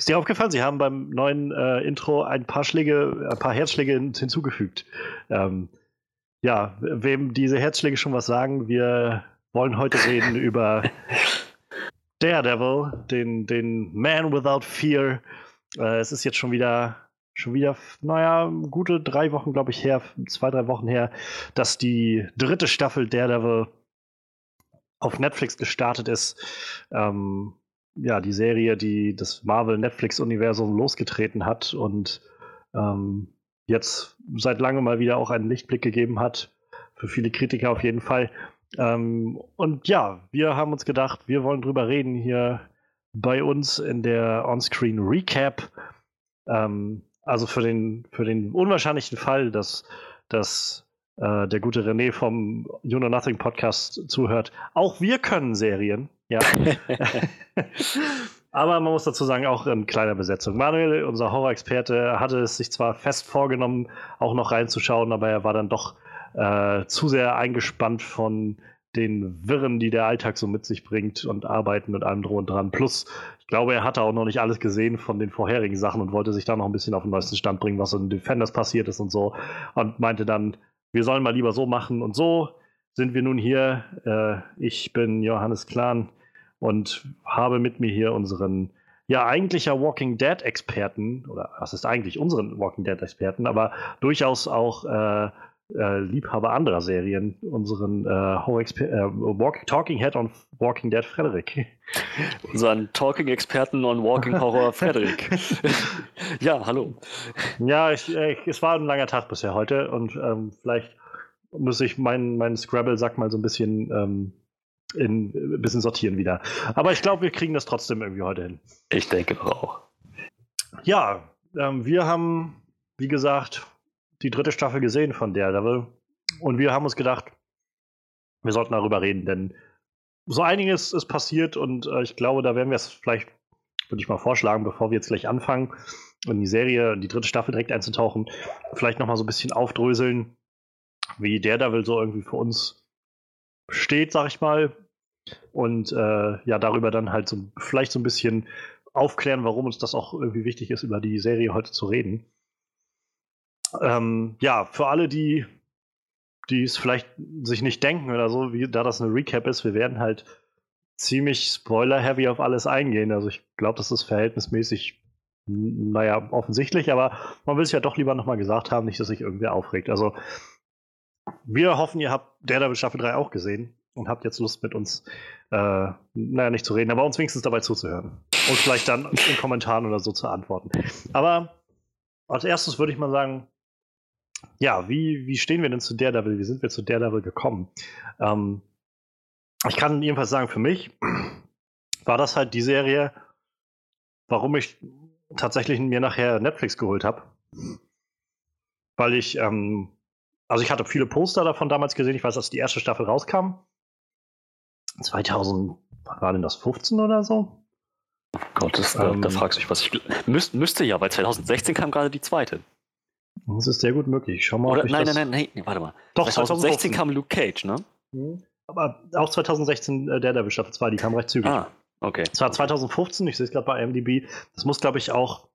Ist dir aufgefallen, Sie haben beim neuen äh, Intro ein paar Schläge, ein paar Herzschläge hinzugefügt. Ähm, ja, wem diese Herzschläge schon was sagen, wir wollen heute reden über Daredevil, den, den Man Without Fear. Äh, es ist jetzt schon wieder, schon wieder, naja, gute drei Wochen, glaube ich, her, zwei, drei Wochen her, dass die dritte Staffel Daredevil auf Netflix gestartet ist. Ähm, ja, die Serie, die das Marvel-Netflix-Universum losgetreten hat und ähm, jetzt seit langem mal wieder auch einen Lichtblick gegeben hat. Für viele Kritiker auf jeden Fall. Ähm, und ja, wir haben uns gedacht, wir wollen drüber reden hier bei uns in der On-Screen Recap. Ähm, also für den, für den unwahrscheinlichen Fall, dass, dass äh, der gute René vom You Know Nothing Podcast zuhört. Auch wir können Serien, ja. Aber man muss dazu sagen, auch in kleiner Besetzung. Manuel, unser Horror-Experte, hatte es sich zwar fest vorgenommen, auch noch reinzuschauen, aber er war dann doch äh, zu sehr eingespannt von den Wirren, die der Alltag so mit sich bringt und Arbeiten und allem und dran. Plus, ich glaube, er hatte auch noch nicht alles gesehen von den vorherigen Sachen und wollte sich da noch ein bisschen auf den neuesten Stand bringen, was in Defenders passiert ist und so. Und meinte dann, wir sollen mal lieber so machen und so sind wir nun hier. Äh, ich bin Johannes Klan und habe mit mir hier unseren ja eigentlicher Walking Dead Experten oder was ist eigentlich unseren Walking Dead Experten, aber durchaus auch äh, äh, Liebhaber anderer Serien, unseren äh, äh, Walking, Talking Head on Walking Dead Frederik. Unseren Talking Experten on Walking Horror Frederik. ja, hallo. Ja, ich, ich, es war ein langer Tag bisher heute und ähm, vielleicht muss ich meinen mein Scrabble-Sack mal so ein bisschen ähm, in, ein bisschen sortieren wieder. Aber ich glaube, wir kriegen das trotzdem irgendwie heute hin. Ich denke auch. Ja, ähm, wir haben, wie gesagt, die dritte Staffel gesehen von Daredevil und wir haben uns gedacht, wir sollten darüber reden, denn so einiges ist passiert und äh, ich glaube, da werden wir es vielleicht, würde ich mal vorschlagen, bevor wir jetzt gleich anfangen, in die Serie, in die dritte Staffel direkt einzutauchen, vielleicht nochmal so ein bisschen aufdröseln, wie Daredevil so irgendwie für uns steht, sag ich mal. Und äh, ja, darüber dann halt so vielleicht so ein bisschen aufklären, warum uns das auch irgendwie wichtig ist, über die Serie heute zu reden. Ähm, ja, für alle, die die es vielleicht sich nicht denken oder so, wie da das eine Recap ist, wir werden halt ziemlich spoiler-heavy auf alles eingehen. Also ich glaube, das ist verhältnismäßig, naja, offensichtlich, aber man will es ja doch lieber nochmal gesagt haben, nicht, dass sich irgendwer aufregt. Also wir hoffen, ihr habt Daredevil Staffel 3 auch gesehen und habt jetzt Lust mit uns, äh, naja, nicht zu reden, aber uns wenigstens dabei zuzuhören. Und vielleicht dann in Kommentaren oder so zu antworten. Aber als erstes würde ich mal sagen, ja, wie, wie stehen wir denn zu Daredevil? Wie sind wir zu Daredevil gekommen? Ähm, ich kann jedenfalls sagen, für mich war das halt die Serie, warum ich tatsächlich mir nachher Netflix geholt habe. Weil ich ähm, also ich hatte viele Poster davon damals gesehen. Ich weiß, als die erste Staffel rauskam. 2000, wann war denn das? 15 oder so? Gott, das, ähm, da, fragst du mich, was ich. Müsst, müsste ja, weil 2016 kam gerade die zweite. Das ist sehr gut möglich. Schau mal. Oder, nein, nein, nein, nein, nee, warte mal. Doch, 2016 kam Luke Cage, ne? Mhm. Aber auch 2016 äh, Daredevil Staffel 2, die kam recht zügig. Ah, okay. Es war 2015, ich sehe es gerade bei IMDb. Das muss, glaube ich, auch.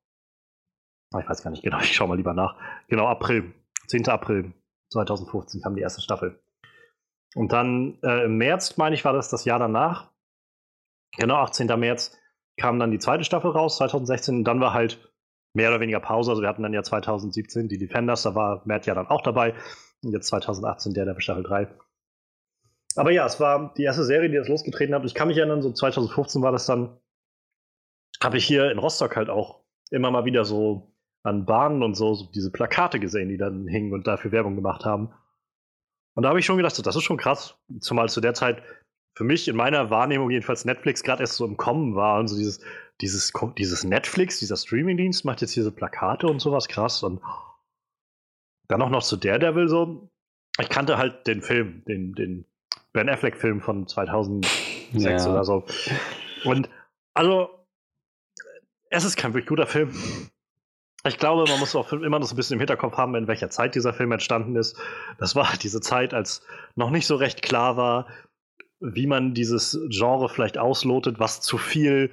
Ah, ich weiß gar nicht genau, ich schaue mal lieber nach. Genau, April. 10. April 2015 kam die erste Staffel. Und dann äh, im März, meine ich, war das das Jahr danach. Genau, 18. März kam dann die zweite Staffel raus, 2016. Und dann war halt mehr oder weniger Pause. Also wir hatten dann ja 2017 die Defenders, da war Matt ja dann auch dabei. Und jetzt 2018 der der Staffel 3. Aber ja, es war die erste Serie, die das losgetreten hat. Ich kann mich erinnern, so 2015 war das dann, habe ich hier in Rostock halt auch immer mal wieder so an Bahnen und so, so diese Plakate gesehen, die dann hingen und dafür Werbung gemacht haben. Und da habe ich schon gedacht, das ist schon krass. Zumal zu der Zeit für mich in meiner Wahrnehmung jedenfalls Netflix gerade erst so im Kommen war und so dieses, dieses, dieses Netflix, dieser Streamingdienst macht jetzt diese Plakate und sowas krass und dann auch noch zu Daredevil so. Ich kannte halt den Film, den, den Ben Affleck-Film von 2006 ja. oder so. Und also, es ist kein wirklich guter Film. Ich glaube, man muss auch immer noch so ein bisschen im Hinterkopf haben, in welcher Zeit dieser Film entstanden ist. Das war diese Zeit, als noch nicht so recht klar war, wie man dieses Genre vielleicht auslotet, was zu viel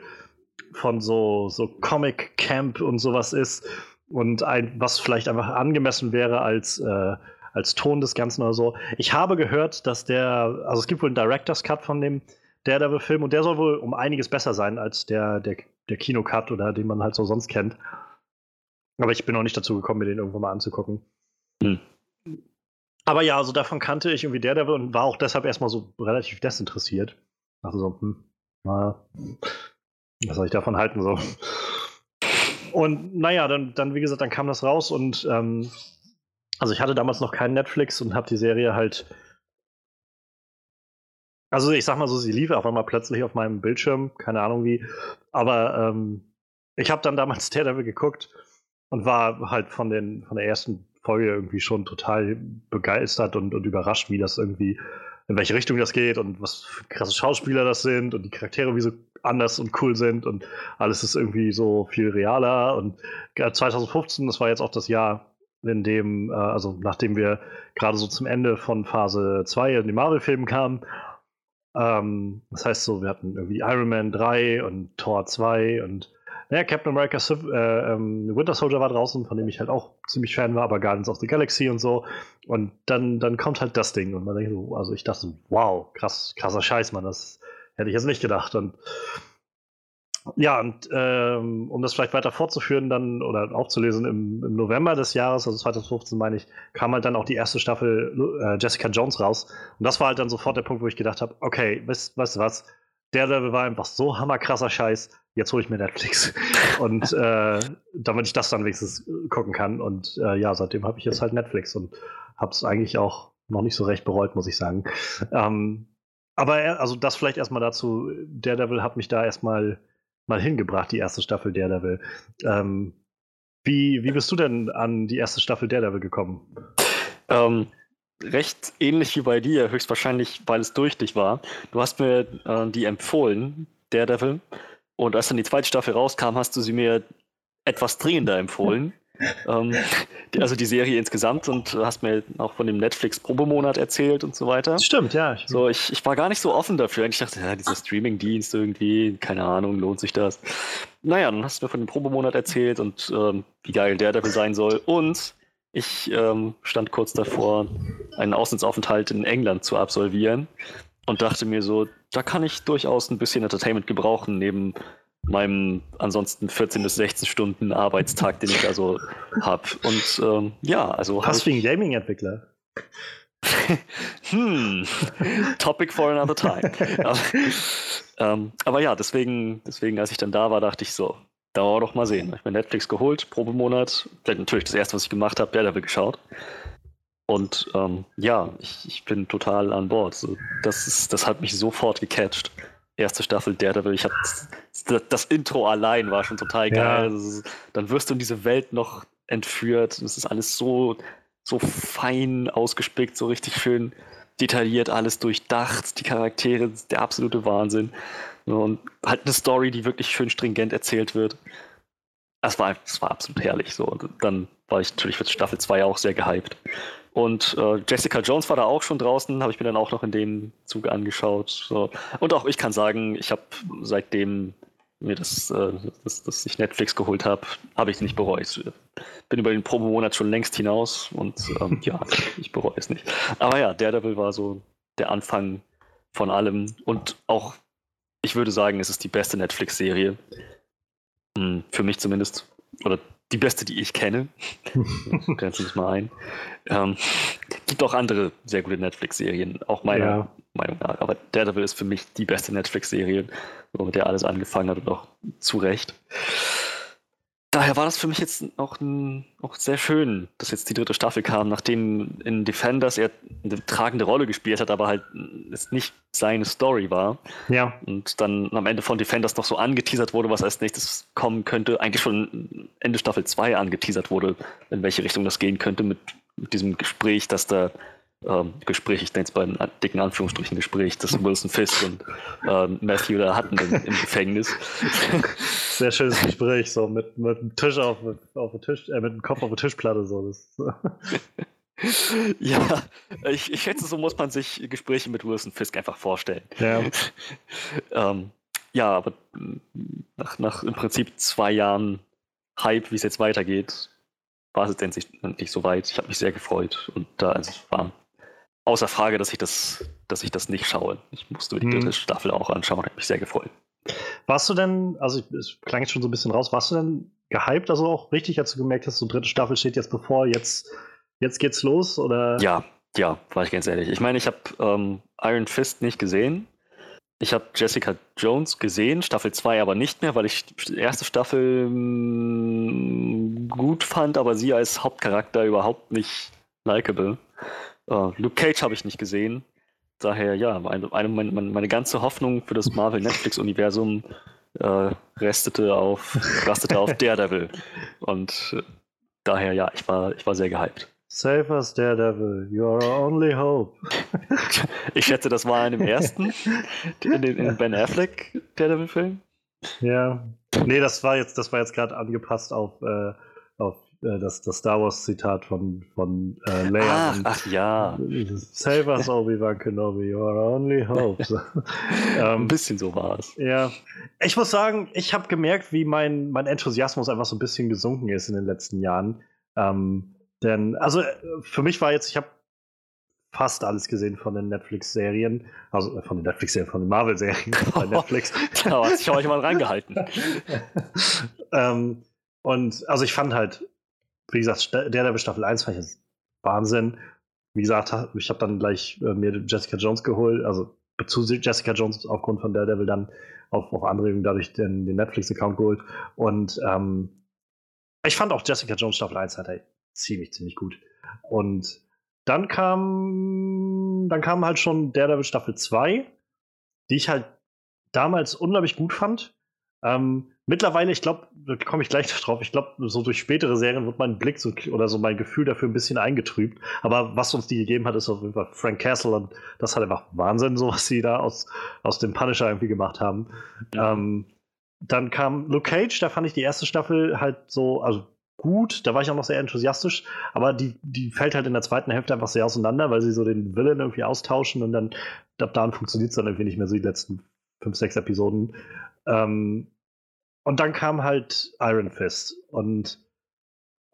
von so, so Comic Camp und sowas ist und ein, was vielleicht einfach angemessen wäre als, äh, als Ton des Ganzen oder so. Ich habe gehört, dass der, also es gibt wohl einen Director's Cut von dem Daredevil-Film und der soll wohl um einiges besser sein als der, der, der Kinocut oder den man halt so sonst kennt. Aber ich bin noch nicht dazu gekommen, mir den irgendwo mal anzugucken. Hm. Aber ja, also davon kannte ich irgendwie Daredevil und war auch deshalb erstmal so relativ desinteressiert. Also so, hm, na, was soll ich davon halten so? Und naja, dann, dann, wie gesagt, dann kam das raus und ähm, also ich hatte damals noch keinen Netflix und habe die Serie halt. Also ich sag mal so, sie lief auf einmal plötzlich auf meinem Bildschirm, keine Ahnung wie. Aber ähm, ich habe dann damals Daredevil geguckt und war halt von, den, von der ersten Folge irgendwie schon total begeistert und, und überrascht, wie das irgendwie, in welche Richtung das geht und was für krasse Schauspieler das sind und die Charaktere, wie so anders und cool sind und alles ist irgendwie so viel realer. Und 2015, das war jetzt auch das Jahr, in dem, äh, also nachdem wir gerade so zum Ende von Phase 2 in den Marvel-Filmen kamen, ähm, das heißt so, wir hatten irgendwie Iron Man 3 und Thor 2 und naja, Captain America äh, ähm, Winter Soldier war draußen, von dem ich halt auch ziemlich Fan war, aber Guardians of the Galaxy und so. Und dann, dann kommt halt das Ding und man denkt so, also ich dachte, wow, krass, krasser Scheiß, man, das hätte ich jetzt nicht gedacht. Und ja, und ähm, um das vielleicht weiter fortzuführen dann oder aufzulesen, im, im, November des Jahres, also 2015 meine ich, kam halt dann auch die erste Staffel äh, Jessica Jones raus. Und das war halt dann sofort der Punkt, wo ich gedacht habe, okay, weißt du was, der Level war einfach so hammerkrasser Scheiß, jetzt hole ich mir Netflix. und äh, damit ich das dann wenigstens gucken kann. Und äh, ja, seitdem habe ich jetzt halt Netflix und habe es eigentlich auch noch nicht so recht bereut, muss ich sagen. Ähm, aber also das vielleicht erstmal dazu, Daredevil hat mich da erstmal mal hingebracht, die erste Staffel Daredevil. Ähm, wie, wie bist du denn an die erste Staffel Daredevil gekommen? Ähm, recht ähnlich wie bei dir, höchstwahrscheinlich, weil es durch dich war. Du hast mir äh, die empfohlen, Daredevil. Und als dann die zweite Staffel rauskam, hast du sie mir etwas dringender empfohlen. ähm, also die Serie insgesamt und hast mir auch von dem Netflix-Probemonat erzählt und so weiter. Stimmt, ja. Ich, so, ich, ich war gar nicht so offen dafür. Ich dachte, ja, dieser Streaming-Dienst irgendwie, keine Ahnung, lohnt sich das? Naja, dann hast du mir von dem Probemonat erzählt und ähm, wie geil der dafür sein soll. Und ich ähm, stand kurz davor, einen Auslandsaufenthalt in England zu absolvieren und dachte mir so, da kann ich durchaus ein bisschen Entertainment gebrauchen, neben meinem ansonsten 14 bis 16 Stunden Arbeitstag, den ich also habe. Und ähm, ja, also. Hast du einen Gaming-Entwickler? hm, Topic for another time. aber, ähm, aber, ja, deswegen, deswegen, als ich dann da war, dachte ich so, da war doch mal sehen. Ich habe mir Netflix geholt, Probemonat. Natürlich das erste, was ich gemacht habe, Daredevil geschaut. Und ähm, ja, ich, ich, bin total an Bord. So, das, ist, das hat mich sofort gecatcht erste Staffel Daredevil. Ich hab, das, das Intro allein war schon total geil. Ja. Ist, dann wirst du in diese Welt noch entführt. Es ist alles so, so fein ausgespickt, so richtig schön detailliert, alles durchdacht. Die Charaktere, der absolute Wahnsinn. Und halt eine Story, die wirklich schön stringent erzählt wird. Das war, das war absolut herrlich. So. Und dann war ich natürlich für Staffel 2 auch sehr gehypt. Und äh, Jessica Jones war da auch schon draußen, habe ich mir dann auch noch in dem Zuge angeschaut. So. Und auch ich kann sagen, ich habe seitdem mir das, äh, das, das ich Netflix geholt habe, habe ich nicht bereut. Bin über den Probemonat schon längst hinaus und ähm, ja, ich bereue es nicht. Aber ja, Daredevil war so der Anfang von allem und auch, ich würde sagen, es ist die beste Netflix-Serie. Hm, für mich zumindest. Oder die beste, die ich kenne. Grenzen wir mal ein. Ähm, gibt auch andere sehr gute Netflix-Serien, auch meiner ja. Meinung nach. Aber Daredevil ist für mich die beste Netflix-Serie, mit der alles angefangen hat und auch zu Recht daher war das für mich jetzt auch, ein, auch sehr schön, dass jetzt die dritte Staffel kam, nachdem in Defenders er eine tragende Rolle gespielt hat, aber halt es nicht seine Story war. Ja. Und dann am Ende von Defenders noch so angeteasert wurde, was als nächstes kommen könnte, eigentlich schon Ende Staffel 2 angeteasert wurde, in welche Richtung das gehen könnte mit, mit diesem Gespräch, dass da ähm, Gespräch, ich nenne es bei einem dicken Anführungsstrichen Gespräch, das Wilson Fisk und ähm, Matthew da hatten im, im, Gefängnis. Sehr schönes Gespräch, so mit, mit dem Tisch auf, auf dem Tisch, äh, mit dem Kopf auf der Tischplatte so. Das, ja, ich, ich schätze, so muss man sich Gespräche mit Wilson Fisk einfach vorstellen. Ja. ähm, ja, aber nach, nach im Prinzip zwei Jahren Hype, wie es jetzt weitergeht, war es jetzt endlich, endlich soweit. Ich habe mich sehr gefreut und da also war außer Frage, dass ich das, dass ich das nicht schaue. Ich musste die hm. dritte Staffel auch anschauen und habe mich sehr gefreut. Warst du denn, also es klang jetzt schon so ein bisschen raus, warst du denn gehypt, also auch richtig, als du gemerkt hast, so dritte Staffel steht jetzt bevor, jetzt, jetzt geht's los? Oder? Ja, ja, war ich ganz ehrlich. Ich meine, ich habe ähm, Iron Fist nicht gesehen. Ich habe Jessica Jones gesehen, Staffel 2 aber nicht mehr, weil ich die erste Staffel mh, mm, gut fand, aber sie als Hauptcharakter überhaupt nicht likable. Uh, Luke Cage habe ich nicht gesehen. Daher, ja, meine, eine, meine, meine ganze Hoffnung für das Marvel-Netflix-Universum äh, restete auf, rastete auf Daredevil. Und äh, daher, ja, ich war, ich war sehr gehypt. Save us, Daredevil. You're our only hope. ich schätze, das war in dem ersten, in dem in Ben Affleck Daredevil-Film. Ja. Nee, das war jetzt, das war jetzt gerade angepasst auf, äh, auf das, das Star Wars Zitat von, von äh, Leia. Ach, ach ja. Save us, Obi-Wan Kenobi, your only hope. ähm, Ein bisschen so war es. Ja. Ich muss sagen, ich habe gemerkt, wie mein, mein Enthusiasmus einfach so ein bisschen gesunken ist in den letzten Jahren. Ähm, denn, also äh, für mich war jetzt, ich habe fast alles gesehen von den Netflix-Serien, also äh, von den Netflix-Serien, von den Marvel-Serien bei Netflix. da hast du euch mal reingehalten. ähm, und also ich fand halt wie gesagt, der der Staffel 1 fand ich Wahnsinn. Wie gesagt, ich habe dann gleich äh, mir Jessica Jones geholt, also zu Jessica Jones aufgrund von Daredevil dann auf, auf Anregung dadurch den, den Netflix-Account geholt. Und ähm, ich fand auch Jessica Jones Staffel 1 halt ey, ziemlich, ziemlich gut. Und dann kam, dann kam halt schon Daredevil Staffel 2, die ich halt damals unglaublich gut fand. Ähm, mittlerweile, ich glaube, da komme ich gleich drauf, ich glaube, so durch spätere Serien wird mein Blick so, oder so mein Gefühl dafür ein bisschen eingetrübt. Aber was uns die gegeben hat, ist auf jeden Fall Frank Castle und das hat einfach Wahnsinn, so was sie da aus, aus dem Punisher irgendwie gemacht haben. Ja. Ähm, dann kam Luke Cage, da fand ich die erste Staffel halt so, also gut, da war ich auch noch sehr enthusiastisch, aber die, die fällt halt in der zweiten Hälfte einfach sehr auseinander, weil sie so den Willen irgendwie austauschen und dann ab da funktioniert es dann irgendwie nicht mehr so die letzten fünf, sechs Episoden. Ähm, und dann kam halt Iron Fist. Und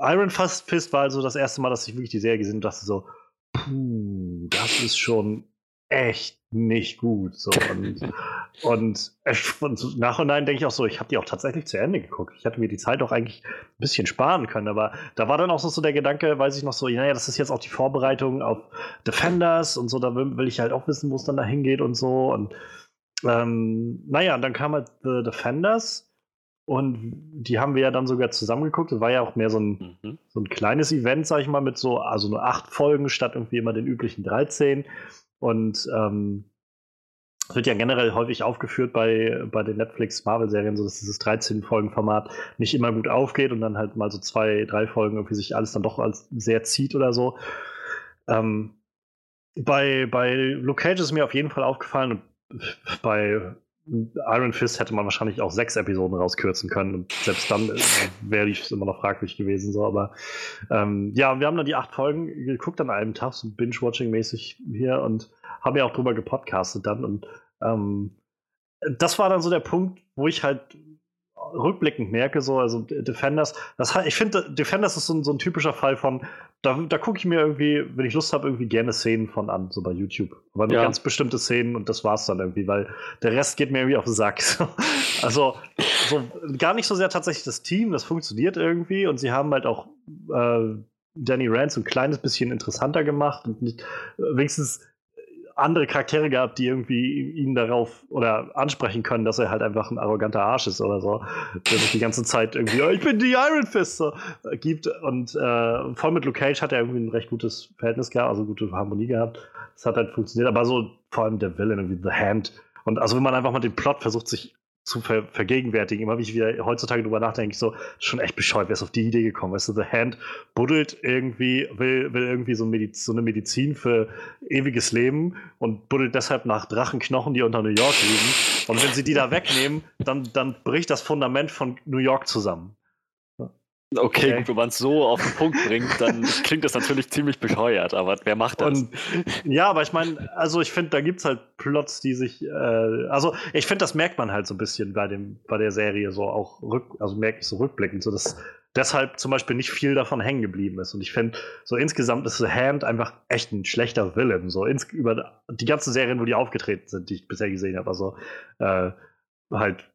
Iron Fist war also das erste Mal, dass ich wirklich die Serie gesehen habe und dachte so, puh, das ist schon echt nicht gut. So. Und, und, und nach und nach denke ich auch so, ich habe die auch tatsächlich zu Ende geguckt. Ich hatte mir die Zeit auch eigentlich ein bisschen sparen können, aber da war dann auch so der Gedanke, weiß ich noch so, naja, das ist jetzt auch die Vorbereitung auf Defenders und so, da will, will ich halt auch wissen, wo es dann da hingeht und so. Und ähm, naja, dann kam halt The Defenders und die haben wir ja dann sogar zusammengeguckt. Das war ja auch mehr so ein, mhm. so ein kleines Event, sag ich mal, mit so, also nur acht Folgen statt irgendwie immer den üblichen 13. Und ähm, es wird ja generell häufig aufgeführt bei, bei den Netflix-Marvel-Serien, so dass dieses 13-Folgen-Format nicht immer gut aufgeht und dann halt mal so zwei, drei Folgen irgendwie sich alles dann doch als sehr zieht oder so. Ähm, bei, bei Luke Cage ist mir auf jeden Fall aufgefallen und bei Iron Fist hätte man wahrscheinlich auch sechs Episoden rauskürzen können und selbst dann äh, wäre ich immer noch fraglich gewesen. So. Aber ähm, ja, wir haben dann die acht Folgen geguckt an einem Tag, so Binge-Watching-mäßig hier und haben ja auch drüber gepodcastet dann. Und ähm, das war dann so der Punkt, wo ich halt rückblickend merke, so, also Defenders, das, ich finde, Defenders ist so ein, so ein, typischer Fall von, da, da gucke ich mir irgendwie, wenn ich Lust habe, irgendwie gerne Szenen von an, so bei YouTube. Aber nur ja. ganz bestimmte Szenen und das war's dann irgendwie, weil der Rest geht mir irgendwie auf den Sack. also, so, gar nicht so sehr tatsächlich das Team, das funktioniert irgendwie und sie haben halt auch äh, Danny Rand so ein kleines bisschen interessanter gemacht und nicht, wenigstens andere Charaktere gehabt, die irgendwie ihn darauf oder ansprechen können, dass er halt einfach ein arroganter Arsch ist oder so. Der sich die ganze Zeit irgendwie, oh, ich bin die Iron Fist, so, äh, gibt. Und äh, voll mit Luke Cage hat er irgendwie ein recht gutes Verhältnis gehabt, also gute Harmonie gehabt. Das hat halt funktioniert, aber so vor allem der Villain, irgendwie The Hand. Und also wenn man einfach mal den Plot versucht, sich zu ver vergegenwärtigen. Immer wie ich wieder heutzutage drüber nachdenke, ich so, schon echt bescheuert, wer ist auf die Idee gekommen? Weißt du, The Hand buddelt irgendwie, will, will irgendwie so, Mediz so eine Medizin für ewiges Leben und buddelt deshalb nach Drachenknochen, die unter New York liegen. Und wenn sie die da wegnehmen, dann, dann bricht das Fundament von New York zusammen. Okay, okay. wenn man es so auf den Punkt bringt, dann klingt das natürlich ziemlich bescheuert, aber wer macht das? Und, ja, aber ich meine, also ich finde, da gibt es halt Plots, die sich, äh, also ich finde, das merkt man halt so ein bisschen bei, dem, bei der Serie so auch rück, also merke ich so rückblickend, so dass deshalb zum Beispiel nicht viel davon hängen geblieben ist. Und ich finde, so insgesamt ist The Hand einfach echt ein schlechter Villain. So ins, über die ganzen Serien, wo die aufgetreten sind, die ich bisher gesehen habe. Also äh, halt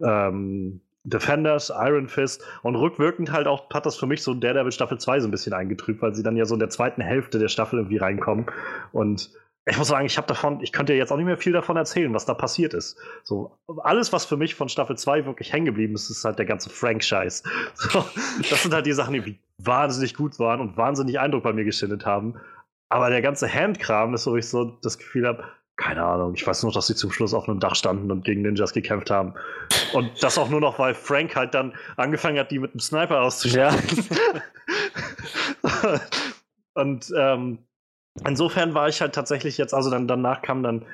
ähm, Defenders, Iron Fist und rückwirkend halt auch hat das für mich so Daredevil Staffel 2 so ein bisschen eingetrübt, weil sie dann ja so in der zweiten Hälfte der Staffel irgendwie reinkommen und ich muss sagen, ich habe davon, ich könnte jetzt auch nicht mehr viel davon erzählen, was da passiert ist. So, alles, was für mich von Staffel 2 wirklich hängen geblieben ist, ist halt der ganze Frank-Scheiß. So, das sind halt die Sachen, die wahnsinnig gut waren und wahnsinnig Eindruck bei mir geschindet haben. Aber der ganze Handkram ist, wo ich so das Gefühl habe, keine Ahnung. Ich weiß nur, dass sie zum Schluss auf einem Dach standen und gegen Ninjas gekämpft haben. Und das auch nur noch, weil Frank halt dann angefangen hat, die mit einem Sniper auszuschalten. Ja. und ähm, insofern war ich halt tatsächlich jetzt, also dann danach kam dann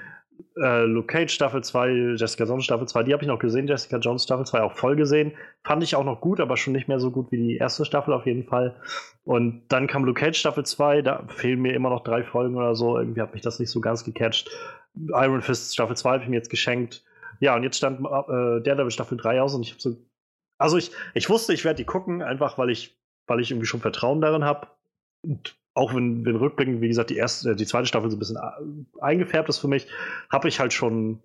äh, Luke Cage Staffel 2, Jessica Jones Staffel 2, die habe ich noch gesehen, Jessica Jones Staffel 2 auch voll gesehen. Fand ich auch noch gut, aber schon nicht mehr so gut wie die erste Staffel auf jeden Fall. Und dann kam Luke Cage Staffel 2, da fehlen mir immer noch drei Folgen oder so. Irgendwie hat mich das nicht so ganz gecatcht. Iron Fist Staffel 2 habe ich mir jetzt geschenkt. Ja, und jetzt stand äh, Daredevil Staffel 3 aus und ich habe so. Also ich, ich wusste, ich werde die gucken, einfach weil ich, weil ich irgendwie schon Vertrauen darin habe. Und auch wenn, wenn rückblickend, wie gesagt, die erste, die zweite Staffel so ein bisschen äh, eingefärbt ist für mich, habe ich halt schon,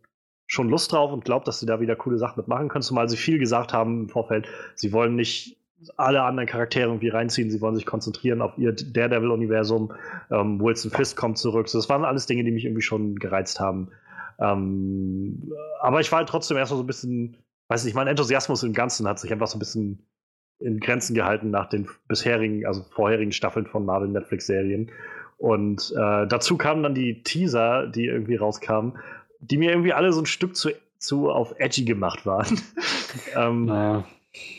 schon Lust drauf und glaube, dass sie da wieder coole Sachen mitmachen können, zumal sie viel gesagt haben im Vorfeld, sie wollen nicht alle anderen Charaktere irgendwie reinziehen, sie wollen sich konzentrieren auf ihr Daredevil-Universum, ähm, Wilson Fisk kommt zurück, so, das waren alles Dinge, die mich irgendwie schon gereizt haben. Ähm, aber ich war halt trotzdem erstmal so ein bisschen, weiß nicht, mein Enthusiasmus im Ganzen hat sich einfach so ein bisschen in Grenzen gehalten nach den bisherigen, also vorherigen Staffeln von Marvel Netflix-Serien. Und äh, dazu kamen dann die Teaser, die irgendwie rauskamen, die mir irgendwie alle so ein Stück zu, zu auf edgy gemacht waren. ähm, naja.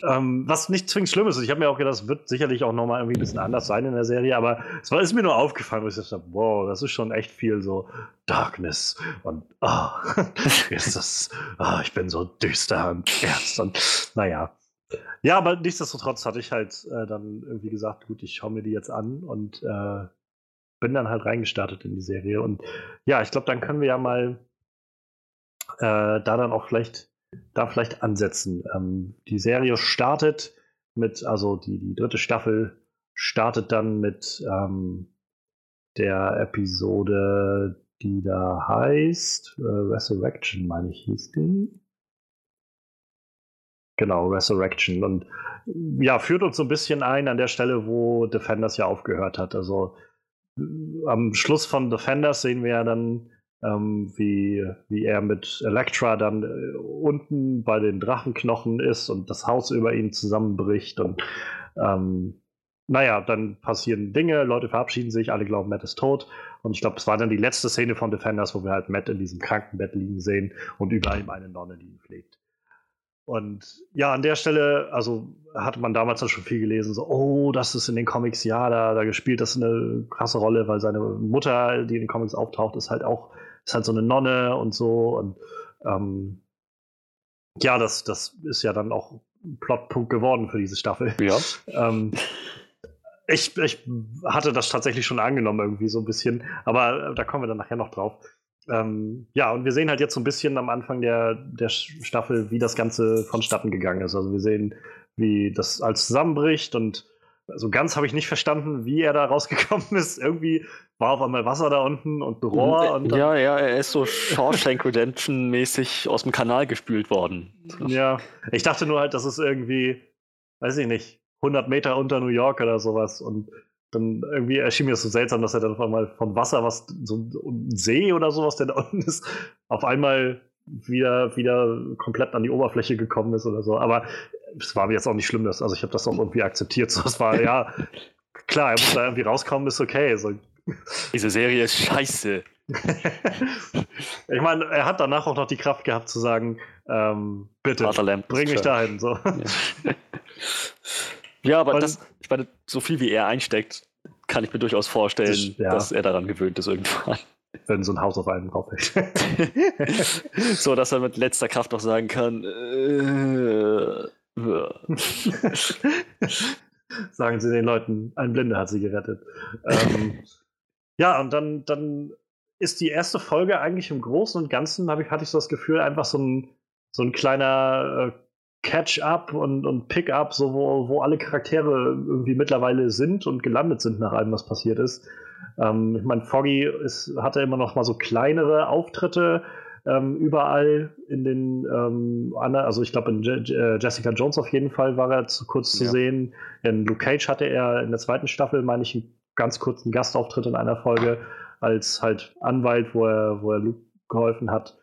ähm, was nicht zwingend schlimm ist. Ich habe mir auch gedacht, es wird sicherlich auch nochmal irgendwie ein bisschen anders sein in der Serie, aber es war, ist mir nur aufgefallen, wo ich dachte, wow, das ist schon echt viel so Darkness und oh, ist das, oh, ich bin so düster und ernst und naja. Ja, aber nichtsdestotrotz hatte ich halt äh, dann irgendwie gesagt, gut, ich schaue mir die jetzt an und äh, bin dann halt reingestartet in die Serie. Und ja, ich glaube, dann können wir ja mal äh, da dann auch vielleicht, da vielleicht ansetzen. Ähm, die Serie startet mit, also die, die dritte Staffel startet dann mit ähm, der Episode, die da heißt äh, Resurrection, meine ich, hieß die. Genau, Resurrection. Und ja, führt uns so ein bisschen ein an der Stelle, wo Defenders ja aufgehört hat. Also am Schluss von Defenders sehen wir ja dann, ähm, wie, wie er mit Elektra dann äh, unten bei den Drachenknochen ist und das Haus über ihn zusammenbricht. Und ähm, naja, dann passieren Dinge, Leute verabschieden sich, alle glauben, Matt ist tot. Und ich glaube, es war dann die letzte Szene von Defenders, wo wir halt Matt in diesem Krankenbett liegen sehen und über ihm eine Nonne, die ihn pflegt. Und ja, an der Stelle, also hatte man damals dann schon viel gelesen, so, oh, das ist in den Comics, ja, da, da gespielt das eine krasse Rolle, weil seine Mutter, die in den Comics auftaucht, ist halt auch, ist halt so eine Nonne und so. Und ähm, ja, das, das ist ja dann auch ein Plotpunkt geworden für diese Staffel. Ja. ähm, ich, ich hatte das tatsächlich schon angenommen, irgendwie so ein bisschen, aber da kommen wir dann nachher noch drauf. Ähm, ja, und wir sehen halt jetzt so ein bisschen am Anfang der, der Staffel, wie das Ganze vonstatten gegangen ist. Also wir sehen, wie das alles zusammenbricht und so also ganz habe ich nicht verstanden, wie er da rausgekommen ist. Irgendwie war auf einmal Wasser da unten und ein Rohr. Und ja, ja, er ist so Shawshank Redemption-mäßig aus dem Kanal gespült worden. Ja, ich dachte nur halt, das ist irgendwie, weiß ich nicht, 100 Meter unter New York oder sowas. Und dann irgendwie erschien mir das so seltsam, dass er dann auf einmal vom Wasser, was so ein See oder sowas, der da unten ist, auf einmal wieder, wieder komplett an die Oberfläche gekommen ist oder so. Aber es war mir jetzt auch nicht schlimm, dass, also ich habe das auch irgendwie akzeptiert. So, es war, ja, klar, er muss da irgendwie rauskommen, ist okay. So. Diese Serie ist scheiße. ich meine, er hat danach auch noch die Kraft gehabt zu sagen, ähm, bitte, bring mich dahin. So. Ja. Ja, aber das, ich meine, so viel wie er einsteckt, kann ich mir durchaus vorstellen, das, ja. dass er daran gewöhnt ist irgendwann. Wenn so ein Haus auf einen draufhält. so, dass er mit letzter Kraft noch sagen kann, äh, Sagen sie den Leuten, ein Blinder hat sie gerettet. ähm, ja, und dann, dann ist die erste Folge eigentlich im Großen und Ganzen, ich, hatte ich so das Gefühl, einfach so ein, so ein kleiner äh, Catch-up und, und Pick-up, so wo, wo alle Charaktere irgendwie mittlerweile sind und gelandet sind nach allem, was passiert ist. Ähm, ich meine, Foggy ist, hatte immer noch mal so kleinere Auftritte ähm, überall in den ähm, anderen, also ich glaube in Je Je Jessica Jones auf jeden Fall war er zu kurz zu ja. sehen. In Luke Cage hatte er in der zweiten Staffel, meine ich, einen ganz kurzen Gastauftritt in einer Folge als halt Anwalt, wo er, wo er Luke geholfen hat.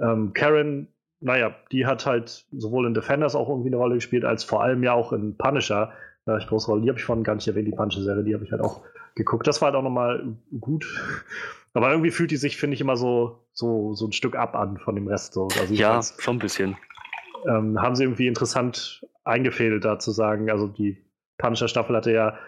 Ähm, Karen naja, die hat halt sowohl in Defenders auch irgendwie eine Rolle gespielt, als vor allem ja auch in Punisher. Da ich große Rolle, die habe ich vorhin gar nicht erwähnt, die Punisher-Serie, die habe ich halt auch geguckt. Das war halt auch nochmal gut. Aber irgendwie fühlt die sich, finde ich, immer so, so, so ein Stück ab an von dem Rest. So. Also ja, schon ein bisschen. Ähm, haben sie irgendwie interessant eingefädelt, da zu sagen. Also die Punisher-Staffel hatte ja,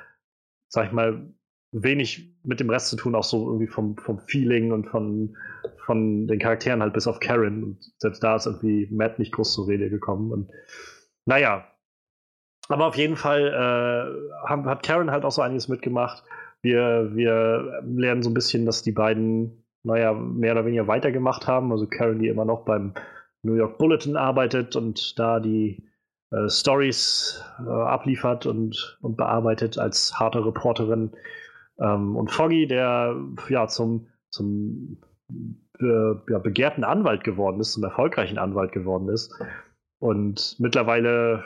sag ich mal, wenig mit dem Rest zu tun, auch so irgendwie vom, vom Feeling und von, von den Charakteren halt bis auf Karen. Und selbst da ist irgendwie Matt nicht groß zur Rede gekommen. Und naja. Aber auf jeden Fall äh, hat Karen halt auch so einiges mitgemacht. Wir, wir lernen so ein bisschen, dass die beiden, naja, mehr oder weniger weitergemacht haben. Also Karen, die immer noch beim New York Bulletin arbeitet und da die äh, Stories äh, abliefert und, und bearbeitet als harte Reporterin. Ähm, und Foggy, der ja zum, zum äh, ja, begehrten Anwalt geworden ist, zum erfolgreichen Anwalt geworden ist und mittlerweile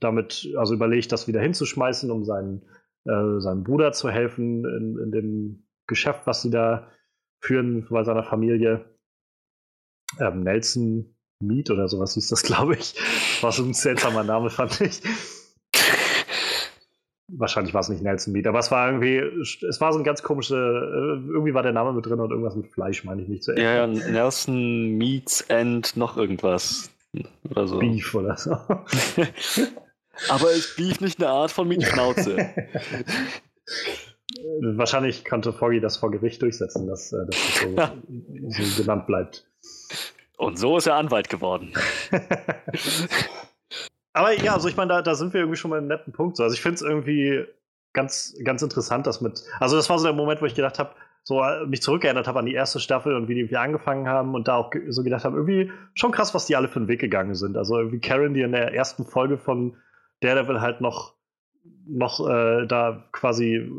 damit also überlegt, das wieder hinzuschmeißen, um seinen, äh, seinem Bruder zu helfen in, in, dem Geschäft, was sie da führen bei seiner Familie. Ähm, Nelson Mead oder sowas hieß das, glaube ich. War so ein seltsamer Name, fand ich. Wahrscheinlich war es nicht Nelson Meat, aber es war irgendwie, es war so ein ganz komische, äh, irgendwie war der Name mit drin und irgendwas mit Fleisch, meine ich nicht zu Ja, ja, Nelson Meats and noch irgendwas. Oder so. Beef oder so. aber ist Beef nicht eine Art von Meatschnauze? Wahrscheinlich konnte Foggy das vor Gericht durchsetzen, dass, äh, dass das so, so genannt bleibt. Und so ist er Anwalt geworden. Aber ja, also ich meine, da, da sind wir irgendwie schon mal einem netten Punkt. So. Also ich finde es irgendwie ganz, ganz interessant, dass mit. Also das war so der Moment, wo ich gedacht habe, so äh, mich zurückgeändert habe an die erste Staffel und wie die wir angefangen haben und da auch so gedacht habe, irgendwie schon krass, was die alle für einen Weg gegangen sind. Also irgendwie Karen, die in der ersten Folge von Daredevil halt noch, noch äh, da quasi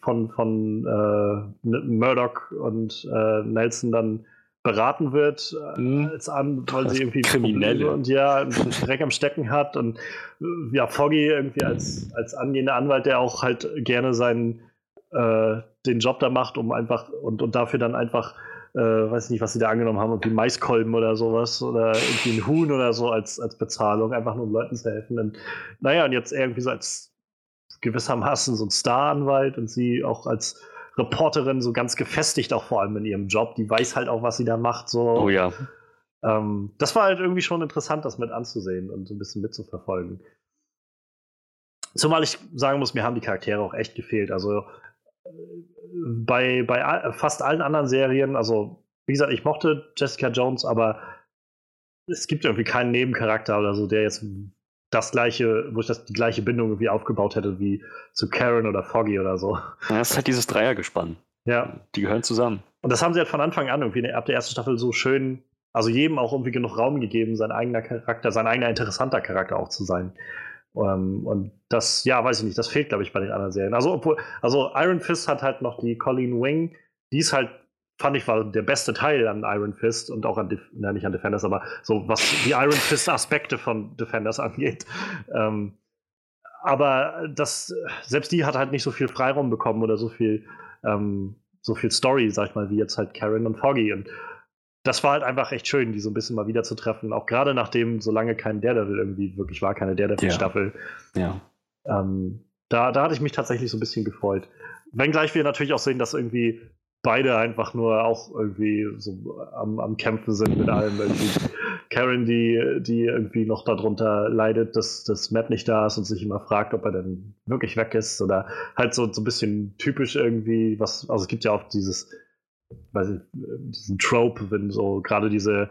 von, von äh, Murdoch und äh, Nelson dann beraten wird äh, mhm. als an, weil sie irgendwie Kriminelle und ja Dreck am Stecken hat und äh, ja Foggy irgendwie als als angehender Anwalt, der auch halt gerne seinen äh, den Job da macht, um einfach und, und dafür dann einfach äh, weiß nicht, was sie da angenommen haben, irgendwie Maiskolben oder sowas oder irgendwie ein Huhn oder so als, als Bezahlung, einfach nur um Leuten zu helfen. Und naja, und jetzt irgendwie so als gewissermaßen so ein Star-Anwalt und sie auch als Reporterin so ganz gefestigt, auch vor allem in ihrem Job. Die weiß halt auch, was sie da macht. So. Oh ja. Ähm, das war halt irgendwie schon interessant, das mit anzusehen und so ein bisschen mitzuverfolgen. Zumal ich sagen muss, mir haben die Charaktere auch echt gefehlt. Also äh, bei, bei fast allen anderen Serien, also wie gesagt, ich mochte Jessica Jones, aber es gibt irgendwie keinen Nebencharakter oder so, der jetzt das gleiche, wo ich das die gleiche Bindung irgendwie aufgebaut hätte wie zu Karen oder Foggy oder so. Ja, das ist halt dieses Dreiergespann. Ja. Die gehören zusammen. Und das haben sie halt von Anfang an irgendwie ab der ersten Staffel so schön, also jedem auch irgendwie genug Raum gegeben, sein eigener Charakter, sein eigener interessanter Charakter auch zu sein. Um, ähm, und das, ja, weiß ich nicht, das fehlt, glaube ich, bei den anderen Serien. Also, obwohl, also Iron Fist hat halt noch die Colleen Wing, die ist halt fand ich war der beste Teil an Iron Fist und auch an, Def na, nicht an Defenders, aber so was die Iron Fist Aspekte von Defenders angeht. Ähm, aber das, selbst die hat halt nicht so viel Freiraum bekommen oder so viel, ähm, so viel Story, sag ich mal, wie jetzt halt Karen und Foggy. Und das war halt einfach echt schön, die so ein bisschen mal wieder zu treffen. Auch gerade nachdem so lange kein Daredevil irgendwie wirklich war, keine Daredevil-Staffel. Ja. ja. Ähm, da, da hatte ich mich tatsächlich so ein bisschen gefreut. Wenngleich wir natürlich auch sehen, dass irgendwie beide einfach nur auch irgendwie so am, am Kämpfen sind mit allem. Irgendwie. Karen, die, die irgendwie noch darunter leidet, dass, dass Matt nicht da ist und sich immer fragt, ob er denn wirklich weg ist. Oder halt so, so ein bisschen typisch irgendwie, was, also es gibt ja auch dieses, weiß ich, diesen Trope, wenn so gerade diese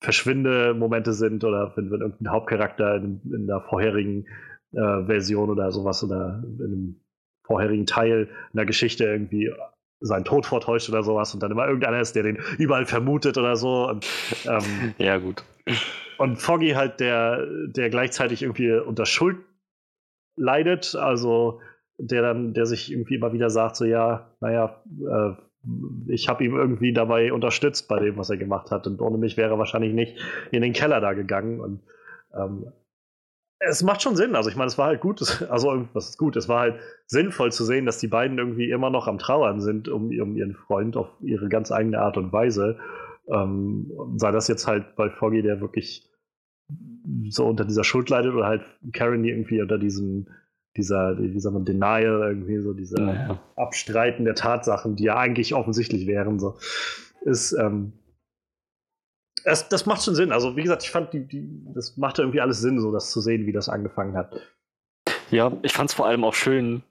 Verschwinde-Momente sind oder wenn, wenn irgendein Hauptcharakter in, in der vorherigen äh, Version oder sowas oder in einem vorherigen Teil einer Geschichte irgendwie seinen Tod vortäuscht oder sowas und dann immer irgendeiner ist, der den überall vermutet oder so. Und, ähm, ja, gut. Und Foggy halt, der, der gleichzeitig irgendwie unter Schuld leidet, also der dann, der sich irgendwie immer wieder sagt, so ja, naja, äh, ich habe ihm irgendwie dabei unterstützt bei dem, was er gemacht hat. Und ohne mich wäre er wahrscheinlich nicht in den Keller da gegangen. Und ähm, es macht schon Sinn. Also ich meine, es war halt gut, also was ist gut, es war halt sinnvoll zu sehen, dass die beiden irgendwie immer noch am Trauern sind um, um ihren Freund auf ihre ganz eigene Art und Weise. Ähm, sei das jetzt halt bei Foggy, der wirklich so unter dieser Schuld leidet, oder halt Karen, die irgendwie unter diesem dieser, wie sagt man, Denial, irgendwie so dieser naja. Abstreiten der Tatsachen, die ja eigentlich offensichtlich wären, so, ist, ähm, es, das macht schon Sinn. Also, wie gesagt, ich fand, die, die, das machte irgendwie alles Sinn, so das zu sehen, wie das angefangen hat. Ja, ich fand es vor allem auch schön,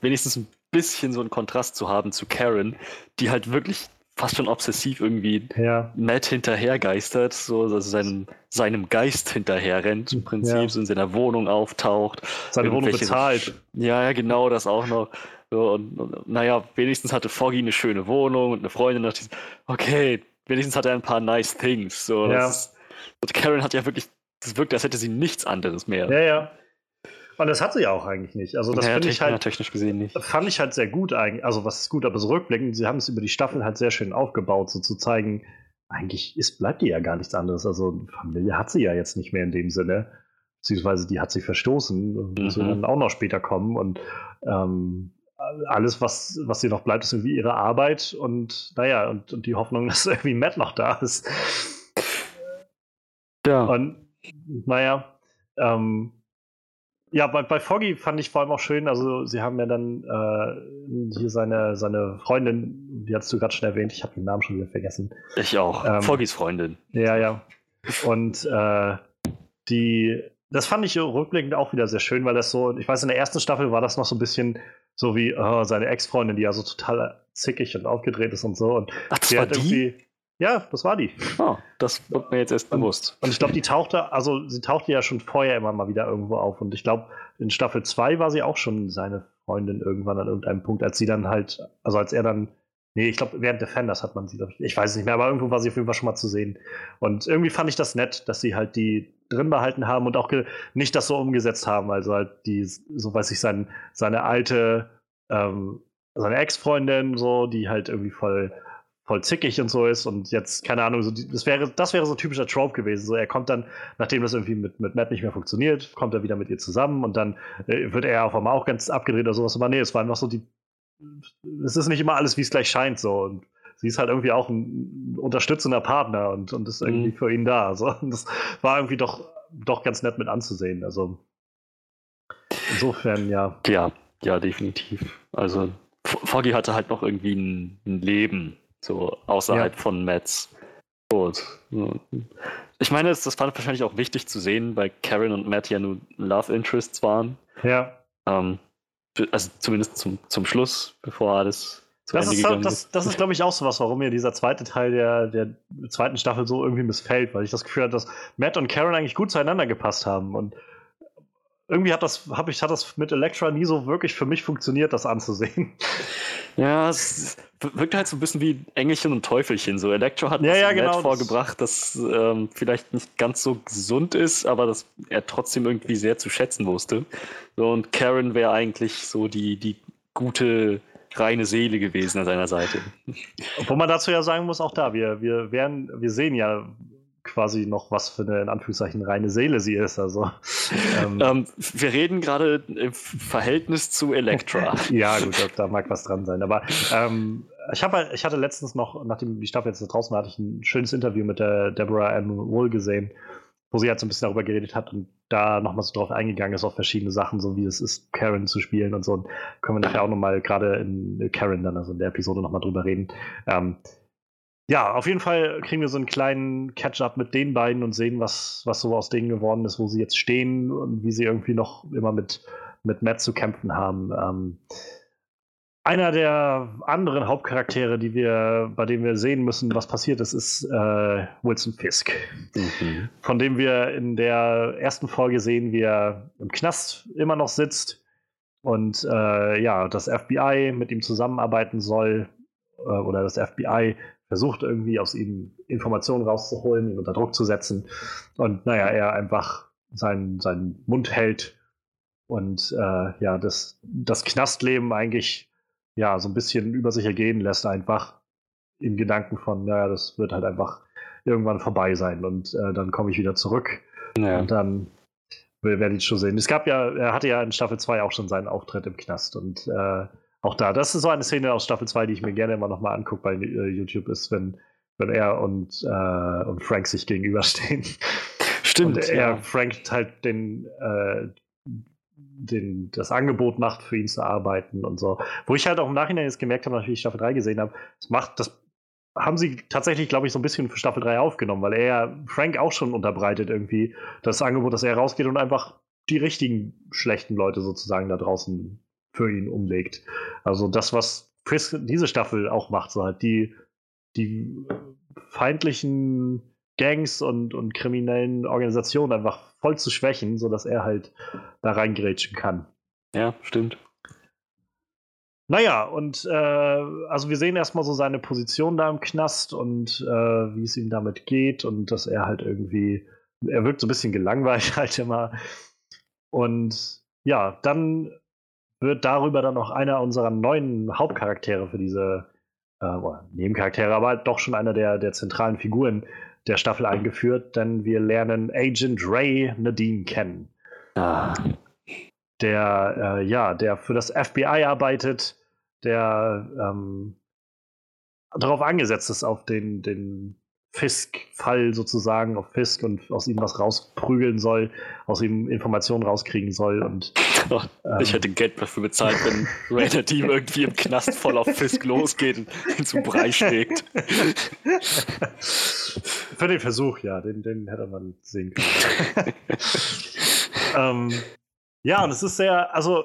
wenigstens ein bisschen so einen Kontrast zu haben zu Karen, die halt wirklich fast schon obsessiv irgendwie ja. Matt hinterhergeistert, so also seinem, seinem Geist hinterherrennt im Prinzip, ja. so in seiner Wohnung auftaucht. Seine Wohnung bezahlt. Ja, ja, genau, das auch noch. So, und, und, naja, wenigstens hatte Foggy eine schöne Wohnung und eine Freundin. Und dachte, okay, wenigstens hat er ein paar nice things. So, ja. Ist, und Karen hat ja wirklich, das wirkt, als hätte sie nichts anderes mehr. Ja, ja. Und das hat sie ja auch eigentlich nicht. Also das ja, finde ich halt technisch gesehen nicht. Fand ich halt sehr gut eigentlich. Also was ist gut, aber so rückblickend, sie haben es über die Staffel halt sehr schön aufgebaut, so zu zeigen, eigentlich ist, bleibt die ja gar nichts anderes. Also Familie hat sie ja jetzt nicht mehr in dem Sinne. Beziehungsweise die hat sie verstoßen. Mhm. Dann auch noch später kommen. Und ähm, alles, was, was ihr noch bleibt, ist irgendwie ihre Arbeit und naja, und, und die Hoffnung, dass irgendwie Matt noch da ist. Ja. Und naja, ähm, ja, bei, bei Foggy fand ich vor allem auch schön, also sie haben ja dann äh, hier seine, seine Freundin, die hast du gerade schon erwähnt, ich habe den Namen schon wieder vergessen. Ich auch, ähm, Foggys Freundin. Ja, ja. Und äh, die, das fand ich rückblickend auch wieder sehr schön, weil das so, ich weiß, in der ersten Staffel war das noch so ein bisschen so wie oh, seine Ex-Freundin, die ja so total zickig und aufgedreht ist und so. Und Ach, das war die? Ja, das war die. Oh, das wird mir jetzt erst bewusst. Und ich glaube, die tauchte, also sie tauchte ja schon vorher immer mal wieder irgendwo auf. Und ich glaube, in Staffel 2 war sie auch schon seine Freundin irgendwann an irgendeinem Punkt, als sie dann halt, also als er dann, nee, ich glaube, während Defenders hat man sie, ich, ich weiß es nicht mehr, aber irgendwo war sie auf jeden Fall schon mal zu sehen. Und irgendwie fand ich das nett, dass sie halt die drin behalten haben und auch nicht das so umgesetzt haben. Also halt die, so weiß ich, sein, seine alte, ähm, seine Ex-Freundin, so, die halt irgendwie voll voll zickig und so ist und jetzt, keine Ahnung, so die, das, wäre, das wäre so typischer Trope gewesen. So, er kommt dann, nachdem das irgendwie mit, mit Matt nicht mehr funktioniert, kommt er wieder mit ihr zusammen und dann äh, wird er auf einmal auch ganz abgedreht oder sowas. Aber nee, es war einfach so die. Es ist nicht immer alles, wie es gleich scheint, so. Und sie ist halt irgendwie auch ein unterstützender Partner und, und ist irgendwie mhm. für ihn da. So. Und das war irgendwie doch, doch ganz nett mit anzusehen. Also insofern, ja. Ja, ja, definitiv. Also Foggy hatte halt noch irgendwie ein, ein Leben so außerhalb ja. von Mets. Gut. Ich meine, das, das fand ich wahrscheinlich auch wichtig zu sehen, weil Karen und Matt ja nur Love Interests waren. Ja. Ähm, also zumindest zum, zum Schluss, bevor alles das Ende ist, gegangen das. Das ist, glaube ich, auch so was, warum mir dieser zweite Teil der, der zweiten Staffel so irgendwie missfällt, weil ich das Gefühl hatte, dass Matt und Karen eigentlich gut zueinander gepasst haben. Und irgendwie hat das, hab ich, hat das mit Elektra nie so wirklich für mich funktioniert, das anzusehen. Ja, es wirkt halt so ein bisschen wie Engelchen und Teufelchen. So Elektra hat ja, ja, genau, vorgebracht, das ähm, vielleicht nicht ganz so gesund ist, aber das er trotzdem irgendwie sehr zu schätzen wusste. So, und Karen wäre eigentlich so die, die gute reine Seele gewesen an seiner Seite. Obwohl man dazu ja sagen muss, auch da, wir, wir, werden, wir sehen ja quasi noch, was für eine in Anführungszeichen reine Seele sie ist. Also, ähm, ähm, wir reden gerade im Verhältnis zu Elektra. ja, gut, da mag was dran sein. Aber ähm, ich, hab, ich hatte letztens noch, nachdem die Staffel jetzt draußen war, hatte ich ein schönes Interview mit der Deborah Ann Wool gesehen, wo sie halt so ein bisschen darüber geredet hat und da nochmal so drauf eingegangen ist, auf verschiedene Sachen, so wie es ist, Karen zu spielen und so. Und können wir nachher auch nochmal gerade in Karen dann, also in der Episode nochmal drüber reden. Ähm, ja, auf jeden Fall kriegen wir so einen kleinen Catch-up mit den beiden und sehen, was, was so aus denen geworden ist, wo sie jetzt stehen und wie sie irgendwie noch immer mit, mit Matt zu kämpfen haben. Ähm, einer der anderen Hauptcharaktere, die wir, bei dem wir sehen müssen, was passiert ist, ist äh, Wilson Fisk. Mhm. Von dem wir in der ersten Folge sehen, wie er im Knast immer noch sitzt und äh, ja, das FBI mit ihm zusammenarbeiten soll äh, oder das FBI versucht irgendwie aus ihm Informationen rauszuholen, ihn unter Druck zu setzen und naja, er einfach seinen, seinen Mund hält und äh, ja, das, das Knastleben eigentlich ja, so ein bisschen über sich ergehen lässt, einfach im Gedanken von, naja, das wird halt einfach irgendwann vorbei sein und äh, dann komme ich wieder zurück ja. und dann werde ich schon sehen. Es gab ja, er hatte ja in Staffel 2 auch schon seinen Auftritt im Knast und äh, auch da, das ist so eine Szene aus Staffel 2, die ich mir gerne immer nochmal angucke bei äh, YouTube, ist, wenn, wenn er und, äh, und Frank sich gegenüberstehen. Stimmt. Und er, ja. Frank halt den, äh, den, das Angebot macht, für ihn zu arbeiten und so. Wo ich halt auch im Nachhinein jetzt gemerkt habe, natürlich Staffel 3 gesehen habe, das macht, das haben sie tatsächlich, glaube ich, so ein bisschen für Staffel 3 aufgenommen, weil er Frank auch schon unterbreitet irgendwie das Angebot, dass er rausgeht und einfach die richtigen schlechten Leute sozusagen da draußen für ihn umlegt. Also das, was Chris diese Staffel auch macht, so halt die, die feindlichen Gangs und, und kriminellen Organisationen einfach voll zu schwächen, sodass er halt da reingrätschen kann. Ja, stimmt. Naja, und äh, also wir sehen erstmal so seine Position da im Knast und äh, wie es ihm damit geht und dass er halt irgendwie, er wirkt so ein bisschen gelangweilt halt immer. Und ja, dann wird darüber dann auch einer unserer neuen Hauptcharaktere für diese, äh, Nebencharaktere, aber doch schon einer der, der zentralen Figuren der Staffel eingeführt, denn wir lernen Agent Ray Nadine kennen. Ah. Der, äh, ja, der für das FBI arbeitet, der ähm, darauf angesetzt ist, auf den, den Fisk-Fall sozusagen, auf Fisk und aus ihm was rausprügeln soll, aus ihm Informationen rauskriegen soll. Und, oh, ähm, ich hätte Geld dafür bezahlt, wenn Raider Team irgendwie im Knast voll auf Fisk losgeht und ihn zum Brei schlägt. Für den Versuch, ja, den, den hätte man sehen können. ähm, ja, und es ist sehr, also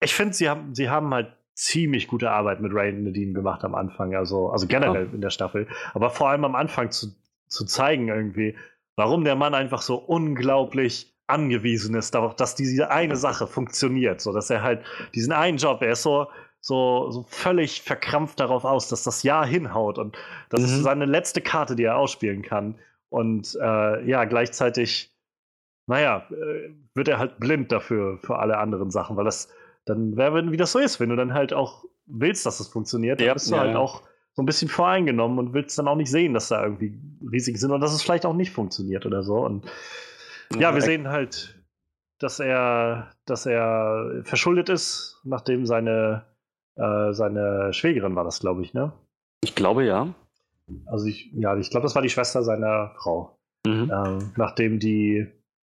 ich finde, sie haben, sie haben halt ziemlich gute Arbeit mit Ray Nadine gemacht am Anfang, also, also generell ja. in der Staffel, aber vor allem am Anfang zu, zu zeigen irgendwie, warum der Mann einfach so unglaublich angewiesen ist darauf, dass diese eine Sache funktioniert, so dass er halt diesen einen Job, er ist so, so, so völlig verkrampft darauf aus, dass das Jahr hinhaut und das mhm. ist seine letzte Karte, die er ausspielen kann und äh, ja, gleichzeitig, naja, äh, wird er halt blind dafür, für alle anderen Sachen, weil das dann wäre, wie das so ist, wenn du dann halt auch willst, dass es funktioniert, dann ja, bist du ja, halt ja. auch so ein bisschen voreingenommen und willst dann auch nicht sehen, dass da irgendwie Risiken sind und dass es vielleicht auch nicht funktioniert oder so. Und ja, wir sehen halt, dass er, dass er verschuldet ist, nachdem seine, äh, seine Schwägerin war das, glaube ich, ne? Ich glaube ja. Also ich, ja, ich glaube, das war die Schwester seiner Frau. Mhm. Ähm, nachdem die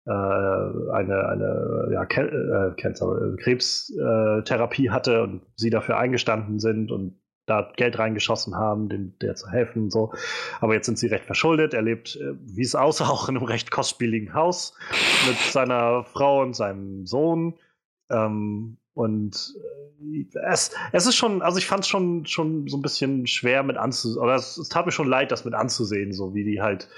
eine, eine ja, äh, Cancer, Krebstherapie hatte und sie dafür eingestanden sind und da Geld reingeschossen haben, dem, der zu helfen und so. Aber jetzt sind sie recht verschuldet. Er lebt, äh, wie es aussah, auch in einem recht kostspieligen Haus mit seiner Frau und seinem Sohn. Ähm, und es, es ist schon, also ich fand es schon, schon so ein bisschen schwer mit anzusehen, oder es, es, tat mir schon leid, das mit anzusehen, so wie die halt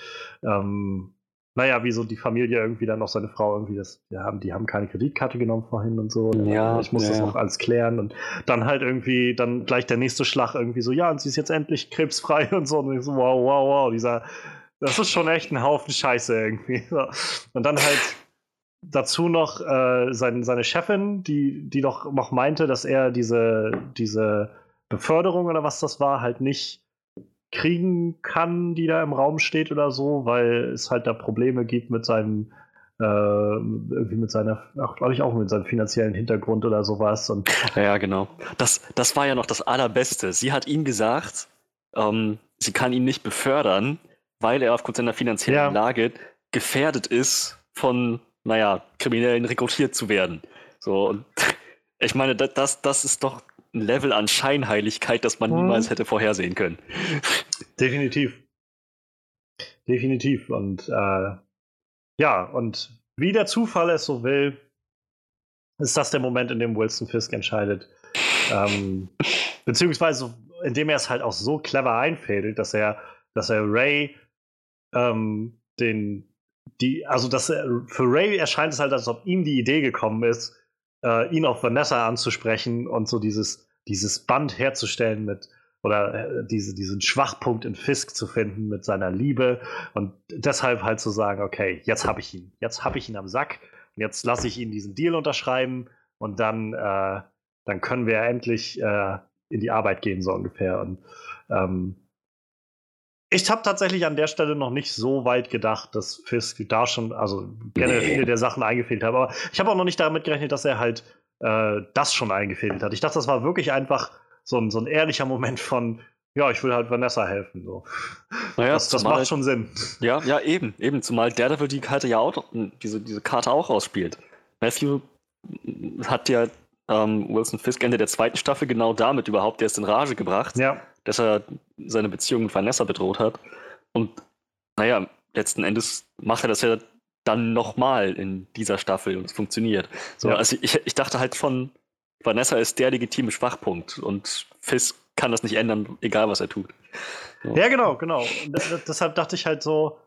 ähm, naja, wie so die Familie irgendwie dann noch seine Frau irgendwie das, die haben, die haben keine Kreditkarte genommen vorhin und so. Ja, ich muss ja. das noch alles klären und dann halt irgendwie, dann gleich der nächste Schlag irgendwie so, ja, und sie ist jetzt endlich krebsfrei und so. Und ich so, wow, wow, wow, dieser, das ist schon echt ein Haufen Scheiße irgendwie. Und dann halt dazu noch äh, sein, seine Chefin, die, die doch noch meinte, dass er diese, diese Beförderung oder was das war, halt nicht kriegen kann, die da im Raum steht oder so, weil es halt da Probleme gibt mit seinem äh, irgendwie mit seiner, glaube ich auch mit seinem finanziellen Hintergrund oder sowas. Und ja, genau. Das, das war ja noch das Allerbeste. Sie hat ihm gesagt, ähm, sie kann ihn nicht befördern, weil er aufgrund seiner finanziellen ja. Lage gefährdet ist, von, naja, Kriminellen rekrutiert zu werden. So, und ich meine, das, das ist doch ein Level an Scheinheiligkeit, das man hm. niemals hätte vorhersehen können. Definitiv. Definitiv. Und äh, ja, und wie der Zufall es so will, ist das der Moment, in dem Wilson Fisk entscheidet, ähm, beziehungsweise indem er es halt auch so clever einfädelt, dass er, dass er Ray ähm, den, die, also dass er, für Ray erscheint es halt, als ob ihm die Idee gekommen ist, äh, ihn auf Vanessa anzusprechen und so dieses, dieses Band herzustellen mit, oder äh, diese, diesen Schwachpunkt in Fisk zu finden mit seiner Liebe und deshalb halt zu sagen, okay, jetzt habe ich ihn, jetzt habe ich ihn am Sack, jetzt lasse ich ihn diesen Deal unterschreiben und dann, äh, dann können wir endlich äh, in die Arbeit gehen, so ungefähr. Und ähm, ich habe tatsächlich an der Stelle noch nicht so weit gedacht, dass Fisk da schon, also generell viele der Sachen eingefehlt hat. Aber ich habe auch noch nicht damit gerechnet, dass er halt äh, das schon eingefehlt hat. Ich dachte, das war wirklich einfach so ein, so ein ehrlicher Moment von, ja, ich will halt Vanessa helfen. So. Naja, das, das macht schon Sinn. Ja, ja, eben, eben. Zumal Daredevil die Karte ja auch, diese, diese Karte auch ausspielt. Matthew hat ja ähm, Wilson Fisk Ende der zweiten Staffel genau damit überhaupt erst in Rage gebracht, ja. dass er seine Beziehung mit Vanessa bedroht hat. Und naja, letzten Endes macht er das ja dann nochmal in dieser Staffel und es funktioniert. So, ja. Also ich, ich dachte halt von, Vanessa ist der legitime Schwachpunkt und Fisk kann das nicht ändern, egal was er tut. So. Ja, genau, genau. deshalb dachte ich halt so,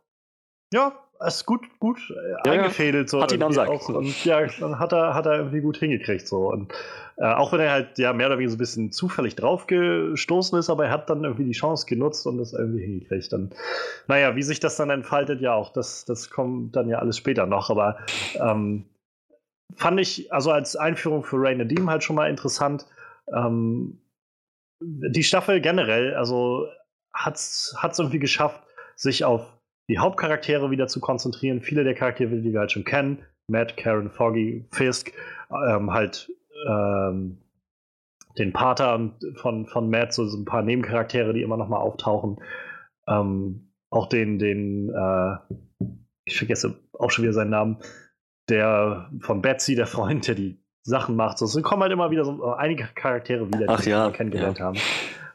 ja, es ist gut, gut äh, ja, eingefädelt. So hat ihn am Sack. Auch, und ja, hat er, hat er irgendwie gut hingekriegt. So. Und äh, auch wenn er halt ja mehr oder weniger so ein bisschen zufällig draufgestoßen ist, aber er hat dann irgendwie die Chance genutzt und das irgendwie hingekriegt. Und naja, wie sich das dann entfaltet, ja auch, das, das kommt dann ja alles später noch. Aber ähm, fand ich also als Einführung für Ray Nadim halt schon mal interessant. Ähm, die Staffel generell, also hat es irgendwie geschafft, sich auf die Hauptcharaktere wieder zu konzentrieren. Viele der Charaktere, die wir halt schon kennen, Matt, Karen, Foggy, Fisk, ähm, halt ähm, den Pater von, von Matt, so, so ein paar Nebencharaktere, die immer noch mal auftauchen. Ähm, auch den, den äh, ich vergesse auch schon wieder seinen Namen, der von Betsy, der Freund, der die Sachen macht. So, es kommen halt immer wieder so äh, einige Charaktere wieder, die Ach, ja, wir kennengelernt ja. haben.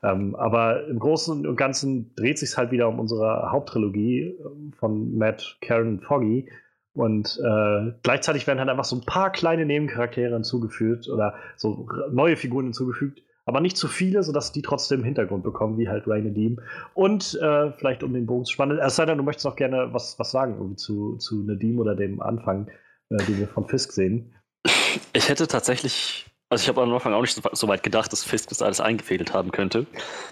Ähm, aber im Großen und Ganzen dreht sich halt wieder um unsere Haupttrilogie ähm, von Matt, Karen und Foggy. Und äh, gleichzeitig werden halt einfach so ein paar kleine Nebencharaktere hinzugefügt oder so neue Figuren hinzugefügt, aber nicht zu viele, sodass die trotzdem Hintergrund bekommen, wie halt Ray Nadim. Und äh, vielleicht um den Bogen zu spannen, es sei denn, du möchtest noch gerne was, was sagen irgendwie zu, zu Nadim oder dem Anfang, äh, den wir von Fisk sehen. Ich hätte tatsächlich, also ich habe am Anfang auch nicht so, weit gedacht, dass Fisk das alles eingefädelt haben könnte.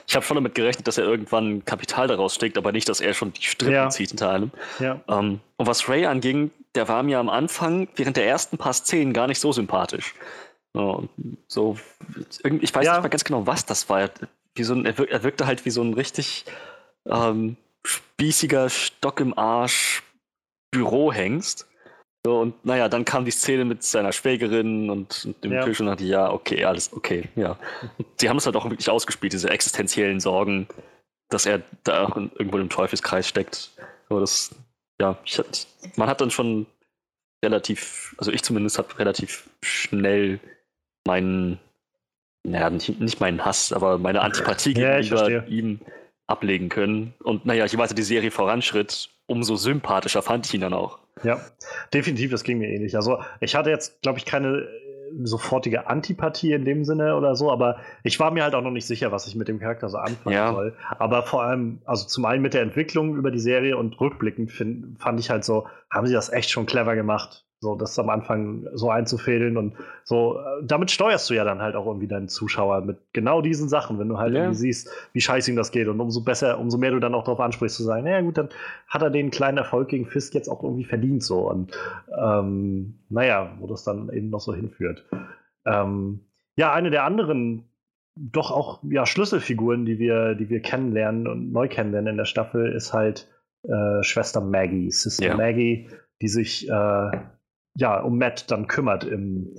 Ich habe schon damit gerechnet, dass er irgendwann Kapital daraus steckt, aber nicht, dass er schon die Strippen ja. zieht hinter allem. Ja. Um, ähm, und was Ray anging, der war mir am Anfang während der ersten paar Szenen gar nicht so sympathisch. So, so ich weiß ja. nicht mal ganz genau, was das war. Wie so ein, er, wirk, er wirkte halt wie so ein richtig ähm, spießiger Stock im Arsch Bürohengst. So, und naja, dann kam die Szene mit seiner Schwägerin und, und dem ja. Tisch und dachte, ja, okay, alles okay, ja. Sie haben es halt auch wirklich ausgespielt, diese existenziellen Sorgen, dass er da irgendwo im Teufelskreis steckt. So, das, ja, ich, man hat dann schon relativ, also ich zumindest habe relativ schnell meinen, naja, nicht, nicht meinen Hass, aber meine Antipathie ja, gegenüber ihm ablegen können. Und naja, je weiter die Serie voranschritt, umso sympathischer fand ich ihn dann auch. Ja, definitiv, das ging mir ähnlich. Also ich hatte jetzt, glaube ich, keine äh, sofortige Antipathie in dem Sinne oder so, aber ich war mir halt auch noch nicht sicher, was ich mit dem Charakter so anfangen ja. soll. Aber vor allem, also zum einen mit der Entwicklung über die Serie und rückblickend find, fand ich halt so, haben sie das echt schon clever gemacht. So, das am Anfang so einzufädeln und so, äh, damit steuerst du ja dann halt auch irgendwie deinen Zuschauer mit genau diesen Sachen, wenn du halt ja. irgendwie siehst, wie scheiße ihm das geht und umso besser, umso mehr du dann auch darauf ansprichst zu sagen, naja gut, dann hat er den kleinen Erfolg gegen Fisk jetzt auch irgendwie verdient so und ähm, naja, wo das dann eben noch so hinführt. Ähm, ja, eine der anderen doch auch ja, Schlüsselfiguren, die wir, die wir kennenlernen und neu kennenlernen in der Staffel, ist halt äh, Schwester Maggie, Sister ja. Maggie, die sich äh, ja, um Matt dann kümmert im,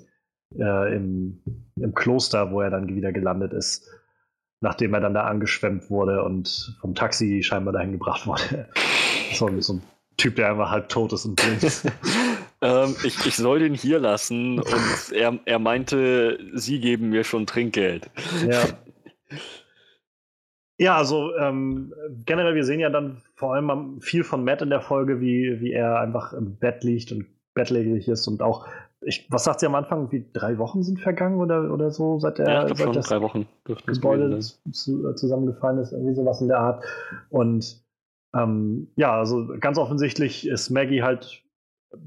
äh, im, im Kloster, wo er dann wieder gelandet ist, nachdem er dann da angeschwemmt wurde und vom Taxi scheinbar dahin gebracht wurde. so, so ein Typ, der einfach halb tot ist und blind. ähm, ich, ich soll den hier lassen und er, er meinte, sie geben mir schon Trinkgeld. Ja. Ja, also ähm, generell, wir sehen ja dann vor allem viel von Matt in der Folge, wie, wie er einfach im Bett liegt und bettlägerig ist und auch ich, was sagt sie am Anfang, wie drei Wochen sind vergangen oder, oder so, seit der ja, ich seit schon, das drei Wochen Gebäude zu, zusammengefallen ist, irgendwie sowas in der Art. Und ähm, ja, also ganz offensichtlich ist Maggie halt,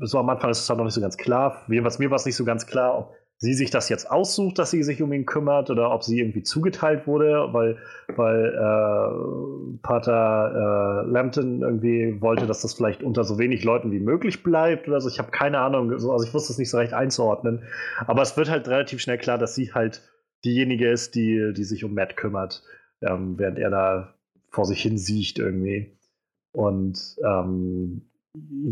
so am Anfang ist es halt noch nicht so ganz klar. Jedenfalls mir war es nicht so ganz klar, ob sie sich das jetzt aussucht, dass sie sich um ihn kümmert oder ob sie irgendwie zugeteilt wurde, weil, weil äh, Pater äh, Lambton irgendwie wollte, dass das vielleicht unter so wenig Leuten wie möglich bleibt oder so. Ich habe keine Ahnung, also ich wusste es nicht so recht einzuordnen. Aber es wird halt relativ schnell klar, dass sie halt diejenige ist, die, die sich um Matt kümmert, ähm, während er da vor sich hin sieht irgendwie. Und ähm,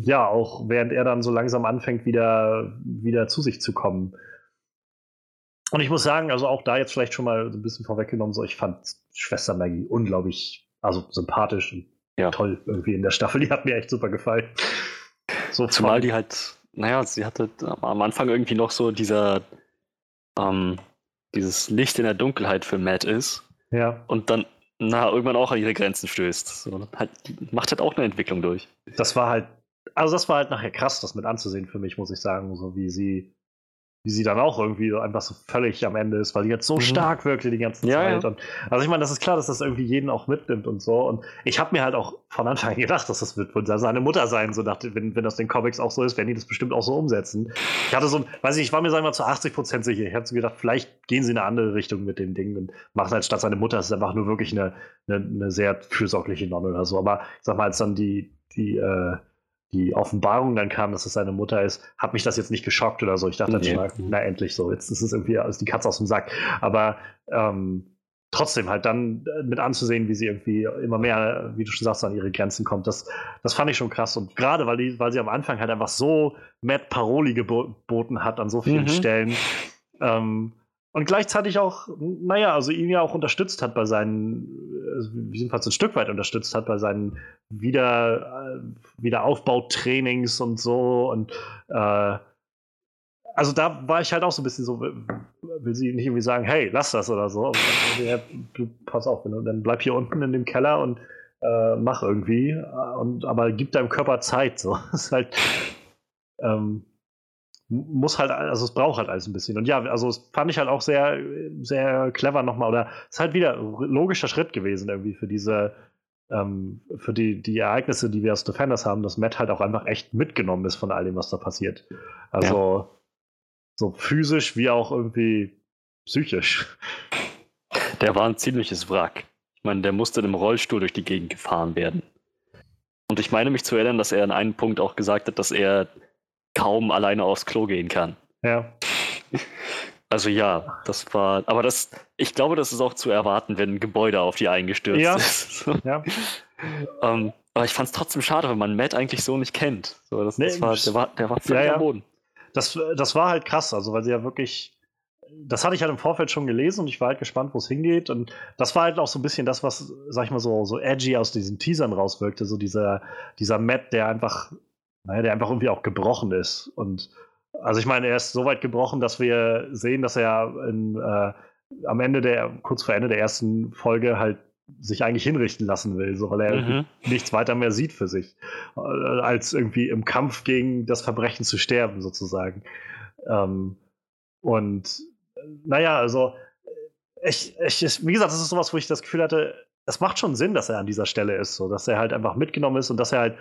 ja, auch während er dann so langsam anfängt, wieder, wieder zu sich zu kommen. Und ich muss sagen, also auch da jetzt vielleicht schon mal ein bisschen vorweggenommen, so ich fand Schwester Maggie unglaublich, also sympathisch und ja. toll irgendwie in der Staffel. Die hat mir echt super gefallen. So Zumal die halt, naja, sie hatte am Anfang irgendwie noch so dieser, ähm, dieses Licht in der Dunkelheit für Matt ist. Ja. Und dann, na, irgendwann auch an ihre Grenzen stößt. So, halt, macht halt auch eine Entwicklung durch. Das war halt, also das war halt nachher krass, das mit anzusehen für mich, muss ich sagen, so wie sie wie sie dann auch irgendwie einfach so völlig am Ende ist, weil die jetzt so mhm. stark wirkte die ganze ja, Zeit. Ja. Und, also ich meine, das ist klar, dass das irgendwie jeden auch mitnimmt und so. Und ich habe mir halt auch von Anfang an gedacht, dass das wird wohl seine Mutter sein. So dachte, wenn, wenn das den Comics auch so ist, werden die das bestimmt auch so umsetzen. Ich hatte so, weiß ich, ich war mir sagen wir mal zu 80 Prozent sicher. Ich habe so gedacht, vielleicht gehen sie in eine andere Richtung mit dem Ding und machen halt statt seine Mutter, es ist einfach nur wirklich eine, eine, eine sehr fürsorgliche Nonne oder so. Aber ich sag mal, als dann die, die, äh, die Offenbarung dann kam, dass es seine Mutter ist, hat mich das jetzt nicht geschockt oder so. Ich dachte nee. dann schon, na endlich so, jetzt ist es irgendwie ist die Katze aus dem Sack. Aber ähm, trotzdem halt dann äh, mit anzusehen, wie sie irgendwie immer mehr, wie du schon sagst, an ihre Grenzen kommt, das, das fand ich schon krass. Und gerade weil, die, weil sie am Anfang halt einfach so Matt Paroli geboten hat an so vielen mhm. Stellen, ähm, und gleichzeitig auch, naja, also ihn ja auch unterstützt hat bei seinen, äh, jedenfalls ein Stück weit unterstützt hat bei seinen Wieder, äh, Wiederaufbautrainings und so. Und äh, also da war ich halt auch so ein bisschen so, will sie nicht irgendwie sagen, hey, lass das oder so. Ja, du, pass auf, dann bleib hier unten in dem Keller und äh, mach irgendwie. Und, aber gib deinem Körper Zeit. So. Das ist halt. Ähm, muss halt, also es braucht halt alles ein bisschen. Und ja, also es fand ich halt auch sehr, sehr clever nochmal. Oder es ist halt wieder ein logischer Schritt gewesen irgendwie für diese, ähm, für die, die Ereignisse, die wir aus Defenders haben, dass Matt halt auch einfach echt mitgenommen ist von all dem, was da passiert. Also ja. so physisch wie auch irgendwie psychisch. Der war ein ziemliches Wrack. Ich meine, der musste im Rollstuhl durch die Gegend gefahren werden. Und ich meine mich zu erinnern, dass er an einem Punkt auch gesagt hat, dass er kaum alleine aufs Klo gehen kann. Ja. Also ja, das war, aber das, ich glaube, das ist auch zu erwarten, wenn ein Gebäude auf die eingestürzt ja. ist. ja. um, ähm, aber ich fand es trotzdem schade, wenn man Matt eigentlich so nicht kennt. So, das, nee, das war, der, war, der war völlig ja, am Boden. Das, das war halt krass, also weil sie ja wirklich, das hatte ich halt im Vorfeld schon gelesen und ich war halt gespannt, wo es hingeht. Und das war halt auch so ein bisschen das, was, sag ich mal, so, so edgy aus diesen Teasern rauswirkte. So dieser, dieser Matt, der einfach naja, der einfach irgendwie auch gebrochen ist. Und also ich meine, er ist so weit gebrochen, dass wir sehen, dass er in, äh, am Ende der, kurz vor Ende der ersten Folge halt sich eigentlich hinrichten lassen will, so weil er mhm. nichts weiter mehr sieht für sich, äh, als irgendwie im Kampf gegen das Verbrechen zu sterben, sozusagen. Ähm, und naja, also ich, ich, wie gesagt, das ist sowas, wo ich das Gefühl hatte, es macht schon Sinn, dass er an dieser Stelle ist, so dass er halt einfach mitgenommen ist und dass er halt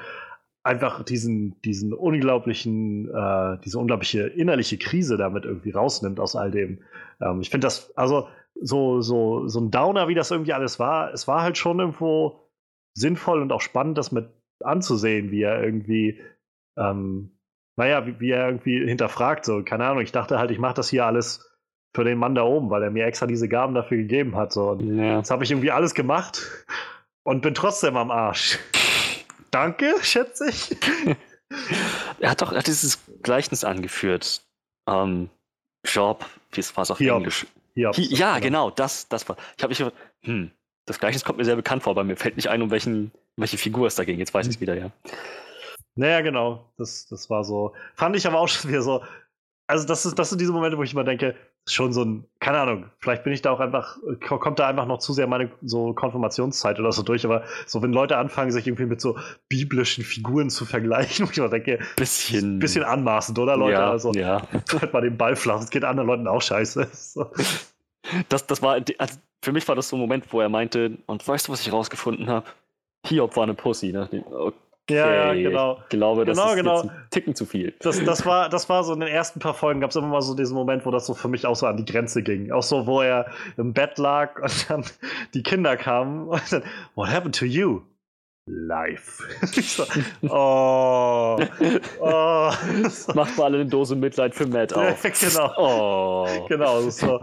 einfach diesen, diesen unglaublichen, äh, diese unglaubliche innerliche Krise damit irgendwie rausnimmt aus all dem. Ähm, ich finde das, also so, so, so ein Downer, wie das irgendwie alles war, es war halt schon irgendwo sinnvoll und auch spannend, das mit anzusehen, wie er irgendwie, ähm, naja, wie, wie er irgendwie hinterfragt, so, keine Ahnung, ich dachte halt, ich mache das hier alles für den Mann da oben, weil er mir extra diese Gaben dafür gegeben hat. So. Und ja. Jetzt habe ich irgendwie alles gemacht und bin trotzdem am Arsch. Danke, schätze ich. er hat doch er hat dieses Gleichnis angeführt. Ähm, Job, wie war es auf Hiob. Englisch? Hiob. Hi ja, genau. genau, das, das war. Ich habe mich hm, das Gleichnis kommt mir sehr bekannt vor, aber mir fällt nicht ein, um welchen, welche Figur es da ging. Jetzt weiß ich es wieder, ja. Naja, genau. Das, das war so. Fand ich aber auch schon wieder so. also das ist, das sind diese Momente, wo ich immer denke, schon so ein, keine Ahnung, vielleicht bin ich da auch einfach, kommt da einfach noch zu sehr meine so Konfirmationszeit oder so durch, aber so wenn Leute anfangen, sich irgendwie mit so biblischen Figuren zu vergleichen, wo ich immer denke, bisschen, bisschen anmaßend, oder Leute? Ja, also ja. halt mal den Ball flach, es geht anderen Leuten auch scheiße. So. Das, das war, also für mich war das so ein Moment, wo er meinte, und weißt du, was ich rausgefunden habe? Hiob war eine Pussy. Ne? Ja, ja, genau. Ich glaube, das Genau, ist genau. ein Ticken zu viel. Das, das, war, das war so in den ersten paar Folgen, gab es immer mal so diesen Moment, wo das so für mich auch so an die Grenze ging. Auch so, wo er im Bett lag und dann die Kinder kamen und dann, What happened to you? So, oh, oh. Macht mal alle eine Dose Mitleid für Matt auf. genau. Oh. Genau, so.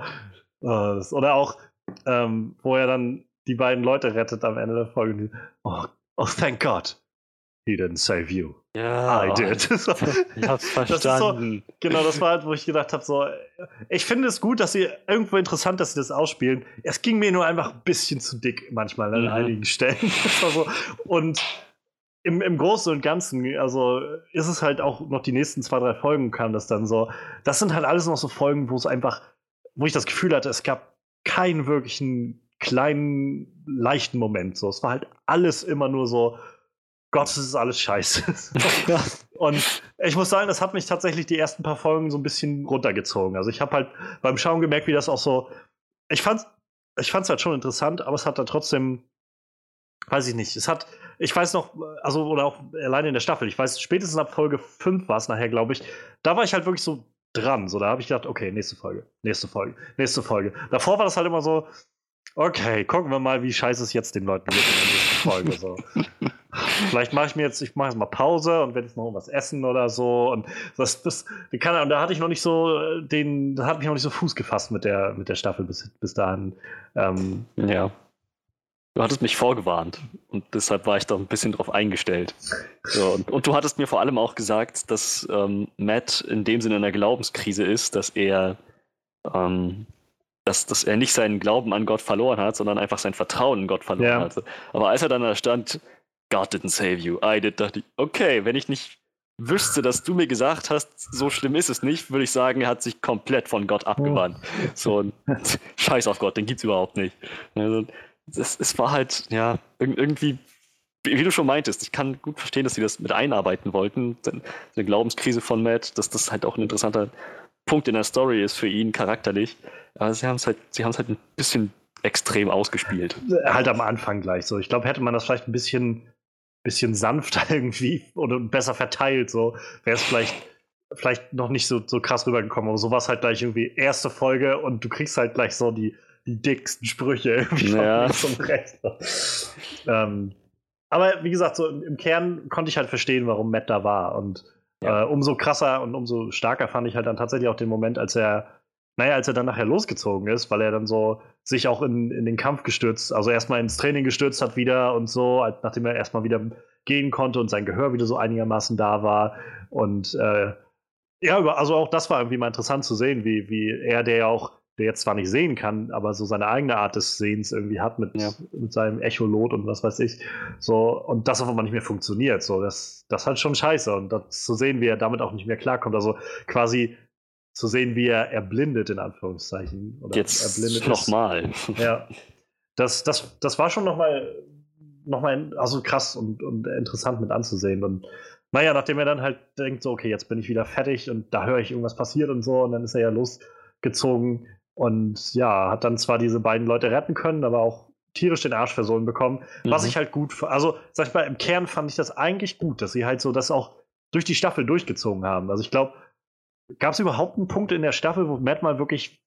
Oh, oder auch, ähm, wo er dann die beiden Leute rettet am Ende der Folge. Oh, oh thank God. He didn't save you. Ja, I did. So. Ich hab's ist so- verstanden. Genau, das war halt, wo ich gedacht habe, so, ich finde es gut, dass sie irgendwo interessant, dass sie das ausspielen. Es ging mir nur einfach ein bisschen zu dick manchmal an Mhm. einigen Stellen. Das so. Und im, im Großen und Ganzen, also ist es halt auch noch die nächsten zwei, drei Folgen kam das dann so. Das sind halt alles noch so Folgen, wo es einfach, wo ich das Gefühl hatte, es gab keinen wirklichen kleinen, leichten Moment. So, es war halt alles immer nur so, Gott, es ist alles scheiße. Und ich muss sagen, das hat mich tatsächlich die ersten paar Folgen so ein bisschen runtergezogen. Also ich habe halt beim Schauen gemerkt, wie das auch so. Ich fand's, ich fand's halt schon interessant, aber es hat da trotzdem, weiß ich nicht, es hat, ich weiß noch, also oder auch alleine in der Staffel, ich weiß, spätestens ab Folge 5 war es nachher, glaube ich, da war ich halt wirklich so dran. So, da habe ich gedacht, okay, nächste Folge, nächste Folge, nächste Folge. Davor war das halt immer so, okay, gucken wir mal, wie scheiße es jetzt den Leuten geht Folge. So. Vielleicht mache ich mir jetzt, ich mache jetzt mal Pause und werde jetzt noch was essen oder so. Und das, das, kann, und da hatte ich noch nicht so den, da hat mich noch nicht so Fuß gefasst mit der, mit der Staffel bis, bis dahin. Ähm, Ja. Du hattest mich vorgewarnt und deshalb war ich da ein bisschen drauf eingestellt. So, und, und du hattest mir vor allem auch gesagt, dass ähm, Matt in dem Sinne in einer Glaubenskrise ist, dass er, ähm, dass, dass er nicht seinen Glauben an Gott verloren hat, sondern einfach sein Vertrauen in Gott verloren Ja. hatte. Aber als er dann da stand, God didn't save you, I did, dachte ich, okay, wenn ich nicht wüsste, dass du mir gesagt hast, so schlimm ist es nicht, würde ich sagen, er hat sich komplett von Gott abgewandt. So ein Scheiß auf Gott, den gibt's überhaupt nicht. Also, es, es war halt, ja, irg- irgendwie, wie wie du schon meintest, ich kann gut verstehen, dass sie das mit einarbeiten wollten. Denn Eine Glaubenskrise von Matt, dass das halt auch ein interessanter Punkt in der Story ist für ihn charakterlich. Aber sie haben es halt, sie haben es halt ein bisschen extrem ausgespielt. halt am Anfang gleich so. Ich glaube, hätte man das vielleicht ein bisschen, bisschen sanfter irgendwie oder besser verteilt, so wäre es vielleicht, vielleicht noch nicht so, so krass rübergekommen. Aber so war es halt gleich irgendwie erste Folge und du kriegst halt gleich so die, die dicksten Sprüche irgendwie Ja. und rechts. ähm, aber wie gesagt, so im im Kern konnte ich halt verstehen, warum Matt da war. Und Ja. äh, umso krasser und umso stärker fand ich halt dann tatsächlich auch den Moment, als er, naja, als er dann nachher losgezogen ist, weil er dann so sich auch in, in den Kampf gestürzt, also erstmal ins Training gestürzt hat wieder und so, als- nachdem er erstmal wieder gehen konnte und sein Gehör wieder so einigermaßen da war. Und äh, ja, also auch das war irgendwie mal interessant zu sehen, wie, wie er, der ja auch, der jetzt zwar nicht sehen kann, aber so seine eigene Art des Sehens irgendwie hat mit, Ja. mit seinem Echolot und was weiß ich. So, und das auf einmal nicht mehr funktioniert. So, das, das ist halt schon scheiße. Und das zu sehen, wie er damit auch nicht mehr klarkommt. Also quasi zu sehen, wie er erblindet, in Anführungszeichen. Oder Jetzt nochmal. Ja. Das, das, das war schon nochmal noch mal, also krass und, und interessant mit anzusehen. Und naja, nachdem er dann halt denkt, so, okay, jetzt bin ich wieder fertig und da höre ich irgendwas passiert und so, und dann ist er ja losgezogen und ja, hat dann zwar diese beiden Leute retten können, aber auch tierisch den Arsch versohlen bekommen. Was Mhm. ich halt gut, also sag ich mal, im Kern fand ich das eigentlich gut, dass sie halt so das auch durch die Staffel durchgezogen haben. Also ich glaube, gab es überhaupt einen Punkt in der Staffel, wo Matt mal wirklich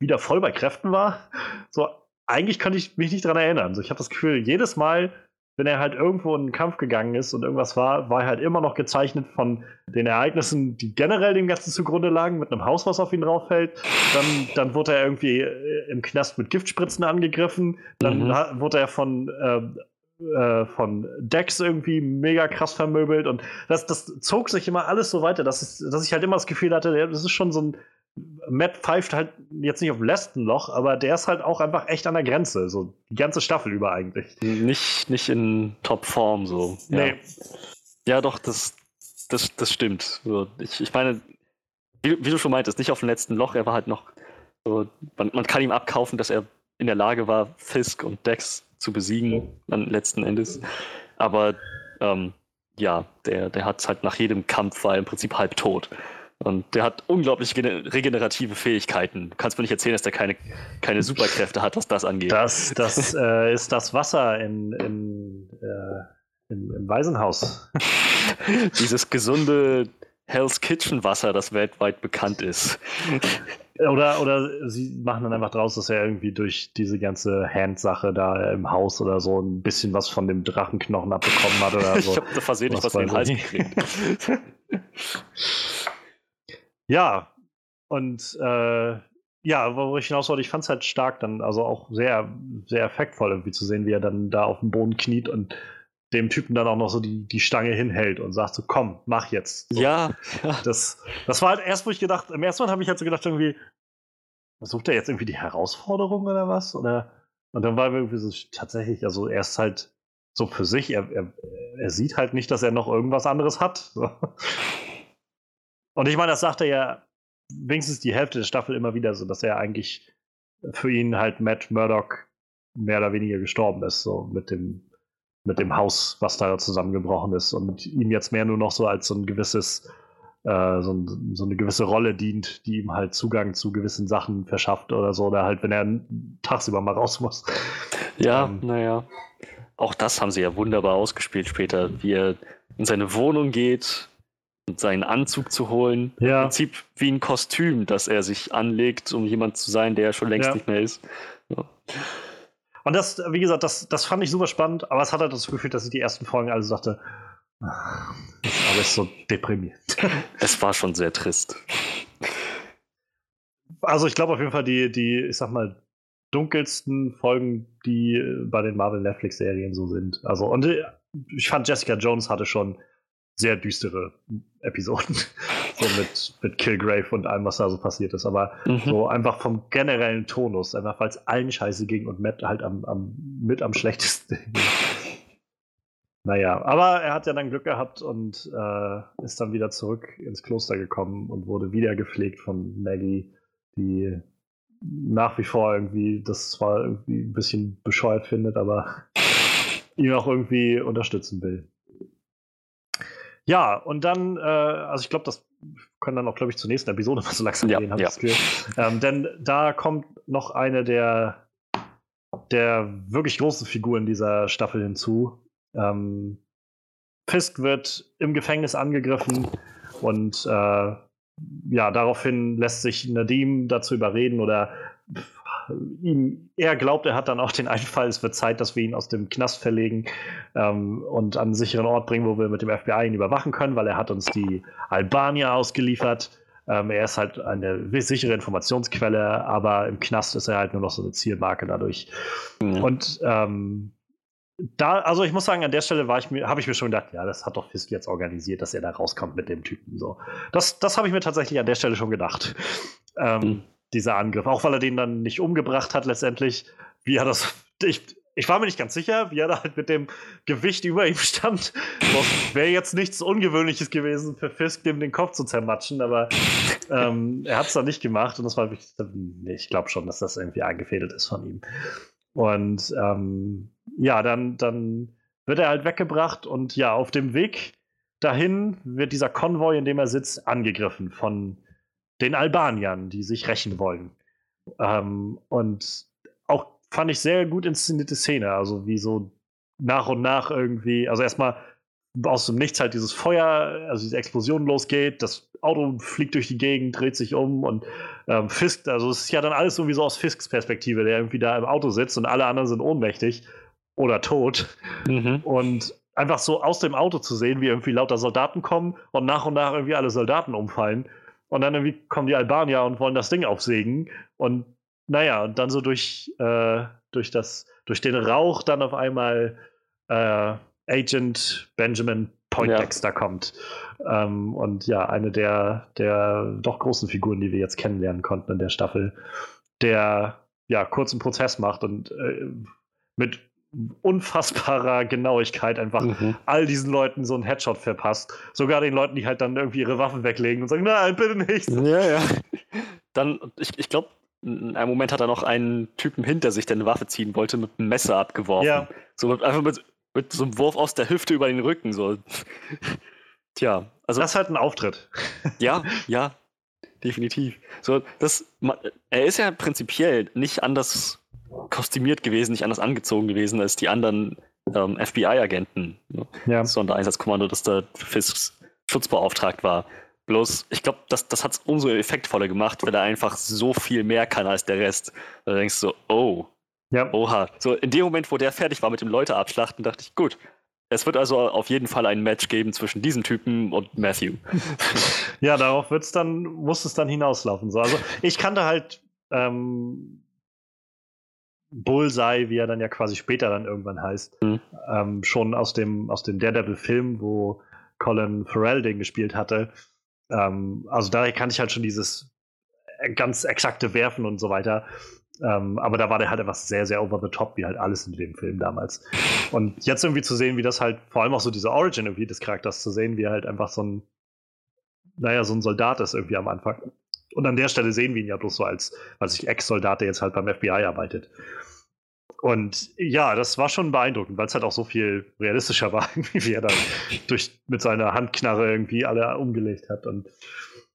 wieder voll bei Kräften war? So, eigentlich könnte ich mich nicht dran erinnern. So, ich habe das Gefühl, jedes Mal, wenn er halt irgendwo in den Kampf gegangen ist und irgendwas war, war er halt immer noch gezeichnet von den Ereignissen, die generell dem Ganzen zugrunde lagen, mit einem Haus, was auf ihn drauf fällt. Dann, dann wurde er irgendwie äh, im Knast mit Giftspritzen angegriffen. Dann Mhm. wurde er von, ähm, äh, von Dex irgendwie mega krass vermöbelt. Und das, das zog sich immer alles so weiter, dass, es, dass ich halt immer das Gefühl hatte, das ist schon so ein. Matt pfeift halt jetzt nicht auf dem letzten Loch, aber der ist halt auch einfach echt an der Grenze. So die ganze Staffel über eigentlich. Nicht, nicht in Top-Form so. Ja. Nee. Ja, doch, das, das, das stimmt. Ich, ich meine, wie, wie, du schon meintest, nicht auf dem letzten Loch, er war halt noch so, man, man kann ihm abkaufen, dass er in der Lage war, Fisk und Dex zu besiegen, dann letzten Endes. Aber ähm, ja, der, der hat halt nach jedem Kampf war im Prinzip halb tot. Und der hat unglaublich regenerative Fähigkeiten. Du kannst mir nicht erzählen, dass der keine, keine Superkräfte hat, was das angeht. Das, das äh, ist das Wasser in, in, äh, im, im Waisenhaus. Dieses gesunde Hell's Kitchen Wasser, das weltweit bekannt ist. Oder, oder sie machen dann einfach draus, dass er irgendwie durch diese ganze Hand-Sache da im Haus oder so ein bisschen was von dem Drachenknochen abbekommen hat oder so. ich habe da versehentlich was, was in den Hals gekriegt. ja, und äh, ja, wo ich hinaus wollte, ich fand es halt stark dann, also auch sehr, sehr effektvoll irgendwie zu sehen, wie er dann da auf dem Boden kniet und dem Typen dann auch noch so die, die Stange hinhält und sagt so, komm, mach jetzt. So. Ja, ja. Das, das war halt erst, wo ich gedacht, im ersten Mal habe ich halt so gedacht, irgendwie, sucht er jetzt irgendwie die Herausforderung oder was? Oder, und dann war irgendwie so tatsächlich, also er ist halt so für sich, er, er, er sieht halt nicht, dass er noch irgendwas anderes hat. So. Und ich meine, das sagt er ja wenigstens die Hälfte der Staffel immer wieder so, dass er eigentlich für ihn halt Matt Murdock mehr oder weniger gestorben ist, so mit dem mit dem Haus, was da zusammengebrochen ist und ihm jetzt mehr nur noch so als so ein gewisses, äh, so, ein, so, eine gewisse Rolle dient, die ihm halt Zugang zu gewissen Sachen verschafft oder so, oder halt, wenn er tagsüber mal raus muss. Ja, ähm, naja. Auch das haben sie ja wunderbar ausgespielt später, wie er in seine Wohnung geht, seinen Anzug zu holen. Ja. Im Prinzip wie ein Kostüm, das er sich anlegt, um jemand zu sein, der schon längst ja. nicht mehr ist. Ja. Und das, wie gesagt, das, das fand ich super spannend, aber es hat halt das Gefühl, dass ich die ersten Folgen alle sagte, ah, alles so deprimiert. Es war schon sehr trist. Also ich glaube auf jeden Fall die, die, ich sag mal, dunkelsten Folgen, die bei den Marvel Netflix-Serien so sind. Also, und äh, ich fand Jessica Jones hatte schon sehr düstere Episoden. so mit, mit Killgrave und allem, was da so passiert ist. Aber mhm. so einfach vom generellen Tonus, einfach weil es allen scheiße ging und Matt halt am, am, mit am schlechtesten. naja, aber er hat ja dann Glück gehabt und äh, ist dann wieder zurück ins Kloster gekommen und wurde wieder gepflegt von Maggie, die nach wie vor irgendwie das zwar irgendwie ein bisschen bescheuert findet, aber ihn auch irgendwie unterstützen will. Ja, und dann, äh, also ich glaube, das können dann auch, glaube ich, zur nächsten Episode mal so langsam ja, gehen, habe ja. ich das ähm, denn da kommt noch eine der, der wirklich großen Figuren dieser Staffel hinzu. Ähm, Fisk wird im Gefängnis angegriffen und äh, ja, daraufhin lässt sich Nadim dazu überreden oder ihm, er glaubt, er hat dann auch den Einfall, es wird Zeit, dass wir ihn aus dem Knast verlegen ähm, und an einen sicheren Ort bringen, wo wir mit dem FBI ihn überwachen können, weil er hat uns die Albanier ausgeliefert. Ähm, er ist halt eine sichere Informationsquelle, aber im Knast ist er halt nur noch so eine Zielmarke dadurch. Mhm. Und ähm, da, also ich muss sagen, an der Stelle war ich mir, habe ich mir schon gedacht, ja, das hat doch Fisk jetzt organisiert, dass er da rauskommt mit dem Typen. So. Das, das habe ich mir tatsächlich an der Stelle schon gedacht. Ähm, mhm dieser Angriff. Auch weil er den dann nicht umgebracht hat letztendlich. Wie er das. Ich, ich war mir nicht ganz sicher, wie er da halt mit dem Gewicht über ihm stand. Wäre jetzt nichts Ungewöhnliches gewesen für Fisk, dem den Kopf zu zermatschen, aber ähm, er hat es dann nicht gemacht und das war wirklich. Nee, ich glaube schon, dass das irgendwie eingefädelt ist von ihm. Und ähm, ja, dann, dann wird er halt weggebracht und ja, auf dem Weg dahin wird dieser Konvoi, in dem er sitzt, angegriffen von den Albaniern, die sich rächen wollen. Ähm, und auch fand ich sehr gut inszenierte Szene, also wie so nach und nach irgendwie, also erstmal aus dem Nichts halt dieses Feuer, also diese Explosion losgeht, das Auto fliegt durch die Gegend, dreht sich um und ähm, Fisk, also es ist ja dann alles irgendwie so aus Fisks Perspektive, der irgendwie da im Auto sitzt und alle anderen sind ohnmächtig oder tot. Mhm. Und einfach so aus dem Auto zu sehen, wie irgendwie lauter Soldaten kommen und nach und nach irgendwie alle Soldaten umfallen und dann irgendwie kommen die Albanier und wollen das Ding aufsägen. Und naja, und dann so durch, äh, durch, das, durch den Rauch dann auf einmal äh, Agent Benjamin Poindexter ja. kommt. Ähm, und ja, eine der, der doch großen Figuren, die wir jetzt kennenlernen konnten in der Staffel, der ja kurzen Prozess macht und äh, mit unfassbarer Genauigkeit einfach mhm. all diesen Leuten so einen Headshot verpasst. Sogar den Leuten, die halt dann irgendwie ihre Waffen weglegen und sagen, nein, bitte nicht. Ja, ja. Dann, ich, ich glaube, in einem Moment hat er noch einen Typen hinter sich, der eine Waffe ziehen wollte, mit einem Messer abgeworfen. Ja. So mit, einfach mit, mit so einem Wurf aus der Hüfte über den Rücken. So. Tja, also. Das ist halt ein Auftritt. Ja, ja, definitiv. So, das, er ist ja prinzipiell nicht anders kostümiert gewesen, nicht anders angezogen gewesen als die anderen ähm, FBI-Agenten. Ne? Ja. Sondereinsatzkommando, das da Fisks Schutzbeauftragt war. Bloß, ich glaube, das, das hat es umso effektvoller gemacht, weil er einfach so viel mehr kann als der Rest. Da denkst du so, oh, ja. oha. So, in dem Moment, wo der fertig war mit dem Leute abschlachten, dachte ich, gut, es wird also auf jeden Fall ein Match geben zwischen diesem Typen und Matthew. ja, darauf wird's dann, muss es dann hinauslaufen. So. Also ich kannte halt ähm, Bullseye, wie er dann ja quasi später dann irgendwann heißt, mhm. ähm, schon aus dem, aus dem Daredevil-Film, wo Colin Farrell den gespielt hatte. Ähm, also daher kann ich halt schon dieses ganz exakte Werfen und so weiter. Ähm, aber da war der halt einfach sehr, sehr over the top, wie halt alles in dem Film damals. Und jetzt irgendwie zu sehen, wie das halt, vor allem auch so diese Origin irgendwie des Charakters zu sehen, wie er halt einfach so ein, naja, so ein Soldat ist irgendwie am Anfang. Und an der Stelle sehen wir ihn ja bloß so als, als ich Ex-Soldat, der jetzt halt beim FBI arbeitet. Und ja, das war schon beeindruckend, weil es halt auch so viel realistischer war, wie er dann durch, mit seiner Handknarre irgendwie alle umgelegt hat und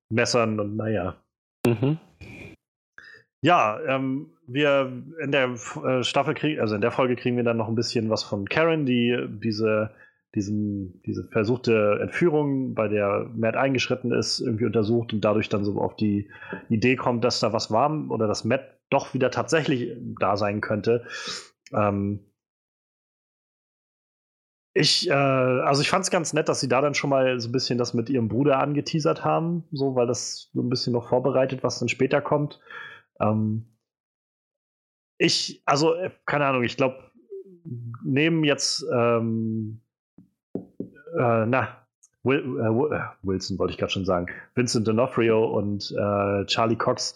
Messern und naja. Mhm. Ja, ähm, wir in der äh, Staffel kriegen, also in der Folge kriegen wir dann noch ein bisschen was von Karen, die diese, diesen, diese versuchte Entführung, bei der Matt eingeschritten ist, irgendwie untersucht und dadurch dann so auf die Idee kommt, dass da was war oder dass Matt doch wieder tatsächlich da sein könnte. Ähm, ich, äh, also ich fand es ganz nett, dass sie da dann schon mal so ein bisschen das mit ihrem Bruder angeteasert haben, so, weil das so ein bisschen noch vorbereitet, was dann später kommt. Ähm, ich, also, äh, keine Ahnung, ich glaube, neben jetzt, ähm, äh, na, Will, äh, äh Wilson wollte ich gerade schon sagen, Vincent D'Onofrio und äh, Charlie Cox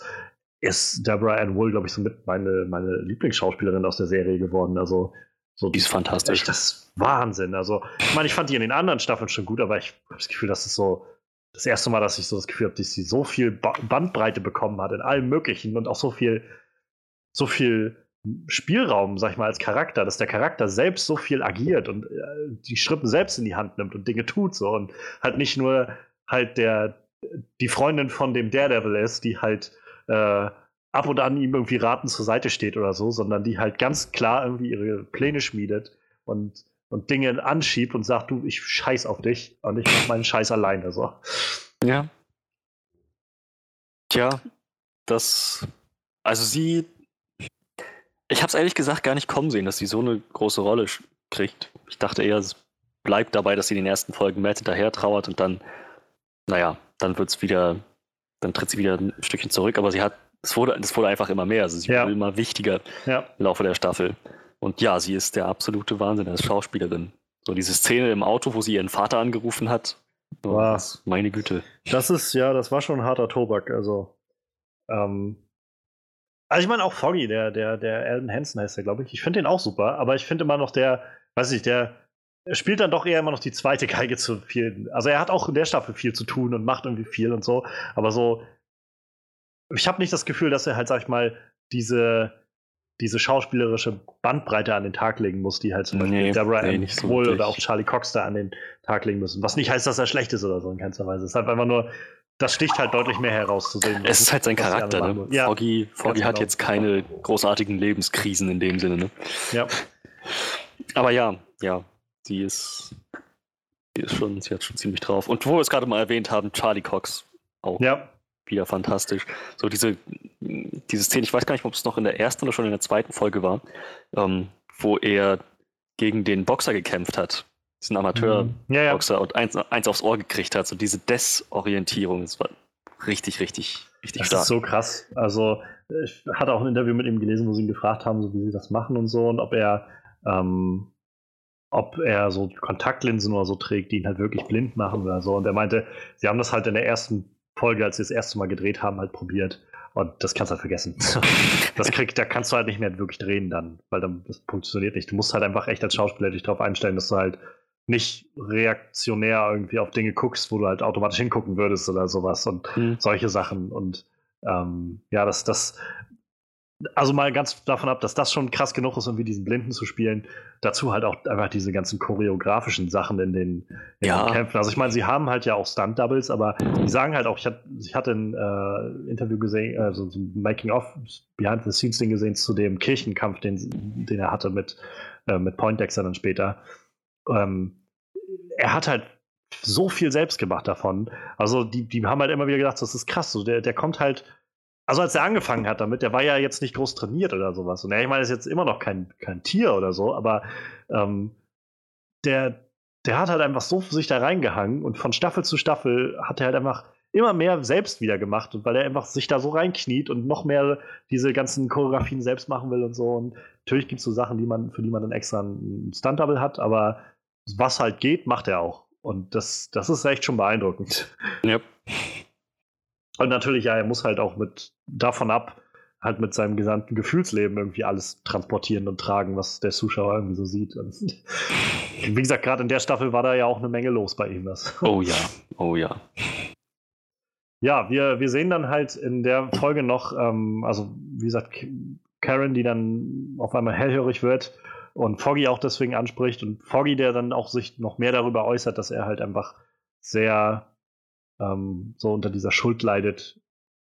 ist Deborah Ann Wool, glaube ich, so mit meine, meine Lieblingsschauspielerin aus der Serie geworden. Also, so, die ist fantastisch. Das ist Wahnsinn. Also, ich meine, ich fand die in den anderen Staffeln schon gut, aber ich habe das Gefühl, dass es so das erste Mal, dass ich so das Gefühl habe, dass sie so viel Bandbreite bekommen hat in allem Möglichen und auch so viel, so viel Spielraum, sag ich mal, als Charakter, dass der Charakter selbst so viel agiert und äh, die Schritte selbst in die Hand nimmt und Dinge tut so und halt nicht nur halt der die Freundin von dem Daredevil ist, die halt äh, ab und an ihm irgendwie ratend zur Seite steht oder so, sondern die halt ganz klar irgendwie ihre Pläne schmiedet und, und Dinge anschiebt und sagt, du, ich scheiß auf dich und ich mach meinen Scheiß alleine. So. Ja. Tja, das. Also sie. Ich hab's ehrlich gesagt gar nicht kommen sehen, dass sie so eine große Rolle kriegt. Ich dachte eher, es bleibt dabei, dass sie in den ersten Folgen Matt hinterher trauert und dann, naja, dann wird's wieder dann tritt sie wieder ein Stückchen zurück, aber sie hat, es wurde, es wurde einfach immer mehr. Also sie ja. wurde immer wichtiger ja. im Laufe der Staffel. Und ja, sie ist der absolute Wahnsinn als Schauspielerin. So diese Szene im Auto, wo sie ihren Vater angerufen hat. Oh, Was? Meine Güte. Das ist, ja, das war schon ein harter Tobak. Also, ähm, also ich meine auch Foggy, der, der, der Alden Hansen heißt der, glaube ich. Ich finde den auch super, aber ich finde immer noch der, weiß ich, der spielt dann doch eher immer noch die zweite Geige zu viel. Also er hat auch in der Staffel viel zu tun und macht irgendwie viel und so. Aber so, ich habe nicht das Gefühl, dass er halt, sag ich mal, diese, diese schauspielerische Bandbreite an den Tag legen muss, die halt zum Beispiel nee, Deborah nee, nicht so oder auch Charlie Cox da an den Tag legen müssen. Was nicht heißt, dass er schlecht ist oder so in keinster Weise. Es ist halt einfach nur, das sticht halt deutlich mehr herauszusehen. Es ist halt sein Charakter, ne? Ja, Foggy, Foggy hat genau. jetzt keine großartigen Lebenskrisen in dem Sinne, ne? Ja. Aber ja, ja, die ist, die ist schon, sie hat schon ziemlich drauf. Und wo wir es gerade mal erwähnt haben, Charlie Cox auch ja. wieder fantastisch. So diese, diese Szene, ich weiß gar nicht, ob es noch in der ersten oder schon in der zweiten Folge war, ähm, wo er gegen den Boxer gekämpft hat. Diesen Amateur-Boxer mhm. ja, ja. und eins, eins aufs Ohr gekriegt hat. So diese Desorientierung, das war richtig, richtig, richtig das stark. Das ist so krass. Also, ich hatte auch ein Interview mit ihm gelesen, wo sie ihn gefragt haben, so wie sie das machen und so und ob er ähm, ob er so Kontaktlinsen oder so trägt, die ihn halt wirklich blind machen oder so. Und er meinte, sie haben das halt in der ersten Folge, als sie das erste Mal gedreht haben, halt probiert. Und das kannst du halt vergessen. das krieg, da kannst du halt nicht mehr wirklich drehen dann, weil dann das funktioniert nicht. Du musst halt einfach echt als Schauspieler dich darauf einstellen, dass du halt nicht reaktionär irgendwie auf Dinge guckst, wo du halt automatisch hingucken würdest oder sowas und mhm. solche Sachen. Und ähm, ja, das, das, also mal ganz davon ab, dass das schon krass genug ist, um wie diesen Blinden zu spielen. Dazu halt auch einfach diese ganzen choreografischen Sachen in den, in ja. den Kämpfen. Also ich meine, sie haben halt ja auch Stunt-Doubles, aber die sagen halt auch, ich, hat, ich hatte ein äh, Interview gesehen, also so ein Making-of, Behind-the-Scenes-Ding gesehen zu dem Kirchenkampf, den, den er hatte mit, äh, mit Poindexter dann später. Ähm, er hat halt so viel selbst gemacht davon. Also die, die haben halt immer wieder gedacht, das ist krass. So, der, der kommt halt also als er angefangen hat damit, der war ja jetzt nicht groß trainiert oder sowas. Und ja, ich meine, ist jetzt immer noch kein, kein Tier oder so, aber ähm, der, der hat halt einfach so sich da reingehangen und von Staffel zu Staffel hat er halt einfach immer mehr selbst wieder gemacht weil er einfach sich da so reinkniet und noch mehr diese ganzen Choreografien selbst machen will und so. Und natürlich gibt es so Sachen, die man, für die man dann extra einen Stunt-Double hat, aber was halt geht, macht er auch. Und das, das ist echt schon beeindruckend. Ja. Und natürlich, ja, er muss halt auch mit davon ab, halt mit seinem gesamten Gefühlsleben irgendwie alles transportieren und tragen, was der Zuschauer irgendwie so sieht. Und wie gesagt, gerade in der Staffel war da ja auch eine Menge los bei ihm. Das. Oh ja, oh ja. Ja, wir, wir sehen dann halt in der Folge noch, ähm, also wie gesagt, Karen, die dann auf einmal hellhörig wird und Foggy auch deswegen anspricht und Foggy, der dann auch sich noch mehr darüber äußert, dass er halt einfach sehr ähm, so unter dieser Schuld leidet,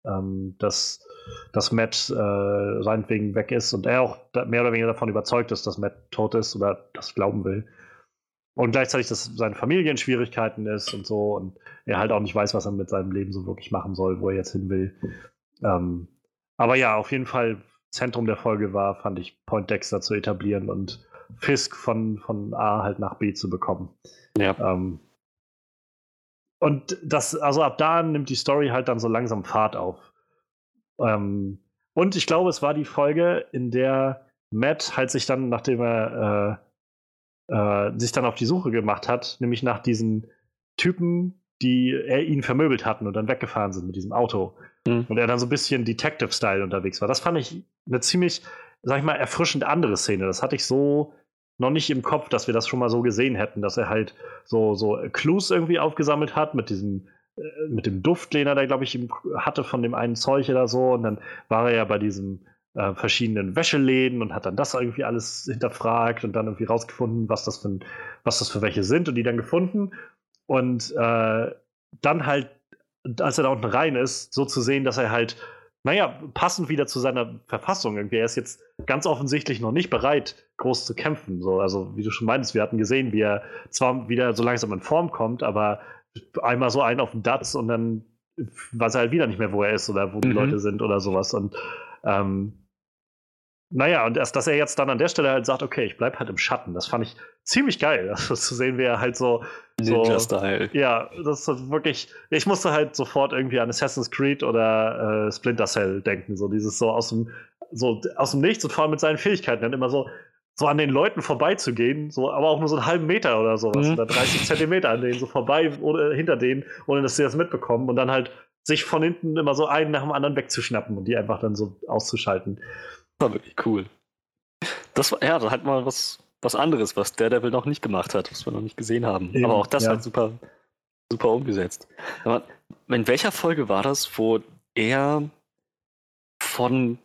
ähm, dass, dass Matt äh, seinetwegen weg ist und er auch mehr oder weniger davon überzeugt ist, dass Matt tot ist oder das glauben will. Und gleichzeitig, dass seine Familie in Schwierigkeiten ist und so und er halt auch nicht weiß, was er mit seinem Leben so wirklich machen soll, wo er jetzt hin will. Ähm, aber ja, auf jeden Fall Zentrum der Folge war, fand ich, Point Dexter zu etablieren und Fisk von, von A halt nach B zu bekommen. Ja. Ähm, und das, also ab da nimmt die Story halt dann so langsam Fahrt auf. Ähm, und ich glaube, es war die Folge, in der Matt halt sich dann, nachdem er äh, äh, sich dann auf die Suche gemacht hat, nämlich nach diesen Typen, die er ihn vermöbelt hatten und dann weggefahren sind mit diesem Auto. Mhm. Und er dann so ein bisschen Detective-Style unterwegs war. Das fand ich eine ziemlich, sag ich mal, erfrischend andere Szene. Das hatte ich so noch nicht im Kopf, dass wir das schon mal so gesehen hätten, dass er halt so, so Clues irgendwie aufgesammelt hat mit diesem äh, mit dem Duft, den er da, glaube ich, hatte von dem einen Zeug oder so. Und dann war er ja bei diesen äh, verschiedenen Wäscheläden und hat dann das irgendwie alles hinterfragt und dann irgendwie rausgefunden, was das für, was das für welche sind und die dann gefunden. Und äh, dann halt, als er da unten rein ist, so zu sehen, dass er halt naja, passend wieder zu seiner Verfassung irgendwie. Er ist jetzt ganz offensichtlich noch nicht bereit, groß zu kämpfen. So, also, wie du schon meintest, wir hatten gesehen, wie er zwar wieder so langsam in Form kommt, aber einmal so einen auf den Datz und dann weiß er halt wieder nicht mehr, wo er ist oder wo die mhm. Leute sind oder sowas. Und ähm, naja, und erst, dass er jetzt dann an der Stelle halt sagt, okay, ich bleib halt im Schatten, das fand ich ziemlich geil, also zu sehen, wie er halt so. so Ninja-Style. Ja, das ist wirklich. Ich musste halt sofort irgendwie an Assassin's Creed oder äh, Splinter Cell denken, so dieses so aus dem, so aus dem Nichts und vor allem mit seinen Fähigkeiten dann immer so, so an den Leuten vorbeizugehen, so, aber auch nur so einen halben Meter oder sowas, mhm. oder 30 Zentimeter an denen so vorbei oder hinter denen, ohne dass sie das mitbekommen und dann halt sich von hinten immer so einen nach dem anderen wegzuschnappen und die einfach dann so auszuschalten war wirklich cool. Das war, ja, halt mal was, was anderes, was Daredevil noch nicht gemacht hat, was wir noch nicht gesehen haben. Eben, Aber auch das ja. halt super, super umgesetzt. Aber in welcher Folge war das, wo er von,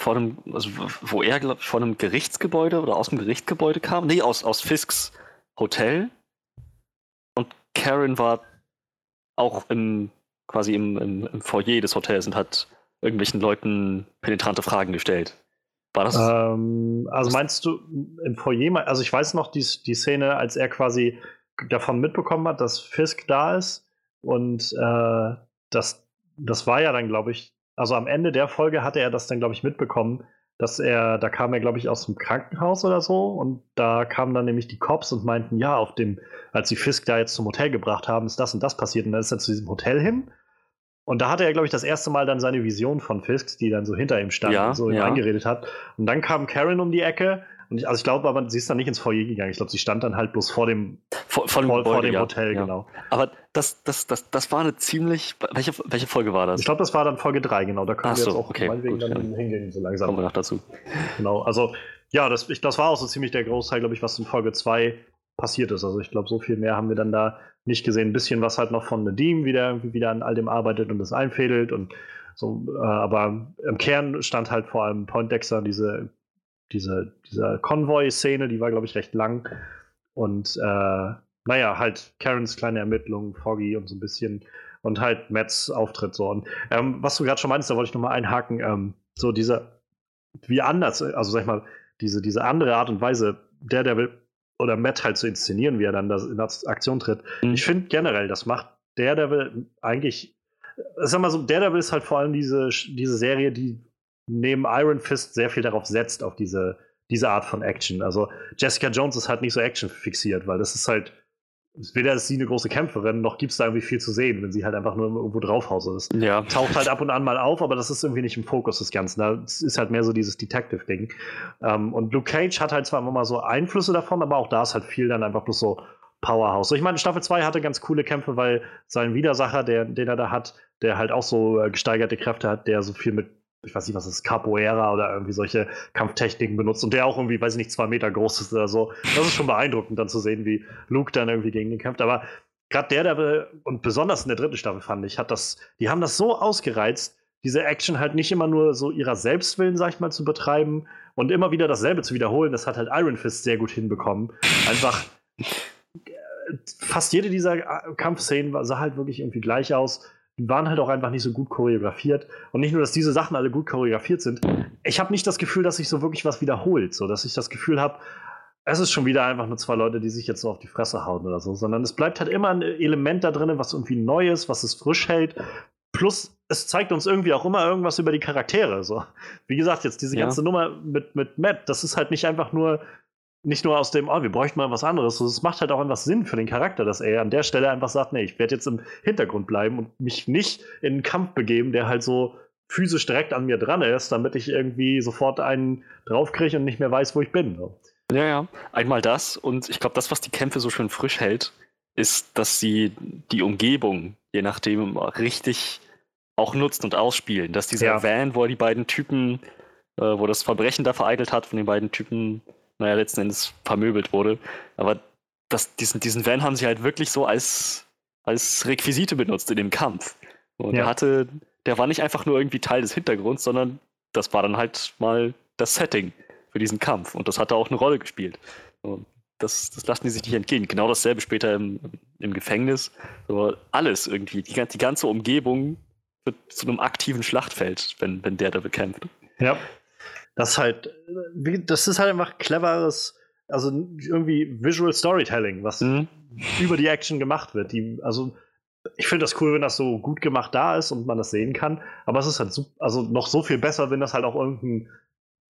von einem, also wo er, glaube ich, von einem Gerichtsgebäude oder aus dem Gerichtsgebäude kam? Nee, aus, aus Fisks Hotel. Und Karen war auch im, quasi im, im, im Foyer des Hotels und hat irgendwelchen Leuten penetrante Fragen gestellt. War das? Ähm, also meinst du im Foyer, also ich weiß noch die, die Szene, als er quasi davon mitbekommen hat, dass Fisk da ist und äh, das, das war ja dann, glaube ich, also am Ende der Folge hatte er das dann, glaube ich, mitbekommen, dass er, da kam er, glaube ich, aus dem Krankenhaus oder so und da kamen dann nämlich die Cops und meinten, ja, auf dem, als sie Fisk da jetzt zum Hotel gebracht haben, ist das und das passiert und dann ist er zu diesem Hotel hin und da hatte er, glaube ich, das erste Mal dann seine Vision von Fisk, die dann so hinter ihm stand ja, und so ihm ja. eingeredet hat. Und dann kam Karen um die Ecke Und ich, also ich glaube aber, sie ist dann nicht ins Foyer gegangen. Ich glaube, sie stand dann halt bloß vor dem, vor, vor dem, vor, vor dem. Hotel, ja. genau. Aber das, das, das, das war eine ziemlich. Welche, welche Folge war das? Ich glaube, das war dann Folge 3, genau. Da können Ach wir so, jetzt auch okay, meinetwegen gut, dann hingehen, so langsam. Kommen wir noch dazu. Genau, also ja, das, ich, das war auch so ziemlich der Großteil, glaube ich, was in Folge 2 passiert ist. Also ich glaube, so viel mehr haben wir dann da nicht gesehen. Ein bisschen was halt noch von Nadim, wie der irgendwie wieder an all dem arbeitet und das einfädelt und so, äh, aber im Kern stand halt vor allem Poindexter diese, diese, diese Konvoi-Szene, die war, glaube ich, recht lang. Und äh, naja, halt Karens kleine Ermittlung, Foggy und so ein bisschen und halt Matts Auftritt so. Und ähm, was du gerade schon meinst, da wollte ich nochmal einhaken, ähm, so dieser, wie anders, also sag ich mal, diese, diese andere Art und Weise, Daredevil oder Matt halt zu inszenieren, wie er dann das in das Aktion tritt. Mhm. Ich finde generell, das macht Daredevil eigentlich, sag mal so, Daredevil ist halt vor allem diese, diese Serie, die neben Iron Fist sehr viel darauf setzt, auf diese, diese Art von Action. Also Jessica Jones ist halt nicht so Action fixiert, weil das ist halt, weder ist sie eine große Kämpferin, noch gibt es da irgendwie viel zu sehen, wenn sie halt einfach nur irgendwo draufhaut. Das Ja. taucht halt ab und an mal auf, aber das ist irgendwie nicht im Fokus des Ganzen. Das ist halt mehr so dieses Detective-Ding. Ähm, und Luke Cage hat halt zwar immer mal so Einflüsse davon, aber auch da ist halt viel dann einfach bloß so Powerhouse. So, ich meine, Staffel 2 hatte ganz coole Kämpfe, weil sein Widersacher, der, den er da hat, der halt auch so äh, gesteigerte Kräfte hat, der so viel mit, ich weiß nicht, was ist, Capoeira oder irgendwie solche Kampftechniken benutzt und der auch irgendwie, weiß ich nicht, zwei Meter groß ist oder so. Das ist schon beeindruckend, dann zu sehen, wie Luke dann irgendwie gegen den kämpft. Aber gerade der, der und besonders in der dritten Staffel fand ich, hat das, die haben das so ausgereizt, diese Action halt nicht immer nur so ihrer Selbstwillen, sag ich mal, zu betreiben und immer wieder dasselbe zu wiederholen. Das hat halt Iron Fist sehr gut hinbekommen. Einfach äh, fast jede dieser äh, Kampfszenen sah halt wirklich irgendwie gleich aus. Die waren halt auch einfach nicht so gut choreografiert. Und nicht nur, dass diese Sachen alle gut choreografiert sind. Ich habe nicht das Gefühl, dass sich so wirklich was wiederholt. So, dass ich das Gefühl habe, es ist schon wieder einfach nur zwei Leute, die sich jetzt so auf die Fresse hauen oder so, sondern es bleibt halt immer ein Element da drin, was irgendwie neu ist, was es frisch hält. Plus, es zeigt uns irgendwie auch immer irgendwas über die Charaktere. So. Wie gesagt, jetzt diese Ja. ganze Nummer mit, mit Matt, das ist halt nicht einfach nur, nicht nur aus dem, oh, wir bräuchten mal was anderes. Es macht halt auch einfach Sinn für den Charakter, dass er an der Stelle einfach sagt, nee, ich werde jetzt im Hintergrund bleiben und mich nicht in einen Kampf begeben, der halt so physisch direkt an mir dran ist, damit ich irgendwie sofort einen draufkriege und nicht mehr weiß, wo ich bin. So. Ja, ja. Einmal das und ich glaube, das, was die Kämpfe so schön frisch hält, ist, dass sie die Umgebung, je nachdem, richtig auch nutzt und ausspielen. Dass dieser Ja. Van, wo er die beiden Typen, äh, wo das Verbrechen da vereitelt hat, von den beiden Typen, naja, letzten Endes vermöbelt wurde. Aber das, diesen, diesen Van haben sie halt wirklich so als, als Requisite benutzt in dem Kampf. Und Ja. der hatte, der war nicht einfach nur irgendwie Teil des Hintergrunds, sondern das war dann halt mal das Setting für diesen Kampf. Und das hat da auch eine Rolle gespielt. Und das, das lassen die sich nicht entgehen. Genau dasselbe später im, im Gefängnis. So alles irgendwie, die, die ganze Umgebung wird zu einem aktiven Schlachtfeld, wenn, wenn der da bekämpft. Ja. Das ist halt, äh, das ist halt einfach cleveres, also irgendwie Visual Storytelling, was Mhm. über die Action gemacht wird. Die, also ich finde das cool, wenn das so gut gemacht da ist und man das sehen kann. Aber es ist halt so, also noch so viel besser, wenn das halt auch irgendeinen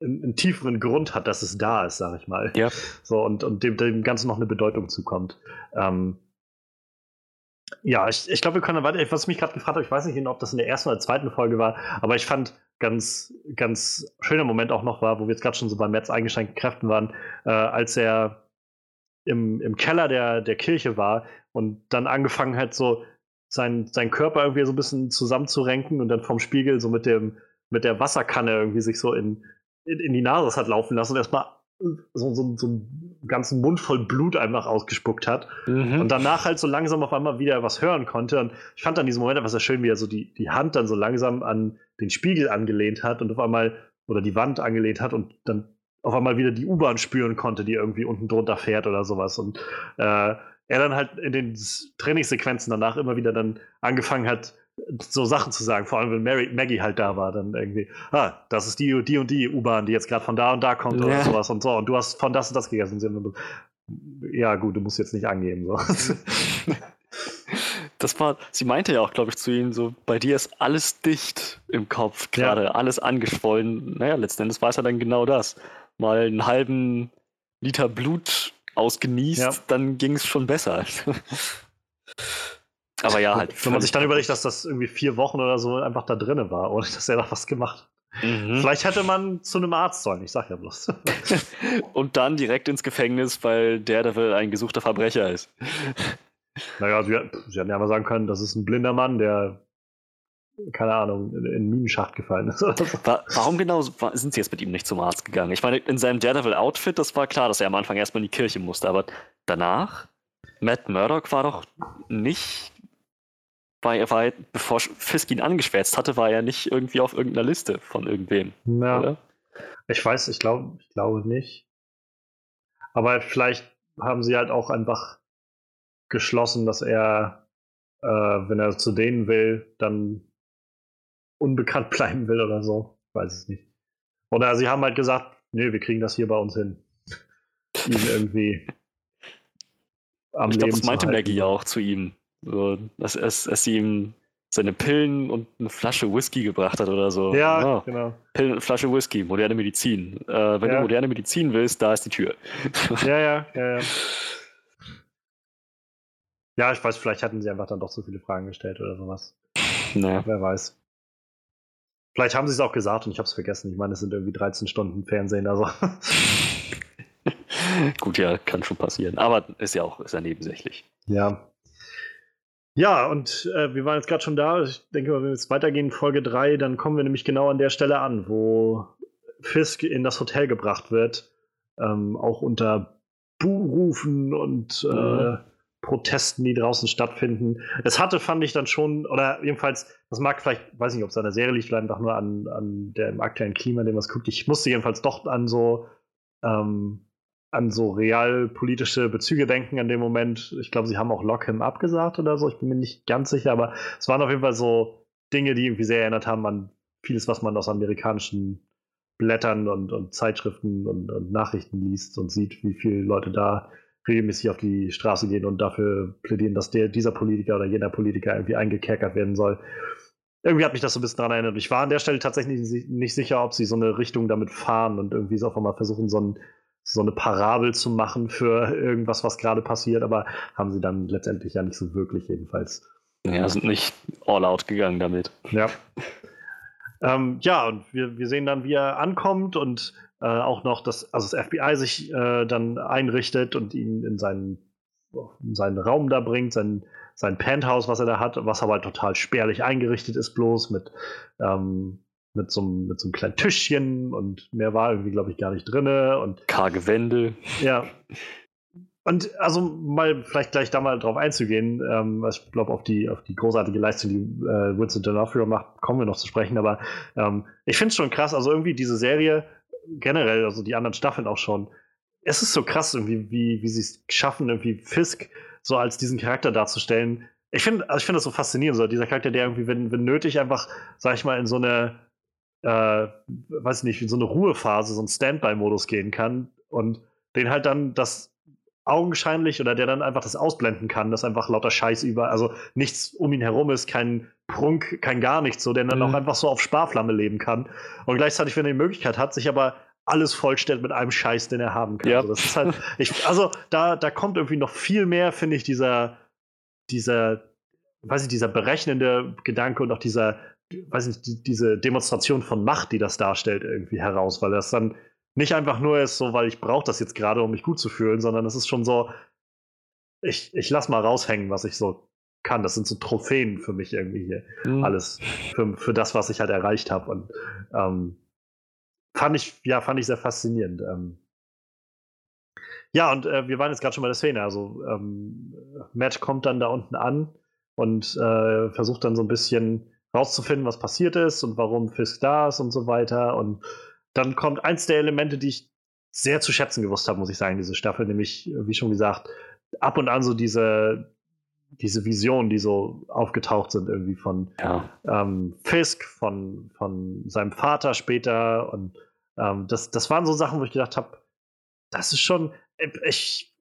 einen, tieferen Grund hat, dass es da ist, sag ich mal. Ja. So und, und dem, dem Ganzen noch eine Bedeutung zukommt. Ähm, ja, ich, ich glaube, wir können weiter. Was ich mich gerade gefragt habe, ich weiß nicht, ob das in der ersten oder zweiten Folge war, aber ich fand ganz, ganz schöner Moment auch noch war, wo wir jetzt gerade schon so bei Metz eingeschränkten Kräften waren, äh, als er im, im Keller der, der Kirche war und dann angefangen hat, so sein, sein Körper irgendwie so ein bisschen zusammenzurenken und dann vom Spiegel so mit dem, mit der Wasserkanne irgendwie sich so in, in, in die Nase hat laufen lassen und erstmal so, so, so einen ganzen Mund voll Blut einfach ausgespuckt hat. Mhm. Und danach halt so langsam auf einmal wieder was hören konnte. Und ich fand dann diesen Moment einfach sehr schön, wie er so die, die Hand dann so langsam an den Spiegel angelehnt hat und auf einmal, oder die Wand angelehnt hat und dann auf einmal wieder die U-Bahn spüren konnte, die irgendwie unten drunter fährt oder sowas. Und äh, er dann halt in den Trainingssequenzen danach immer wieder dann angefangen hat, so Sachen zu sagen, vor allem wenn Mary, Maggie halt da war, dann irgendwie, ah, das ist die, die und die U-Bahn, die jetzt gerade von da und da kommt oder Ja. sowas und so. Und du hast von das und das gegessen. Ja, gut, du musst jetzt nicht angeben. So. Das war, sie meinte ja auch, glaube ich, zu ihm so, bei dir ist alles dicht im Kopf gerade, alles angeschwollen. Naja, letzten Endes war es ja dann genau das. Mal einen halben Liter Blut ausgenießt, Ja. dann ging es schon besser. Aber ja, halt. Wenn man sich dann überlegt, dass das irgendwie vier Wochen oder so einfach da drinne war, ohne dass er da was gemacht hat. Mhm. Vielleicht hätte man zu einem Arzt sollen, ich sag ja bloß. Und dann direkt ins Gefängnis, weil Daredevil ein gesuchter Verbrecher ist. Naja, sie, sie hätten ja mal sagen können, das ist ein blinder Mann, der, keine Ahnung, in einen Minenschacht gefallen ist. Warum genau sind sie jetzt mit ihm nicht zum Arzt gegangen? Ich meine, in seinem Daredevil-Outfit, das war klar, dass er am Anfang erstmal in die Kirche musste, aber danach, Matt Murdock war doch nicht war war, bevor Fisk ihn angeschwärzt hatte, war er nicht irgendwie auf irgendeiner Liste von irgendwem. Ja. Oder? Ich weiß, ich glaube, ich glaube nicht. Aber vielleicht haben sie halt auch einfach geschlossen, dass er, äh, wenn er zu denen will, dann unbekannt bleiben will oder so. Ich weiß es nicht. Oder sie haben halt gesagt, nee, wir kriegen das hier bei uns hin. Ihn irgendwie am ich glaube, das meinte Maggie auch zu ihm. So, dass, dass, dass sie ihm seine Pillen und eine Flasche Whisky gebracht hat oder so. Ja, oh, genau. Pillen und Flasche Whisky, moderne Medizin. Äh, wenn ja. du moderne Medizin willst, da ist die Tür. Ja, ja, ja, ja. Ja, ich weiß, vielleicht hatten sie einfach dann doch so viele Fragen gestellt oder sowas. Naja. Wer weiß. Vielleicht haben sie es auch gesagt und ich habe es vergessen. Ich meine, es sind irgendwie 13 Stunden Fernsehen, also. Gut, ja, kann schon passieren. Aber ist ja auch ist ja nebensächlich. Ja. Ja, und äh, wir waren jetzt gerade schon da. Ich denke, wenn wir jetzt weitergehen, Folge 3, dann kommen wir nämlich genau an der Stelle an, wo Fisk in das Hotel gebracht wird. Ähm, auch unter Buhrufen und äh, mhm. Protesten, die draußen stattfinden. Es hatte, fand ich dann schon, oder jedenfalls, das mag vielleicht, weiß nicht, ob es an der Serie liegt, vielleicht einfach nur an, an dem aktuellen Klima, in dem man es guckt. Ich musste jedenfalls doch an so ähm, an so realpolitische Bezüge denken an dem Moment. Ich glaube, sie haben auch Lock him abgesagt oder so. Ich bin mir nicht ganz sicher, aber es waren auf jeden Fall so Dinge, die irgendwie sehr erinnert haben an vieles, was man aus amerikanischen Blättern und, und Zeitschriften und, und, Nachrichten liest und sieht, wie viele Leute da regelmäßig auf die Straße gehen und dafür plädieren, dass der, dieser Politiker oder jener Politiker irgendwie eingekerkert werden soll. Irgendwie hat mich das so ein bisschen daran erinnert. Ich war an der Stelle tatsächlich nicht sicher, ob sie so eine Richtung damit fahren und irgendwie so auf einmal versuchen, so ein so eine Parabel zu machen für irgendwas, was gerade passiert, aber haben sie dann letztendlich ja nicht so wirklich jedenfalls. Ja, sind nicht all out gegangen damit. Ja. ähm, ja, und wir, wir sehen dann, wie er ankommt und äh, auch noch, dass also das FBI sich äh, dann einrichtet und ihn in seinen, in seinen Raum da bringt, sein, sein Penthouse, was er da hat, was aber total spärlich eingerichtet ist, bloß mit ähm, mit so, einem, mit so einem kleinen Tischchen und mehr war irgendwie, glaube ich, gar nicht drin. Und karge Wände. Ja. Und also mal vielleicht gleich da mal drauf einzugehen, ähm, ich glaube, auf die, auf die großartige Leistung, die äh, Winston D'Onofrio macht, kommen wir noch zu sprechen, aber ähm, ich finde es schon krass, also irgendwie diese Serie, generell, also die anderen Staffeln auch schon, es ist so krass, irgendwie, wie, wie sie es schaffen, irgendwie Fisk so als diesen Charakter darzustellen. Ich finde also ich find das so faszinierend, so dieser Charakter, der irgendwie, wenn, wenn nötig, einfach, sag ich mal, in so eine äh, weiß nicht, in so eine Ruhephase, so ein Standby-Modus gehen kann und den halt dann das augenscheinlich oder der dann einfach das ausblenden kann, dass einfach lauter Scheiß über, also nichts um ihn herum ist, kein Prunk, kein gar nichts, so der dann mhm. auch einfach so auf Sparflamme leben kann und gleichzeitig, wenn er die Möglichkeit hat, sich aber alles vollstellt mit einem Scheiß, den er haben kann. Ja. Also das ist halt, ich, also da, da kommt irgendwie noch viel mehr, finde ich, dieser, dieser, weiß ich, dieser berechnende Gedanke und auch dieser, weiß nicht, die, diese Demonstration von Macht, die das darstellt, irgendwie heraus, weil das dann nicht einfach nur ist, so, weil ich brauche das jetzt gerade, um mich gut zu fühlen, sondern es ist schon so, ich, ich lass mal raushängen, was ich so kann. Das sind so Trophäen für mich irgendwie hier. Mhm. Alles für, für das, was ich halt erreicht habe. Und ähm, fand ich, ja, fand ich sehr faszinierend. Ähm, ja, und äh, wir waren jetzt gerade schon bei der Szene. Also ähm, Matt kommt dann da unten an und äh, versucht dann so ein bisschen rauszufinden, was passiert ist und warum Fisk da ist und so weiter. Und dann kommt eins der Elemente, die ich sehr zu schätzen gewusst habe, muss ich sagen, diese Staffel, nämlich, wie schon gesagt, ab und an so diese, diese Visionen, die so aufgetaucht sind, irgendwie von ja. ähm, Fisk, von, von seinem Vater später. Und ähm, das, das waren so Sachen, wo ich gedacht habe, das ist schon, ich,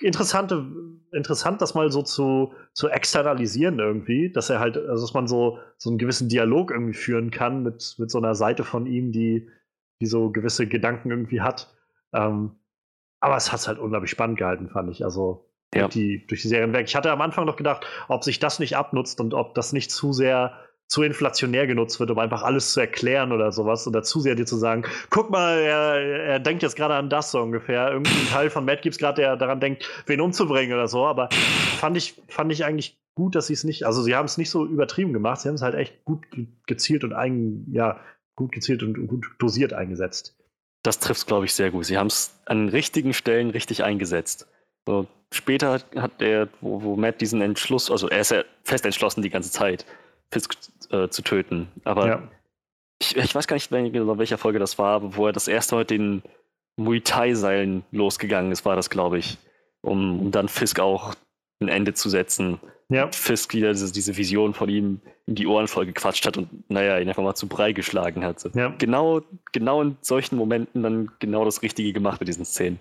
interessante, interessant, das mal so zu, zu externalisieren irgendwie, dass er halt, also dass man so, so einen gewissen Dialog irgendwie führen kann mit, mit so einer Seite von ihm, die, die so gewisse Gedanken irgendwie hat. Ähm, aber es hat es halt unglaublich spannend gehalten, fand ich. Also ja. durch, die, durch die Serien weg. Ich hatte am Anfang noch gedacht, ob sich das nicht abnutzt und ob das nicht zu sehr zu inflationär genutzt wird, um einfach alles zu erklären oder sowas und dazu sehr dir zu sagen, guck mal, er, er denkt jetzt gerade an das so ungefähr. Irgendein Teil von Matt gibt es gerade, der daran denkt, wen umzubringen oder so, aber fand ich, fand ich eigentlich gut, dass sie es nicht, also sie haben es nicht so übertrieben gemacht, sie haben es halt echt gut gezielt und ein, ja, gut gezielt und gut dosiert eingesetzt. Das trifft glaube ich, sehr gut. Sie haben es an richtigen Stellen richtig eingesetzt. So, später hat er, wo, wo, Matt diesen Entschluss, also er ist ja fest entschlossen die ganze Zeit, Fisk äh, zu töten. Aber ja. ich, ich, weiß gar nicht, in welcher Folge das war, wo er das erste Mal den Muay Thai-Seilen losgegangen ist, war das, glaube ich. Um, um dann Fisk auch ein Ende zu setzen. Ja. Fisk wieder diese, Vision von ihm in die Ohren voll gequatscht hat und, naja, ihn einfach mal zu Brei geschlagen hat. So. Ja. Genau, genau in solchen Momenten dann genau das Richtige gemacht mit diesen Szenen.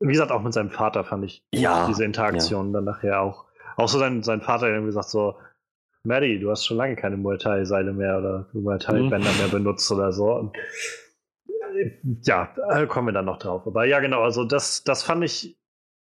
Wie gesagt, auch mit seinem Vater fand ich ja. diese Interaktion ja. dann nachher auch. Auch so sein, sein Vater, irgendwie sagt so, Maddie, du hast schon lange keine Muay Thai-Seile mehr oder Muay Thai-Bänder mhm. mehr benutzt oder so. Und, ja, kommen wir dann noch drauf. Aber ja, genau, also das, das fand ich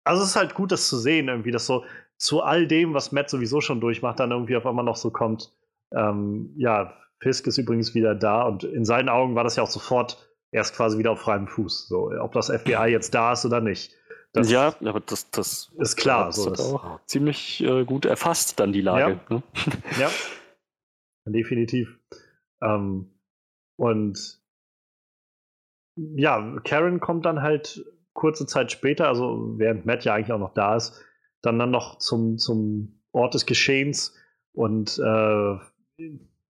also es ist halt gut, das zu sehen, irgendwie, dass so zu all dem, was Matt sowieso schon durchmacht, dann irgendwie auf einmal noch so kommt. Ähm, ja, Fisk ist übrigens wieder da und in seinen Augen war das ja auch sofort erst quasi wieder auf freiem Fuß. So, ob das FBI jetzt da ist oder nicht. Das ja, aber das, das ist klar. Das so, hat auch ziemlich äh, gut erfasst, dann die Lage. Ja, ne? ja. definitiv. Ähm, und ja, Karen kommt dann halt kurze Zeit später, also während Matt ja eigentlich auch noch da ist, dann dann noch zum, zum Ort des Geschehens und äh,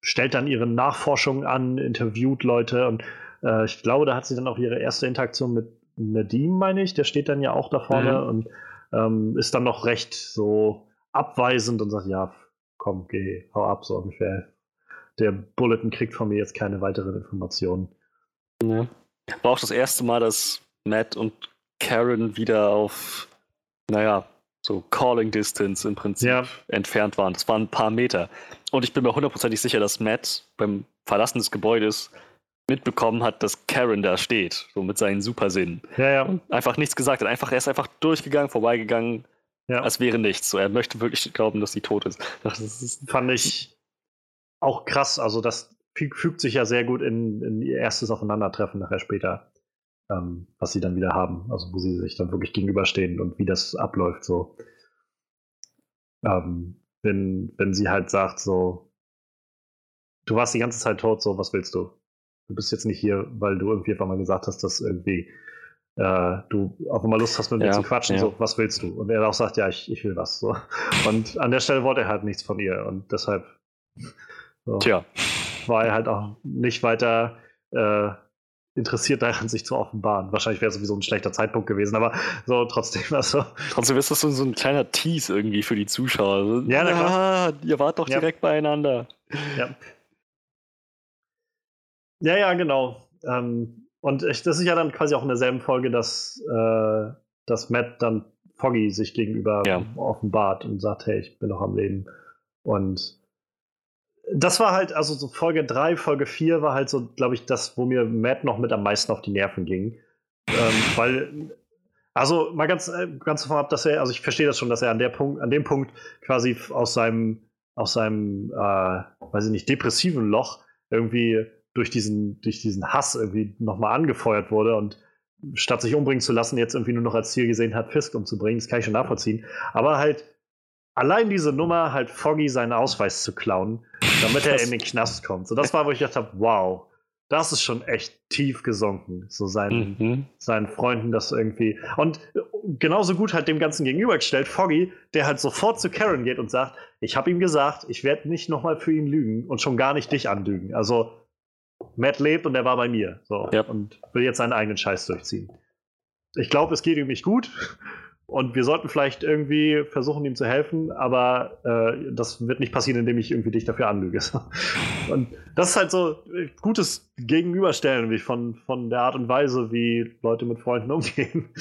stellt dann ihre Nachforschungen an, interviewt Leute und äh, ich glaube, da hat sie dann auch ihre erste Interaktion mit Nadim, meine ich, der steht dann ja auch da vorne mhm. und ähm, ist dann noch recht so abweisend und sagt, ja, komm, geh, hau ab, so ungefähr. Der Bulletin kriegt von mir jetzt keine weiteren Informationen. Ja. War auch das erste Mal, dass Matt und Karen wieder auf, naja, so Calling Distance im Prinzip ja. entfernt waren. Das waren ein paar Meter. Und ich bin mir hundertprozentig sicher, dass Matt beim Verlassen des Gebäudes mitbekommen hat, dass Karen da steht, so mit seinen Supersinnen. Ja, ja. Und einfach nichts gesagt hat. Einfach, er ist einfach durchgegangen, vorbeigegangen, ja. als wäre nichts. So, er möchte wirklich glauben, dass sie tot ist. Das ist Fand ich auch krass. Also, das fügt sich ja sehr gut in, in ihr erstes Aufeinandertreffen nachher später ähm, was sie dann wieder haben. Also wo sie sich dann wirklich gegenüberstehen und wie das abläuft. So. Ähm, wenn, wenn sie halt sagt, so, du warst die ganze Zeit tot, so, was willst du? Du bist jetzt nicht hier, weil du irgendwie einfach mal gesagt hast, dass irgendwie äh, du auf einmal Lust hast, mit mir ja, zu quatschen, ja. so, was willst du? Und er auch sagt, ja, ich, ich will was. So. Und an der Stelle wollte er halt nichts von ihr und deshalb so, Tja. war er halt auch nicht weiter äh, interessiert daran, sich zu offenbaren. Wahrscheinlich wäre sowieso ein schlechter Zeitpunkt gewesen, aber so trotzdem. Also. Trotzdem ist das so, so ein kleiner Tease irgendwie für die Zuschauer. Ja, na klar. Ah, ihr wart doch ja. direkt beieinander. Ja. Ja, ja, genau. Ähm, und ich, das ist ja dann quasi auch in derselben Folge, dass, äh, dass Matt dann Foggy sich gegenüber ja. offenbart und sagt, hey, ich bin noch am Leben. Und das war halt, also so Folge 3, Folge 4 war halt so, glaube ich, das, wo mir Matt noch mit am meisten auf die Nerven ging. ähm, weil, also mal ganz, äh, ganz davon dass er, also ich verstehe das schon, dass er an, der Punkt, an dem Punkt quasi aus seinem, aus seinem, äh, weiß ich nicht, depressiven Loch irgendwie durch diesen, durch diesen Hass irgendwie nochmal angefeuert wurde und statt sich umbringen zu lassen, jetzt irgendwie nur noch als Ziel gesehen hat, Fisk umzubringen. Das kann ich schon nachvollziehen. Aber halt allein diese Nummer, halt Foggy seinen Ausweis zu klauen, damit er in den Knast kommt. So, das war, wo ich gedacht habe, wow, das ist schon echt tief gesunken. So seinen, mhm. seinen Freunden das irgendwie. Und genauso gut halt dem Ganzen gegenübergestellt, Foggy, der halt sofort zu Karen geht und sagt, ich habe ihm gesagt, ich werde nicht nochmal für ihn lügen und schon gar nicht dich anlügen. Also Matt lebt und er war bei mir. So, ja. Und will jetzt seinen eigenen Scheiß durchziehen. Ich glaube, es geht ihm nicht gut. Und wir sollten vielleicht irgendwie versuchen, ihm zu helfen, aber äh, das wird nicht passieren, indem ich irgendwie dich dafür anlüge. und das ist halt so äh, gutes Gegenüberstellen wie von, von der Art und Weise, wie Leute mit Freunden umgehen.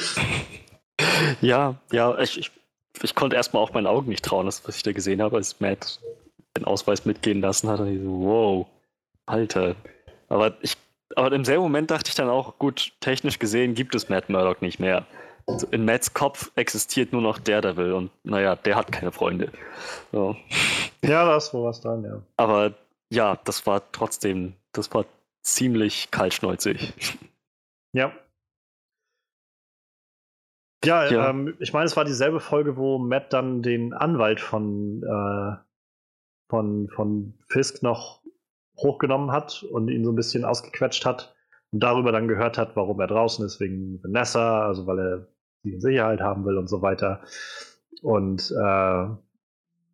Ja, ja, ich, ich, ich konnte erstmal auch meinen Augen nicht trauen, das, was ich da gesehen habe, als Matt den Ausweis mitgehen lassen hat. Und ich so, wow, Alter. Aber ich aber im selben Moment dachte ich dann auch, gut, technisch gesehen gibt es Matt Murdock nicht mehr in Matts Kopf existiert nur noch Daredevil und naja, der hat keine Freunde. So. Ja, da ist wohl was dran, ja. Aber ja, das war trotzdem, das war ziemlich kaltschneuzig. Ja. Ja, ja. Ähm, ich meine, es war dieselbe Folge, wo Matt dann den Anwalt von, äh, von, von Fisk noch hochgenommen hat und ihn so ein bisschen ausgequetscht hat und darüber dann gehört hat, warum er draußen ist, wegen Vanessa, also weil er sie in Sicherheit haben will und so weiter. Und äh,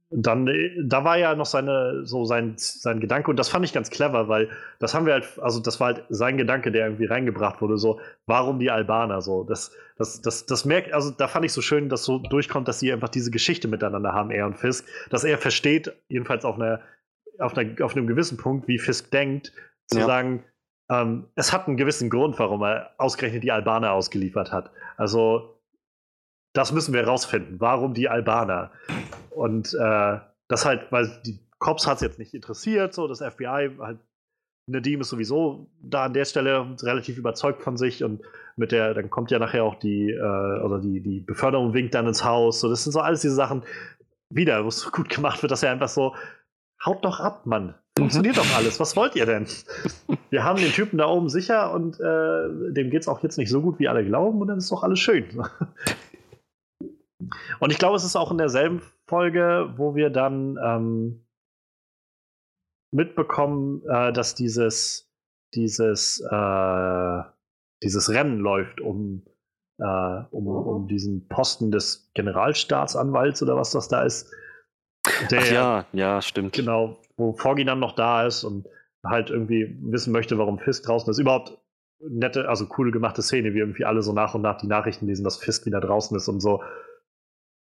dann, da war ja noch seine, so sein, sein Gedanke, und das fand ich ganz clever, weil das haben wir halt, also das war halt sein Gedanke, der irgendwie reingebracht wurde, so, warum die Albaner so? Das, das, das, das merkt, also da fand ich so schön, dass so durchkommt, dass sie einfach diese Geschichte miteinander haben, er und Fisk, dass er versteht, jedenfalls auf einer, auf, einer, auf einem gewissen Punkt, wie Fisk denkt, zu ja. sagen, ähm, es hat einen gewissen Grund, warum er ausgerechnet die Albaner ausgeliefert hat. Also, das müssen wir rausfinden. Warum die Albaner? Und äh, das halt, weil die Cops hat es jetzt nicht interessiert, so das FBI halt Nadim ist sowieso da an der Stelle relativ überzeugt von sich und mit der, dann kommt ja nachher auch die, äh, oder die, die Beförderung winkt dann ins Haus. So, das sind so alles diese Sachen, wieder, wo es so gut gemacht wird, dass er einfach so, haut doch ab, Mann. Funktioniert mhm. doch alles. Was wollt ihr denn? Wir haben den Typen da oben sicher und äh, dem geht es auch jetzt nicht so gut, wie alle glauben, und dann ist doch alles schön. Und ich glaube, es ist auch in derselben Folge, wo wir dann ähm, mitbekommen, äh, dass dieses, dieses, äh, dieses Rennen läuft um, äh, um, um diesen Posten des Generalstaatsanwalts oder was das da ist. Der, Ach ja, ja, stimmt. Genau, wo Foggy dann noch da ist und halt irgendwie wissen möchte, warum Fisk draußen ist. Überhaupt nette, also cool gemachte Szene, wie irgendwie alle so nach und nach die Nachrichten lesen, dass Fisk wieder draußen ist und so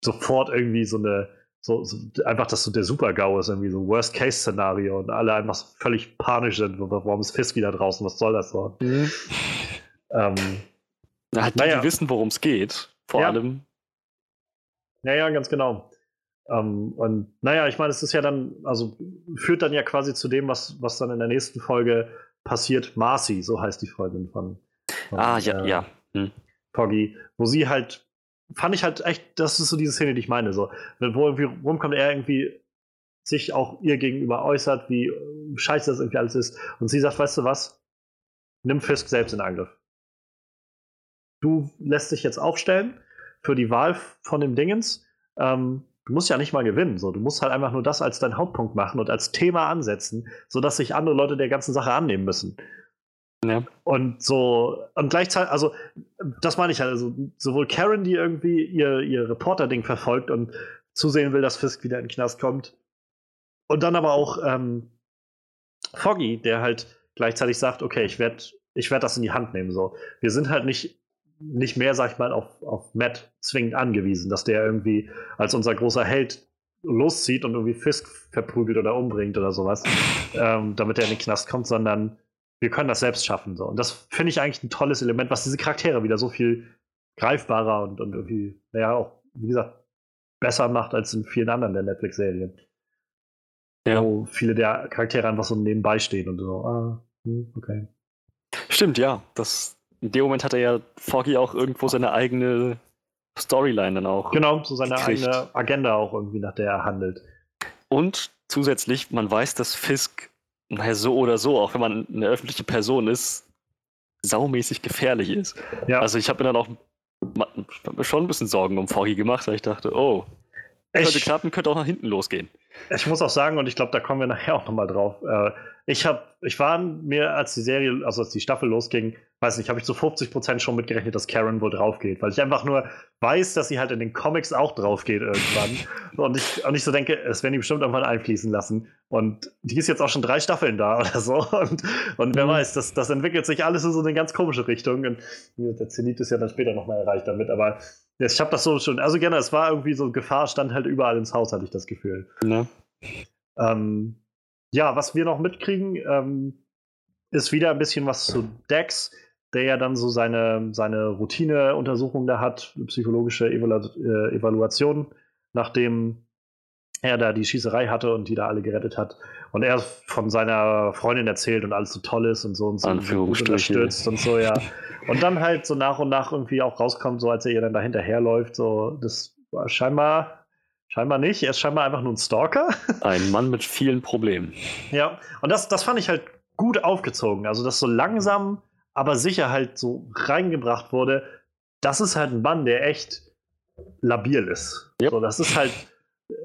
sofort irgendwie so eine, so, so einfach, dass so der Super-GAU ist, irgendwie so ein Worst-Case-Szenario und alle einfach so völlig panisch sind, warum ist Fisk wieder draußen, was soll das so? Mhm. Ähm, Na, halt die, naja. die wissen, worum es geht, vor ja. allem. Ja, ja, ganz genau. Ähm, und naja, ich meine, es ist ja dann, also führt dann ja quasi zu dem, was, was dann in der nächsten Folge passiert. Marcy, so heißt die Freundin von. von ah, ja, äh, ja. Hm. Poggy, wo sie halt fand ich halt echt, das ist so diese Szene, die ich meine. So, wo irgendwie rumkommt, er irgendwie sich auch ihr gegenüber äußert, wie scheiße das irgendwie alles ist. Und sie sagt, weißt du was? Nimm Fisk selbst in Angriff. Du lässt dich jetzt aufstellen für die Wahl von dem Dingens. Ähm, du musst ja nicht mal gewinnen. So. Du musst halt einfach nur das als deinen Hauptpunkt machen und als Thema ansetzen, sodass sich andere Leute der ganzen Sache annehmen müssen. Ja. Und so, und gleichzeitig, also, das meine ich halt, also, sowohl Karen, die irgendwie ihr, ihr Reporter-Ding verfolgt und zusehen will, dass Fisk wieder in den Knast kommt, und dann aber auch ähm, Foggy, der halt gleichzeitig sagt, okay, ich werde ich werd das in die Hand nehmen. So. Wir sind halt nicht, nicht mehr, sag ich mal, auf, auf Matt zwingend angewiesen, dass der irgendwie als unser großer Held loszieht und irgendwie Fisk verprügelt oder umbringt oder sowas, ähm, damit er in den Knast kommt, sondern wir können das selbst schaffen. So. Und das finde ich eigentlich ein tolles Element, was diese Charaktere wieder so viel greifbarer und, und irgendwie, naja, auch, wie gesagt, besser macht als in vielen anderen der Netflix-Serien. Ja. Wo viele der Charaktere einfach so nebenbei stehen und so, ah, hm, okay. Stimmt, ja. Das, in dem Moment hat er ja Foggy auch irgendwo seine eigene Storyline dann auch. Genau, so seine gekriegt. eigene Agenda auch irgendwie, nach der er handelt. Und zusätzlich, man weiß, dass Fisk naja, so oder so, auch wenn man eine öffentliche Person ist, saumäßig gefährlich ist. Ja. Also ich habe mir dann auch schon ein bisschen Sorgen um Foggy gemacht, weil ich dachte, oh, könnte ich, klappen, könnte auch nach hinten losgehen. Ich muss auch sagen, und ich glaube, da kommen wir nachher auch nochmal drauf. Äh, ich habe, ich war mir, als die Serie, also als die Staffel losging, weiß nicht, habe ich zu 50% schon mitgerechnet, dass Karen wohl drauf geht, weil ich einfach nur weiß, dass sie halt in den Comics auch drauf geht irgendwann. und, ich, und ich so denke, es werden die bestimmt irgendwann einfließen lassen. Und die ist jetzt auch schon drei Staffeln da oder so. Und, und wer mhm. weiß, das, das entwickelt sich alles in so eine ganz komische Richtung. Und der Zenit ist ja dann später nochmal erreicht damit. Aber ich habe das so schon, also gerne, es war irgendwie so, Gefahr stand halt überall ins Haus, hatte ich das Gefühl. Ja. Ähm, ja, was wir noch mitkriegen, ähm, ist wieder ein bisschen was zu Dex, der ja dann so seine, seine Routineuntersuchung da hat, psychologische Evalu äh, Evaluation, nachdem er da die Schießerei hatte und die da alle gerettet hat. Und er von seiner Freundin erzählt und alles so toll ist und so und so unterstützt und so, ja. Und dann halt so nach und nach irgendwie auch rauskommt, so als er ihr dann da hinterherläuft, so, das war scheinbar Scheinbar nicht. Er ist scheinbar einfach nur ein Stalker. Ein Mann mit vielen Problemen. Ja, und das, das fand ich halt gut aufgezogen. Also, dass so langsam, aber sicher halt so reingebracht wurde. Das ist halt ein Mann, der echt labil ist. Yep. So, das ist halt,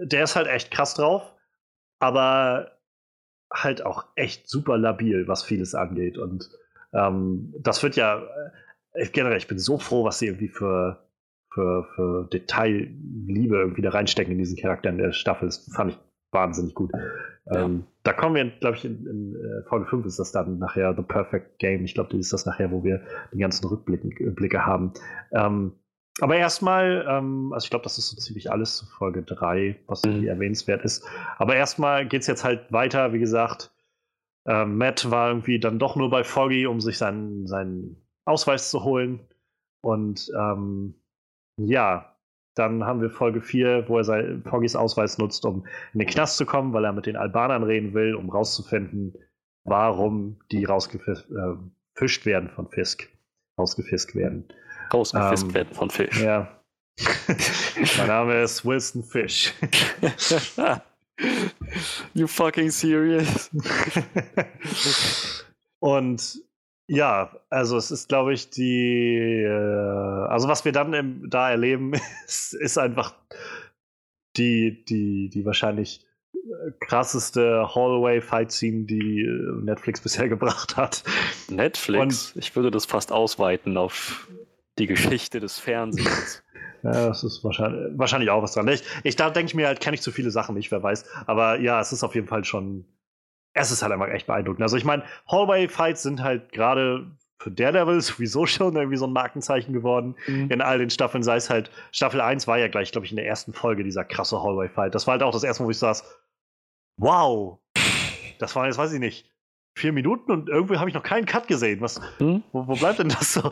der ist halt echt krass drauf, aber halt auch echt super labil, was vieles angeht. Und ähm, das wird ja äh, generell, ich bin so froh, was sie irgendwie für, für, für Detailliebe irgendwie da reinstecken in diesen Charakter in der Staffel. Das fand ich wahnsinnig gut. Ja. Ähm, da kommen wir, glaube ich, in, in äh, Folge 5 ist das dann nachher The Perfect Game. Ich glaube, das ist das nachher, wo wir die ganzen Rückblicke haben. Ähm, aber erstmal, ähm, also ich glaube, das ist so ziemlich alles zu Folge 3, was mhm. irgendwie erwähnenswert ist. Aber erstmal geht es jetzt halt weiter, wie gesagt. Äh, Matt war irgendwie dann doch nur bei Foggy, um sich seinen, seinen Ausweis zu holen. Und ähm, ja, dann haben wir Folge 4, wo er sein, Foggys Ausweis nutzt, um in den Knast zu kommen, weil er mit den Albanern reden will, um rauszufinden, warum die rausgefischt äh, werden von Fisk. Rausgefiskt werden. Rausgefiskt ähm, werden von Fisch. Ja. mein Name ist Wilson Fish. you fucking serious? Und ja, also es ist, glaube ich, die, äh, also was wir dann im, da erleben, ist, ist einfach die, die, die wahrscheinlich krasseste Hallway-Fight-Scene, die äh, Netflix bisher gebracht hat. Netflix? Und ich würde das fast ausweiten auf die Geschichte des Fernsehens. Ja, das ist wahrscheinlich, wahrscheinlich auch was dran. Ich, ich da denke ich mir halt, kenne ich zu viele Sachen nicht, wer weiß. Aber ja, es ist auf jeden Fall schon. Es ist halt einfach echt beeindruckend. Also ich meine, Hallway-Fights sind halt gerade für Daredevil sowieso schon irgendwie so ein Markenzeichen geworden mhm. in all den Staffeln. Sei es halt, Staffel 1 war ja gleich, glaube ich, in der ersten Folge dieser krasse Hallway-Fight. Das war halt auch das erste Mal, wo ich saß, wow, das war jetzt, weiß ich nicht, vier Minuten und irgendwie habe ich noch keinen Cut gesehen. Was, hm? wo, wo, bleibt denn das so?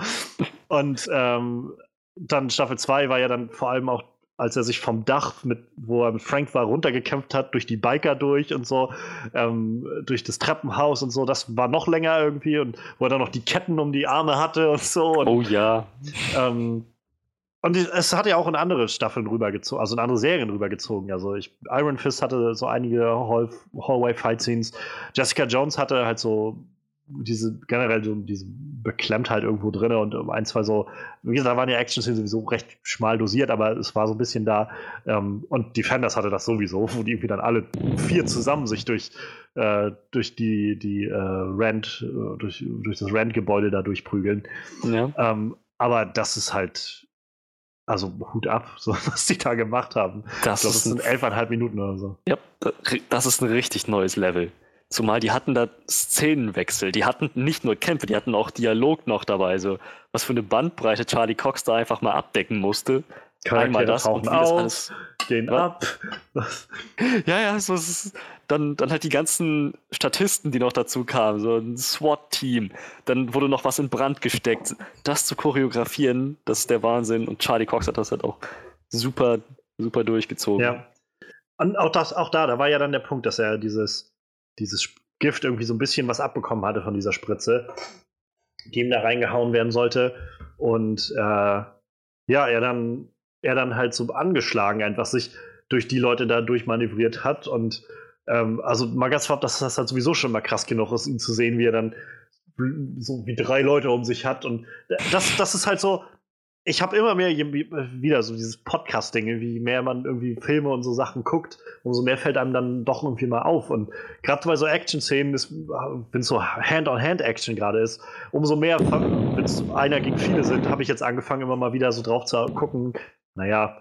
Und ähm, dann Staffel 2 war ja dann vor allem auch, als er sich vom Dach, mit, wo er mit Frank war, runtergekämpft hat, durch die Biker durch und so, ähm, durch das Treppenhaus und so. Das war noch länger irgendwie und wo er dann noch die Ketten um die Arme hatte und so. Und, oh ja. Ähm, und es hat ja auch in andere Staffeln rübergezogen, also in andere Serien rübergezogen. Also ich, Iron Fist hatte so einige Hall, Hallway-Fight-Scenes. Jessica Jones hatte halt so diese generell so diese Beklemmtheit irgendwo drin und ein, zwei so, wie gesagt, da waren ja Action-Szenen sowieso recht schmal dosiert, aber es war so ein bisschen da. Ähm, und Defenders hatte das sowieso, wo die irgendwie dann alle vier zusammen sich durch, äh, durch die, die äh, Rand, äh, durch, durch das Rand-Gebäude da durchprügeln. Ja. Ähm, aber das ist halt also Hut ab, so was die da gemacht haben. Das, glaub, das sind elfeinhalb Minuten oder so. Ja, das ist ein richtig neues Level. Zumal die hatten da Szenenwechsel, die hatten nicht nur Kämpfe, die hatten auch Dialog noch dabei. So, was für eine Bandbreite Charlie Cox da einfach mal abdecken musste. Charaktere Einmal das und das alles gehen ab. ja, ja, so ist dann, dann halt die ganzen Statisten, die noch dazu kamen, so ein SWAT-Team. Dann wurde noch was in Brand gesteckt. Das zu choreografieren, das ist der Wahnsinn. Und Charlie Cox hat das halt auch super, super durchgezogen. Ja. Und auch, das, auch da, da war ja dann der Punkt, dass er dieses, dieses Gift irgendwie so ein bisschen was abbekommen hatte von dieser Spritze, die ihm da reingehauen werden sollte. Und äh, ja, er dann er dann halt so angeschlagen einfach sich durch die Leute da durchmanövriert hat. Und ähm, also mal ganz vorab, dass das halt sowieso schon mal krass genug ist, ihn zu sehen, wie er dann so wie drei Leute um sich hat. Und das, das ist halt so, ich habe immer mehr wieder so dieses Podcast-Ding, wie mehr man irgendwie Filme und so Sachen guckt, umso mehr fällt einem dann doch irgendwie mal auf. Und gerade bei so Action-Szenen, wenn es so Hand-on-Hand-Action gerade ist, umso mehr, wenn es einer gegen viele sind, habe ich jetzt angefangen, immer mal wieder so drauf zu gucken, naja,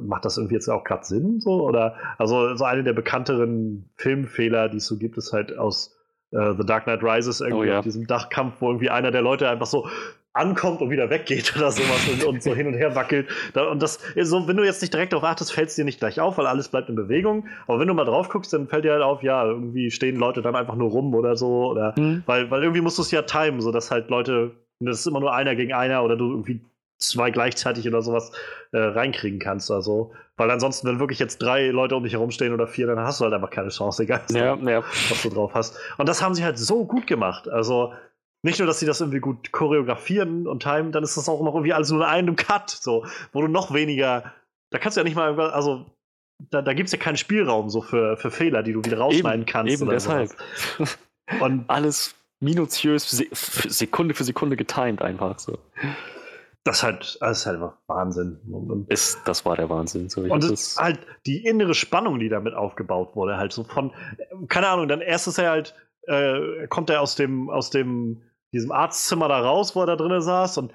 macht das irgendwie jetzt auch gerade Sinn? So? Oder also so eine der bekannteren Filmfehler, die es so gibt, ist halt aus äh, The Dark Knight Rises irgendwie oh, ja. auf diesem Dachkampf, wo irgendwie einer der Leute einfach so ankommt und wieder weggeht oder sowas und, und, so hin und her wackelt. und das, so, wenn du jetzt nicht direkt darauf achtest, fällt es dir nicht gleich auf, weil alles bleibt in Bewegung. Aber wenn du mal drauf guckst, dann fällt dir halt auf, ja, irgendwie stehen Leute dann einfach nur rum oder so. Oder, mhm. weil, weil irgendwie musst du es ja timen, sodass halt Leute, das ist immer nur einer gegen einer oder du irgendwie zwei gleichzeitig oder sowas äh, reinkriegen kannst. Also, weil ansonsten, wenn wirklich jetzt drei Leute um dich herumstehen oder vier, dann hast du halt einfach keine Chance, egal ja, ja. was du drauf hast. Und das haben sie halt so gut gemacht. Also, nicht nur, dass sie das irgendwie gut choreografieren und timen, dann ist das auch noch irgendwie alles nur in einem Cut, so, wo du noch weniger, da kannst du ja nicht mal, also da, da gibt es ja keinen Spielraum so für, für Fehler, die du wieder rausschneiden eben, kannst. Eben deshalb. Und alles minutiös, Sekunde für Sekunde getimed einfach so. Das ist halt, das ist halt einfach Wahnsinn. Und, ist, das war der Wahnsinn. So, und es halt die innere Spannung, die damit aufgebaut wurde, halt so von, keine Ahnung, dann erst ist er halt, äh, kommt er aus dem, aus dem, diesem Arztzimmer da raus, wo er da drinnen saß und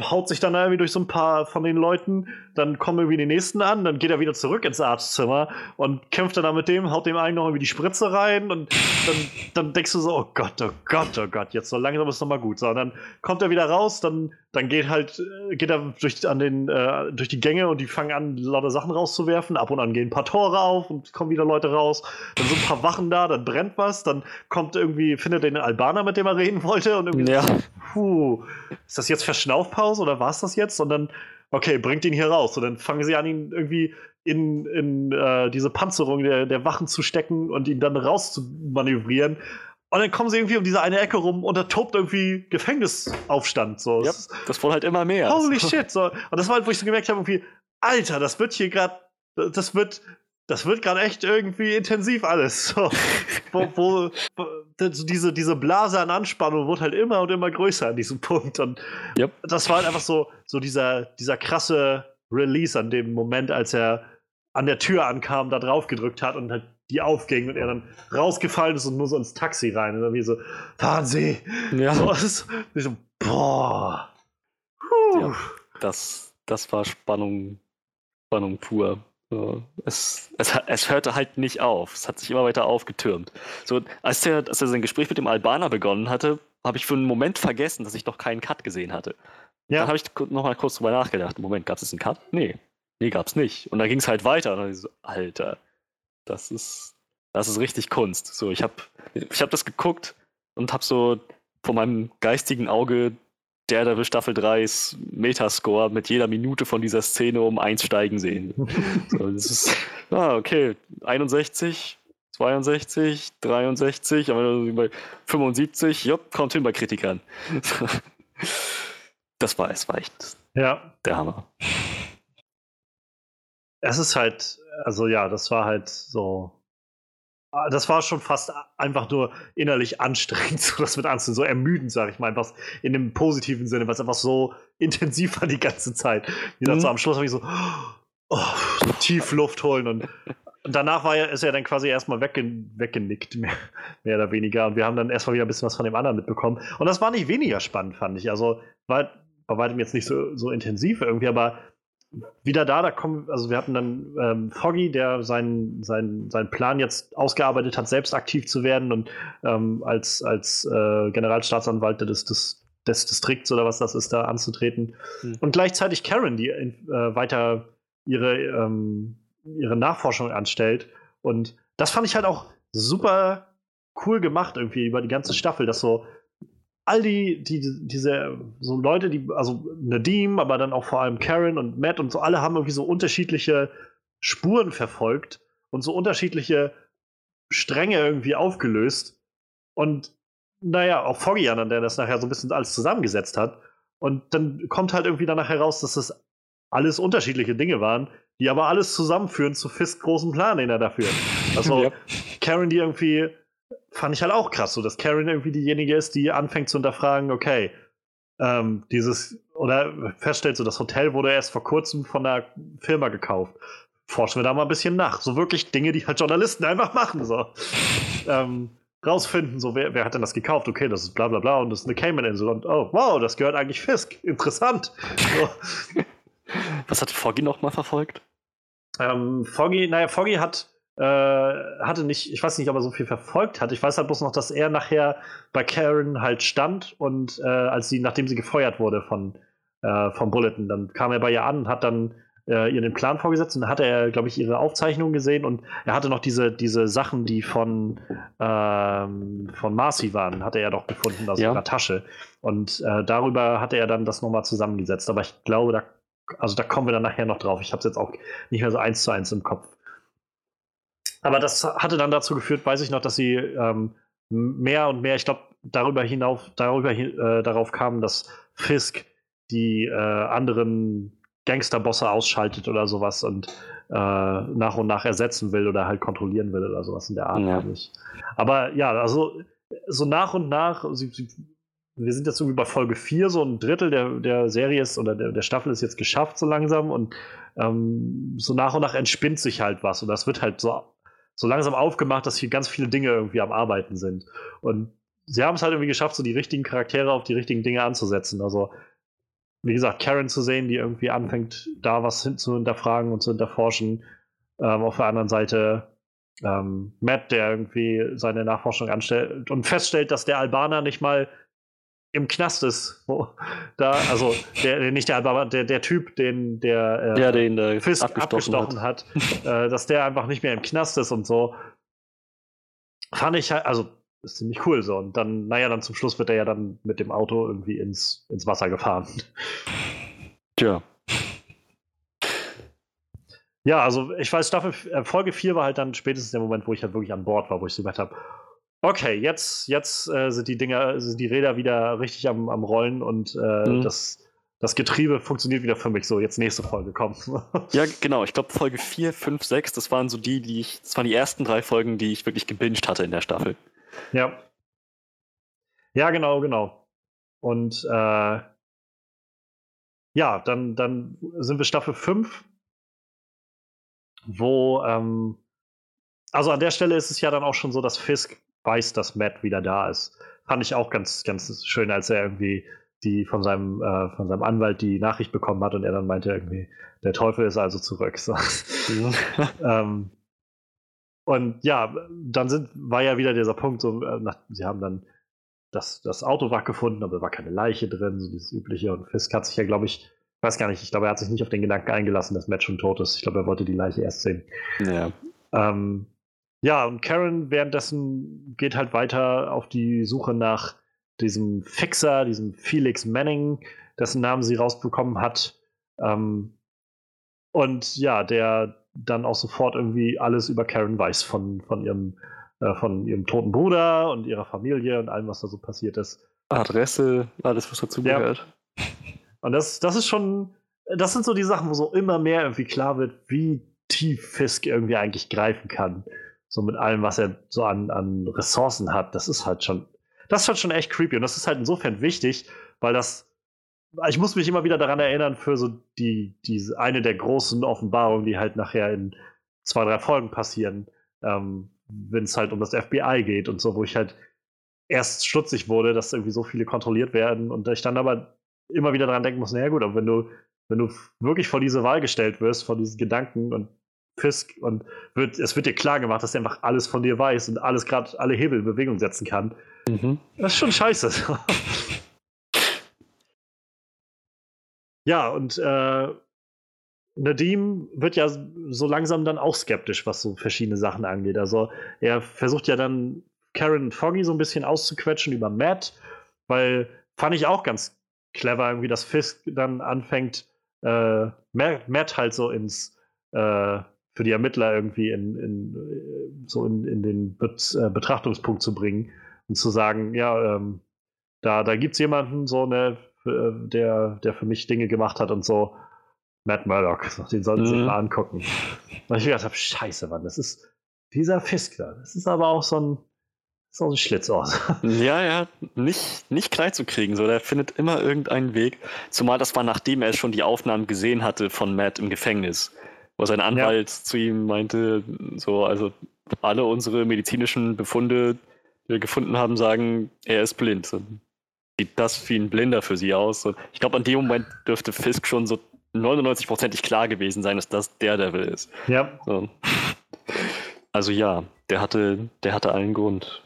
haut sich dann irgendwie durch so ein paar von den Leuten, dann kommen irgendwie die nächsten an, dann geht er wieder zurück ins Arztzimmer und kämpft dann da mit dem, haut dem einen noch irgendwie die Spritze rein und dann, dann denkst du so, oh Gott, oh Gott, oh Gott, jetzt so langsam ist es nochmal gut. So, und dann kommt er wieder raus, dann, dann geht halt, äh, geht er durch, an den, äh, durch die Gänge und die fangen an, lauter Sachen rauszuwerfen. Ab und an gehen ein paar Tore auf und kommen wieder Leute raus. Dann sind ein paar Wachen da, dann brennt was, dann kommt irgendwie, findet er den Albaner, mit dem er reden wollte und irgendwie, ja. puh, ist das jetzt Verschnaufpause oder war es das jetzt? Und dann okay, bringt ihn hier raus. Und dann fangen sie an, ihn irgendwie in, in äh, diese Panzerung der, der Wachen zu stecken und ihn dann rauszumanövrieren. Und dann kommen sie irgendwie um diese eine Ecke rum und da tobt irgendwie Gefängnisaufstand. So. Ja, das wurde halt immer mehr. Holy shit. So. Und das war halt, wo ich so gemerkt habe, irgendwie, Alter, das wird hier gerade, das wird, das wird gerade echt irgendwie intensiv alles. So, wo, wo, wo, diese, diese Blase an Anspannung wird halt immer und immer größer an diesem Punkt. Und yep. das war halt einfach so, so dieser, dieser krasse Release an dem Moment, als er an der Tür ankam, da drauf gedrückt hat und halt die aufging und er dann rausgefallen ist und nur so ins Taxi rein. Und dann wie so, fahren Sie! Ja. So, das, so, boah. Ja, das, das war Spannung, Spannung pur. Es, es, es, hörte halt nicht auf. Es hat sich immer weiter aufgetürmt. So, als, der, als er sein Gespräch mit dem Albaner begonnen hatte, habe ich für einen Moment vergessen, dass ich noch keinen Cut gesehen hatte. Ja. Dann habe ich noch mal kurz drüber nachgedacht. Moment, gab es einen Cut? Nee. Nee, gab es nicht. Und dann ging es halt weiter. Und dann so, Alter, das ist, das ist richtig Kunst. So, ich habe ich hab das geguckt und habe so vor meinem geistigen Auge Daredevil Staffel 3s Metascore mit jeder Minute von dieser Szene um eins steigen sehen. so, das ist, ah, okay, 61, 62, 63, aber bei 75, ja, kommt hin bei Kritikern. das war es, war echt ja. der Hammer. Es ist halt, also ja, das war halt so das war schon fast einfach nur innerlich anstrengend, so das mit anzusehen, so ermüdend, sag ich mal, einfach in dem positiven Sinne, weil es einfach so intensiv war die ganze Zeit. Gesagt, mhm. so am Schluss habe ich so, oh, tief Luft holen und, und danach war er, ist er dann quasi erstmal wegge weggenickt, mehr, mehr oder weniger. Und wir haben dann erstmal wieder ein bisschen was von dem anderen mitbekommen. Und das war nicht weniger spannend, fand ich. Also war bei weitem jetzt nicht so, so intensiv irgendwie, aber wieder da, da kommen, also wir hatten dann ähm, Foggy, der seinen, seinen, seinen Plan jetzt ausgearbeitet hat, selbst aktiv zu werden und ähm, als, als äh, Generalstaatsanwalt des, des, des Distrikts oder was das ist, da anzutreten. Mhm. Und gleichzeitig Karen, die äh, weiter ihre, ähm, ihre Nachforschung anstellt. Und das fand ich halt auch super cool gemacht, irgendwie über die ganze Staffel, dass so all die, die, diese so Leute, die, also Nadim, aber dann auch vor allem Karen und Matt und so, alle haben irgendwie so unterschiedliche Spuren verfolgt und so unterschiedliche Stränge irgendwie aufgelöst. Und naja, auch Foggy an, der das nachher so ein bisschen alles zusammengesetzt hat. Und dann kommt halt irgendwie danach heraus, dass das alles unterschiedliche Dinge waren, die aber alles zusammenführen zu Fisk großen Plan, den er dafür. Also ja. Karen, die irgendwie fand ich halt auch krass, so dass Karen irgendwie diejenige ist, die anfängt zu hinterfragen, okay, ähm, dieses, oder feststellt, so das Hotel wurde erst vor kurzem von der Firma gekauft. Forschen wir da mal ein bisschen nach. So wirklich Dinge, die halt Journalisten einfach machen. So. ähm, rausfinden, so wer, wer hat denn das gekauft? Okay, das ist bla bla bla und das ist eine Cayman-Insel und oh, wow, das gehört eigentlich Fisk. Interessant. So. Was hat Foggy noch mal verfolgt? Ähm, Foggy, naja, Foggy hat äh, hatte nicht, ich weiß nicht, ob er so viel verfolgt hat. Ich weiß halt bloß noch, dass er nachher bei Karen halt stand und äh, als sie, nachdem sie gefeuert wurde von äh, vom Bulletin, dann kam er bei ihr an und hat dann äh, ihr den Plan vorgesetzt und dann hatte er, glaube ich, ihre Aufzeichnungen gesehen und er hatte noch diese, diese Sachen, die von, ähm, von Marcy waren, hatte er doch gefunden aus ja. ihrer Tasche. Und äh, darüber hatte er dann das nochmal zusammengesetzt. Aber ich glaube, da, also da kommen wir dann nachher noch drauf. Ich habe es jetzt auch nicht mehr so eins zu eins im Kopf. Aber das hatte dann dazu geführt, weiß ich noch, dass sie ähm, mehr und mehr, ich glaube, darüber hinauf, darüber äh, darauf kamen, dass Fisk die äh, anderen Gangsterbosse ausschaltet oder sowas und äh, nach und nach ersetzen will oder halt kontrollieren will oder sowas in der Art. Ja. Aber ja, also so nach und nach, sie, sie, wir sind jetzt irgendwie bei Folge 4, so ein Drittel der, der Serie ist oder der, der Staffel ist jetzt geschafft so langsam und ähm, so nach und nach entspinnt sich halt was und das wird halt so, so langsam aufgemacht, dass hier ganz viele Dinge irgendwie am Arbeiten sind. Und sie haben es halt irgendwie geschafft, so die richtigen Charaktere auf die richtigen Dinge anzusetzen. Also wie gesagt, Karen zu sehen, die irgendwie anfängt, da was hin zu hinterfragen und zu hinterforschen. Ähm, auf der anderen Seite ähm, Matt, der irgendwie seine Nachforschung anstellt und feststellt, dass der Albaner nicht mal im Knast ist. Wo, da, also der, nicht der Albaner, der, der Typ, den der äh, ja, den der Fisk abgestochen, abgestochen hat, hat äh, dass der einfach nicht mehr im Knast ist und so. Fand ich halt, also ist ziemlich cool so. Und dann, naja, dann zum Schluss wird er ja dann mit dem Auto irgendwie ins, ins Wasser gefahren. Tja. Ja, also ich weiß, Staffel, äh, Folge 4 war halt dann spätestens der Moment, wo ich halt wirklich an Bord war, wo ich so gedacht habe, okay, jetzt, jetzt äh, sind die Dinger, sind die Räder wieder richtig am, am Rollen und äh, mhm. das, das Getriebe funktioniert wieder für mich. So, jetzt nächste Folge kommt. ja, genau. Ich glaube, Folge 4, 5, 6, das waren so die, die ich, das waren die ersten drei Folgen, die ich wirklich gebinged hatte in der Staffel. Ja. Ja, genau, genau. Und äh, ja, dann, dann sind wir Staffel 5, wo, ähm, also an der Stelle ist es ja dann auch schon so, dass Fisk weiß, dass Matt wieder da ist. Fand ich auch ganz, ganz schön, als er irgendwie die von seinem, äh, von seinem Anwalt die Nachricht bekommen hat und er dann meinte irgendwie, der Teufel ist also zurück. So. ähm, und ja, dann sind, war ja wieder dieser Punkt, so, äh, nach, sie haben dann das, das Auto wach gefunden, aber da war keine Leiche drin, so dieses übliche. Und Fisk hat sich ja, glaube ich, weiß gar nicht, ich glaube, er hat sich nicht auf den Gedanken eingelassen, dass Matt schon tot ist. Ich glaube, er wollte die Leiche erst sehen. Ja. Ähm, ja, und Karen währenddessen geht halt weiter auf die Suche nach diesem Fixer, diesem Felix Manning, dessen Namen sie rausbekommen hat. Ähm, und ja, der dann auch sofort irgendwie alles über Karen weiß von, von ihrem äh, von ihrem toten Bruder und ihrer Familie und allem, was da so passiert ist. Adresse, alles, was dazu gehört. Ja. Und das, das ist schon, das sind so die Sachen, wo so immer mehr irgendwie klar wird, wie tief Fisk irgendwie eigentlich greifen kann. So mit allem, was er so an, an Ressourcen hat. Das ist halt schon, das ist halt schon echt creepy. Und das ist halt insofern wichtig, weil das ich muss mich immer wieder daran erinnern für so die, diese eine der großen Offenbarungen, die halt nachher in zwei, drei Folgen passieren, ähm, wenn es halt um das FBI geht und so, wo ich halt erst stutzig wurde, dass irgendwie so viele kontrolliert werden und ich dann aber immer wieder daran denken muss, naja gut, aber wenn du, wenn du wirklich vor diese Wahl gestellt wirst, vor diesen Gedanken und Fisk und wird, es wird dir klar gemacht, dass er einfach alles von dir weiß und alles gerade, alle Hebel in Bewegung setzen kann. Mhm. Das ist schon scheiße. Ja, und äh, Nadim wird ja so langsam dann auch skeptisch, was so verschiedene Sachen angeht. Also er versucht ja dann Karen und Foggy so ein bisschen auszuquetschen über Matt, weil fand ich auch ganz clever irgendwie, dass Fisk dann anfängt, äh, Matt halt so ins äh, für die Ermittler irgendwie in, in äh, so in, in den Bet äh, Betrachtungspunkt zu bringen und zu sagen, ja, ähm, da, da gibt es jemanden, so eine äh, der, der für mich Dinge gemacht hat und so. Matt Murdock, den sollten Sie mhm. sich mal angucken. Und ich gedacht habe, scheiße, Mann, das ist dieser Fisk da. Das ist aber auch so ein, so ein Schlitzohr. Ja, ja, nicht, nicht klein zu kriegen. So, der findet immer irgendeinen Weg. Zumal das war, nachdem er schon die Aufnahmen gesehen hatte von Matt im Gefängnis. Wo sein Anwalt ja. zu ihm meinte, so, also alle unsere medizinischen Befunde, die wir gefunden haben, sagen, er ist blind sieht das wie ein Blinder für sie aus. Und ich glaube, an dem Moment dürfte Fisk schon so 99%ig klar gewesen sein, dass das der Devil ist. Ja. So. Also ja, der hatte, der hatte einen Grund.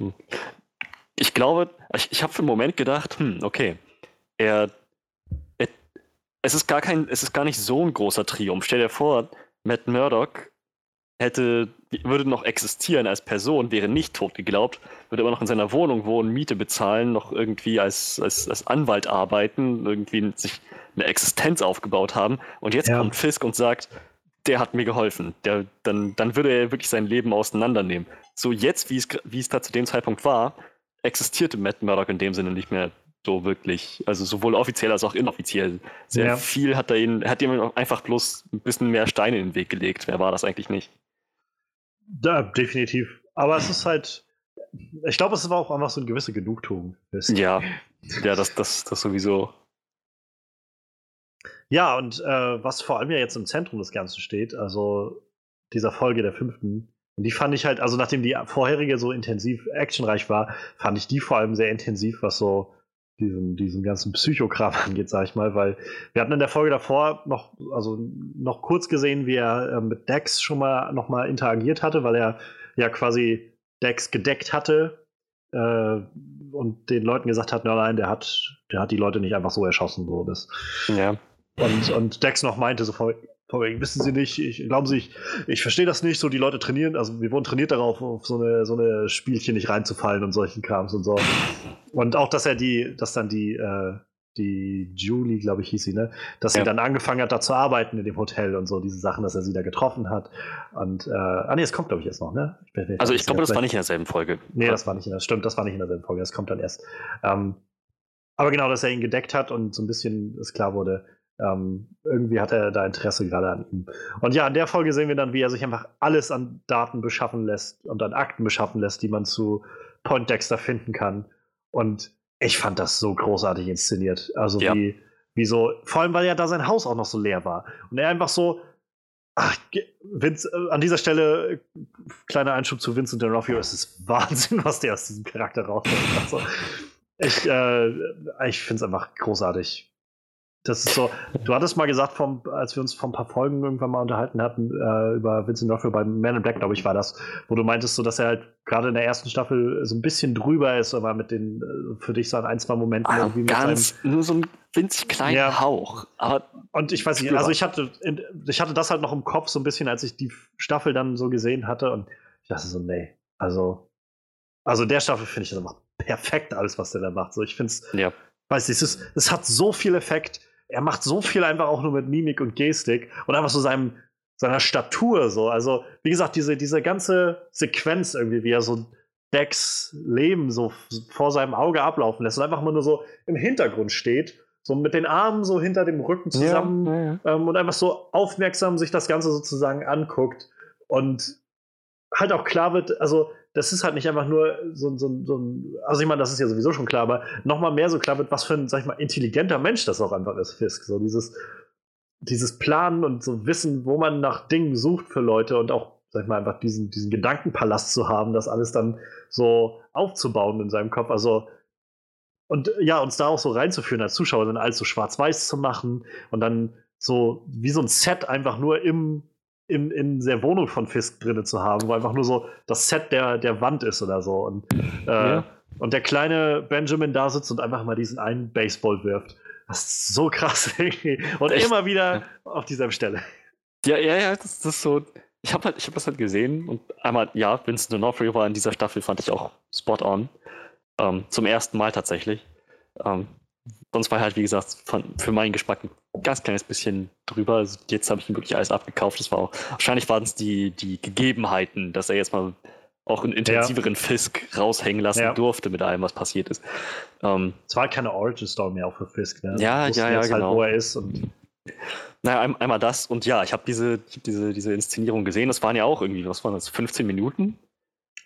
Ich glaube, ich, ich habe für einen Moment gedacht, hm, okay, er, er, es ist gar kein, es ist gar nicht so ein großer Triumph. Stell dir vor, Matt Murdock hätte, würde noch existieren als Person, wäre nicht tot geglaubt, würde immer noch in seiner Wohnung wohnen, Miete bezahlen, noch irgendwie als, als, als Anwalt arbeiten, irgendwie sich eine Existenz aufgebaut haben. Und jetzt ja. kommt Fisk und sagt, der hat mir geholfen. Der, dann, dann würde er wirklich sein Leben auseinandernehmen. So jetzt, wie es, wie es da zu dem Zeitpunkt war, existierte Matt Murdock in dem Sinne nicht mehr. So wirklich. Also sowohl offiziell als auch inoffiziell. Sehr ja. viel hat er ihn, hat ihm einfach bloß ein bisschen mehr Steine in den Weg gelegt. Wer war das eigentlich nicht? Da, definitiv. Aber es ist halt, ich glaube, es war auch einfach so eine gewisse Genugtuung. Ja, ja, das, das, das sowieso. Ja, und äh, was vor allem ja jetzt im Zentrum des Ganzen steht, also dieser Folge der fünften, und die fand ich halt, also nachdem die vorherige so intensiv actionreich war, fand ich die vor allem sehr intensiv, was so diesen, diesen ganzen Psychokram angeht, sag ich mal, weil wir hatten in der Folge davor noch, also noch kurz gesehen, wie er äh, mit Dex schon mal noch mal interagiert hatte, weil er ja quasi Dex gedeckt hatte äh, und den Leuten gesagt hat, nein, nein, der hat, der hat die Leute nicht einfach so erschossen, so das. Ja. Und, und Dex noch meinte so wissen Sie nicht, ich, glauben Sie, ich, ich verstehe das nicht, so die Leute trainieren, also wir wurden trainiert darauf, auf so eine, so eine Spielchen nicht reinzufallen und solchen Krams und so. Und auch, dass er die, dass dann die, äh, die Julie, glaube ich, hieß sie, ne? Dass ja. sie dann angefangen hat, da zu arbeiten in dem Hotel und so, diese Sachen, dass er sie da getroffen hat. Und, äh, ah nee, es kommt, glaube ich, erst noch, ne? Ich bin, also ich glaube, das war nicht in derselben Folge. Nee, das war nicht in der, stimmt, das war nicht in derselben Folge, das kommt dann erst. Ähm, aber genau, dass er ihn gedeckt hat und so ein bisschen es klar wurde, ähm, irgendwie hat er da Interesse gerade an ihm. Und ja, in der Folge sehen wir dann, wie er sich einfach alles an Daten beschaffen lässt und an Akten beschaffen lässt, die man zu Point Dexter finden kann. Und ich fand das so großartig inszeniert. Also ja. wie, wie so, vor allem, weil ja da sein Haus auch noch so leer war. Und er einfach so, ach, Vince, äh, an dieser Stelle, kleiner Einschub zu Vincent D'Onofrio, es ist Wahnsinn, was der aus diesem Charakter rauskommt. Also, ich, äh, ich finde es einfach großartig. Das ist so, du hattest mal gesagt, vom, als wir uns vor ein paar Folgen irgendwann mal unterhalten hatten, äh, über Vincent D'Onofrio bei Man in Black, glaube ich, war das, wo du meintest, so, dass er halt gerade in der ersten Staffel so ein bisschen drüber ist, aber mit den, äh, für dich so an ein, zwei Momenten ah, irgendwie ganz, mit seinem, nur so ein winzig kleinen ja. Hauch. Aber und ich weiß nicht, also ich hatte, ich hatte das halt noch im Kopf so ein bisschen, als ich die Staffel dann so gesehen hatte und ich dachte so, nee, also, also der Staffel finde ich das einfach perfekt alles, was der da macht. So, ich finde es, ja. weiß nicht, es, ist, es hat so viel Effekt er macht so viel einfach auch nur mit Mimik und Gestik und einfach so seinem, seiner Statur so. Also, wie gesagt, diese, diese ganze Sequenz irgendwie, wie er so Decks Leben so vor seinem Auge ablaufen lässt und einfach mal nur so im Hintergrund steht, so mit den Armen so hinter dem Rücken zusammen ja, ja. Ähm, und einfach so aufmerksam sich das Ganze sozusagen anguckt und halt auch klar wird, also das ist halt nicht einfach nur so, so, so ein, also ich meine, das ist ja sowieso schon klar, aber nochmal mehr so klar wird, was für ein, sag ich mal, intelligenter Mensch das auch einfach ist, Fisk. So dieses, dieses Planen und so Wissen, wo man nach Dingen sucht für Leute und auch, sag ich mal, einfach diesen, diesen Gedankenpalast zu haben, das alles dann so aufzubauen in seinem Kopf. Also, und ja, uns da auch so reinzuführen als Zuschauer, dann alles so schwarz-weiß zu machen und dann so wie so ein Set einfach nur im in, in der Wohnung von Fisk drin zu haben, wo einfach nur so das Set der, der Wand ist oder so. Und, äh, ja. und der kleine Benjamin da sitzt und einfach mal diesen einen Baseball wirft. Das ist so krass irgendwie. Und Echt? immer wieder ja. auf dieselbe Stelle. Ja, ja, ja, das, das ist so. Ich habe halt, hab das halt gesehen und einmal, ja, Vincent D'Onofrio war in dieser Staffel, fand ich auch spot on. Ähm, zum ersten Mal tatsächlich. Ähm, sonst war halt, wie gesagt, von, für meinen Geschmack ein ganz kleines bisschen drüber. Also jetzt habe ich ihm wirklich alles abgekauft. Das war auch, wahrscheinlich waren es die, die Gegebenheiten, dass er jetzt mal auch einen intensiveren ja. Fisk raushängen lassen ja. durfte mit allem, was passiert ist. Ähm, es war halt keine Origin Story mehr auch für Fisk. Ne? Ja, ja, ja, halt, genau. Halt, wo er ist und naja, ein, einmal das und ja, ich habe diese, diese, diese Inszenierung gesehen. Das waren ja auch irgendwie, was waren das, 15 Minuten?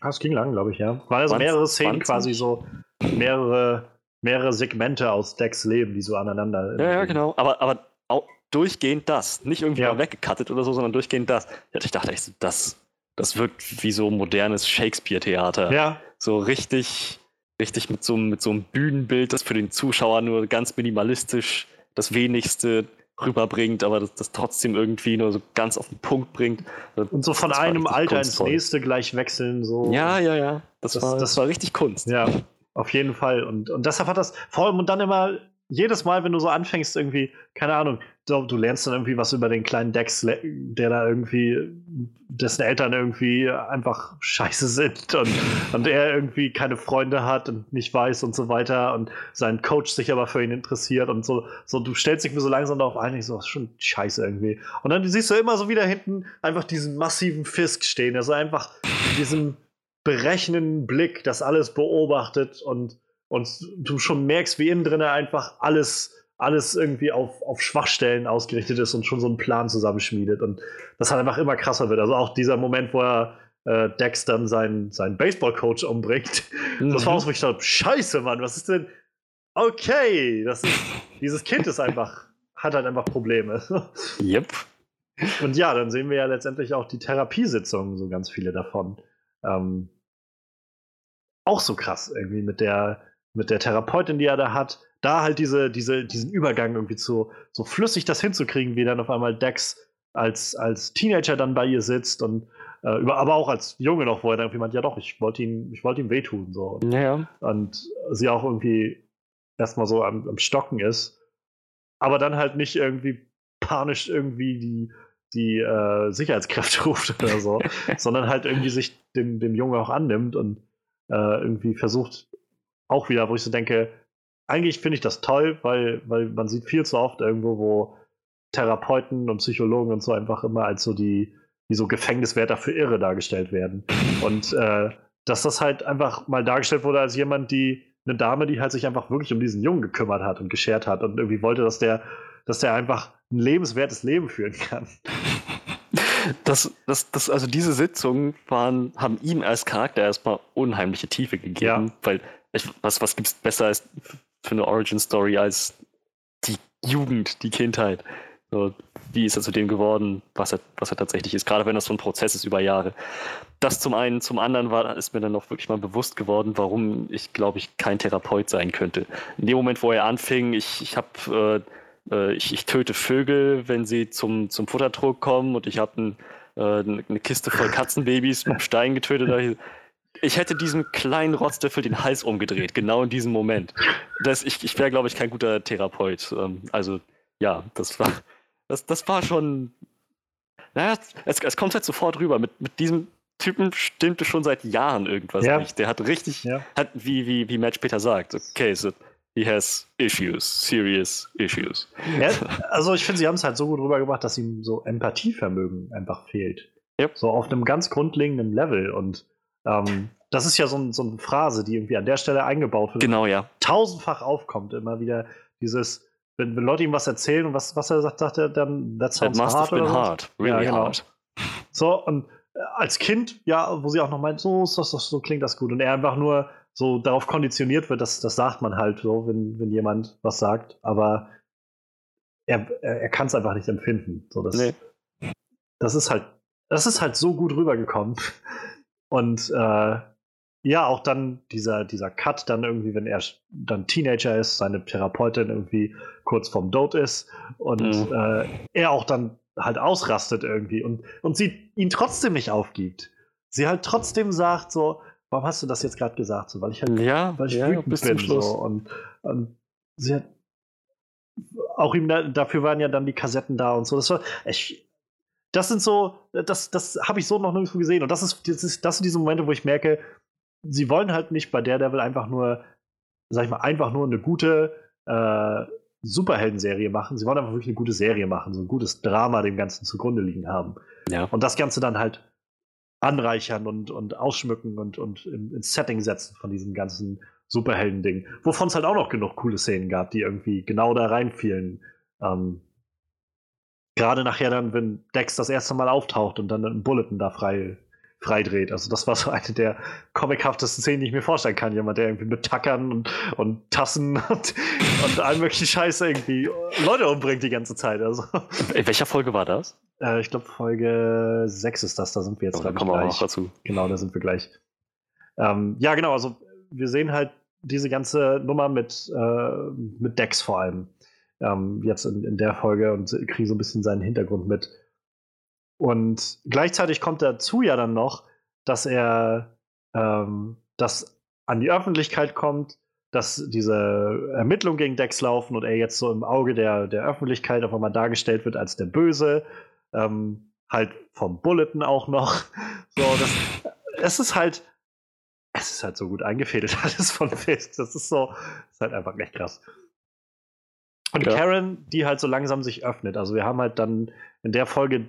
Das ging lang, glaube ich, ja. Waren also mehrere Szenen 20? quasi so, mehrere mehrere Segmente aus Decks Leben, die so aneinander. Ja, ja, genau. Aber, aber auch durchgehend das. Nicht irgendwie ja. mal weggekattet oder so, sondern durchgehend das. Ich dachte echt, das, das wirkt wie so modernes Shakespeare-Theater. Ja. So richtig, richtig mit so, mit so einem Bühnenbild, das für den Zuschauer nur ganz minimalistisch das Wenigste rüberbringt, aber das, das trotzdem irgendwie nur so ganz auf den Punkt bringt. Und so von einem Alter kunstvoll. ins nächste gleich wechseln. So. Ja, ja, ja. Das, das, war, das war richtig Kunst. Ja. Auf jeden Fall. Und, und deshalb hat das vor allem und dann immer jedes Mal, wenn du so anfängst, irgendwie, keine Ahnung, du, du, lernst dann irgendwie was über den kleinen Dex, der da irgendwie, dessen Eltern irgendwie einfach scheiße sind und, und er irgendwie keine Freunde hat und nicht weiß und so weiter und sein Coach sich aber für ihn interessiert und so, so du stellst dich mir so langsam darauf ein, ich so, das ist schon scheiße irgendwie. Und dann siehst du immer so wieder hinten einfach diesen massiven Fisk stehen, also einfach diesen berechnenden Blick das alles beobachtet und und du schon merkst, wie innen drin einfach alles alles irgendwie auf, auf Schwachstellen ausgerichtet ist und schon so einen Plan zusammenschmiedet und das halt einfach immer krasser wird. Also auch dieser Moment, wo er äh, Dex dann seinen, seinen Baseball-Coach umbringt, mhm. das war auch so, ich dachte, scheiße, Mann, was ist denn? Okay, das ist, dieses Kind ist einfach, hat halt einfach Probleme. Yep. Und ja, dann sehen wir ja letztendlich auch die Therapiesitzungen, so ganz viele davon. Ähm, auch so krass irgendwie mit der, mit der Therapeutin, die er da hat da halt diese, diese, diesen Übergang irgendwie zu, so flüssig das hinzukriegen, wie dann auf einmal Dex als, als Teenager dann bei ihr sitzt und äh, über, aber auch als Junge noch, wo er dann irgendwie meint, ja doch, ich wollte ihm, ich wollte ihm wehtun. So. Und, ja. und sie auch irgendwie erstmal so am, am Stocken ist, aber dann halt nicht irgendwie panisch irgendwie die, die äh, Sicherheitskräfte ruft oder so, sondern halt irgendwie sich dem, dem Jungen auch annimmt und äh, irgendwie versucht, auch wieder, wo ich so denke, eigentlich finde ich das toll, weil, weil man sieht viel zu oft irgendwo, wo Therapeuten und Psychologen und so einfach immer als so die, wie so Gefängniswärter für Irre dargestellt werden. Und äh, dass das halt einfach mal dargestellt wurde als jemand, die, eine Dame, die halt sich einfach wirklich um diesen Jungen gekümmert hat und geschert hat und irgendwie wollte, dass der, dass der einfach ein lebenswertes Leben führen kann. Das, das, das, also diese Sitzungen waren, haben ihm als Charakter erstmal unheimliche Tiefe gegeben, ja. weil ich, was, was gibt es besser als für eine Origin-Story als die Jugend, die Kindheit. So, wie ist er zu dem geworden, was er, was er tatsächlich ist, gerade wenn das so ein Prozess ist über Jahre. Das zum einen, zum anderen war, ist mir dann noch wirklich mal bewusst geworden, warum ich, glaube ich, kein Therapeut sein könnte. In dem Moment, wo er anfing, ich, ich habe äh, äh, ich, ich, töte Vögel, wenn sie zum, zum Futtertrog kommen und ich habe ein, äh, eine Kiste voll Katzenbabys mit Stein getötet ich hätte diesem kleinen Rotzlöffel den Hals umgedreht, genau in diesem Moment. Das, ich ich wäre, glaube ich, kein guter Therapeut. Ähm, also, ja, das war, das, das war schon. Naja, es, es kommt halt sofort rüber. Mit, mit diesem Typen stimmte schon seit Jahren irgendwas ja. nicht. Der hat richtig, ja. hat, wie, wie, wie Matt später sagt, okay, so, he has issues, serious issues. Ja, also ich finde, sie haben es halt so gut rübergebracht, dass ihm so Empathievermögen einfach fehlt. Yep. So auf einem ganz grundlegenden Level und ähm, das ist ja so, ein, so, eine Phrase, die irgendwie an der Stelle eingebaut wird. Genau, ja. Tausendfach aufkommt immer wieder dieses, wenn, wenn Leute ihm was erzählen und was, was er sagt, sagt er dann, that sounds That must hard. Have been hard. Really ja, genau. hard. So, und äh, als Kind, ja, wo sie auch noch meint, so, so, so, so klingt das gut. Und er einfach nur so darauf konditioniert wird, dass das sagt man halt so, wenn, wenn jemand was sagt. Aber er, er, er kann es einfach nicht empfinden. So, das, nee. das ist halt, das ist halt so gut rübergekommen. Und äh, ja, auch dann dieser, dieser Cut, dann irgendwie, wenn er dann Teenager ist, seine Therapeutin irgendwie kurz vorm Tod ist und mhm. äh, er auch dann halt ausrastet irgendwie und, und sie ihn trotzdem nicht aufgibt. Sie halt trotzdem sagt so, warum hast du das jetzt gerade gesagt? So, weil ich halt, ja, weil ich ja, wütend bin. So, und, und sie hat auch ihm da, dafür waren ja dann die Kassetten da und so. Das war, ich, das sind so, das, das habe ich so noch nirgendwo gesehen. Und das ist, das ist, das sind diese Momente, wo ich merke, sie wollen halt nicht bei Daredevil einfach nur, sag ich mal, einfach nur eine gute äh, Superhelden-Serie machen. Sie wollen einfach wirklich eine gute Serie machen, so ein gutes Drama dem Ganzen zugrunde liegen haben. Ja. Und das Ganze dann halt anreichern und, und ausschmücken und, und ins Setting setzen von diesem ganzen Superhelden-Ding. Wovon es halt auch noch genug coole Szenen gab, die irgendwie genau da reinfielen. Ähm, Gerade nachher dann, wenn Dex das erste Mal auftaucht und dann einen Bulletin da frei, freidreht. Also das war so eine der comichaftesten Szenen, die ich mir vorstellen kann. Jemand, der irgendwie mit Tackern und, und Tassen und, und allen möglichen Scheiß irgendwie Leute umbringt die ganze Zeit. Also. In welcher Folge war das? Äh, ich glaube Folge 6 ist das, da sind wir jetzt oh, kommen wir auch dazu. Genau, da sind wir gleich. Ähm, ja, genau, also wir sehen halt diese ganze Nummer mit, äh, mit Dex vor allem ähm, jetzt in, in, der Folge und kriege so ein bisschen seinen Hintergrund mit. Und gleichzeitig kommt dazu ja dann noch, dass er ähm, das an die Öffentlichkeit kommt, dass diese Ermittlungen gegen Dex laufen und er jetzt so im Auge der, der Öffentlichkeit auf einmal dargestellt wird als der Böse. Ähm, halt vom Bulletin auch noch. So, das, es ist halt, es ist halt so gut eingefädelt alles von Fist. Das ist so, ist halt einfach echt krass. Und ja. Karen, die halt so langsam sich öffnet. Also wir haben halt dann in der Folge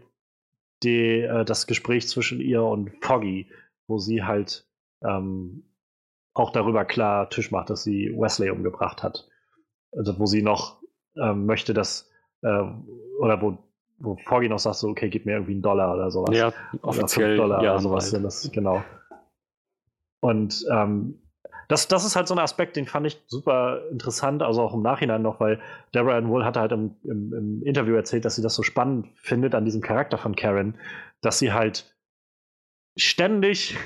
die, äh, das Gespräch zwischen ihr und Foggy, wo sie halt ähm, auch darüber klar Tisch macht, dass sie Wesley umgebracht hat. Also wo sie noch ähm, möchte, dass, äh, oder wo, wo Foggy noch sagt, so, okay, gib mir irgendwie einen Dollar oder sowas. Ja, offiziell. Oder Dollar ja, oder sowas. halt. Das, genau. Und ähm, das, das ist halt so ein Aspekt, den fand ich super interessant, also auch im Nachhinein noch, weil Deborah Ann Wool hatte halt im, im, im Interview erzählt, dass sie das so spannend findet an diesem Charakter von Karen, dass sie halt ständig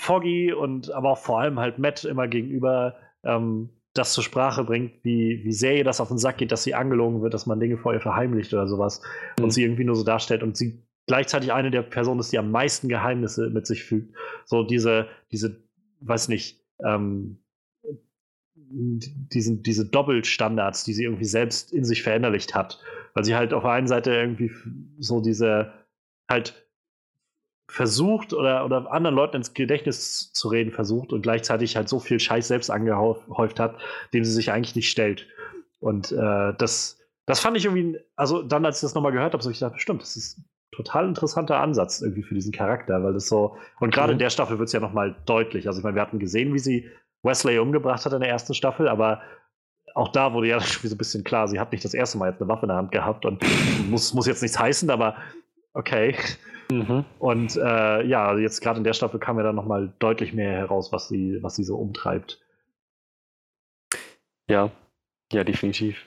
Foggy und aber auch vor allem halt Matt immer gegenüber ähm, das zur Sprache bringt, wie, wie sehr ihr das auf den Sack geht, dass sie angelogen wird, dass man Dinge vor ihr verheimlicht oder sowas Mhm. und sie irgendwie nur so darstellt und sie gleichzeitig eine der Personen ist, die am meisten Geheimnisse mit sich fügt. So diese, diese, weiß nicht, ähm, diesen, diese Doppelstandards, die sie irgendwie selbst in sich verinnerlicht hat. Weil sie halt auf der einen Seite irgendwie so diese halt versucht oder, oder anderen Leuten ins Gedächtnis zu reden versucht und gleichzeitig halt so viel Scheiß selbst angehäuft hat, dem sie sich eigentlich nicht stellt. Und äh, das, das fand ich irgendwie, also dann, als ich das nochmal gehört habe, so ich dachte, stimmt, das ist ein total interessanter Ansatz irgendwie für diesen Charakter, weil das so, und gerade in Mhm. der Staffel wird es ja nochmal deutlich. Also ich meine, wir hatten gesehen, wie sie Wesley umgebracht hat in der ersten Staffel, aber auch da wurde ja schon so ein bisschen klar, sie hat nicht das erste Mal jetzt eine Waffe in der Hand gehabt und muss, muss jetzt nichts heißen, aber okay. Mhm. Und äh, ja, jetzt gerade in der Staffel kam ja dann nochmal deutlich mehr heraus, was sie, was sie so umtreibt. Ja, ja, definitiv.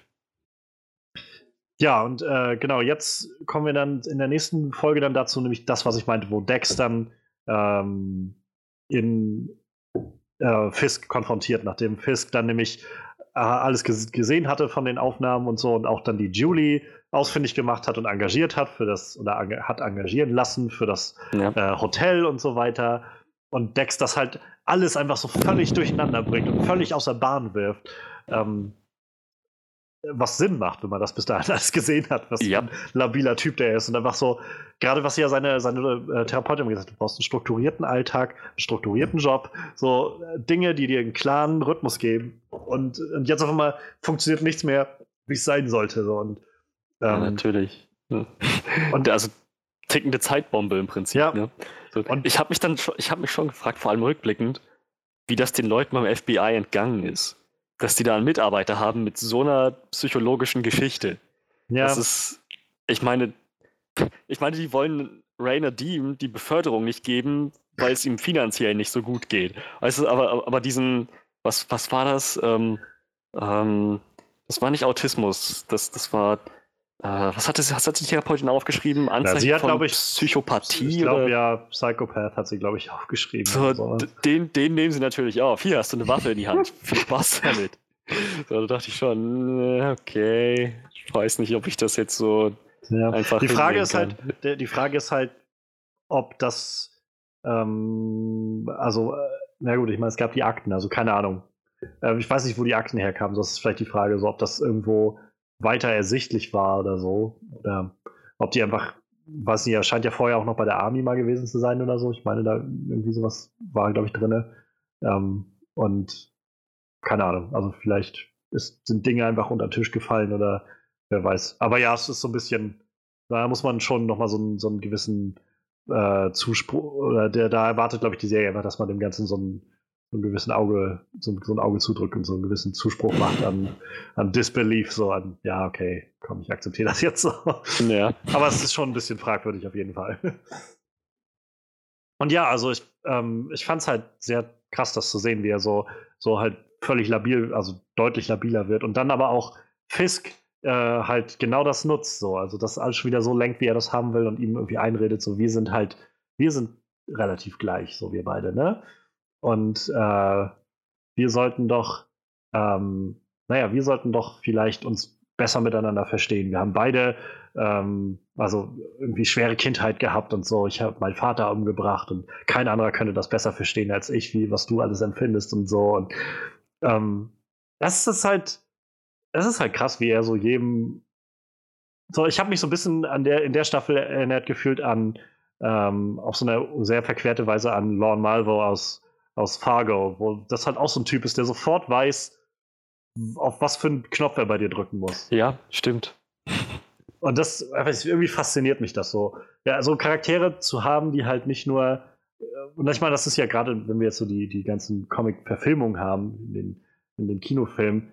Ja, und äh, genau, jetzt kommen wir dann in der nächsten Folge dann dazu, nämlich das, was ich meinte, wo Dex dann ähm, in äh, Fisk konfrontiert, nachdem Fisk dann nämlich alles ges gesehen hatte von den Aufnahmen und so und auch dann die Julie ausfindig gemacht hat und engagiert hat für das, oder hat engagieren lassen für das Ja. äh, Hotel und so weiter. Und Dex das halt alles einfach so völlig durcheinander bringt und völlig außer Bahn wirft. Ähm, was Sinn macht, wenn man das bis dahin alles gesehen hat, was Ja. ein labiler Typ der ist. Und einfach so, gerade was ja seine, seine äh, Therapeutin gesagt hat, du brauchst einen strukturierten Alltag, einen strukturierten Job, so äh, Dinge, die dir einen klaren Rhythmus geben. Und, und jetzt auf einmal funktioniert nichts mehr, wie es sein sollte. So. Und, ja, ähm, natürlich. Ja. und- Und also tickende Zeitbombe im Prinzip. Ja. Ne? So, Und- ich habe mich dann ich habe mich schon gefragt, vor allem rückblickend, wie das den Leuten beim FBI entgangen ist. Dass die da einen Mitarbeiter haben mit so einer psychologischen Geschichte. ja, Das ist, ich meine, ich meine, die wollen Rainer Deem die Beförderung nicht geben, weil es ihm finanziell nicht so gut geht. Weißt du, aber, aber diesen, was, was war das? Ähm, ähm, das war nicht Autismus, das, das war, äh, was hat, das, was hat die Therapeutin aufgeschrieben? Anzeichen sie hat, von ich, Psychopathie ich glaube ja, Psychopath hat sie, glaube ich, aufgeschrieben. so, oder so, d- den, den nehmen sie natürlich auf. Hier hast du eine Waffe in die Hand. Viel Spaß damit. So, da dachte ich schon, äh, okay, ich weiß nicht, ob ich das jetzt so Ja. einfach Die Frage ist halt, kann. der- die Frage ist halt, ob das, ähm, also, äh, na gut, ich meine, es gab die Akten, also keine Ahnung. Äh, ich weiß nicht, wo die Akten herkamen, das ist vielleicht die Frage, so, ob das irgendwo weiter ersichtlich war oder so. Oder ob die einfach, weiß nicht, er scheint ja vorher auch noch bei der Army mal gewesen zu sein oder so. Ich meine, da irgendwie sowas war, glaube ich, drin. Ähm, und keine Ahnung, also vielleicht ist, sind Dinge einfach unter den Tisch gefallen oder wer weiß. Aber ja, es ist so ein bisschen, da muss man schon nochmal so, einen- so einen gewissen äh, Zuspruch, oder der, da erwartet, glaube ich, die Serie einfach, dass man dem Ganzen so einen, so einen gewissen Auge, so, ein- so ein Auge zudrückt und so einen gewissen Zuspruch macht an, an Disbelief, so an, ja, okay, komm, ich akzeptiere das jetzt so. Ja. Aber es ist schon ein bisschen fragwürdig auf jeden Fall. Und ja, also ich, ähm, ich fand es halt sehr krass, das zu sehen, wie er so, so halt völlig labil, also deutlich labiler wird. Und dann aber auch Fisk äh, halt genau das nutzt, so. Also das alles schon wieder so lenkt, wie er das haben will und ihm irgendwie einredet, so wir sind halt, wir sind relativ gleich, so wir beide, ne? Und äh, wir sollten doch, ähm, naja, wir sollten doch vielleicht uns besser miteinander verstehen. Wir haben beide ähm, also irgendwie schwere Kindheit gehabt und so. Ich habe meinen Vater umgebracht und kein anderer könnte das besser verstehen als ich, wie was du alles empfindest und so. Und ähm, das ist halt, das ist halt krass, wie er so jedem. So, ich habe mich so ein bisschen an der in der Staffel erinnert gefühlt an ähm, auf so eine sehr verquerte Weise an Lorne Malvo aus aus Fargo, wo das halt auch so ein Typ ist, der sofort weiß, auf was für einen Knopf er bei dir drücken muss. ja, stimmt. Und das, ich, irgendwie fasziniert mich das so. Ja, so Charaktere zu haben, die halt nicht nur und ich meine, das ist ja gerade, wenn wir jetzt so die, die ganzen Comic-Verfilmungen haben, in den, in den Kinofilmen,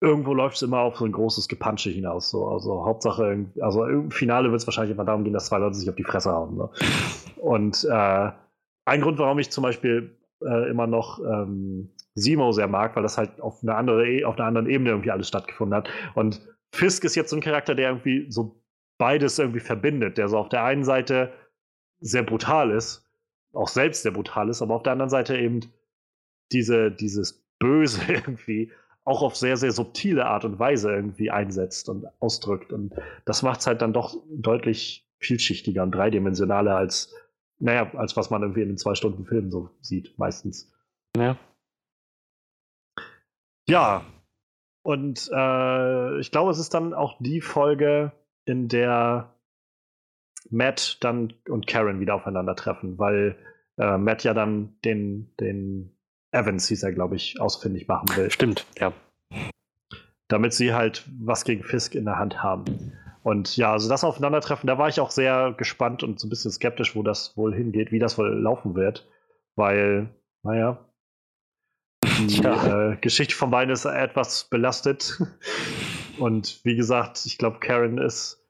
irgendwo läuft es immer auf so ein großes Gepansche hinaus. So. Also Hauptsache, also im Finale wird es wahrscheinlich immer darum gehen, dass zwei Leute sich auf die Fresse hauen. Ne? Und äh, ein Grund, warum ich zum Beispiel äh, immer noch ähm, Simo sehr mag, weil das halt auf einer, andere, e, auf einer anderen Ebene irgendwie alles stattgefunden hat. Und Fisk ist jetzt so ein Charakter, der irgendwie so beides irgendwie verbindet, der so auf der einen Seite sehr brutal ist, auch selbst sehr brutal ist, aber auf der anderen Seite eben diese, dieses Böse irgendwie auch auf sehr, sehr subtile Art und Weise irgendwie einsetzt und ausdrückt. Und das macht es halt dann doch deutlich vielschichtiger und dreidimensionaler als, naja, als was man irgendwie in den zwei Stunden Film so sieht, meistens. Ja. Ja. Und äh, ich glaube, es ist dann auch die Folge, in der Matt dann und Karen wieder aufeinandertreffen, weil äh, Matt ja dann den, den Evans, hieß er, glaube ich, ausfindig machen will. Stimmt, ja. Damit sie halt was gegen Fisk in der Hand haben. Und ja, also das Aufeinandertreffen, da war ich auch sehr gespannt und so ein bisschen skeptisch, wo das wohl hingeht, wie das wohl laufen wird. Weil, naja, die ja. äh, Geschichte von beiden ist etwas belastet. Und wie gesagt, ich glaube, Karen ist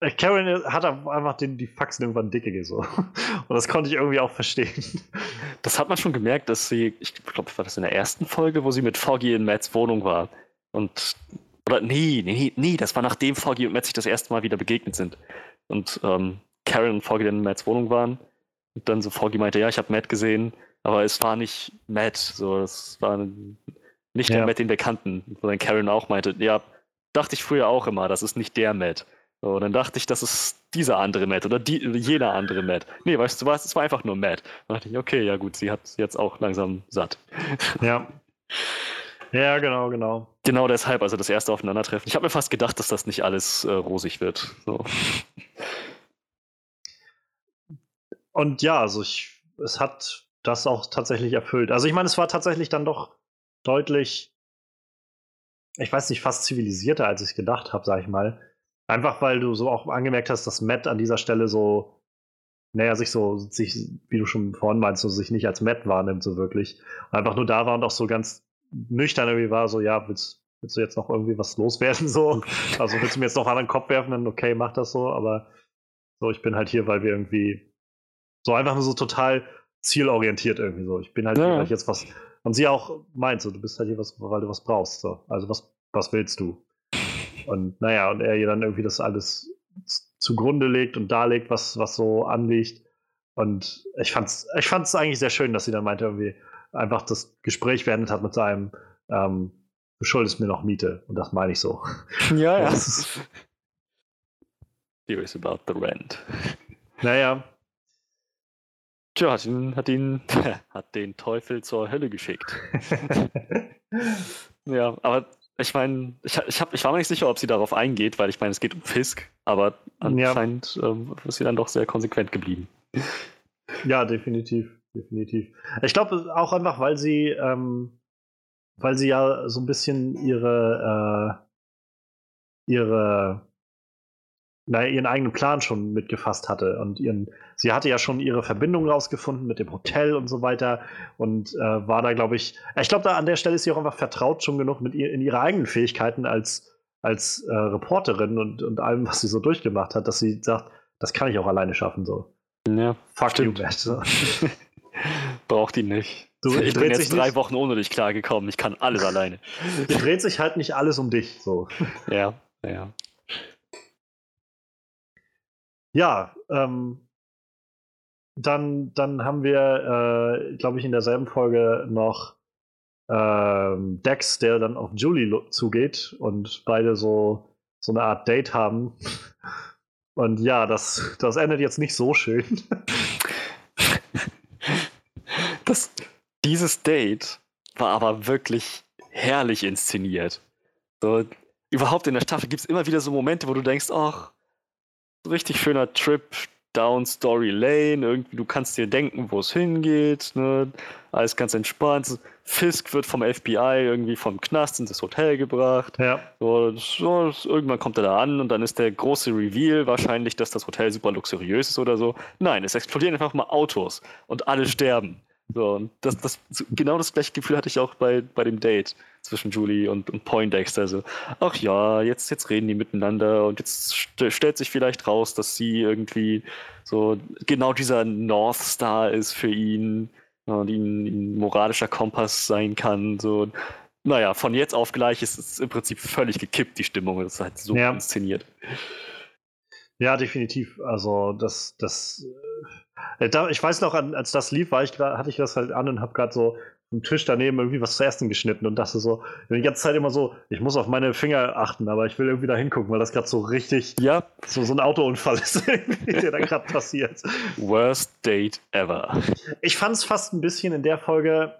äh, Karen hat einfach den, die Faxen irgendwann dicke so. Und das konnte ich irgendwie auch verstehen. Das hat man schon gemerkt, dass sie, ich glaube, war das in der ersten Folge, wo sie mit Foggy in Matts Wohnung war. Und, oder nee, nee, nee, das war nachdem Foggy und Matt sich das erste Mal wieder begegnet sind. Und ähm, Karen und Foggy dann in Matts Wohnung waren. Und dann so Foggy meinte, ja, ich habe Matt gesehen, aber es war nicht Matt, so, es war nicht ja. der Matt, den wir kannten. Wo dann Karen auch meinte, ja, dachte ich früher auch immer, das ist nicht der Matt. So, dann dachte ich, das ist dieser andere Matt oder die, jener andere Matt. Nee, weißt du was, es war einfach nur Matt. Dann dachte ich, okay, ja gut, sie hat jetzt auch langsam satt. Ja. Ja, genau, genau. Genau deshalb, also das erste Aufeinandertreffen. Ich habe mir fast gedacht, dass das nicht alles äh, rosig wird. So. Und ja, also ich, es hat das auch tatsächlich erfüllt. Also ich meine, es war tatsächlich dann doch deutlich, ich weiß nicht, fast zivilisierter, als ich gedacht habe, sag ich mal. Einfach weil du so auch angemerkt hast, dass Matt an dieser Stelle so, naja, sich so, sich, wie du schon vorhin meinst, so sich nicht als Matt wahrnimmt, so wirklich. Einfach nur da war und auch so ganz nüchtern irgendwie war, so, ja, willst, willst du jetzt noch irgendwie was loswerden, so? Also willst du mir jetzt noch an den Kopf werfen, dann okay, mach das so, aber so, ich bin halt hier, weil wir irgendwie so einfach nur so total zielorientiert irgendwie so. Ich bin halt ja. hier, weil ich jetzt was, und sie auch meint, so, du bist halt hier, was, weil du was brauchst, so. Also was, was willst du? Und naja, und er ihr dann irgendwie das alles zugrunde legt und darlegt, was, was so anliegt. Und ich fand's, ich fand's eigentlich sehr schön, dass sie dann meinte, irgendwie einfach das Gespräch beendet hat mit seinem, ähm, du schuldest mir noch Miete. Und das meine ich so. Ja, ja. Serious about the rent. Naja. Tja, hat ihn, hat ihn, hat den Teufel zur Hölle geschickt. ja, aber ich meine, ich, ich, hab, ich war mir nicht sicher, ob sie darauf eingeht, weil ich meine, es geht um Fisk, aber anscheinend ja. ähm, ist sie dann doch sehr konsequent geblieben. Ja, definitiv, definitiv. Ich glaube auch einfach, weil sie, ähm, weil sie ja so ein bisschen ihre, äh, ihre naja, ihren eigenen Plan schon mitgefasst hatte und ihren, sie hatte ja schon ihre Verbindung rausgefunden mit dem Hotel und so weiter und äh, war da, glaube ich, ich glaube, da an der Stelle ist sie auch einfach vertraut schon genug mit ihr in ihre eigenen Fähigkeiten als, als äh, Reporterin und, und allem, was sie so durchgemacht hat, dass sie sagt, das kann ich auch alleine schaffen, so. Ja, Fuck stimmt. you, Matt. So. Braucht ihn nicht. Du, ich bin jetzt drei nicht. Wochen ohne dich klargekommen. Ich kann alles alleine. Es dreht sich halt nicht alles um dich. So. Ja, ja. Ja, ähm, dann, dann haben wir, äh, glaube ich, in derselben Folge noch ähm, Dex, der dann auf Julie zugeht und beide so, so eine Art Date haben. Und ja, das, das endet jetzt nicht so schön. Das, dieses Date war aber wirklich herrlich inszeniert. So, überhaupt in der Staffel gibt es immer wieder so Momente, wo du denkst, ach, richtig schöner Trip, down Story Lane. Irgendwie, du kannst dir denken, wo es hingeht. Ne? Alles ganz entspannt. Fisk wird vom FBI irgendwie vom Knast ins Hotel gebracht. Ja. So, so, irgendwann kommt er da an und dann ist der große Reveal wahrscheinlich, dass das Hotel super luxuriös ist oder so. Nein, es explodieren einfach mal Autos und alle sterben. So, und das, das, genau das gleiche Gefühl hatte ich auch bei, bei dem Date zwischen Julie und, und Poindexter. Also, ach ja, jetzt, jetzt reden die miteinander und jetzt st stellt sich vielleicht raus, dass sie irgendwie so genau dieser North Star ist für ihn und ihn ein moralischer Kompass sein kann. So, naja, von jetzt auf gleich ist es im Prinzip völlig gekippt, die Stimmung. Das ist halt so ja. inszeniert. Ja, definitiv. Also das, das, da, ich weiß noch, als das lief, war ich grad, hatte ich das halt an und habe gerade so am Tisch daneben irgendwie was zu essen geschnitten und dachte so, die ganze Zeit immer so, ich muss auf meine Finger achten, aber ich will irgendwie da hingucken, weil das gerade so richtig ja. so, so ein Autounfall ist, der da gerade passiert. Worst date ever. Ich fand es fast ein bisschen in der Folge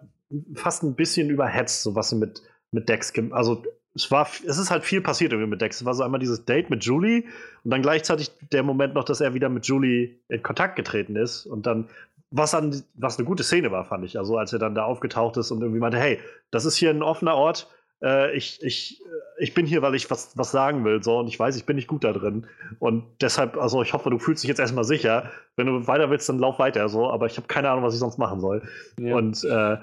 fast ein bisschen überhetzt, so was sie mit, mit Dex, also es war, es ist halt viel passiert irgendwie mit Dex. Es war so einmal dieses Date mit Julie und dann gleichzeitig der Moment noch, dass er wieder mit Julie in Kontakt getreten ist und dann was an, was eine gute Szene war, fand ich. Also als er dann da aufgetaucht ist und irgendwie meinte, hey, das ist hier ein offener Ort. Äh, ich, ich, ich bin hier, weil ich was, was sagen will, so und ich weiß, ich bin nicht gut da drin. Und deshalb, also ich hoffe, du fühlst dich jetzt erstmal sicher. Wenn du weiter willst, dann lauf weiter so, aber ich habe keine Ahnung, was ich sonst machen soll. Ja. Und äh,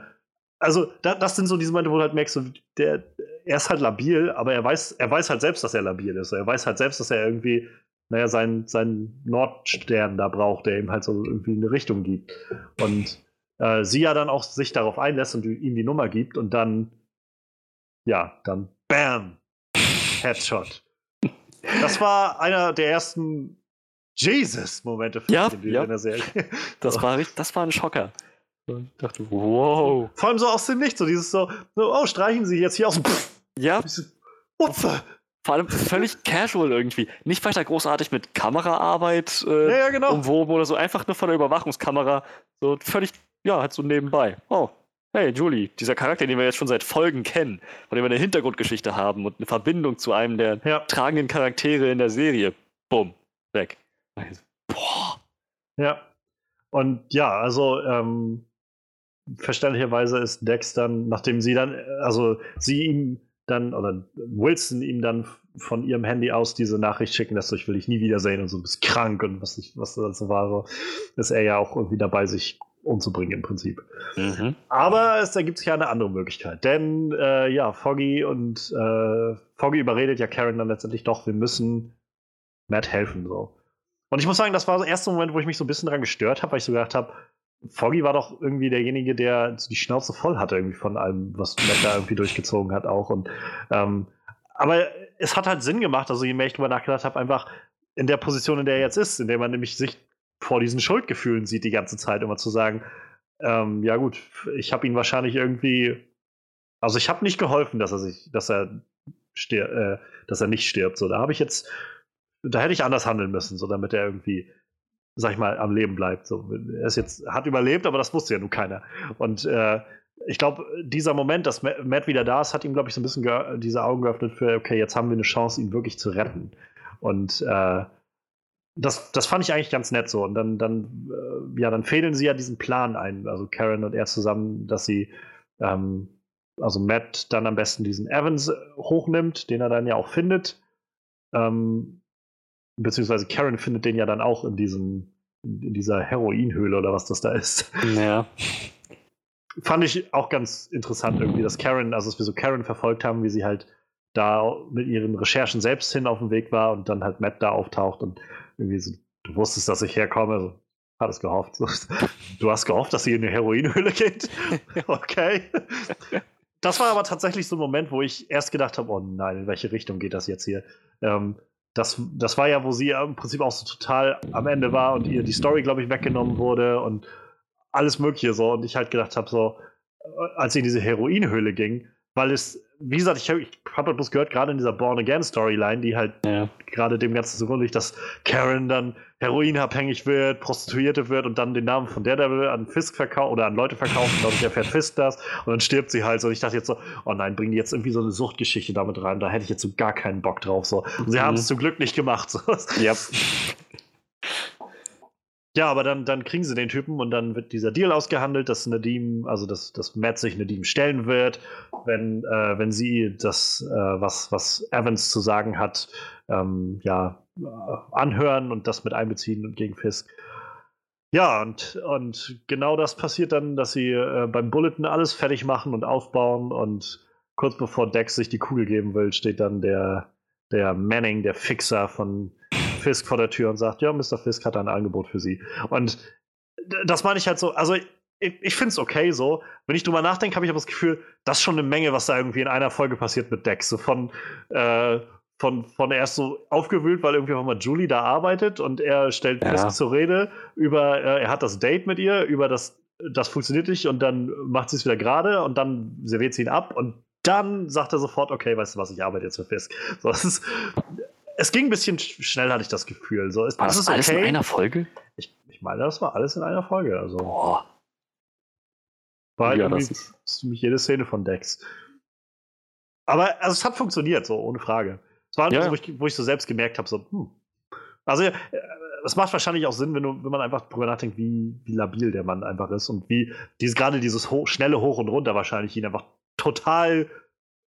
also da, das sind so diese Momente, wo du halt merkst, so, der, er ist halt labil, aber er weiß, er weiß halt selbst, dass er labil ist. Er weiß halt selbst, dass er irgendwie, naja, seinen, seinen Nordstern da braucht, der ihm halt so irgendwie eine Richtung gibt. Und äh, sie ja dann auch sich darauf einlässt und ihm die Nummer gibt und dann, ja, dann BAM! Headshot. Das war einer der ersten Jesus-Momente ja, ja. in der Serie. Das war, das war ein Schocker. Ich dachte, wow. Vor allem so aus dem Nichts, so dieses so, oh, streichen Sie jetzt hier aus dem. Ja. Upfe. Vor allem völlig casual irgendwie. Nicht weiter großartig mit Kameraarbeit äh, ja, ja, genau. umwoben oder so. Einfach nur von der Überwachungskamera. So völlig, ja, halt so nebenbei. Oh, hey, Julie, dieser Charakter, den wir jetzt schon seit Folgen kennen, von dem wir eine Hintergrundgeschichte haben und eine Verbindung zu einem der ja. tragenden Charaktere in der Serie. Bumm, weg. Boah. Ja. Und ja, also, ähm, verständlicherweise ist Dex dann, nachdem sie dann, also sie ihm dann, oder Wilson ihm dann von ihrem Handy aus diese Nachricht schicken, dass du ich will dich nie wiedersehen und so, bist krank und was, ich, was das so war, so, ist er ja auch irgendwie dabei, sich umzubringen im Prinzip. Mhm. Aber es ergibt sich ja eine andere Möglichkeit, denn äh, ja, Foggy und äh, Foggy überredet ja Karen dann letztendlich doch, wir müssen Matt helfen, so. Und ich muss sagen, das war der erste Moment, wo ich mich so ein bisschen daran gestört habe, weil ich so gedacht habe, Foggy war doch irgendwie derjenige, der die Schnauze voll hatte irgendwie von allem, was Matt da irgendwie durchgezogen hat auch. Und ähm, aber es hat halt Sinn gemacht, also je mehr ich drüber nachgedacht habe, einfach in der Position, in der er jetzt ist, in der man nämlich sich vor diesen Schuldgefühlen sieht die ganze Zeit, immer zu sagen, ähm, ja gut, ich habe ihn wahrscheinlich irgendwie, also ich habe nicht geholfen, dass er sich, dass er äh, dass er nicht stirbt. So, da habe ich jetzt, da hätte ich anders handeln müssen, so damit er irgendwie sag ich mal, am Leben bleibt. So, er ist jetzt, hat überlebt, aber das wusste ja nun keiner. Und äh, ich glaube, dieser Moment, dass Matt wieder da ist, hat ihm, glaube ich, so ein bisschen diese Augen geöffnet für, okay, jetzt haben wir eine Chance, ihn wirklich zu retten. Und äh, das, das fand ich eigentlich ganz nett so. Und dann, dann, äh, ja, dann fädeln sie ja diesen Plan ein, also Karen und er zusammen, dass sie, ähm, also Matt dann am besten diesen Evans hochnimmt, den er dann ja auch findet. Ähm, beziehungsweise Karen findet den ja dann auch in diesem, in dieser Heroinhöhle oder was das da ist. Ja. Fand ich auch ganz interessant irgendwie, dass Karen, also dass wir so Karen verfolgt haben, wie sie halt da mit ihren Recherchen selbst hin auf dem Weg war und dann halt Matt da auftaucht und irgendwie so, du wusstest, dass ich herkomme, also, hat es gehofft. Du hast gehofft, dass sie in eine Heroinhöhle geht? Okay. Das war aber tatsächlich so ein Moment, wo ich erst gedacht habe, oh nein, in welche Richtung geht das jetzt hier? Ähm, das, das war ja, wo sie im Prinzip auch so total am Ende war und ihr die Story, glaube ich, weggenommen wurde und alles Mögliche so. Und ich halt gedacht habe, so, äh, als sie in diese Heroinhöhle ging, weil es wie gesagt, ich habe hab halt bloß gehört, gerade in dieser Born Again Storyline, die halt ja. gerade dem Ganzen zugrunde liegt, dass Karen dann heroinabhängig wird, Prostituierte wird und dann den Namen von der Devil an Fisk verkauft oder an Leute verkauft, glaube ich, erfährt Fisk das und dann stirbt sie halt so. Und ich dachte jetzt so, oh nein, bringen die jetzt irgendwie so eine Suchtgeschichte damit rein, da hätte ich jetzt so gar keinen Bock drauf. So. Und sie mhm. haben es zum Glück nicht gemacht. So. Yep. ja, aber dann, dann kriegen sie den Typen und dann wird dieser Deal ausgehandelt, dass Nadim, also dass, dass Matt sich Nadim stellen wird, wenn, äh, wenn sie das, äh, was, was Evans zu sagen hat, ähm, ja, äh, anhören und das mit einbeziehen gegen Fisk. Ja, und, und genau das passiert dann, dass sie äh, beim Bulletin alles fertig machen und aufbauen und kurz bevor Dex sich die Kugel geben will, steht dann der, der Manning, der Fixer von Fisk vor der Tür und sagt, ja, Mr. Fisk hat ein Angebot für Sie. Und das meine ich halt so, also ich, ich finde es okay so. Wenn ich drüber nachdenke, habe ich aber das Gefühl, das ist schon eine Menge, was da irgendwie in einer Folge passiert mit Dex. So von, äh, von, von erst so aufgewühlt, weil irgendwie auch mal Julie da arbeitet und er stellt ja. Fisk zur Rede über, äh, er hat das Date mit ihr, über das, das funktioniert nicht und dann macht sie es wieder gerade und dann serviert sie ihn ab und dann sagt er sofort, okay, weißt du was, ich arbeite jetzt für Fisk. So, das ist, es ging ein bisschen schnell, hatte ich das Gefühl. So, ist, war das, das alles okay. in einer Folge? Ich, ich meine, das war alles in einer Folge. Also. Boah. War halt ja, irgendwie das ist ziemlich jede Szene von Dex. Aber also, es hat funktioniert, so ohne Frage. Es war ja. so, wo, ich, wo ich so selbst gemerkt habe, so, hm. Also, es macht wahrscheinlich auch Sinn, wenn, du, wenn man einfach drüber nachdenkt, wie, wie labil der Mann einfach ist und wie dieses, gerade dieses ho schnelle Hoch und Runter wahrscheinlich ihn einfach total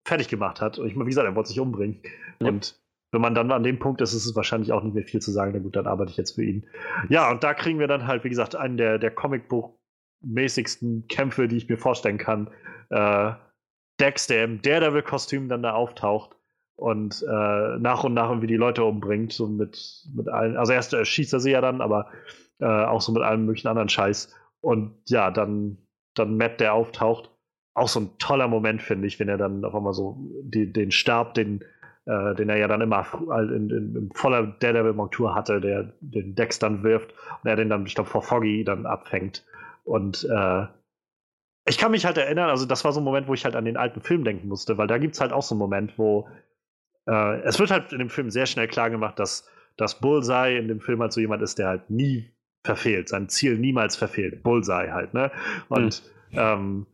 fertig gemacht hat. Und ich meine, wie gesagt, er wollte sich umbringen. Ja. Und wenn man dann an dem Punkt ist, ist es wahrscheinlich auch nicht mehr viel zu sagen. Na gut, dann arbeite ich jetzt für ihn. Ja, und da kriegen wir dann halt, wie gesagt, einen der, der Comicbuch-mäßigsten Kämpfe, die ich mir vorstellen kann. Äh, Dex, der im Daredevil-Kostüm dann da auftaucht und äh, nach und nach irgendwie die Leute umbringt. So mit, mit allen, also erst äh, schießt er sie ja dann, aber äh, auch so mit allem möglichen anderen Scheiß. Und ja, dann, dann Matt, der auftaucht. Auch so ein toller Moment, finde ich, wenn er dann auf einmal so die, den Stab, den äh, den er ja dann immer in, in, in voller Daredevil-Montur hatte, der den Dex dann wirft und er den dann, ich glaube, vor Foggy dann abfängt. Und äh, ich kann mich halt erinnern, also das war so ein Moment, wo ich halt an den alten Film denken musste, weil da gibt es halt auch so einen Moment, wo äh, es wird halt in dem Film sehr schnell klar gemacht, dass, dass Bullseye in dem Film halt so jemand ist, der halt nie verfehlt, sein Ziel niemals verfehlt. Bullseye halt, ne? Und mhm. ähm,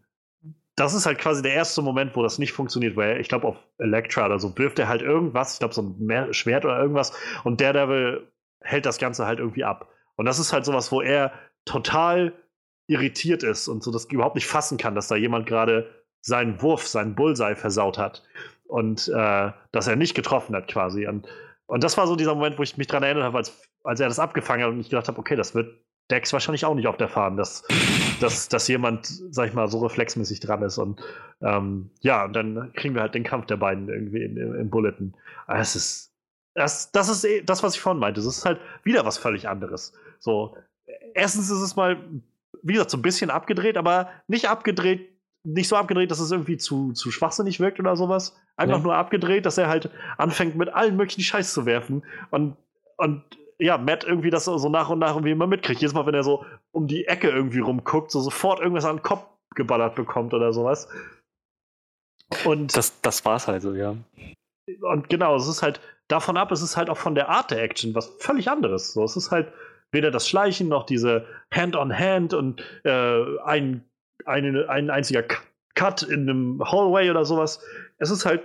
das ist halt quasi der erste Moment, wo das nicht funktioniert, weil ich glaube, auf Elektra oder so wirft er halt irgendwas, ich glaube, so ein Schwert oder irgendwas, und Daredevil hält das Ganze halt irgendwie ab. Und das ist halt sowas, wo er total irritiert ist und so das überhaupt nicht fassen kann, dass da jemand gerade seinen Wurf, seinen Bullseye versaut hat und äh, dass er nicht getroffen hat quasi. Und, und das war so dieser Moment, wo ich mich daran erinnert habe, als, als er das abgefangen hat und ich gedacht habe, okay, das wird Dex wahrscheinlich auch nicht auf der Fahne, dass, dass, dass jemand, sag ich mal, so reflexmäßig dran ist. Und ähm, ja, und dann kriegen wir halt den Kampf der beiden irgendwie in, in, im Bulletin. Es ist, das, das ist eh das, was ich vorhin meinte. Das ist halt wieder was völlig anderes. So, erstens ist es mal, wie gesagt, so ein bisschen abgedreht, aber nicht abgedreht, nicht so abgedreht, dass es irgendwie zu, zu schwachsinnig wirkt oder sowas. Einfach ja. nur abgedreht, dass er halt anfängt, mit allen möglichen Scheiß zu werfen. Und, und ja, Matt irgendwie das so nach und nach irgendwie immer mitkriegt. Jedes Mal, wenn er so um die Ecke irgendwie rumguckt, so sofort irgendwas an den Kopf geballert bekommt oder sowas. Und das, das war's halt so, ja. Und genau, es ist halt davon ab, es ist halt auch von der Art der Action was völlig anderes. So, es ist halt weder das Schleichen noch diese Hand-on-Hand -Hand und äh, ein, eine, ein einziger Cut in einem Hallway oder sowas. Es ist halt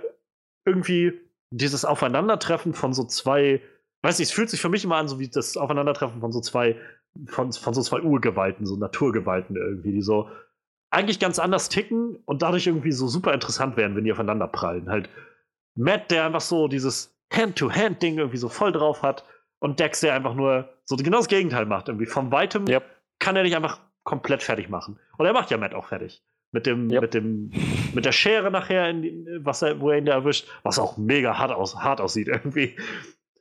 irgendwie dieses Aufeinandertreffen von so zwei weiß nicht, es fühlt sich für mich immer an, so wie das Aufeinandertreffen von so zwei, von, von so zwei Urgewalten, so Naturgewalten irgendwie, die so eigentlich ganz anders ticken und dadurch irgendwie so super interessant werden, wenn die aufeinander prallen. Halt Matt, der einfach so dieses Hand-to-Hand-Ding irgendwie so voll drauf hat und Dex, der einfach nur so genau das Gegenteil macht. Irgendwie von weitem yep. kann er nicht einfach komplett fertig machen. Und er macht ja Matt auch fertig. Mit dem, yep. mit dem, mit der Schere nachher, in, was er, wo er ihn da erwischt, was auch mega hart, aus, hart aussieht irgendwie.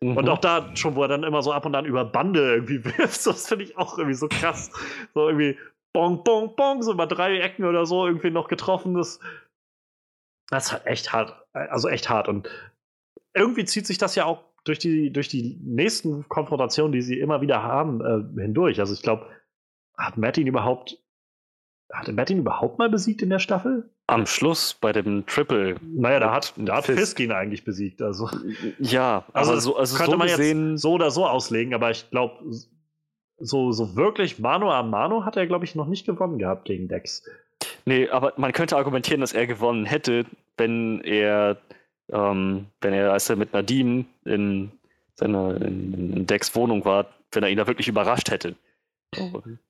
Mhm. Und auch da schon, wo er dann immer so ab und an über Bande irgendwie wirft, das finde ich auch irgendwie so krass. So irgendwie bong, bong, bong, so über drei Ecken oder so irgendwie noch getroffen. Das, das ist halt echt hart. Also echt hart. Und irgendwie zieht sich das ja auch durch die, durch die nächsten Konfrontationen, die sie immer wieder haben, äh, hindurch. Also ich glaube, hat Matt ihn überhaupt hatte Matt ihn überhaupt mal besiegt in der Staffel? Am Schluss bei dem Triple. Naja, da hat, da hat Fisk. Fisk ihn eigentlich besiegt. Also. Ja, also, so, also könnte so man gesehen, jetzt so oder so auslegen, aber ich glaube, so, so wirklich Mano a Mano hat er, glaube ich, noch nicht gewonnen gehabt gegen Dex. Nee, aber man könnte argumentieren, dass er gewonnen hätte, wenn er, ähm, wenn er, als er mit Nadine in seiner in, in Dex Wohnung war, wenn er ihn da wirklich überrascht hätte.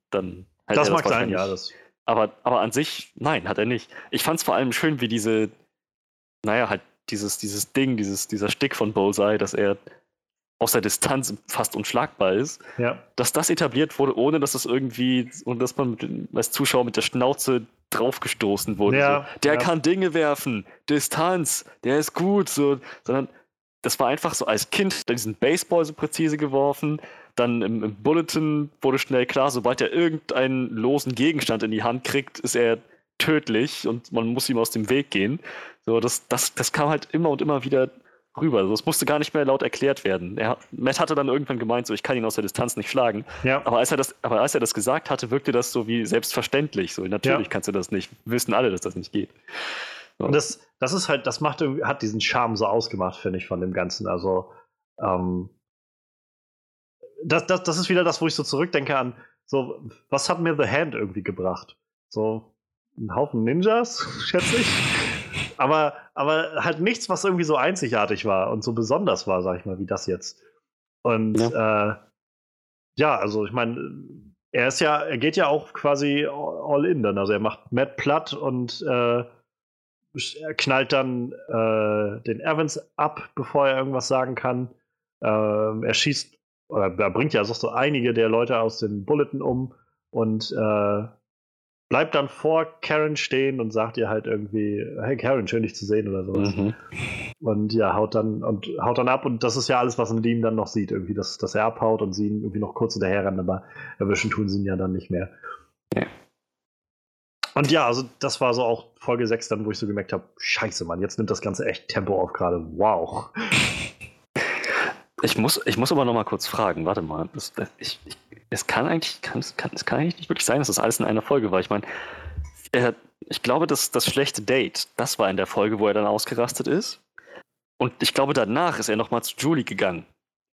dann hätte das das mag sein, ja. Das. Aber, aber an sich, nein, hat er nicht. Ich fand es vor allem schön, wie diese, naja, halt dieses, dieses Ding, dieses, dieser Stick von Bullseye, dass er aus der Distanz fast unschlagbar ist, ja. dass das etabliert wurde, ohne dass es irgendwie und dass man mit, als Zuschauer mit der Schnauze draufgestoßen wurde. Ja, so. Der ja. kann Dinge werfen, Distanz, der ist gut, so, sondern das war einfach so als Kind diesen Baseball so präzise geworfen. Dann im, im, Bulletin wurde schnell klar, sobald er irgendeinen losen Gegenstand in die Hand kriegt, ist er tödlich und man muss ihm aus dem Weg gehen. So, das, das, das kam halt immer und immer wieder rüber. Also es musste gar nicht mehr laut erklärt werden. Er, Matt hatte dann irgendwann gemeint, so ich kann ihn aus der Distanz nicht schlagen. Ja. Aber, als er das, aber als er das gesagt hatte, wirkte das so wie selbstverständlich. So natürlich ja. kannst du das nicht. Wir wissen alle, dass das nicht geht. So. Und das, das ist halt, das macht hat diesen Charme so ausgemacht, finde ich, von dem Ganzen. Also ähm, das, das, das ist wieder das, wo ich so zurückdenke an, so, was hat mir The Hand irgendwie gebracht? So, ein Haufen Ninjas, schätze ich aber, aber halt nichts, was irgendwie so einzigartig war und so besonders war, sag ich mal, wie das jetzt. Und ja, äh, ja also ich meine, er ist ja, er geht ja auch quasi all in dann. Also er macht Matt platt und äh, knallt dann äh, den Evans ab, bevor er irgendwas sagen kann. Ähm, er schießt, oder er bringt ja so einige der Leute aus den Bulletin um und äh, bleibt dann vor Karen stehen und sagt ihr halt irgendwie, hey Karen, schön dich zu sehen oder sowas. Mhm. Und ja, haut dann und haut dann ab und das ist ja alles, was Nadim dann noch sieht, irgendwie, dass, dass er abhaut und sie ihn irgendwie noch kurz hinterher rennen, aber erwischen tun sie ihn ja dann nicht mehr. Ja. Und ja, also das war so auch Folge 6 dann, wo ich so gemerkt habe, scheiße, Mann, jetzt nimmt das Ganze echt Tempo auf gerade. Wow. Ich muss, ich muss aber noch mal kurz fragen, warte mal, das, ich, ich es kann eigentlich, kann, kann, es kann eigentlich nicht wirklich sein, dass das alles in einer Folge war. Ich meine, ich glaube, dass das schlechte Date, das war in der Folge, wo er dann ausgerastet ist. Und ich glaube, danach ist er nochmal zu Julie gegangen,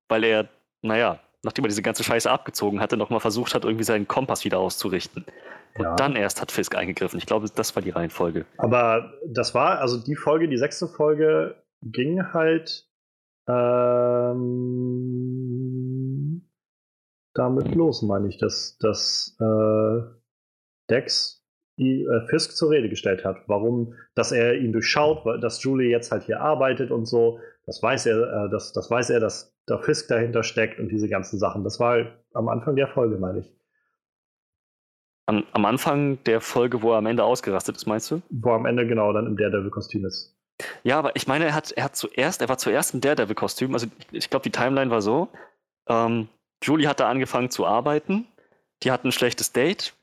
weil er, naja, nachdem er diese ganze Scheiße abgezogen hatte, nochmal versucht hat, irgendwie seinen Kompass wieder auszurichten. Und ja. dann erst hat Fisk eingegriffen. Ich glaube, das war die Reihenfolge. Aber das war, also die Folge, die sechste Folge, ging halt ähm, damit los, meine ich, dass, dass äh, Dex die, äh, Fisk zur Rede gestellt hat. Warum, dass er ihn durchschaut, dass Julie jetzt halt hier arbeitet und so. Das weiß er, äh, das, das weiß er, dass da Fisk dahinter steckt und diese ganzen Sachen. Das war am Anfang der Folge, meine ich. Am, am Anfang der Folge, wo er am Ende ausgerastet ist, meinst du? Wo er am Ende genau dann im Daredevil-Kostüm ist. Ja, aber ich meine, er hat, er hat zuerst, er war zuerst im Daredevil-Kostüm. Also ich, glaube, die Timeline war so. Ähm, Julie hat da angefangen zu arbeiten. Die hat ein schlechtes Date.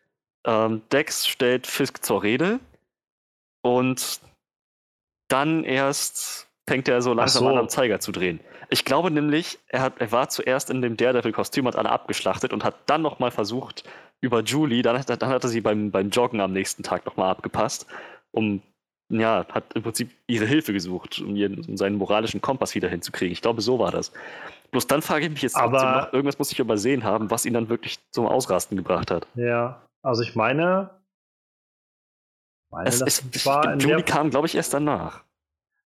Ähm, Dex stellt Fisk zur Rede. Und dann erst fängt er so langsam so. an, am Zeiger zu drehen. Ich glaube nämlich, er, hat, er war zuerst in dem Daredevil-Kostüm, hat alle abgeschlachtet und hat dann nochmal versucht, über Julie, dann, dann hat er sie beim, beim Joggen am nächsten Tag nochmal abgepasst, um ja, hat im Prinzip ihre Hilfe gesucht, um, ihren, um seinen moralischen Kompass wieder hinzukriegen. Ich glaube, so war das. Bloß dann frage ich mich jetzt aber, noch, irgendwas muss ich übersehen haben, was ihn dann wirklich zum Ausrasten gebracht hat. Ja, also ich meine. meine es, das es, war Julie kam, glaube ich, erst danach.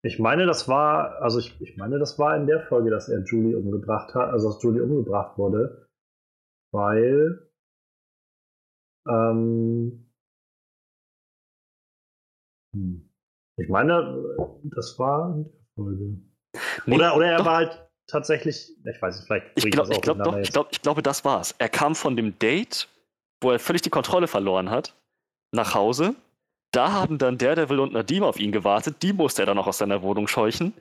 Ich meine, das war, also ich, ich meine, das war in der Folge, dass er Julie umgebracht hat, also dass Julie umgebracht wurde, weil ähm, hm. Ich meine, das war in der Folge. Nee, oder, oder er doch. war halt tatsächlich, ich weiß nicht, vielleicht. Ich, glaub, ich, glaub, doch, ich, glaub, ich glaube, das war's. Er kam von dem Date, wo er völlig die Kontrolle verloren hat, nach Hause. Da haben dann Daredevil und Nadim auf ihn gewartet. Die musste er dann noch aus seiner Wohnung scheuchen.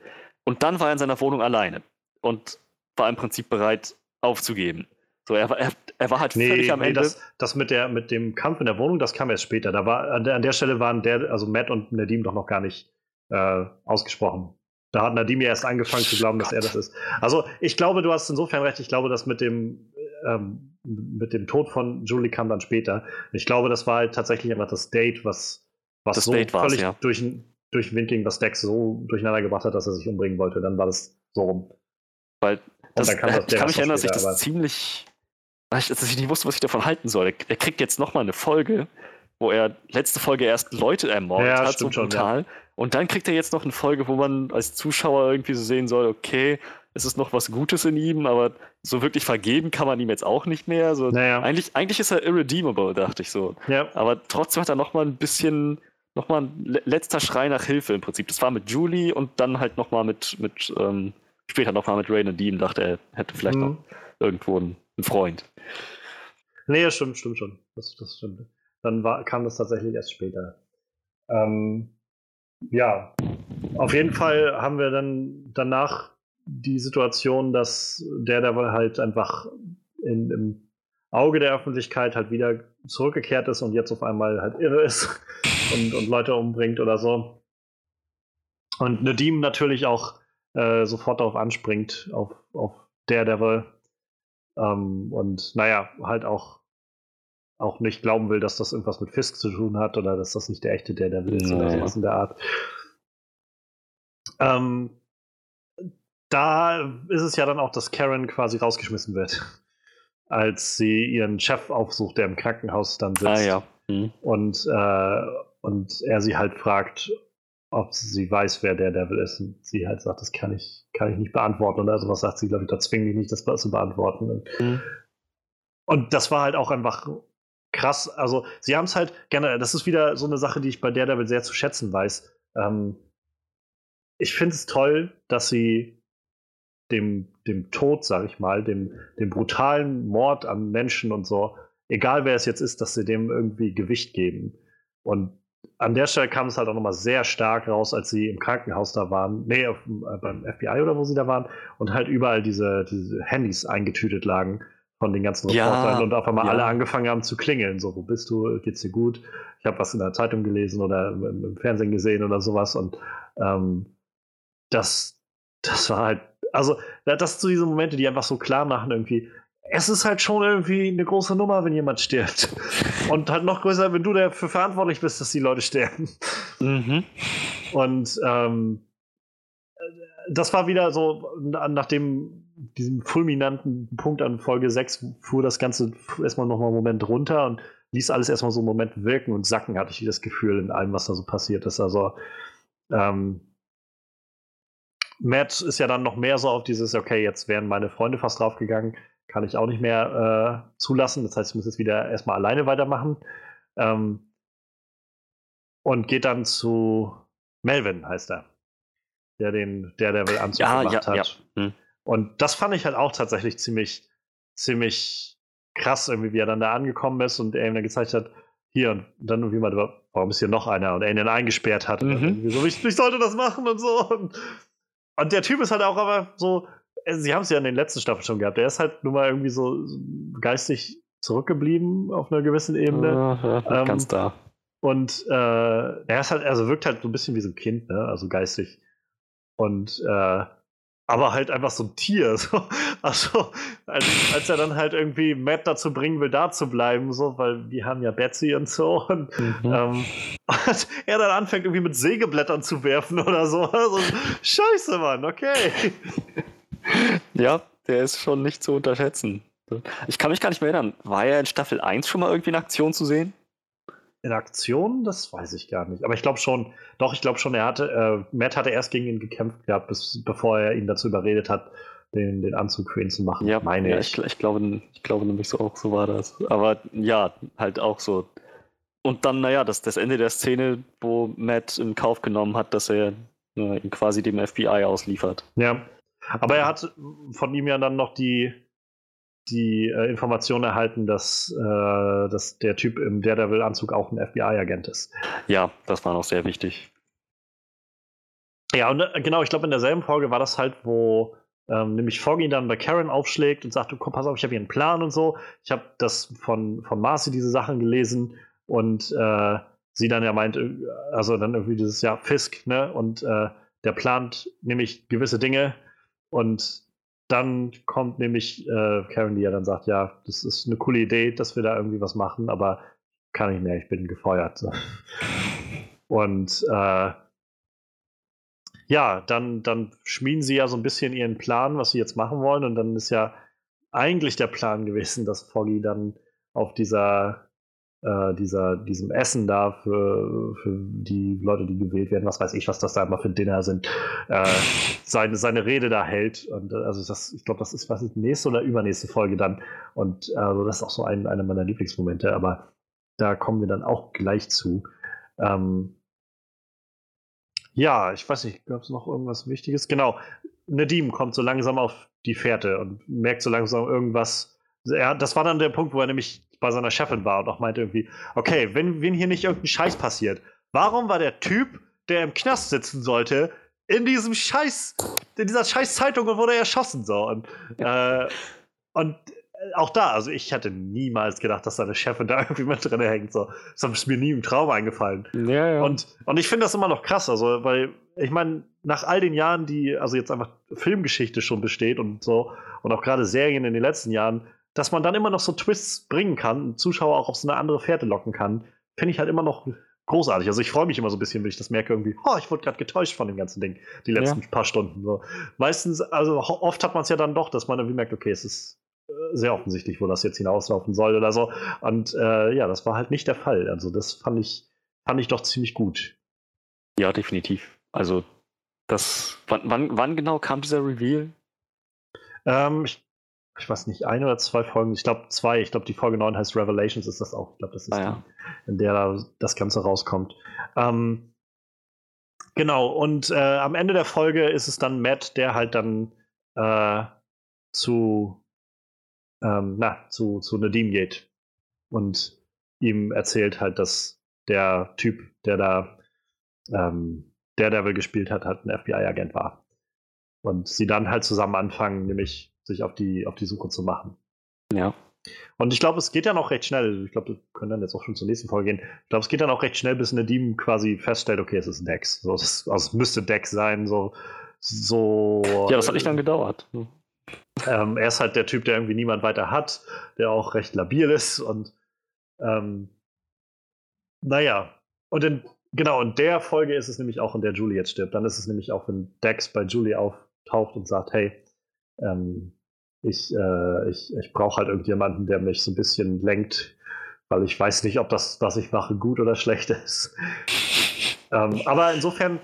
Und dann war er in seiner Wohnung alleine und war im Prinzip bereit aufzugeben. So, er, er, er war halt nee, völlig am nee, Ende. Das, das mit, der, mit dem Kampf in der Wohnung, das kam erst später. Da war, an, der, an der Stelle waren der, also Matt und Nadim doch noch gar nicht äh, ausgesprochen. Da hat Nadim ja erst angefangen zu glauben, dass er das ist. Also ich glaube, du hast insofern recht. Ich glaube, dass mit dem, ähm, mit dem Tod von Julie kam dann später. Ich glaube, das war halt tatsächlich einfach das Date, was, was das so Date völlig ja. durch, durch den Wind ging, was Dex so durcheinander gebracht hat, dass er sich umbringen wollte. Dann war das so rum. Weil das, kann das, ich kann mich erinnern, dass ich das ziemlich dass ich nicht wusste, was ich davon halten soll. Er kriegt jetzt nochmal eine Folge, wo er letzte Folge erst Leute ermordet ja, hat, so brutal. Schon, ja. Und dann kriegt er jetzt noch eine Folge, wo man als Zuschauer irgendwie so sehen soll, okay, es ist noch was Gutes in ihm, aber so wirklich vergeben kann man ihm jetzt auch nicht mehr. So, Naja. eigentlich, eigentlich ist er irredeemable, dachte ich so. Ja. Aber trotzdem hat er noch mal ein bisschen, noch mal ein le- letzter Schrei nach Hilfe im Prinzip. Das war mit Julie und dann halt noch mal mit, mit ähm, später noch mal mit Ray Dean. Dachte er hätte vielleicht Mhm. noch irgendwo einen, einen Freund. Nee, stimmt, stimmt schon. Das, das stimmt. Dann war, kam das tatsächlich erst später. Ähm, ja, auf jeden Fall haben wir dann danach die Situation, dass der da halt einfach in, im Auge der Öffentlichkeit halt wieder zurückgekehrt ist und jetzt auf einmal halt irre ist und, und Leute umbringt oder so. Und Nadim natürlich auch äh, sofort darauf anspringt, auf, auf Daredevil. Ähm, und naja, halt auch, auch nicht glauben will, dass das irgendwas mit Fisk zu tun hat oder dass das nicht der echte Daredevil ist oder sowas in der Art. Ähm, da ist es ja dann auch, dass Karen quasi rausgeschmissen wird, als sie ihren Chef aufsucht, der im Krankenhaus dann sitzt Ah ja. Mhm. und, äh, und er sie halt fragt, ob sie weiß, wer der Devil ist. Und sie halt sagt, das kann ich, kann ich nicht beantworten. Oder sowas sagt sie, glaube ich, da zwingt mich nicht, das zu beantworten. Und, Mhm. und das war halt auch einfach krass. Also, sie haben es halt gerne, das ist wieder so eine Sache, die ich bei Daredevil sehr zu schätzen weiß. Ähm, ich finde es toll, dass sie dem, dem Tod, sag ich mal, dem, dem brutalen Mord an Menschen und so, egal wer es jetzt ist, dass sie dem irgendwie Gewicht geben. Und an der Stelle kam es halt auch nochmal sehr stark raus, als sie im Krankenhaus da waren, nee, auf, äh, beim FBI oder wo sie da waren, und halt überall diese, diese Handys eingetütet lagen von den ganzen Ja, Reportern und auf einmal ja. alle angefangen haben zu klingeln. So, wo bist du? Geht's dir gut? Ich habe was in der Zeitung gelesen oder im, im Fernsehen gesehen oder sowas. Und ähm, das, das war halt, also da- das sind so diese Momente, die einfach so klar machen irgendwie. Es ist halt schon irgendwie eine große Nummer, wenn jemand stirbt. Und halt noch größer, wenn du dafür verantwortlich bist, dass die Leute sterben. Mhm. Und ähm, das war wieder so, na- nach dem, diesem fulminanten Punkt an Folge 6 fuhr das Ganze erstmal nochmal einen Moment runter und ließ alles erstmal so einen Moment wirken und sacken, hatte ich das Gefühl, in allem, was da so passiert ist. Also, ähm, Matt ist ja dann noch mehr so auf dieses, okay, jetzt wären meine Freunde fast draufgegangen, kann ich auch nicht mehr äh, zulassen. Das heißt, ich muss jetzt wieder erstmal alleine weitermachen. Ähm, und geht dann zu Melvin, heißt er. Der den Daredevil-Anzug Ja, gemacht ja, hat. ja. Mhm. Und das fand ich halt auch tatsächlich ziemlich, ziemlich krass, irgendwie, wie er dann da angekommen ist und er ihm dann gezeigt hat, hier und dann irgendwie mal, warum ist hier noch einer und er ihn dann eingesperrt hat. Mhm. so, ich, ich sollte das machen und so. Und, und der Typ ist halt auch aber so, sie haben es ja in den letzten Staffeln schon gehabt, er ist halt nun mal irgendwie so geistig zurückgeblieben auf einer gewissen Ebene. Ja, Ähm, ganz da. Und äh, er ist halt, also wirkt halt so ein bisschen wie so ein Kind, ne? Also geistig. Und äh, aber halt einfach so ein Tier. So. Also, als, als er dann halt irgendwie Matt dazu bringen will, da zu bleiben, so, weil die haben ja Betsy und so. Und, Mhm. ähm, und er dann anfängt, irgendwie mit Sägeblättern zu werfen oder so. Also, Scheiße, Mann, okay. Ja, der ist schon nicht zu unterschätzen. Ich kann mich gar nicht mehr erinnern. War er in Staffel 1 schon mal irgendwie in Aktion zu sehen? In Aktion, das weiß ich gar nicht. Aber ich glaube schon, doch, ich glaube schon, er hatte, äh, Matt hatte erst gegen ihn gekämpft gehabt, bis, bevor er ihn dazu überredet hat, den, den Anzug für ihn zu machen. Ja, meine ja, ich. ich. Ich glaube, ich glaube nämlich so auch, so war das. Aber ja, halt auch so. Und dann, naja, das, das Ende der Szene, wo Matt in Kauf genommen hat, dass er äh, ihn quasi dem FBI ausliefert. Ja. Aber er hat von ihm ja dann noch die, die äh, Information erhalten, dass, äh, dass der Typ im Daredevil-Anzug auch ein FBI-Agent ist. Ja, das war noch sehr wichtig. Ja, und äh, genau, ich glaube, in derselben Folge war das halt, wo ähm, nämlich Foggy dann bei Karen aufschlägt und sagt, du komm, pass auf, ich habe hier einen Plan und so. Ich habe das von, von Marcy diese Sachen gelesen und äh, sie dann ja meint, äh, also dann irgendwie dieses, ja, Fisk, ne? Und der plant nämlich gewisse Dinge und dann kommt nämlich äh, Karen, die ja dann sagt, ja, das ist eine coole Idee, dass wir da irgendwie was machen, aber kann ich mehr, ich bin gefeuert. Und äh, ja, dann, dann schmieden sie ja so ein bisschen ihren Plan, was sie jetzt machen wollen. Und dann ist ja eigentlich der Plan gewesen, dass Foggy dann auf dieser äh, dieser, diesem Essen da für, für die Leute, die gewählt werden, was weiß ich, was das da immer für Dinner sind, äh, seine, seine Rede da hält. Und äh, also das, ich glaube, das ist was ist nächste oder übernächste Folge dann. Und also das ist auch so ein, einer meiner Lieblingsmomente, aber da kommen wir dann auch gleich zu. Ähm, ja, ich weiß nicht, gab es noch irgendwas Wichtiges? Genau, Nadim kommt so langsam auf die Fährte und merkt so langsam irgendwas. Er, das war dann der Punkt, wo er nämlich bei seiner Chefin war und auch meinte irgendwie, okay, wenn, wenn hier nicht irgendein Scheiß passiert, warum war der Typ, der im Knast sitzen sollte, in diesem Scheiß, in dieser Scheiß Zeitung und wurde erschossen so und, äh, und auch da, also ich hätte niemals gedacht, dass seine Chefin da irgendwie mit drin hängt. So. Das ist mir nie im Traum eingefallen. Ja, ja. Und, und ich finde das immer noch krass, also, weil ich meine, nach all den Jahren, die also jetzt einfach Filmgeschichte schon besteht und so, und auch gerade Serien in den letzten Jahren, dass man dann immer noch so Twists bringen kann, Zuschauer auch auf so eine andere Fährte locken kann, finde ich halt immer noch großartig. Also ich freue mich immer so ein bisschen, wenn ich das merke, irgendwie, oh, ich wurde gerade getäuscht von dem ganzen Ding, die letzten ja. paar Stunden. So. Meistens, also oft hat man es ja dann doch, dass man irgendwie merkt, okay, es ist äh, sehr offensichtlich, wo das jetzt hinauslaufen soll oder so. Und äh, ja, das war halt nicht der Fall. Also das fand ich, fand ich doch ziemlich gut. Ja, definitiv. Also das, wann, wann, wann genau kam dieser Reveal? Ähm, ich ich weiß nicht, ein oder zwei Folgen, ich glaube zwei, ich glaube die Folge 9 heißt Revelations, ist das auch, ich glaube, das ist ah, ja. die, in der da das Ganze rauskommt. Ähm, genau, und äh, am Ende der Folge ist es dann Matt, der halt dann äh, zu, ähm, na, zu, zu Nadim geht und ihm erzählt halt, dass der Typ, der da ähm, Daredevil gespielt hat, halt ein FBI-Agent war. Und sie dann halt zusammen anfangen, nämlich sich auf die, auf die Suche zu machen. Ja. Und ich glaube, es geht ja noch recht schnell. Ich glaube, wir können dann jetzt auch schon zur nächsten Folge gehen. Ich glaube, es geht dann auch recht schnell, bis Nadim quasi feststellt, okay, es ist Dex. So, es, also es müsste Dex sein. So, so. Ja, das hat nicht lange gedauert. Ähm, er ist halt der Typ, der irgendwie niemand weiter hat, der auch recht labil ist und ähm, naja. Und in, genau, in der Folge ist es nämlich auch, in der Julie jetzt stirbt. Dann ist es nämlich auch, wenn Dex bei Julie auftaucht und sagt, hey, ähm, ich, äh, ich, ich brauche halt irgendjemanden, der mich so ein bisschen lenkt, weil ich weiß nicht, ob das, was ich mache, gut oder schlecht ist. ähm, aber insofern,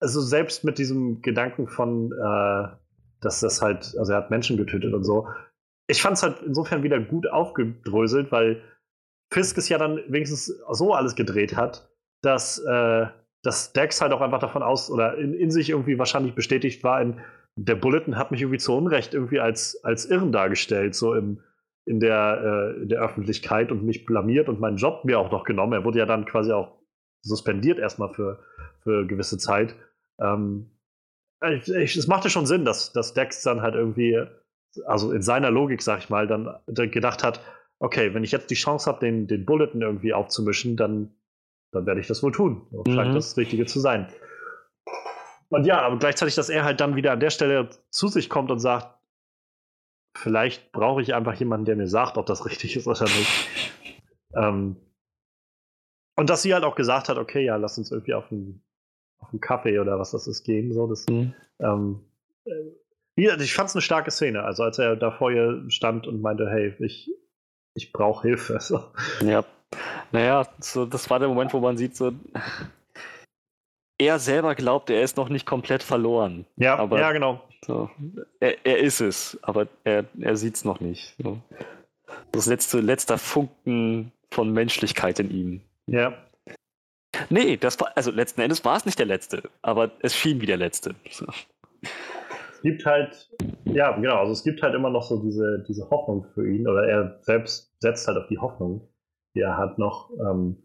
also selbst mit diesem Gedanken von, äh, dass das halt, also er hat Menschen getötet und so, ich fand es halt insofern wieder gut aufgedröselt, weil Fisk es ja dann wenigstens so alles gedreht hat, dass, äh, dass Dex halt auch einfach davon aus oder in, in sich irgendwie wahrscheinlich bestätigt war in, der Bulletin hat mich irgendwie zu Unrecht irgendwie als, als Irren dargestellt, so im, in, der, äh, in der Öffentlichkeit und mich blamiert und meinen Job mir auch noch genommen. Er wurde ja dann quasi auch suspendiert erstmal für, für gewisse Zeit. Ähm, ich, ich, es machte schon Sinn, dass, dass Dex dann halt irgendwie, also in seiner Logik, sag ich mal, dann, dann gedacht hat, okay, wenn ich jetzt die Chance habe, den, den Bulletin irgendwie aufzumischen, dann, dann werde ich das wohl tun. Mhm. Scheint das Richtige zu sein. Und ja, aber gleichzeitig, dass er halt dann wieder an der Stelle zu sich kommt und sagt, vielleicht brauche ich einfach jemanden, der mir sagt, ob das richtig ist oder nicht. ähm, und dass sie halt auch gesagt hat, okay, ja, lass uns irgendwie auf einen, auf einen Kaffee oder was das ist gehen. So, das, mhm. ähm, äh, ich fand es eine starke Szene. Also als er da vor ihr stand und meinte, hey, ich, ich brauche Hilfe. So. Ja. Naja, so, das war der Moment, wo man sieht, so, er selber glaubt, er ist noch nicht komplett verloren. Ja, aber ja genau. So, er, er, ist es, aber er, er sieht es noch nicht. So. Das letzte, letzter Funken von Menschlichkeit in ihm. Ja. Nee, das war, also letzten Endes war es nicht der letzte, aber es schien wie der letzte. So. Es gibt halt, ja, genau, also es gibt halt immer noch so diese, diese Hoffnung für ihn, oder er selbst setzt halt auf die Hoffnung, die er hat noch. Ähm,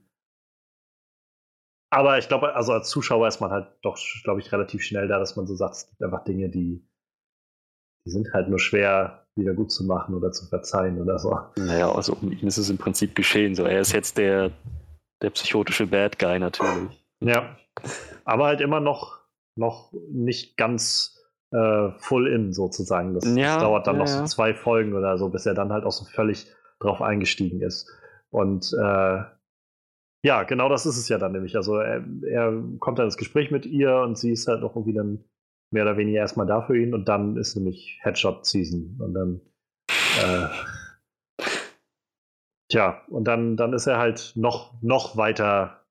aber ich glaube, also als Zuschauer ist man halt doch, glaube ich, relativ schnell da, dass man so sagt, es gibt einfach Dinge, die, die sind halt nur schwer wieder gut zu machen oder zu verzeihen oder so. Naja, also um ihn ist es im Prinzip geschehen. So, er ist jetzt der, der psychotische Bad Guy natürlich. Ja. Aber halt immer noch, noch nicht ganz äh, full in sozusagen. Das, ja, das dauert dann ja, noch so zwei Folgen oder so, bis er dann halt auch so völlig drauf eingestiegen ist. Und äh, ja, genau das ist es ja dann nämlich. Also er, er, kommt dann ins Gespräch mit ihr und sie ist halt noch irgendwie dann mehr oder weniger erstmal da für ihn und dann ist nämlich Headshot Season und dann äh, tja, und dann, dann ist er halt noch, noch weiter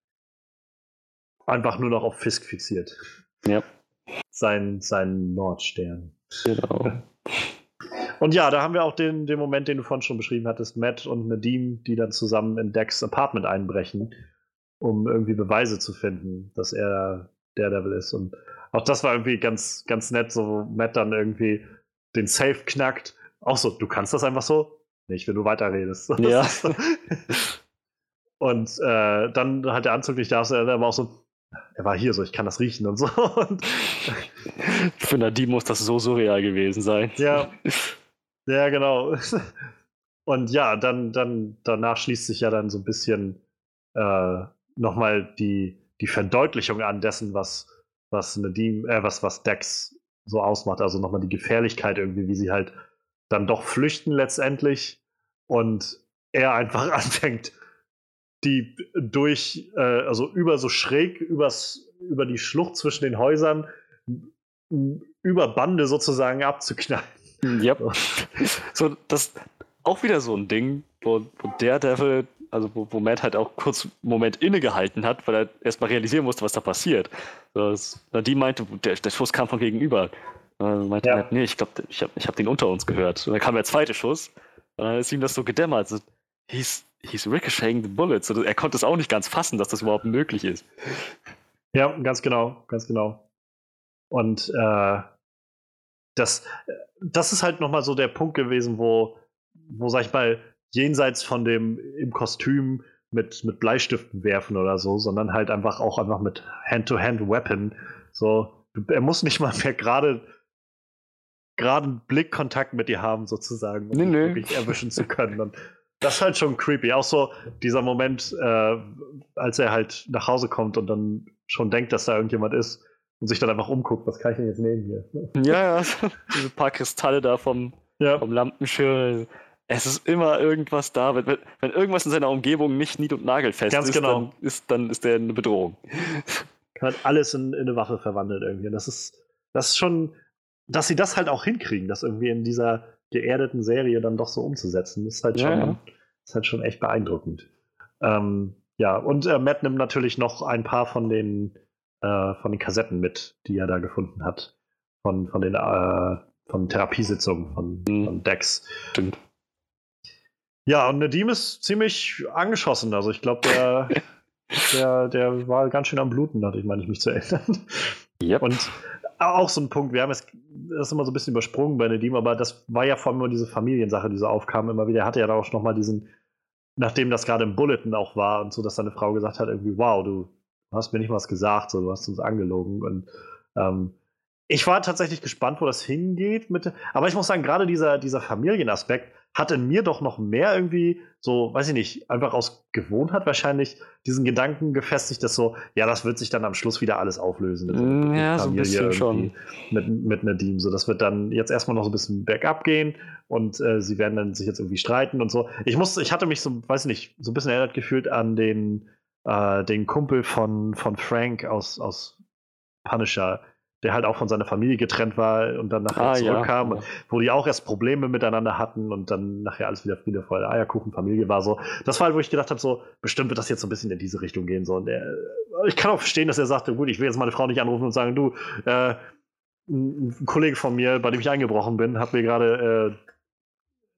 einfach nur noch auf Fisk fixiert. Ja. Sein, sein Nordstern. Genau. Und ja, da haben wir auch den, den Moment, den du vorhin schon beschrieben hattest, Matt und Nadim, die dann zusammen in Dex Apartment einbrechen, um irgendwie Beweise zu finden, dass er der Devil ist. Und auch das war irgendwie ganz, ganz nett, so Matt dann irgendwie den Safe knackt. Auch so, du kannst das einfach so? Nicht, wenn du weiterredest. Ja. und äh, dann hat der Anzug nicht da, er war auch so, er war hier so, ich kann das riechen und so. Und Für Nadim muss das so surreal gewesen sein. ja, ja, genau. Und ja, dann, dann danach schließt sich ja dann so ein bisschen äh, nochmal die, die Verdeutlichung an dessen, was, was Nadim, äh, was, was Dex so ausmacht. Also nochmal die Gefährlichkeit irgendwie, wie sie halt dann doch flüchten letztendlich und er einfach anfängt, die durch, äh, also über so schräg übers, über die Schlucht zwischen den Häusern über Bande sozusagen abzuknallen. Ja. So, das auch wieder so ein Ding, wo, wo Daredevil, also wo, wo Matt halt auch kurz einen Moment innegehalten hat, weil er erstmal realisieren musste, was da passiert. Das, die meinte, der, der Schuss kam von gegenüber. Dann meinte Ja. Matt, nee, ich glaube, ich habe ich hab den unter uns gehört. Und dann kam der zweite Schuss. Und dann ist ihm das so gedämmert. So, he's, he's ricocheting the bullets. So, er konnte es auch nicht ganz fassen, dass das überhaupt möglich ist. Ja, ganz genau, ganz genau. Und äh, das, das ist halt nochmal so der Punkt gewesen, wo, wo, sag ich mal, jenseits von dem im Kostüm mit, mit Bleistiften werfen oder so, sondern halt einfach auch einfach mit Hand-to-Hand-Weapon. So, er muss nicht mal mehr gerade gerade einen Blickkontakt mit dir haben, sozusagen, um Nee, dich nee. wirklich erwischen zu können. Und das ist halt schon creepy. Auch so dieser Moment, äh, als er halt nach Hause kommt und dann schon denkt, dass da irgendjemand ist und sich dann einfach umguckt, was kann ich denn jetzt nehmen hier? Ja, ja. Diese paar Kristalle da vom, Ja, vom Lampenschirm. Es ist immer irgendwas da. Wenn, wenn, irgendwas in seiner Umgebung nicht nied- und nagelfest Ganz ist, genau. dann, ist, dann ist der eine Bedrohung. kann halt alles in, in eine Waffe verwandelt irgendwie. Und das ist, das ist schon, dass sie das halt auch hinkriegen, das irgendwie in dieser geerdeten Serie dann doch so umzusetzen, ist halt Ja, schon, ja. Ist halt schon echt beeindruckend. Ähm, ja, und äh, Matt nimmt natürlich noch ein paar von den, äh, von den Kassetten mit, die er da gefunden hat. Von, von den äh, von Therapiesitzungen von, Mhm. von Dex. Stimmt. Ja, und Nadim ist ziemlich angeschossen. Also ich glaube, der, der, der war ganz schön am Bluten, hatte ich meine ich mich zu erinnern. Yep. Und auch so ein Punkt, wir haben es das immer so ein bisschen übersprungen bei Nadim, aber das war ja vor allem immer diese Familiensache, die so aufkam immer wieder. Er hatte ja da auch noch mal diesen, nachdem das gerade im Bulletin auch war und so, dass seine Frau gesagt hat, irgendwie, wow, du hast mir nicht was gesagt, so, du hast uns angelogen. Und ähm, ich war tatsächlich gespannt, wo das hingeht. Mit, aber ich muss sagen, gerade dieser, dieser Familienaspekt hat in mir doch noch mehr irgendwie so, weiß ich nicht, einfach aus Gewohnheit wahrscheinlich diesen Gedanken gefestigt, dass so, ja, das wird sich dann am Schluss wieder alles auflösen. mit Mm, mit der ja, so ein bisschen irgendwie Mit, mit Nadim. So, das wird dann jetzt erstmal noch so ein bisschen bergab gehen und äh, sie werden dann sich jetzt irgendwie streiten und so. Ich musste, ich hatte mich so, weiß ich nicht, so ein bisschen erinnert gefühlt an den, äh, den Kumpel von, von Frank aus, aus Punisher, der halt auch von seiner Familie getrennt war und dann nachher Ah, zurückkam, Ja. wo die auch erst Probleme miteinander hatten und dann nachher alles wieder Friede, Freude, Eierkuchen, Familie war so. Das war halt, wo ich gedacht habe, so, bestimmt wird das jetzt so ein bisschen in diese Richtung gehen. So. Und der, ich kann auch verstehen, dass er sagte, gut, ich will jetzt meine Frau nicht anrufen und sagen, du, äh, ein ein Kollege von mir, bei dem ich eingebrochen bin, hat mir gerade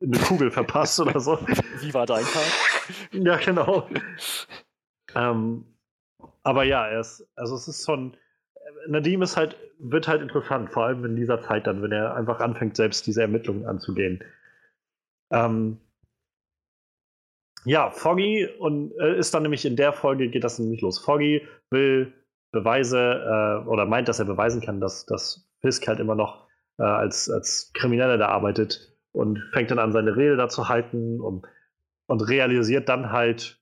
äh, eine Kugel verpasst oder so. Wie war dein Tag? Ja, genau. Ähm, aber ja, er ist, also es ist schon. Nadim ist halt, wird halt interessant, vor allem in dieser Zeit dann, wenn er einfach anfängt, selbst diese Ermittlungen anzugehen. Ähm, ja, Foggy und äh, ist dann nämlich in der Folge geht das nämlich los. Foggy will Beweise äh, oder meint, dass er beweisen kann, dass, dass Fisk halt immer noch äh, als, als Krimineller da arbeitet und fängt dann an, seine Rede da zu halten und, und realisiert dann halt,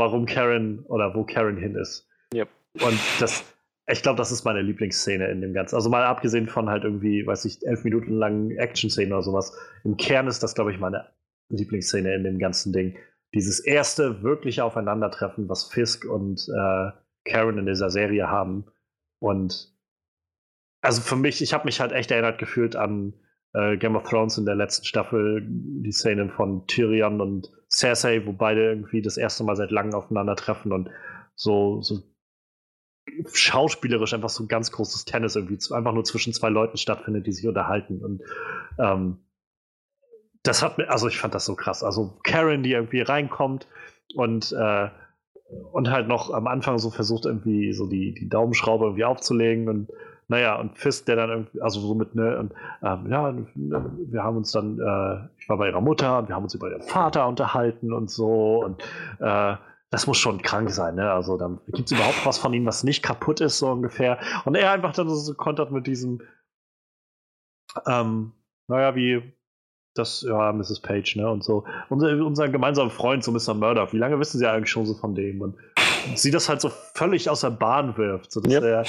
warum Karen oder wo Karen hin ist. Yep. Und das, ich glaube, das ist meine Lieblingsszene in dem Ganzen. Also mal abgesehen von halt irgendwie, weiß ich, elf Minuten langen Action-Szenen oder sowas. Im Kern ist das, glaube ich, meine Lieblingsszene in dem ganzen Ding. Dieses erste wirkliche Aufeinandertreffen, was Fisk und äh, Karen in dieser Serie haben. Und also für mich, ich habe mich halt echt erinnert gefühlt an, äh, Game of Thrones in der letzten Staffel, die Szene von Tyrion und Cersei, wo beide irgendwie das erste Mal seit langem aufeinandertreffen und so, so schauspielerisch einfach so ein ganz großes Tennis irgendwie einfach nur zwischen zwei Leuten stattfindet, die sich unterhalten. Und ähm, das hat mir, also ich fand das so krass. Also Karen, die irgendwie reinkommt und äh, und halt noch am Anfang so versucht, irgendwie so die, die Daumenschraube irgendwie aufzulegen und naja, und Fist, der dann irgendwie, also so mit, ne, und ähm, ja, wir haben uns dann, äh, ich war bei ihrer Mutter und wir haben uns über ihren Vater unterhalten und so und äh, das muss schon krank sein, ne? Also dann gibt es überhaupt was von ihm, was nicht kaputt ist, so ungefähr. Und er einfach dann so kontert mit diesem, ähm, naja, wie das, ja, Mrs. Page, ne? Und so. Unser, unser gemeinsamer Freund, so Mr. Murdoch, wie lange wissen sie eigentlich schon so von dem? Und, sie das halt so völlig aus der Bahn wirft, so dass, yep. er,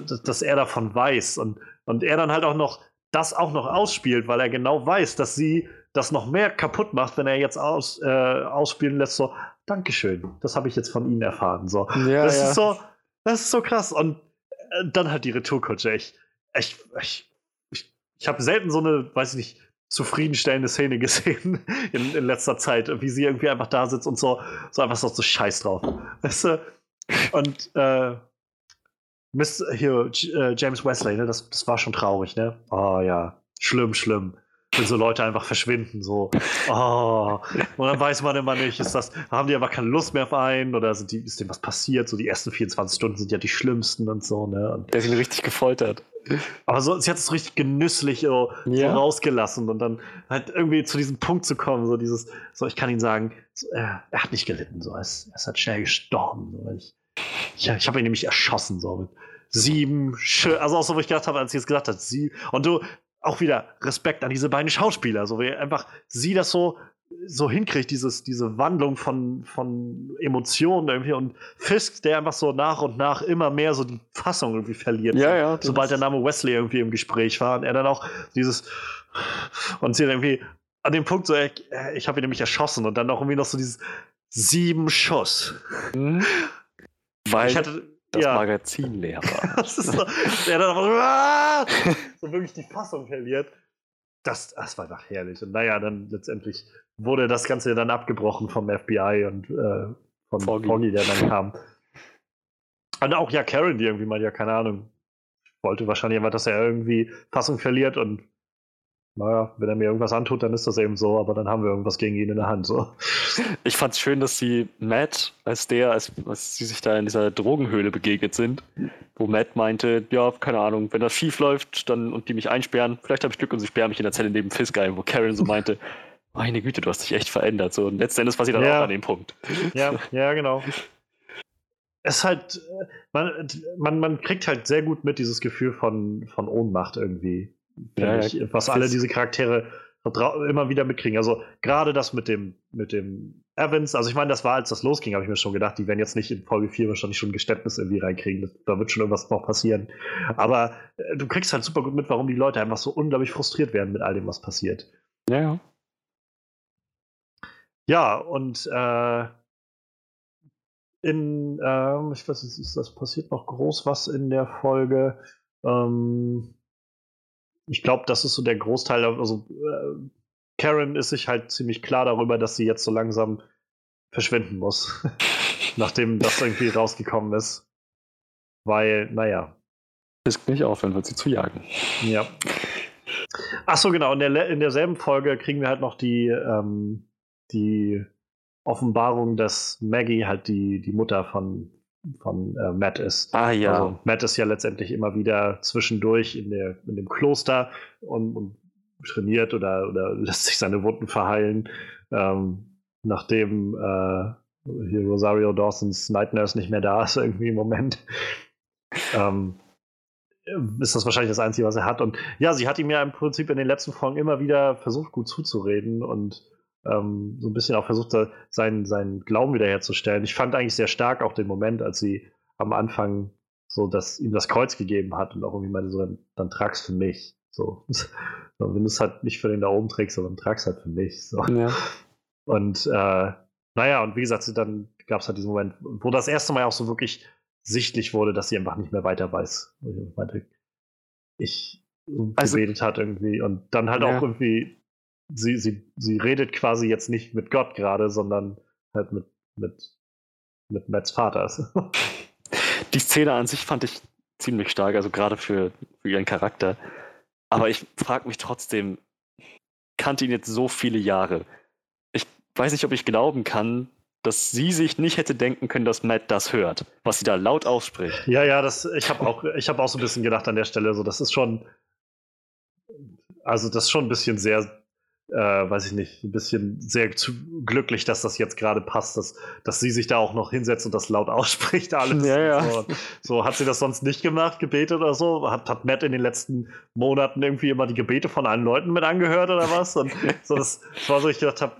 dass, dass er davon weiß. Und, und er dann halt auch noch das auch noch ausspielt, weil er genau weiß, dass sie das noch mehr kaputt macht, wenn er jetzt aus, äh, ausspielen lässt, so, Dankeschön, das habe ich jetzt von Ihnen erfahren. So. Ja, das ja. ist so, das ist so krass. Und äh, dann halt die Retourkutsche. Ich, ich, ich, ich, ich habe selten so eine, weiß ich nicht, zufriedenstellende Szene gesehen in, in letzter Zeit, wie sie irgendwie einfach da sitzt und so, so einfach so, so scheiß drauf. Weißt du? Und äh, Miss, hier, äh, James Wesley, ne, das, das war schon traurig, ne? Oh ja, schlimm, schlimm. Wenn so Leute einfach verschwinden, so, oh, und dann weiß man immer nicht, ist das, haben die aber keine Lust mehr auf einen oder sind die, ist dem was passiert? So die ersten 24 Stunden sind ja die schlimmsten und so, ne? Und Der ist ihn richtig gefoltert. Aber so, sie hat es so richtig genüsslich so, ja. so, rausgelassen und dann halt irgendwie zu diesem Punkt zu kommen, so dieses, so ich kann Ihnen sagen, so, äh, er hat nicht gelitten, so er ist, er ist halt schnell gestorben. So, ich ich, ich habe ihn nämlich erschossen, so mit sieben, also auch so, wo ich gedacht habe, als sie es gesagt hat, sie und du auch wieder Respekt an diese beiden Schauspieler, so wie einfach sie das so so hinkriegt, dieses, diese Wandlung von, von Emotionen irgendwie und Fisk, der einfach so nach und nach immer mehr so die Fassung irgendwie verliert. Ja, ja. Sobald der Name Wesley irgendwie im Gespräch war und er dann auch dieses und sie irgendwie an dem Punkt so, ich, ich habe ihn nämlich erschossen und dann auch irgendwie noch so dieses sieben Schuss. Mhm. Weil hatte, das ja. Magazin leer war. das ist so, der dann aber so wirklich die Fassung verliert. Das, das war doch herrlich. Und naja, dann letztendlich wurde das Ganze dann abgebrochen vom FBI und äh, von Foggy. Foggy, der dann kam. Und auch ja, Karen, die irgendwie mal, ja, keine Ahnung, wollte wahrscheinlich einfach, dass er irgendwie Fassung verliert und naja, wenn er mir irgendwas antut, dann ist das eben so, aber dann haben wir irgendwas gegen ihn in der Hand. So. Ich fand es schön, dass sie Matt, als der, als, als sie sich da in dieser Drogenhöhle begegnet sind, wo Matt meinte, ja, keine Ahnung, wenn das schief läuft dann, und die mich einsperren, vielleicht habe ich Glück und sie sperren mich in der Zelle neben Fisk ein, wo Karen so meinte, meine Güte, du hast dich echt verändert. So, und letzten Endes war sie dann ja. auch an dem Punkt. Ja, ja, genau. Es ist halt, man, man, man kriegt halt sehr gut mit dieses Gefühl von, von Ohnmacht irgendwie. Ja, ich, was alle diese Charaktere immer wieder mitkriegen. Also gerade das mit dem, mit dem Evans, also ich meine, das war, als das losging, habe ich mir schon gedacht, die werden jetzt nicht in Folge 4 wahrscheinlich schon ein Geständnis irgendwie reinkriegen. Da wird schon irgendwas noch passieren. Aber äh, du kriegst halt super gut mit, warum die Leute einfach so unglaublich frustriert werden mit all dem, was passiert. Ja, ja. Ja, und äh, in, äh, ich weiß nicht, ist das passiert noch groß was in der Folge. Ähm, ich glaube, das ist so der Großteil. Also äh, Karen ist sich halt ziemlich klar darüber, dass sie jetzt so langsam verschwinden muss, nachdem das irgendwie rausgekommen ist. Weil, naja. Ist nicht aufhören, wird sie zu jagen. Ja. Achso, genau. In, der, in derselben Folge kriegen wir halt noch die, ähm, die Offenbarung, dass Maggie halt die, die Mutter von von äh, Matt ist. Ah ja. Also, Matt ist ja letztendlich immer wieder zwischendurch in, der, in dem Kloster und, und trainiert oder, oder lässt sich seine Wunden verheilen. Ähm, nachdem äh, hier Rosario Dawsons Night Nurse nicht mehr da ist, irgendwie im Moment, ähm, ist das wahrscheinlich das Einzige, was er hat. Und ja, sie hat ihm ja im Prinzip in den letzten Folgen immer wieder versucht, gut zuzureden und ähm, so ein bisschen auch versucht, seinen, seinen Glauben wiederherzustellen. Ich fand eigentlich sehr stark auch den Moment, als sie am Anfang so dass ihm das Kreuz gegeben hat und auch irgendwie meinte, so, dann, dann trag's für mich. So. so wenn du es halt nicht für den da oben trägst, sondern trag's halt für mich. So. Ja. Und äh, naja, und wie gesagt, dann gab es halt diesen Moment, wo das erste Mal auch so wirklich sichtlich wurde, dass sie einfach nicht mehr weiter weiß. Ich meinte, ich, also, gebetet hat irgendwie. Und dann halt ja. auch irgendwie, sie, sie, sie redet quasi jetzt nicht mit Gott gerade, sondern halt mit, mit, mit Matts Vater. Die Szene an sich fand ich ziemlich stark, also gerade für, für ihren Charakter. Aber ich frage mich trotzdem, kannte ihn jetzt so viele Jahre. Ich weiß nicht, ob ich glauben kann, dass sie sich nicht hätte denken können, dass Matt das hört, was sie da laut ausspricht. Ja, ja, das, ich habe auch, hab auch so ein bisschen gedacht an der Stelle, so, das ist schon, also das ist schon ein bisschen sehr äh, weiß ich nicht, ein bisschen sehr glücklich, dass das jetzt gerade passt, dass, dass sie sich da auch noch hinsetzt und das laut ausspricht alles. Ja, ja. So, so, hat sie das sonst nicht gemacht, Gebete oder so? Hat, hat Matt in den letzten Monaten irgendwie immer die Gebete von allen Leuten mit angehört oder was? Und so, das war so, ich gedacht habe,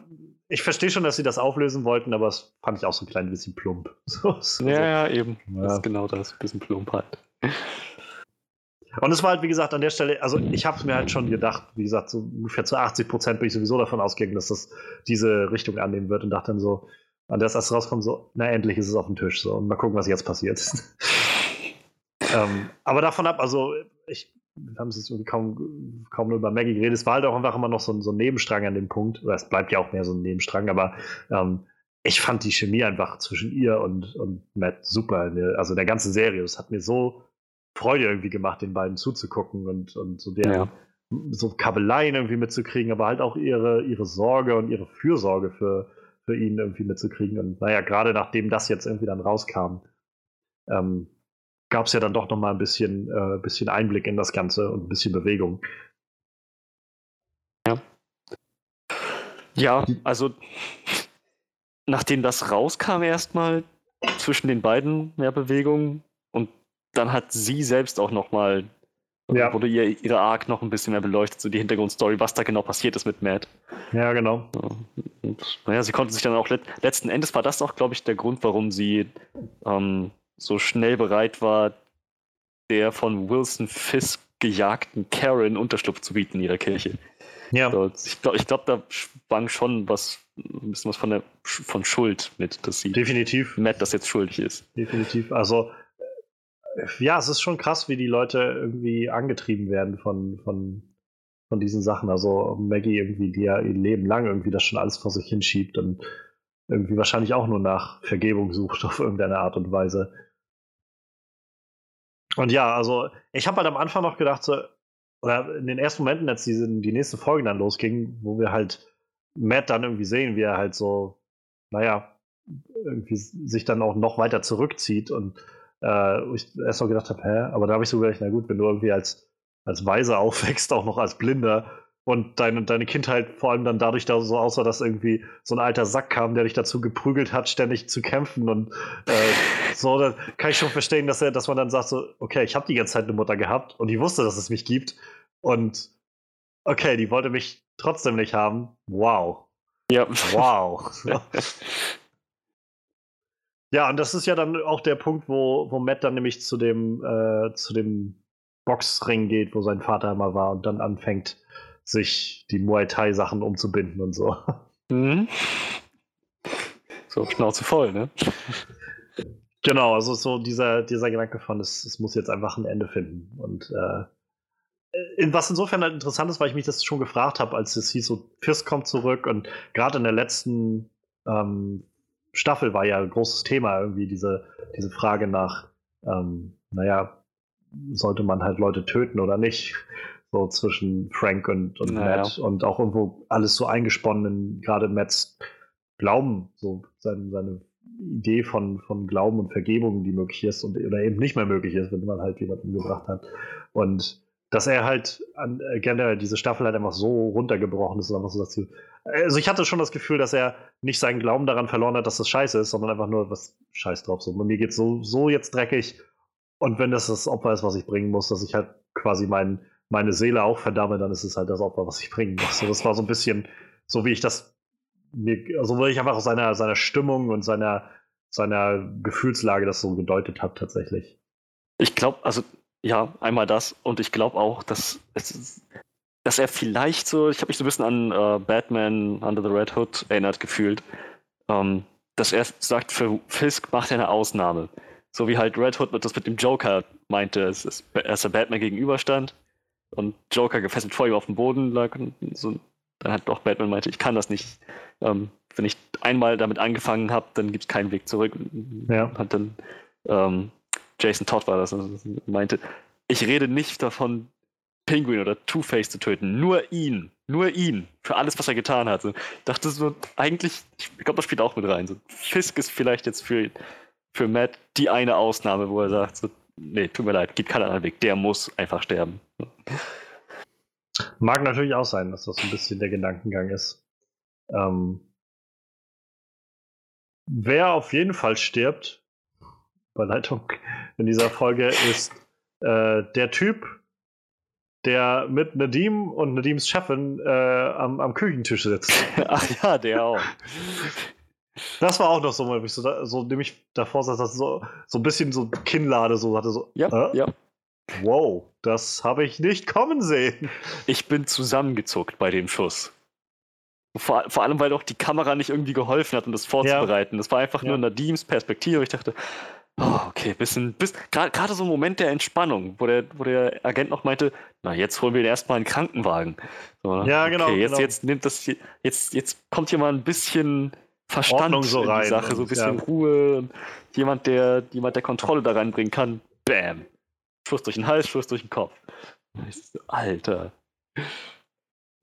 ich verstehe schon, dass sie das auflösen wollten, aber das fand ich auch so ein klein bisschen plump. So, so. Ja, ja, eben. Ja. Das ist genau das, ein bisschen plump halt. Und es war halt, wie gesagt, an der Stelle, also ich habe es mir halt schon gedacht, wie gesagt, so ungefähr zu 80 Prozent bin ich sowieso davon ausgegangen, dass das diese Richtung annehmen wird und dachte dann so, an das erst rauskommt, so, na endlich ist es auf dem Tisch so und mal gucken, was jetzt passiert. ähm, aber davon ab, also ich, wir haben es jetzt kaum, kaum nur über Maggie geredet, es war halt auch einfach immer noch so, so ein Nebenstrang an dem Punkt, oder es bleibt ja auch mehr so ein Nebenstrang, aber ähm, ich fand die Chemie einfach zwischen ihr und, und Matt super, also in der ganzen Serie, das hat mir so Freude irgendwie gemacht, den beiden zuzugucken und, und so der ja. so Kabeleien irgendwie mitzukriegen, aber halt auch ihre, ihre Sorge und ihre Fürsorge für, für ihn irgendwie mitzukriegen. Und naja, gerade nachdem das jetzt irgendwie dann rauskam, ähm, gab es ja dann doch noch mal ein bisschen, äh, bisschen Einblick in das Ganze und ein bisschen Bewegung. Ja. Ja, also nachdem das rauskam erstmal zwischen den beiden mehr Bewegung und dann hat sie selbst auch nochmal, ja. wurde ihr ihre Arc noch ein bisschen mehr beleuchtet, so die Hintergrundstory, was da genau passiert ist mit Matt. Ja, genau. Und naja, sie konnte sich dann auch let letzten Endes war das auch, glaube ich, der Grund, warum sie ähm, so schnell bereit war, der von Wilson Fisk gejagten Karen Unterschlupf zu bieten in ihrer Kirche. Ja. So, ich glaube, ich glaub, da schwang schon was, ein bisschen was von der von Schuld mit, dass sie Definitiv. Matt das jetzt schuldig ist. Definitiv. Also ja, es ist schon krass, wie die Leute irgendwie angetrieben werden von, von, von diesen Sachen. Also Maggie irgendwie, die ja ihr Leben lang irgendwie das schon alles vor sich hinschiebt und irgendwie wahrscheinlich auch nur nach Vergebung sucht auf irgendeine Art und Weise. Und ja, also ich habe halt am Anfang noch gedacht, so, oder in den ersten Momenten, als diese, die nächste Folge dann losging, wo wir halt Matt dann irgendwie sehen, wie er halt so, naja, irgendwie sich dann auch noch weiter zurückzieht und äh, ich erst mal gedacht habe, hä? Aber da habe ich so gedacht, na gut, wenn du irgendwie als, als Weiser aufwächst, auch noch als Blinder und deine, deine Kindheit vor allem dann dadurch da so aussah, dass irgendwie so ein alter Sack kam, der dich dazu geprügelt hat, ständig zu kämpfen und äh, so, dann kann ich schon verstehen, dass er, dass man dann sagt so, okay, ich habe die ganze Zeit eine Mutter gehabt und die wusste, dass es mich gibt und okay, die wollte mich trotzdem nicht haben. Wow. Ja. Wow. Ja, und das ist ja dann auch der Punkt, wo, wo Matt dann nämlich zu dem, äh, zu dem Boxring geht, wo sein Vater immer war und dann anfängt, sich die Muay Thai-Sachen umzubinden und so. Mhm. So, Schnauze voll, ne? Genau, also so dieser, dieser Gedanke von, es, es muss jetzt einfach ein Ende finden. Und äh, in, was insofern halt interessant ist, weil ich mich das schon gefragt habe, als es hieß, so Fist kommt zurück und gerade in der letzten ähm, Staffel war ja ein großes Thema, irgendwie diese, diese Frage nach, ähm, naja, sollte man halt Leute töten oder nicht? So zwischen Frank und, und naja. Matt und auch irgendwo alles so eingesponnen in gerade Matts Glauben, so seine, seine Idee von, von Glauben und Vergebung, die möglich ist und oder eben nicht mehr möglich ist, wenn man halt jemanden umgebracht hat. Und dass er halt an, äh, generell diese Staffel halt einfach so runtergebrochen ist. Einfach so, dass sie, also ich hatte schon das Gefühl, dass er nicht seinen Glauben daran verloren hat, dass das scheiße ist, sondern einfach nur was scheiß drauf. So, mir geht's so, so jetzt dreckig. Und wenn das das Opfer ist, was ich bringen muss, dass ich halt quasi mein, meine Seele auch verdamme, dann ist es halt das Opfer, was ich bringen muss. So, das war so ein bisschen so, wie ich das mir, also weil ich einfach aus seiner, seiner Stimmung und seiner, seiner Gefühlslage das so gedeutet habe, tatsächlich. Ich glaube, also ja, einmal das. Und ich glaube auch, dass, es, dass er vielleicht so, ich habe mich so ein bisschen an äh, Batman Under the Red Hood erinnert gefühlt, ähm, dass er sagt, für Fisk macht er eine Ausnahme. So wie halt Red Hood das mit dem Joker meinte, es ist, als er Batman gegenüberstand. und Joker gefesselt vor ihm auf dem Boden lag. Und so, dann hat doch Batman meinte, ich kann das nicht. Ähm, wenn ich einmal damit angefangen habe, dann gibt es keinen Weg zurück. Ja. Hat dann ähm, Jason Todd war das, also meinte, ich rede nicht davon, Penguin oder Two-Face zu töten. Nur ihn. Nur ihn. Für alles, was er getan hat. So, ich dachte so, eigentlich, ich glaube, das spielt auch mit rein. So, Fisk ist vielleicht jetzt für, für Matt die eine Ausnahme, wo er sagt, so, nee, tut mir leid, gibt keinen anderen Weg. Der muss einfach sterben. Mag natürlich auch sein, dass das ein bisschen der Gedankengang ist. Ähm, wer auf jeden Fall stirbt, Überleitung in dieser Folge, ist äh, der Typ, der mit Nadim und Nadims Chefin äh, am, am Küchentisch sitzt. Ach ja, der auch. Das war auch noch so, wo ich so, so nämlich davor saß, dass so, so ein bisschen so Kinnlade so hatte. So, ja, äh? ja. Wow, das habe ich nicht kommen sehen. Ich bin zusammengezuckt bei dem Schuss. Vor, vor allem, weil doch die Kamera nicht irgendwie geholfen hat, um das vorzubereiten. Ja. Das war einfach ja. nur Nadims Perspektive. Ich dachte, Oh, okay, bisschen, bis, gerade so ein Moment der Entspannung, wo der, wo der Agent noch meinte, na, jetzt holen wir erstmal einen Krankenwagen. So, ne? ja, genau. Okay, jetzt, genau. jetzt nimmt das, jetzt, jetzt kommt hier mal ein bisschen Verstand Ordnung so in rein die Sache, so ein bisschen ja. Ruhe und jemand, der, jemand, der Kontrolle da reinbringen kann. Bam. Schuss durch den Hals, Schuss durch den Kopf. Alter.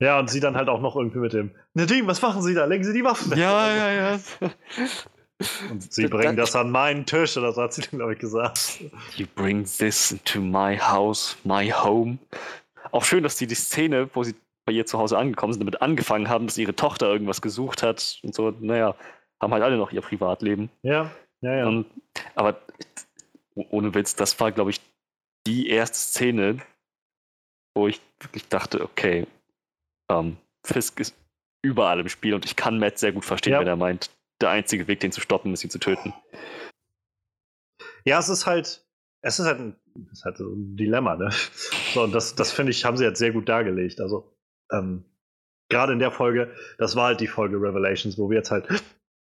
Ja, und sie dann halt auch noch irgendwie mit dem Nadine, was machen Sie da? Legen Sie die Waffen weg. Ja, ja, ja. Und sie bringen das an meinen Tisch, oder so hat sie dann, glaube ich, gesagt. You bring this to my house, my home. Auch schön, dass die die Szene, wo sie bei ihr zu Hause angekommen sind, damit angefangen haben, dass ihre Tochter irgendwas gesucht hat und so, naja, haben halt alle noch ihr Privatleben. Ja, ja, ja. Und, aber ohne Witz, das war, glaube ich, die erste Szene, wo ich wirklich dachte, okay, ähm, Fisk ist überall im Spiel und ich kann Matt sehr gut verstehen, ja. wenn er meint, der einzige Weg, den zu stoppen, ist ihn zu töten. Ja, es ist halt, es ist halt ein, ist halt ein Dilemma, ne? So, und das, das finde ich, haben sie jetzt sehr gut dargelegt. Also, ähm, gerade in der Folge, das war halt die Folge Revelations, wo wir jetzt halt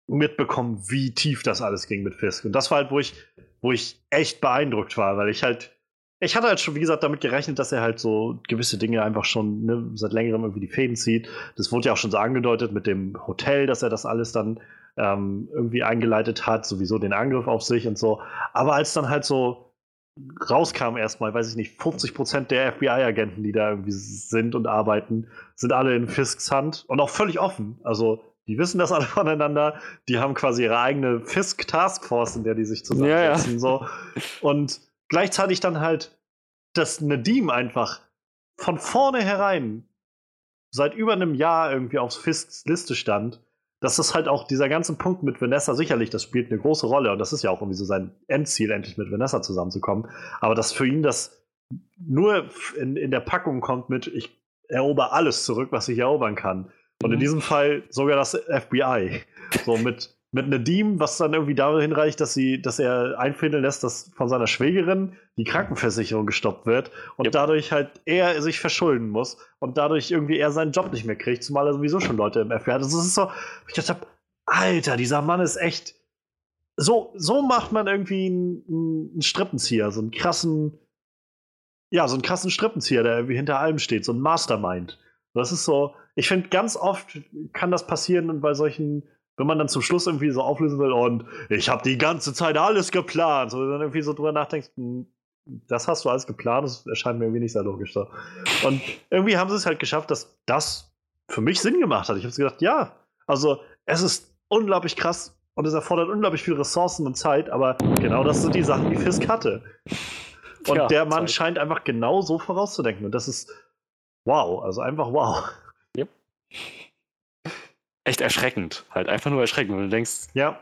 mitbekommen, wie tief das alles ging mit Fisk. Und das war halt, wo ich, wo ich echt beeindruckt war, weil ich halt, ich hatte halt schon, wie gesagt, damit gerechnet, dass er halt so gewisse Dinge einfach schon ne, seit längerem irgendwie die Fäden zieht. Das wurde ja auch schon so angedeutet mit dem Hotel, dass er das alles dann ähm, irgendwie eingeleitet hat, sowieso den Angriff auf sich und so. Aber als dann halt so rauskam erstmal, weiß ich nicht, 50 Prozent der FBI-Agenten, die da irgendwie sind und arbeiten, sind alle in Fisks Hand und auch völlig offen. Also die wissen das alle voneinander, die haben quasi ihre eigene Fisk-Taskforce, in der die sich zusammensetzen. Ja, ja. So. Und gleichzeitig dann halt, dass Nadim einfach von vornherein seit über einem Jahr irgendwie auf Fisks Liste stand das ist halt auch dieser ganze Punkt mit Vanessa sicherlich, das spielt eine große Rolle und das ist ja auch irgendwie so sein Endziel, endlich mit Vanessa zusammenzukommen. Aber dass für ihn das nur in, in der Packung kommt mit, ich erober alles zurück, was ich erobern kann. Und mhm. in diesem Fall sogar das FBI. So mit, mit Nadim, was dann irgendwie dahin reicht, dass, sie, dass er einfädeln lässt, dass von seiner Schwägerin die Krankenversicherung gestoppt wird und yep. dadurch halt er sich verschulden muss und dadurch irgendwie er seinen Job nicht mehr kriegt, zumal er sowieso schon Leute im FBI hat. Das ist so, ich dachte, Alter, dieser Mann ist echt. So, so macht man irgendwie einen, einen Strippenzieher, so einen krassen, ja, so einen krassen Strippenzieher, der irgendwie hinter allem steht, so ein Mastermind. Das ist so, ich finde, ganz oft kann das passieren bei solchen wenn man dann zum Schluss irgendwie so auflösen will und ich habe die ganze Zeit alles geplant, so dann irgendwie so drüber nachdenkst, hm, das hast du alles geplant, das erscheint mir irgendwie nicht sehr logisch. So. Und irgendwie haben sie es halt geschafft, dass das für mich Sinn gemacht hat. Ich habe gedacht, ja, also es ist unglaublich krass und es erfordert unglaublich viel Ressourcen und Zeit, aber genau das sind die Sachen, die Fisk hatte. Und ja, der Mann Zeit. scheint einfach genau so vorauszudenken. Und das ist wow, also einfach wow. Yep echt erschreckend. Halt einfach nur erschreckend. Wenn du denkst, ja.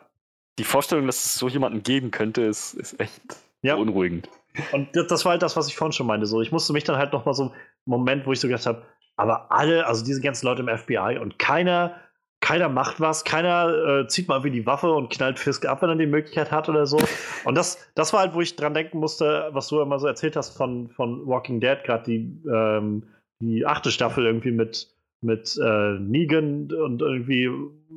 die Vorstellung, dass es so jemanden geben könnte, ist, ist echt ja. beunruhigend. Und das war halt das, was ich vorhin schon meinte. So, ich musste mich dann halt noch mal so einen Moment, wo ich so gedacht habe, aber alle, also diese ganzen Leute im FBI und keiner, keiner macht was, keiner äh, zieht mal wie die Waffe und knallt Fisk ab, wenn er die Möglichkeit hat oder so. Und das, das war halt, wo ich dran denken musste, was du immer so erzählt hast von, von Walking Dead, gerade die, ähm, die achte Staffel irgendwie mit mit äh, Negan und irgendwie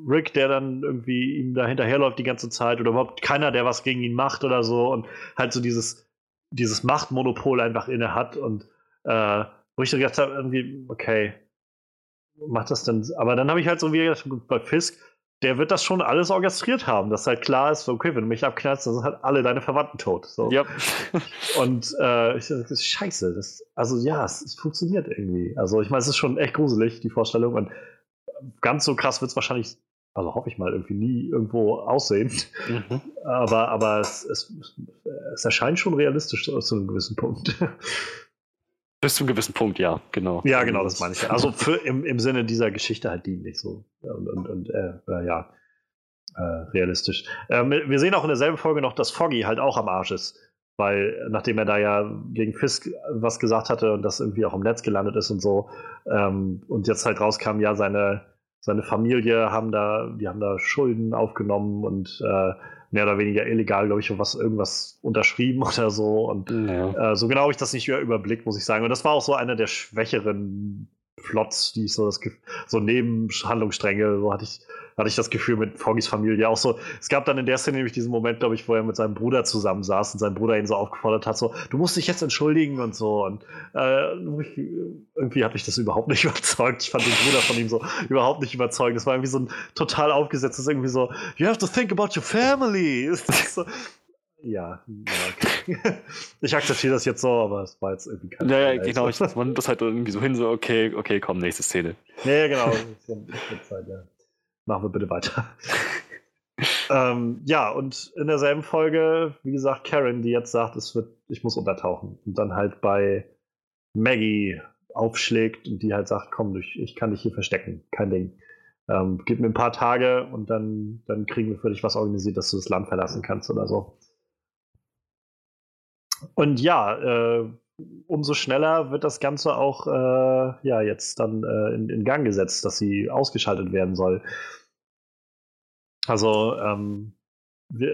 Rick, der dann irgendwie ihm da hinterherläuft die ganze Zeit oder überhaupt keiner, der was gegen ihn macht oder so und halt so dieses, dieses Machtmonopol einfach inne hat und äh, wo ich so gedacht habe, irgendwie, okay, macht das denn, aber dann habe ich halt so wieder gedacht, bei Fisk, der wird das schon alles orchestriert haben, dass halt klar ist, okay, wenn du mich abknallst, dann sind halt alle deine Verwandten tot. So. Ja. Und äh, ich dachte, das ist scheiße. Das, also ja, es, es funktioniert irgendwie. Also ich meine, es ist schon echt gruselig, die Vorstellung. Und ganz so krass wird es wahrscheinlich, also hoffe ich mal, irgendwie nie irgendwo aussehen. Mhm. Aber, aber es, es, es erscheint schon realistisch zu einem gewissen Punkt. Bis zu einem gewissen Punkt, ja, genau. Ja, genau, das meine ich. Also für, im, im Sinne dieser Geschichte halt dienlich so. Und, und, und äh, ja, äh, realistisch. Ähm, wir sehen auch in derselben Folge noch, dass Foggy halt auch am Arsch ist. Weil, nachdem er da ja gegen Fisk was gesagt hatte und das irgendwie auch im Netz gelandet ist und so, ähm, und jetzt halt rauskam, ja, seine, seine Familie haben da, die haben da Schulden aufgenommen und äh, mehr oder weniger illegal, glaube ich, was irgendwas unterschrieben oder so. Und ja. äh, so genau habe ich das nicht mehr überblickt, muss ich sagen. Und das war auch so einer der schwächeren Plots, die ich so das so Nebenhandlungsstränge, so hatte ich hatte ich das Gefühl mit Foggys Familie auch so. Es gab dann in der Szene nämlich diesen Moment, glaube ich, wo er mit seinem Bruder zusammensaß und sein Bruder ihn so aufgefordert hat, so, du musst dich jetzt entschuldigen und so. Und äh, irgendwie hat mich das überhaupt nicht überzeugt. Ich fand den Bruder von ihm so überhaupt nicht überzeugend. Das war irgendwie so ein total aufgesetztes, irgendwie so, you have to think about your family. So, ja, okay. ich akzeptiere das jetzt so, aber es war jetzt irgendwie kein Ja, ja genau, ich, man das halt irgendwie so hin, so, okay, okay, komm, nächste Szene. Ja genau. Zeit, ja. Machen wir bitte weiter. ähm, ja, und in derselben Folge, wie gesagt, Karen, die jetzt sagt, es wird, ich muss untertauchen. Und dann halt bei Maggie aufschlägt und die halt sagt, komm, ich, ich kann dich hier verstecken, kein Ding. Ähm, gib mir ein paar Tage und dann, dann kriegen wir für dich was organisiert, dass du das Land verlassen kannst oder so. Und ja, äh, umso schneller wird das Ganze auch äh, ja, jetzt dann äh, in, in, Gang gesetzt, dass sie ausgeschaltet werden soll. Also ähm,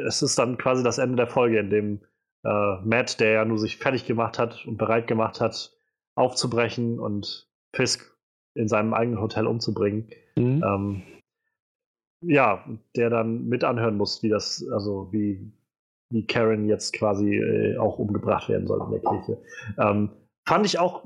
es ist dann quasi das Ende der Folge, in dem äh, Matt, der ja nur sich fertig gemacht hat und bereit gemacht hat, aufzubrechen und Fisk in seinem eigenen Hotel umzubringen. Mhm. Ähm, ja, der dann mit anhören muss, wie das, also wie, wie Karen jetzt quasi äh, auch umgebracht werden soll in der Kirche. Ähm, fand ich auch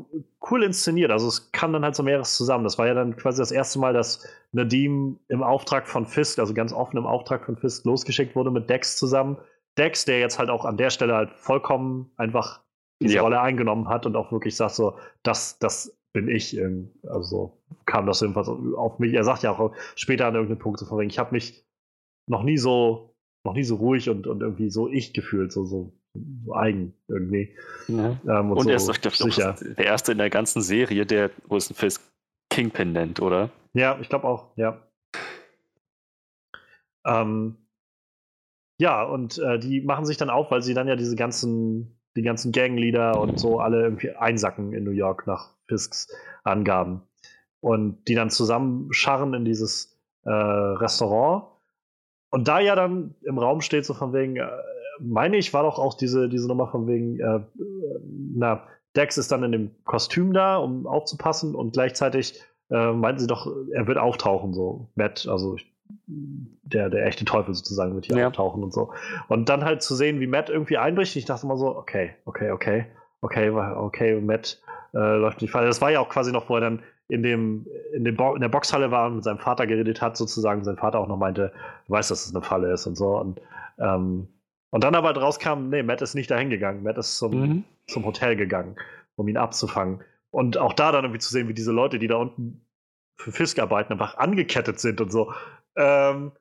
cool inszeniert. Also es kam dann halt so mehreres zusammen. Das war ja dann quasi das erste Mal, dass Nadim im Auftrag von Fisk, also ganz offen im Auftrag von Fisk losgeschickt wurde mit Dex zusammen. Dex, der jetzt halt auch an der Stelle halt vollkommen einfach diese ja. Rolle eingenommen hat und auch wirklich sagt so, das, das bin ich. Also kam das jedenfalls auf mich. Er sagt ja auch später an irgendeinem Punkt so von wegen, ich habe mich noch nie so, noch nie so ruhig und, und irgendwie so ich gefühlt, so, so so eigen irgendwie. Ja. Ähm, und, und so er ist, ich glaube, der erste in der ganzen Serie, der Wilson Fisk Kingpin nennt, oder? Ja, ich glaube auch, ja. Ähm, ja, und äh, die machen sich dann auf, weil sie dann ja diese ganzen, die ganzen Gangleader und so alle irgendwie einsacken in New York nach Fisks Angaben. Und die dann zusammenscharren in dieses äh, Restaurant. Und da ja dann im Raum steht, so von wegen, äh, meine ich, war doch auch diese, diese Nummer von wegen, äh, na, Dex ist dann in dem Kostüm da, um aufzupassen und gleichzeitig äh, meinten sie doch, er wird auftauchen, so Matt, also der, der echte Teufel sozusagen wird hier ja. auftauchen und so. Und dann halt zu sehen, wie Matt irgendwie einbricht, ich dachte mal so, okay, okay, okay, okay, okay, Matt äh, läuft nicht falsch. Das war ja auch quasi noch, wo er dann in dem, in, dem in der Boxhalle war und mit seinem Vater geredet hat, sozusagen, sein Vater auch noch meinte, du weißt, dass es eine Falle ist und so. Und ähm, und dann aber rauskam, nee, Matt ist nicht dahin gegangen. Matt ist zum, mhm. zum Hotel gegangen, um ihn abzufangen. Und auch da dann irgendwie zu sehen, wie diese Leute, die da unten für Fisk arbeiten, einfach angekettet sind und so. Ähm,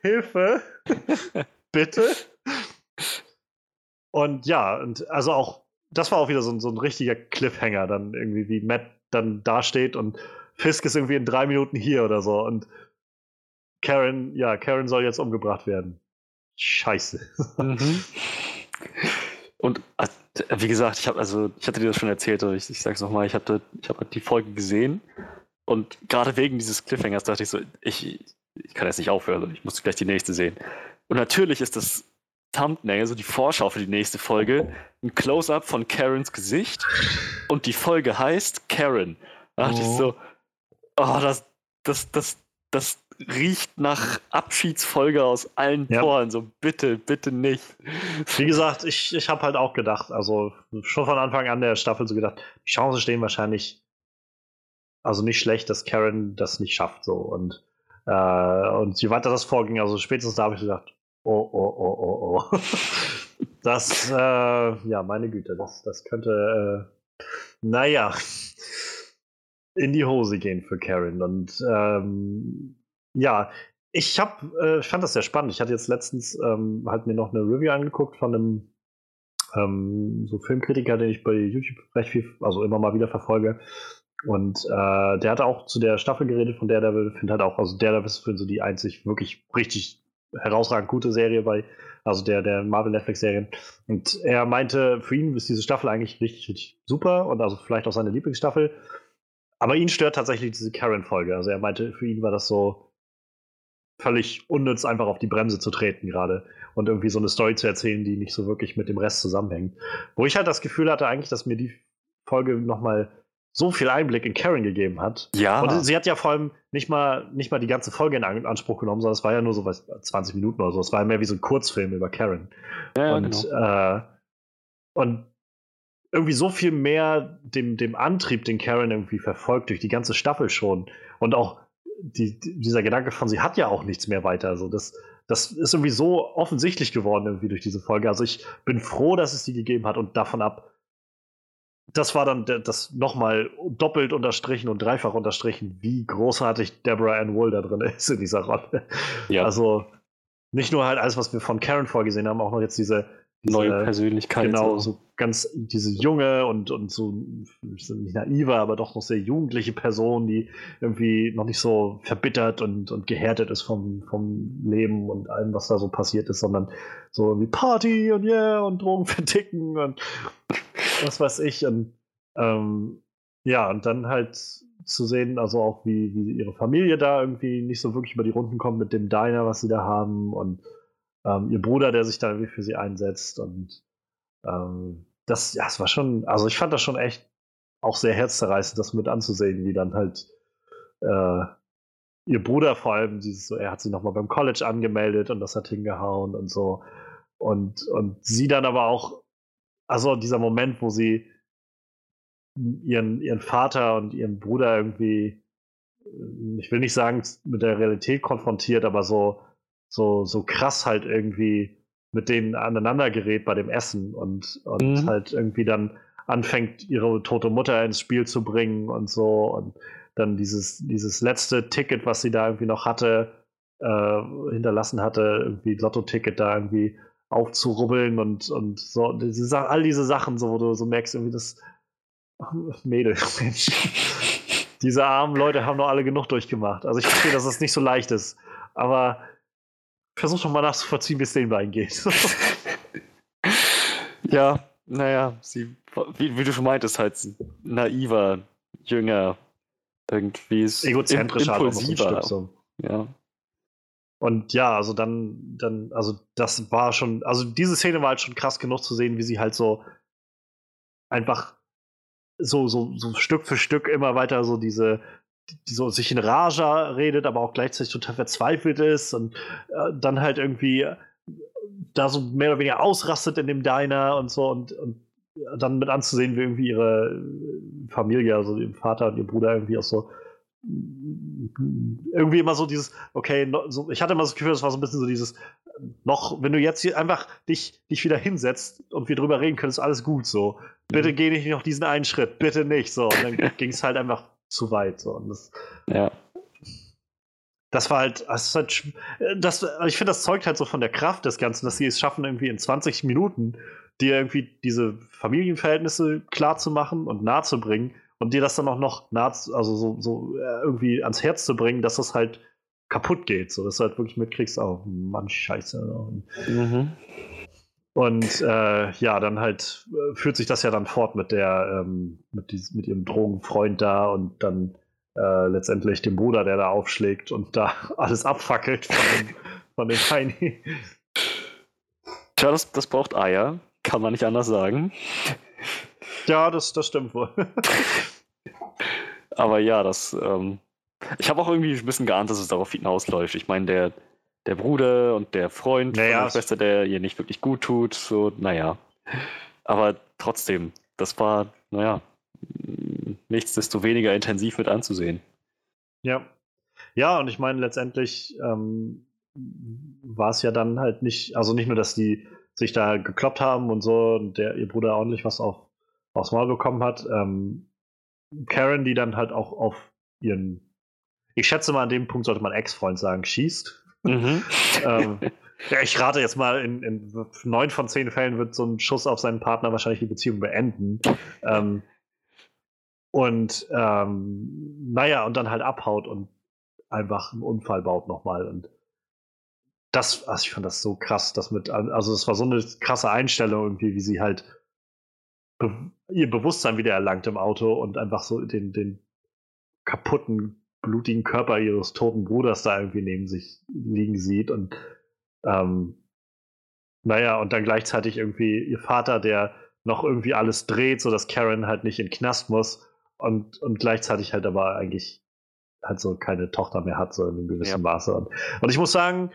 Hilfe! Bitte! Und ja, und also auch, das war auch wieder so ein, so ein richtiger Cliffhanger, dann irgendwie, wie Matt dann dasteht und Fisk ist irgendwie in drei Minuten hier oder so. Und Karen, ja, Karen soll jetzt umgebracht werden. Scheiße. Mhm. Und äh, wie gesagt, ich habe also, ich hatte dir das schon erzählt, aber ich, ich sag's nochmal, ich habe ich hab die Folge gesehen und gerade wegen dieses Cliffhangers dachte ich so, ich, ich kann jetzt nicht aufhören, ich muss gleich die nächste sehen. Und natürlich ist das Thumbnail, also die Vorschau für die nächste Folge, ein Close-up von Karens Gesicht und die Folge heißt Karen. Da dachte oh. ich so, oh, das, das, das, das riecht nach Abschiedsfolge aus allen ja. Toren. So, bitte, bitte nicht. Wie gesagt, ich, ich habe halt auch gedacht, also schon von Anfang an der Staffel so gedacht, die Chancen stehen wahrscheinlich also nicht schlecht, dass Karen das nicht schafft. So. Und, äh, und je weiter das vorging, also spätestens da habe ich gedacht, oh, oh, oh, oh, oh. das, äh, ja, meine Güte, das, das könnte, äh, naja, in die Hose gehen für Karen. Und ähm, ja, ich hab, äh, fand das sehr spannend. Ich hatte jetzt letztens ähm, halt mir noch eine Review angeguckt von einem ähm, so Filmkritiker, den ich bei YouTube recht viel, also immer mal wieder verfolge. Und äh, der hatte auch zu der Staffel geredet von Daredevil. Finde halt auch, also Daredevil ist für so die einzig wirklich richtig herausragend gute Serie bei, also der, der Marvel Netflix-Serien. Und er meinte, für ihn ist diese Staffel eigentlich richtig, richtig super und also vielleicht auch seine Lieblingsstaffel. Aber ihn stört tatsächlich diese Karen-Folge. Also er meinte, für ihn war das so völlig unnütz, einfach auf die Bremse zu treten gerade und irgendwie so eine Story zu erzählen, die nicht so wirklich mit dem Rest zusammenhängt. Wo ich halt das Gefühl hatte eigentlich, dass mir die Folge nochmal so viel Einblick in Karen gegeben hat. Ja. Und sie hat ja vor allem nicht mal, nicht mal die ganze Folge in Anspruch genommen, sondern es war ja nur so was, 20 Minuten oder so. Es war ja mehr wie so ein Kurzfilm über Karen. Ja, und, genau. äh, und irgendwie so viel mehr dem, dem Antrieb, den Karen irgendwie verfolgt, durch die ganze Staffel schon. Und auch die, dieser Gedanke von, sie hat ja auch nichts mehr weiter. Also das, das ist irgendwie so offensichtlich geworden irgendwie durch diese Folge. Also ich bin froh, dass es die gegeben hat und davon ab, das war dann das nochmal doppelt unterstrichen und dreifach unterstrichen, wie großartig Deborah Ann Wool da drin ist in dieser Rolle. Ja. Also nicht nur halt alles, was wir von Karen vorgesehen haben, auch noch jetzt diese, diese neue Persönlichkeit. Genau, so ganz diese junge und, und so nicht naive, aber doch noch sehr jugendliche Person, die irgendwie noch nicht so verbittert und, und gehärtet ist vom, vom Leben und allem, was da so passiert ist, sondern so wie Party und yeah und Drogen verticken und was weiß ich. Und ähm, ja, und dann halt zu sehen, also auch wie, wie ihre Familie da irgendwie nicht so wirklich über die Runden kommt mit dem Diner, was sie da haben und ähm, ihr Bruder, der sich da irgendwie für sie einsetzt und ähm, das, ja, es war schon, also ich fand das schon echt auch sehr herzzerreißend, das mit anzusehen, wie dann halt äh, ihr Bruder vor allem, dieses so, er hat sie nochmal beim College angemeldet und das hat hingehauen und so. Und, und sie dann aber auch also dieser Moment, wo sie ihren, ihren Vater und ihren Bruder irgendwie, ich will nicht sagen, mit der Realität konfrontiert, aber so, so, so krass halt irgendwie mit denen aneinander gerät bei dem Essen und, und mhm. halt irgendwie dann anfängt, ihre tote Mutter ins Spiel zu bringen und so und dann dieses, dieses letzte Ticket, was sie da irgendwie noch hatte, äh, hinterlassen hatte, irgendwie Lotto-Ticket da irgendwie aufzurubbeln und, und so, diese, all diese Sachen, so, wo du so merkst, irgendwie das Mädel, Mensch. diese armen Leute haben doch alle genug durchgemacht. Also ich verstehe, dass es nicht so leicht ist, aber versuch doch mal nachzuvollziehen, wie es denen Beinen geht. ja, naja, sie, wie, wie, du schon meintest, halt naiver, jünger, irgendwie ist egozentrischer, impulsiver. So. Ja. Und ja, also dann, dann, also das war schon, also diese Szene war halt schon krass genug zu sehen, wie sie halt so einfach so, so, so Stück für Stück immer weiter so diese, die so sich in Raja redet, aber auch gleichzeitig total verzweifelt ist und äh, dann halt irgendwie da so mehr oder weniger ausrastet in dem Diner und so und, und dann mit anzusehen, wie irgendwie ihre Familie, also ihr Vater und ihr Bruder irgendwie auch so irgendwie immer so dieses, okay, no, so, ich hatte immer das Gefühl, das war so ein bisschen so dieses, noch, wenn du jetzt hier einfach dich, dich wieder hinsetzt und wir drüber reden können, ist alles gut so. Bitte mhm. geh nicht noch diesen einen Schritt, bitte nicht so. Und dann ging es halt einfach zu weit so. Und das, ja. Das war halt, das, halt, das ich finde, das zeugt halt so von der Kraft des Ganzen, dass sie es schaffen, irgendwie in 20 Minuten dir irgendwie diese Familienverhältnisse klar zu machen und nahe zu bringen und dir das dann auch noch nah, also so, so äh, irgendwie ans Herz zu bringen, dass das halt kaputt geht, so dass du halt wirklich mitkriegst, oh Mann, scheiße. Und, mhm. Und äh, ja, dann halt äh, führt sich das ja dann fort mit der, ähm, mit, dies, mit ihrem Drogenfreund da und dann äh, letztendlich dem Bruder, der da aufschlägt und da alles abfackelt von dem, von dem Heini. Tja, das, das braucht Eier, kann man nicht anders sagen. Ja, das, das stimmt wohl. Aber ja, das, ähm, Ich habe auch irgendwie ein bisschen geahnt, dass es darauf hinausläuft. Ich meine, der, der Bruder und der Freund naja, von der Schwester, der ihr nicht wirklich gut tut, so, naja. Aber trotzdem, das war, naja, nichtsdestoweniger intensiv mit anzusehen. Ja. Ja, und ich meine, letztendlich ähm, war es ja dann halt nicht, also nicht nur, dass die sich da gekloppt haben und so und der ihr Bruder ordentlich was auf, aufs Maul bekommen hat. Ähm, Karen, die dann halt auch auf ihren, ich schätze mal, an dem Punkt sollte man Ex-Freund sagen, schießt. Mhm. ähm, ja, ich rate jetzt mal, in, in neun von zehn Fällen wird so ein Schuss auf seinen Partner wahrscheinlich die Beziehung beenden. Ähm, und ähm, naja, und dann halt abhaut und einfach einen Unfall baut nochmal. Und das, also ich fand das so krass, das mit, also es war so eine krasse Einstellung irgendwie, wie sie halt ihr Bewusstsein wieder erlangt im Auto und einfach so den, den kaputten, blutigen Körper ihres toten Bruders da irgendwie neben sich liegen sieht und ähm, naja, und dann gleichzeitig irgendwie ihr Vater, der noch irgendwie alles dreht, sodass Karen halt nicht in den Knast muss und, und gleichzeitig halt aber eigentlich halt so keine Tochter mehr hat, so in einem gewissen ja. Maße. Und, und ich muss sagen,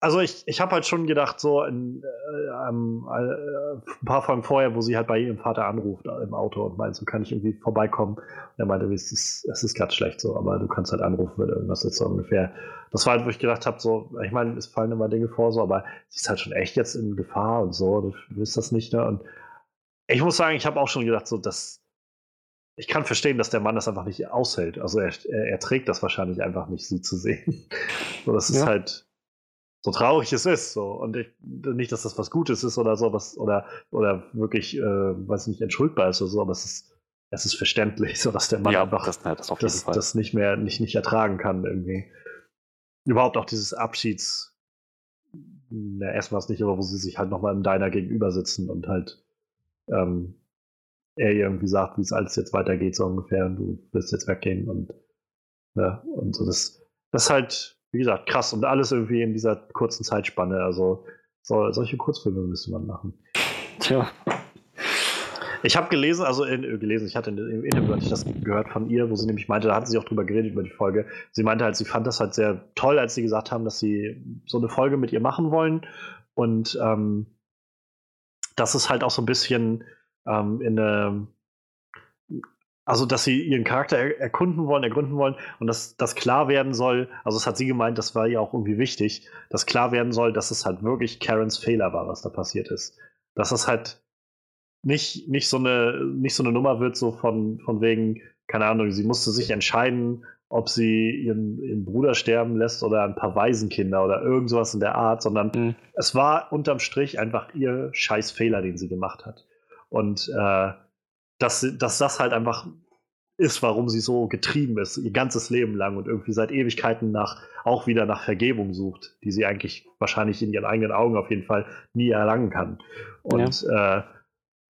also ich, ich habe halt schon gedacht, so in, äh, ähm, äh, ein paar Folgen vorher, wo sie halt bei ihrem Vater anruft äh, im Auto und meint, so kann ich irgendwie vorbeikommen. Und er meinte, es ist, es ist gerade schlecht so, aber du kannst halt anrufen, wenn irgendwas ist so ungefähr. Das war halt, wo ich gedacht habe, so, ich meine, es fallen immer Dinge vor, so, aber sie ist halt schon echt jetzt in Gefahr und so, du wisst das nicht, ne? Und ich muss sagen, ich habe auch schon gedacht, so, dass ich kann verstehen, dass der Mann das einfach nicht aushält. Also er, er, er trägt das wahrscheinlich einfach nicht, sie zu sehen. so, das ist halt so traurig es ist. So. Und ich, nicht, dass das was Gutes ist oder so, was, oder, oder wirklich, äh, weiß nicht, entschuldbar ist oder so, aber es ist, es ist verständlich, so dass der Mann ja, einfach das, das, das, das, nicht mehr nicht, nicht ertragen kann irgendwie. Überhaupt auch dieses Abschieds, na, erstmal es nicht, aber wo sie sich halt nochmal im Diner gegenüber sitzen und halt ähm, er irgendwie sagt, wie es alles jetzt weitergeht, so ungefähr, und du wirst jetzt weggehen und, ne, und so das, das ist halt, wie gesagt, krass und alles irgendwie in dieser kurzen Zeitspanne. Also so, solche Kurzfilme müsste man machen. Tja. Ich habe gelesen, also in, äh, gelesen, ich hatte im Interview hatte ich das gehört von ihr, wo sie nämlich meinte, da hatte sie auch drüber geredet über die Folge. Sie meinte halt, sie fand das halt sehr toll, als sie gesagt haben, dass sie so eine Folge mit ihr machen wollen. Und ähm, das ist halt auch so ein bisschen ähm, in eine, also dass sie ihren Charakter er erkunden wollen, ergründen wollen und dass das klar werden soll, also das hat sie gemeint, das war ja auch irgendwie wichtig, dass klar werden soll, dass es halt wirklich Karens Fehler war, was da passiert ist. Dass es halt nicht, nicht, so, eine, nicht so eine Nummer wird, so von, von wegen, keine Ahnung, sie musste sich entscheiden, ob sie ihren, ihren Bruder sterben lässt oder ein paar Waisenkinder oder irgend sowas in der Art, sondern mhm. es war unterm Strich einfach ihr scheiß Fehler, den sie gemacht hat. Und äh, dass, dass das halt einfach ist, warum sie so getrieben ist, ihr ganzes Leben lang und irgendwie seit Ewigkeiten nach, auch wieder nach Vergebung sucht, die sie eigentlich wahrscheinlich in ihren eigenen Augen auf jeden Fall nie erlangen kann. Und ja. äh,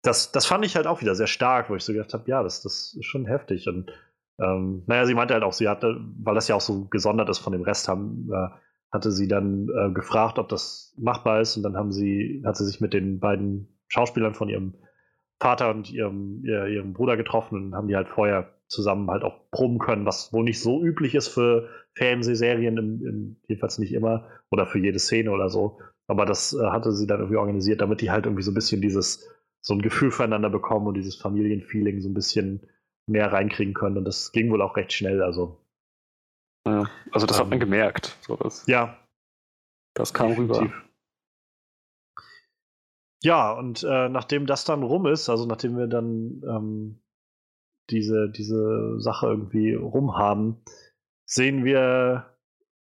das, das fand ich halt auch wieder sehr stark, wo ich so gedacht habe, ja, das, das ist schon heftig. Und ähm, naja, sie meinte halt auch, sie hatte, weil das ja auch so gesondert ist von dem Rest, haben, äh, hatte sie dann äh, gefragt, ob das machbar ist. Und dann haben sie, hat sie sich mit den beiden Schauspielern von ihrem Vater und ihrem, ihrem Bruder getroffen und haben die halt vorher zusammen halt auch proben können, was wohl nicht so üblich ist für Fernsehserien, im, im, jedenfalls nicht immer, oder für jede Szene oder so. Aber das äh, hatte sie dann irgendwie organisiert, damit die halt irgendwie so ein bisschen dieses, so ein Gefühl füreinander bekommen und dieses Familienfeeling so ein bisschen mehr reinkriegen können. Und das ging wohl auch recht schnell. Also, ja, also das ähm, hat man ähm, gemerkt. So das, ja. Das kam definitiv. rüber. Ja, und äh, nachdem das dann rum ist, also nachdem wir dann ähm, diese, diese Sache irgendwie rum haben, sehen wir,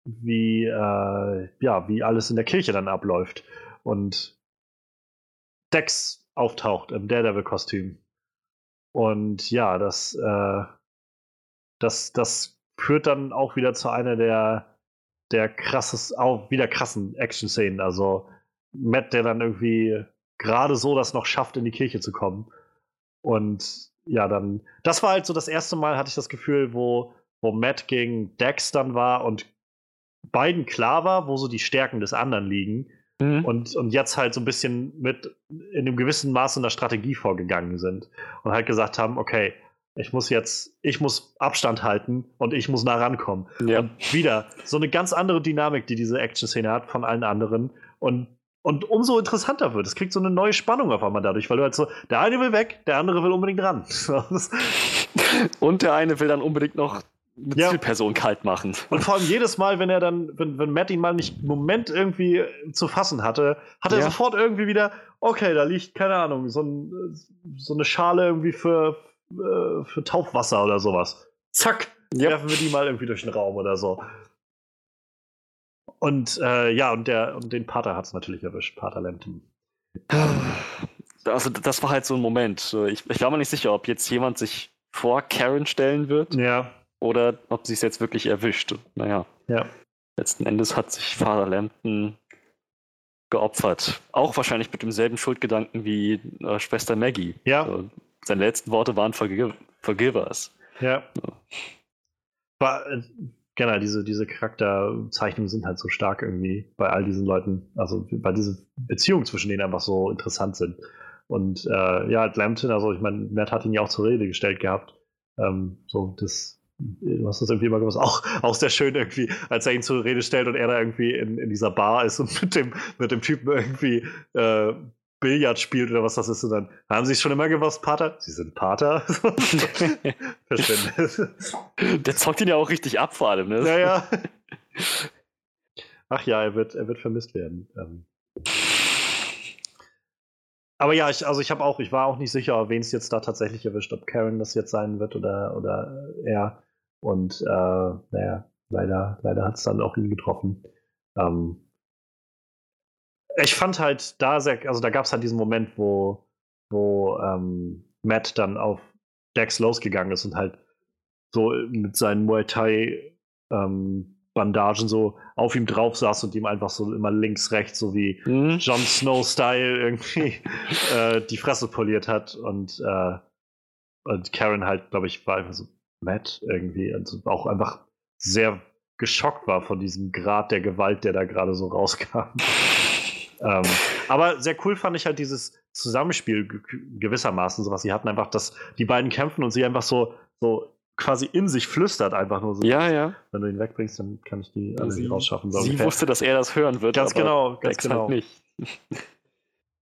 wie, äh, ja, wie alles in der Kirche dann abläuft. Und Dex auftaucht im Daredevil-Kostüm. Und ja, das, äh, das, das führt dann auch wieder zu einer der, der krasses, auch wieder krassen Action-Szenen. Also Matt, der dann irgendwie gerade so das noch schafft, in die Kirche zu kommen. Und ja, dann, das war halt so das erste Mal, hatte ich das Gefühl, wo, wo Matt gegen Dex dann war und beiden klar war, wo so die Stärken des anderen liegen. Mhm. Und, und jetzt halt so ein bisschen mit in einem gewissen Maße in der Strategie vorgegangen sind. Und halt gesagt haben, okay, ich muss jetzt, ich muss Abstand halten und ich muss nah rankommen. Ja. Und wieder so eine ganz andere Dynamik, die diese Action-Szene hat von allen anderen. Und, und umso interessanter wird. Es kriegt so eine neue Spannung auf einmal dadurch, weil du halt so, der eine will weg, der andere will unbedingt ran. Und der eine will dann unbedingt noch eine Ja. Zielperson kalt machen. Und vor allem jedes Mal, wenn er dann, wenn, wenn Matt ihn mal nicht einen Moment irgendwie zu fassen hatte, hat er Ja. sofort irgendwie wieder, okay, da liegt, keine Ahnung, so, ein, so eine Schale irgendwie für, äh, für Taufwasser oder sowas. Zack, Ja. werfen wir die mal irgendwie durch den Raum oder so. Und äh, ja, und der und den Pater hat es natürlich erwischt, Pater Lampton. Also das war halt so ein Moment. Ich, ich war mir nicht sicher, ob jetzt jemand sich vor Karen stellen wird Ja, oder ob sie es jetzt wirklich erwischt. Naja, ja. letzten Endes hat sich Father Lampton geopfert. Auch wahrscheinlich mit demselben Schuldgedanken wie äh, Schwester Maggie. Ja, Äh, seine letzten Worte waren Forgive, Forgive us. ja. War, äh, genau, diese, diese Charakterzeichnungen sind halt so stark irgendwie bei all diesen Leuten. Also, weil diese Beziehungen zwischen denen einfach so interessant sind. Und äh, ja, Lampton, also ich meine, Matt hat ihn ja auch zur Rede gestellt gehabt. Ähm, so, das, du hast das irgendwie immer gemacht. Auch, auch sehr schön irgendwie, als er ihn zur Rede stellt und er da irgendwie in, in dieser Bar ist und mit dem, mit dem Typen irgendwie äh, Billard spielt oder was das ist. Und dann haben sie es schon immer gewusst, Pater? Sie sind Pater? Verschwindet. Der zockt ihn ja auch richtig ab, vor allem. Ne? Ja, ja. Ach ja, er wird, er wird vermisst werden. Ähm. Aber ja, ich, also ich habe auch, ich war auch nicht sicher, wen es jetzt da tatsächlich erwischt, ob Karen das jetzt sein wird oder, oder er. Und äh, naja, leider, leider hat es dann auch ihn getroffen. Ähm. Ich fand halt da sehr, also da gab es halt diesen Moment, wo, wo ähm, Matt dann auf Dex losgegangen ist und halt so mit seinen Muay Thai ähm, Bandagen so auf ihm drauf saß und ihm einfach so immer links, rechts, so wie Hm? Jon Snow-Style irgendwie äh, die Fresse poliert hat und, äh, und Karen halt, glaube ich, war einfach so Matt irgendwie und so auch einfach sehr geschockt war von diesem Grad der Gewalt, der da gerade so rauskam. Ähm, aber sehr cool fand ich halt dieses Zusammenspiel ge- gewissermaßen, so was sie hatten, einfach, dass die beiden kämpfen und sie einfach so, so quasi in sich flüstert, einfach nur so. Ja, ja. Wenn du ihn wegbringst, dann kann ich die alle Sie, rausschaffen. So sie ungefähr. wusste, dass er das hören wird. Ganz aber genau, ganz Dex genau. Halt nicht.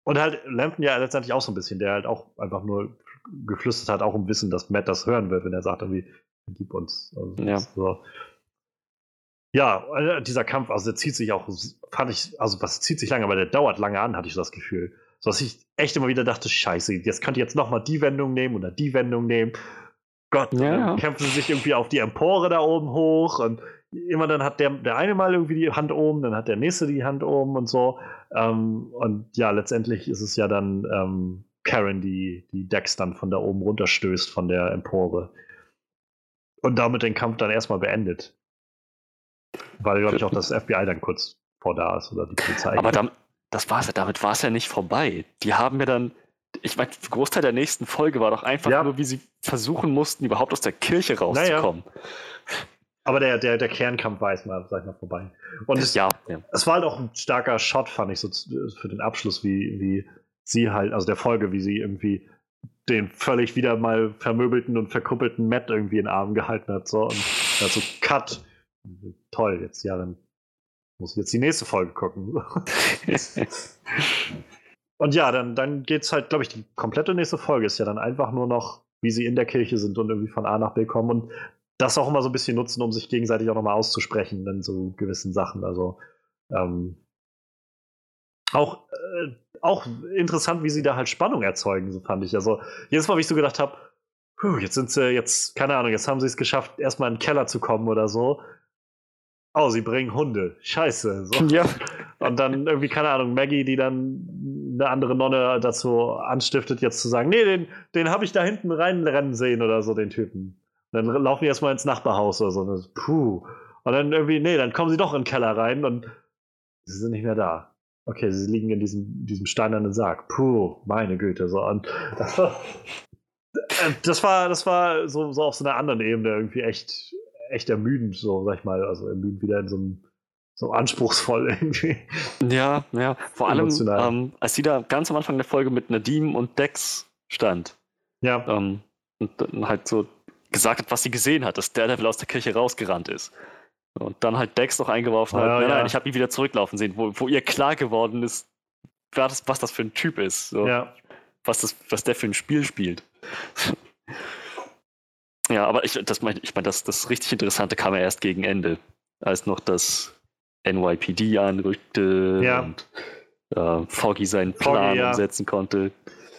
Und halt Lampton ja letztendlich auch so ein bisschen, der halt auch einfach nur geflüstert hat, auch im Wissen, dass Matt das hören wird, wenn er sagt, irgendwie, gib uns. Also, Ja. So. Ja, äh, dieser Kampf, also der zieht sich auch, fand ich, also was zieht sich lange, aber der dauert lange an, hatte ich das Gefühl. So dass ich echt immer wieder dachte, scheiße, jetzt könnt ihr jetzt nochmal die Wendung nehmen oder die Wendung nehmen. Gott, ja. kämpfen sie sich irgendwie auf die Empore da oben hoch und immer dann hat der, der eine mal irgendwie die Hand oben, dann hat der nächste die Hand oben und so. Ähm, und ja, letztendlich ist es ja dann ähm, Karen, die, die Dex dann von da oben runterstößt von der Empore. Und damit den Kampf dann erstmal beendet. Weil, glaube ich, auch das FBI dann kurz vor da ist oder die Polizei. Aber damit, das war's ja, damit war es ja nicht vorbei. Die haben ja dann, ich meine, der Großteil der nächsten Folge war doch einfach Ja. nur, wie sie versuchen mussten, überhaupt aus der Kirche rauszukommen. Aber der, der, der Kernkampf war erstmal, sag ich mal, vorbei. Und es, Ja, ja. es war halt auch ein starker Shot, fand ich, so für den Abschluss, wie, wie sie halt, also der Folge, wie sie irgendwie den völlig wieder mal vermöbelten und verkrüppelten Matt irgendwie in den Arm gehalten hat. So. Und also Cut. Toll, jetzt ja, dann muss ich jetzt die nächste Folge gucken. Und ja, dann, dann geht es halt, glaube ich, die komplette nächste Folge ist ja dann einfach nur noch, wie sie in der Kirche sind und irgendwie von A nach B kommen und das auch immer so ein bisschen nutzen, um sich gegenseitig auch nochmal auszusprechen in so gewissen Sachen. Also ähm, auch, äh, auch interessant, wie sie da halt Spannung erzeugen, so fand ich. Also jedes Mal, wie ich so gedacht habe, jetzt sind sie, jetzt, keine Ahnung, jetzt haben sie es geschafft, erstmal in den Keller zu kommen oder so. Oh, sie bringen Hunde. Scheiße. So. ja. Und dann irgendwie, keine Ahnung, Maggie, die dann eine andere Nonne dazu anstiftet, jetzt zu sagen, nee, den, den habe ich da hinten reinrennen sehen oder so, den Typen. Und dann laufen die erstmal ins Nachbarhaus oder so. Und puh. Und dann irgendwie, nee, dann kommen sie doch in den Keller rein und sie sind nicht mehr da. Okay, sie liegen in diesem, diesem steinernen Sarg. Puh, meine Güte. So. Und das war, äh, das war, das war so, so auf so einer anderen Ebene irgendwie echt, echt ermüdend, so, sag ich mal. Also ermüdend wieder in so einem so anspruchsvoll irgendwie. Ja, ja. Vor allem, ähm, als sie da ganz am Anfang der Folge mit Nadim und Dex stand, Ja, ähm, und dann halt so gesagt hat, was sie gesehen hat, dass Daredevil aus der Kirche rausgerannt ist. Und dann halt Dex noch eingeworfen Ja, hat, nein, ja. nein, ich habe ihn wieder zurücklaufen sehen, wo, wo ihr klar geworden ist, wer das, was das für ein Typ ist, so, Ja. was, das, was der für ein Spiel spielt. ja, aber ich, das mein, ich meine, das, das richtig Interessante kam ja erst gegen Ende, als noch das NYPD anrückte Ja. und äh, Foggy seinen Plan Foggy, ja. umsetzen konnte.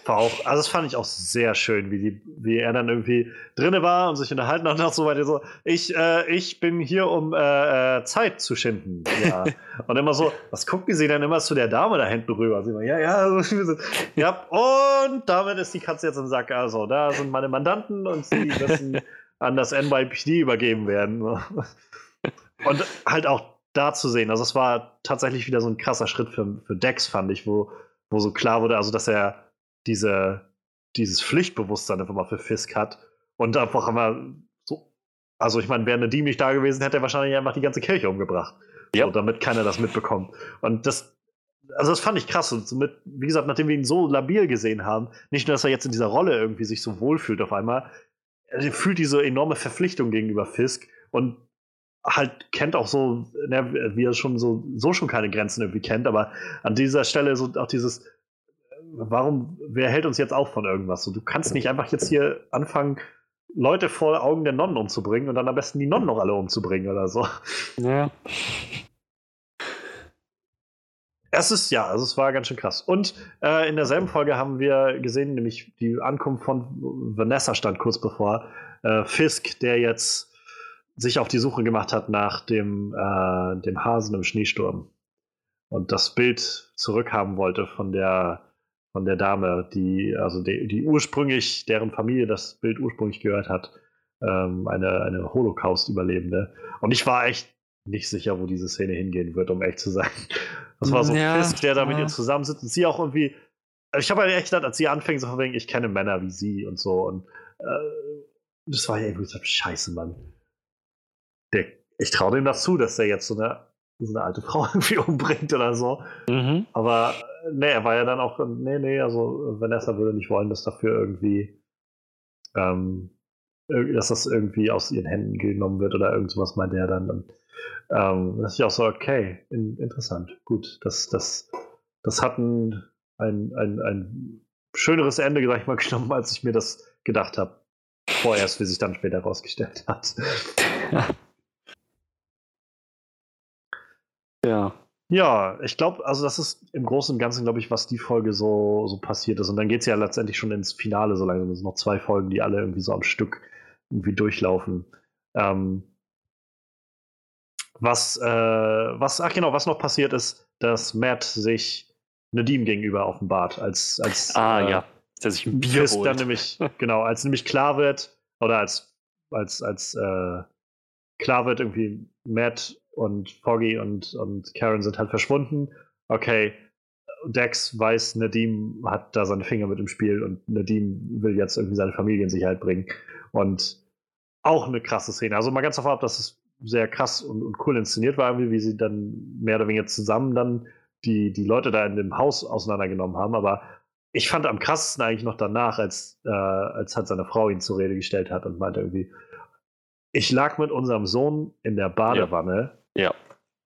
War auch, also das fand ich auch sehr schön, wie, die, wie er dann irgendwie drinne war und sich unterhalten hat und auch so weiter. So, ich, äh, ich bin hier, um äh, äh, Zeit zu schinden. Ja. und immer so, was gucken sie denn immer zu der Dame da hinten rüber? Sie immer, ja, ja, ja, und damit ist die Katze jetzt im Sack. Also, da sind meine Mandanten und sie müssen an das NYPD übergeben werden. Und halt auch da zu sehen, also es war tatsächlich wieder so ein krasser Schritt für, für Dex, fand ich, wo, wo so klar wurde, also dass er diese, dieses Pflichtbewusstsein einfach mal für Fisk hat und einfach immer so, also ich meine, wäre eine Diem nicht da gewesen, hätte er wahrscheinlich einfach die ganze Kirche umgebracht. Ja. So, damit keiner das mitbekommt. Und das, also das fand ich krass. Und somit, wie gesagt, nachdem wir ihn so labil gesehen haben, nicht nur, dass er jetzt in dieser Rolle irgendwie sich so wohlfühlt auf einmal, er fühlt diese enorme Verpflichtung gegenüber Fisk und halt kennt auch so, ne, wie er schon so, so schon keine Grenzen irgendwie kennt, aber an dieser Stelle so auch dieses, warum, wer hält uns jetzt auf von irgendwas? So, du kannst nicht einfach jetzt hier anfangen, Leute vor Augen der Nonnen umzubringen und dann am besten die Nonnen noch alle umzubringen oder so. Ja. Es ist, ja, also es war ganz schön krass. Und äh, in derselben Folge haben wir gesehen, nämlich die Ankunft von Vanessa stand kurz bevor. Äh, Fisk, der jetzt sich auf die Suche gemacht hat nach dem, äh, dem Hasen im Schneesturm. Und das Bild zurückhaben wollte von der, von der Dame, die, also die, die ursprünglich, deren Familie das Bild ursprünglich gehört hat. Ähm, eine, eine Holocaust-Überlebende. Und ich war echt nicht sicher, wo diese Szene hingehen wird, um echt zu sein. Das war so Ja, Fisk, der da mit ja. ihr zusammensitzt und sie auch irgendwie. Ich habe halt echt gedacht, als sie anfängt, so von wegen, ich kenne Männer wie sie und so. Und äh, das war ja irgendwie so, scheiße, Mann. Der, ich traue dem das zu, dass der jetzt so eine, so eine alte Frau irgendwie umbringt oder so. Mhm. Aber nee, er war ja dann auch, nee, nee, also Vanessa würde nicht wollen, dass dafür irgendwie, ähm, dass das irgendwie aus ihren Händen genommen wird oder irgend sowas meinte er dann. Und, ähm, das ist ja auch so, okay, in, interessant, gut, das, das, das hat ein, ein, ein, ein schöneres Ende, sag ich mal, genommen, als ich mir das gedacht habe. Vorerst, wie sich dann später herausgestellt hat. Ja. Ja, ich glaube, also das ist im Großen und Ganzen, glaube ich, was die Folge so, so passiert ist. Und dann geht es ja letztendlich schon ins Finale so langsam. Es sind noch zwei Folgen, die alle irgendwie so am Stück irgendwie durchlaufen. Ähm, was, äh, was, ach genau, was noch passiert ist, dass Matt sich Nadim gegenüber offenbart, als, als Ah, äh, ja. Der sich ein Bier holt. dann nämlich, genau, als nämlich klar wird, oder als, als, als äh, klar wird, irgendwie Matt und Foggy und, und Karen sind halt verschwunden. Okay, Dex weiß, Nadim hat da seine Finger mit im Spiel und Nadim will jetzt irgendwie seine Familie in Sicherheit bringen. Und auch eine krasse Szene. Also mal ganz davon ab, dass es sehr krass und, und cool inszeniert war, wie sie dann mehr oder weniger zusammen dann die, die Leute da in dem Haus auseinandergenommen haben. Aber ich fand am krassesten eigentlich noch danach, als, äh, als halt seine Frau ihn zur Rede gestellt hat und meinte irgendwie, ich lag mit unserem Sohn in der Badewanne Ja.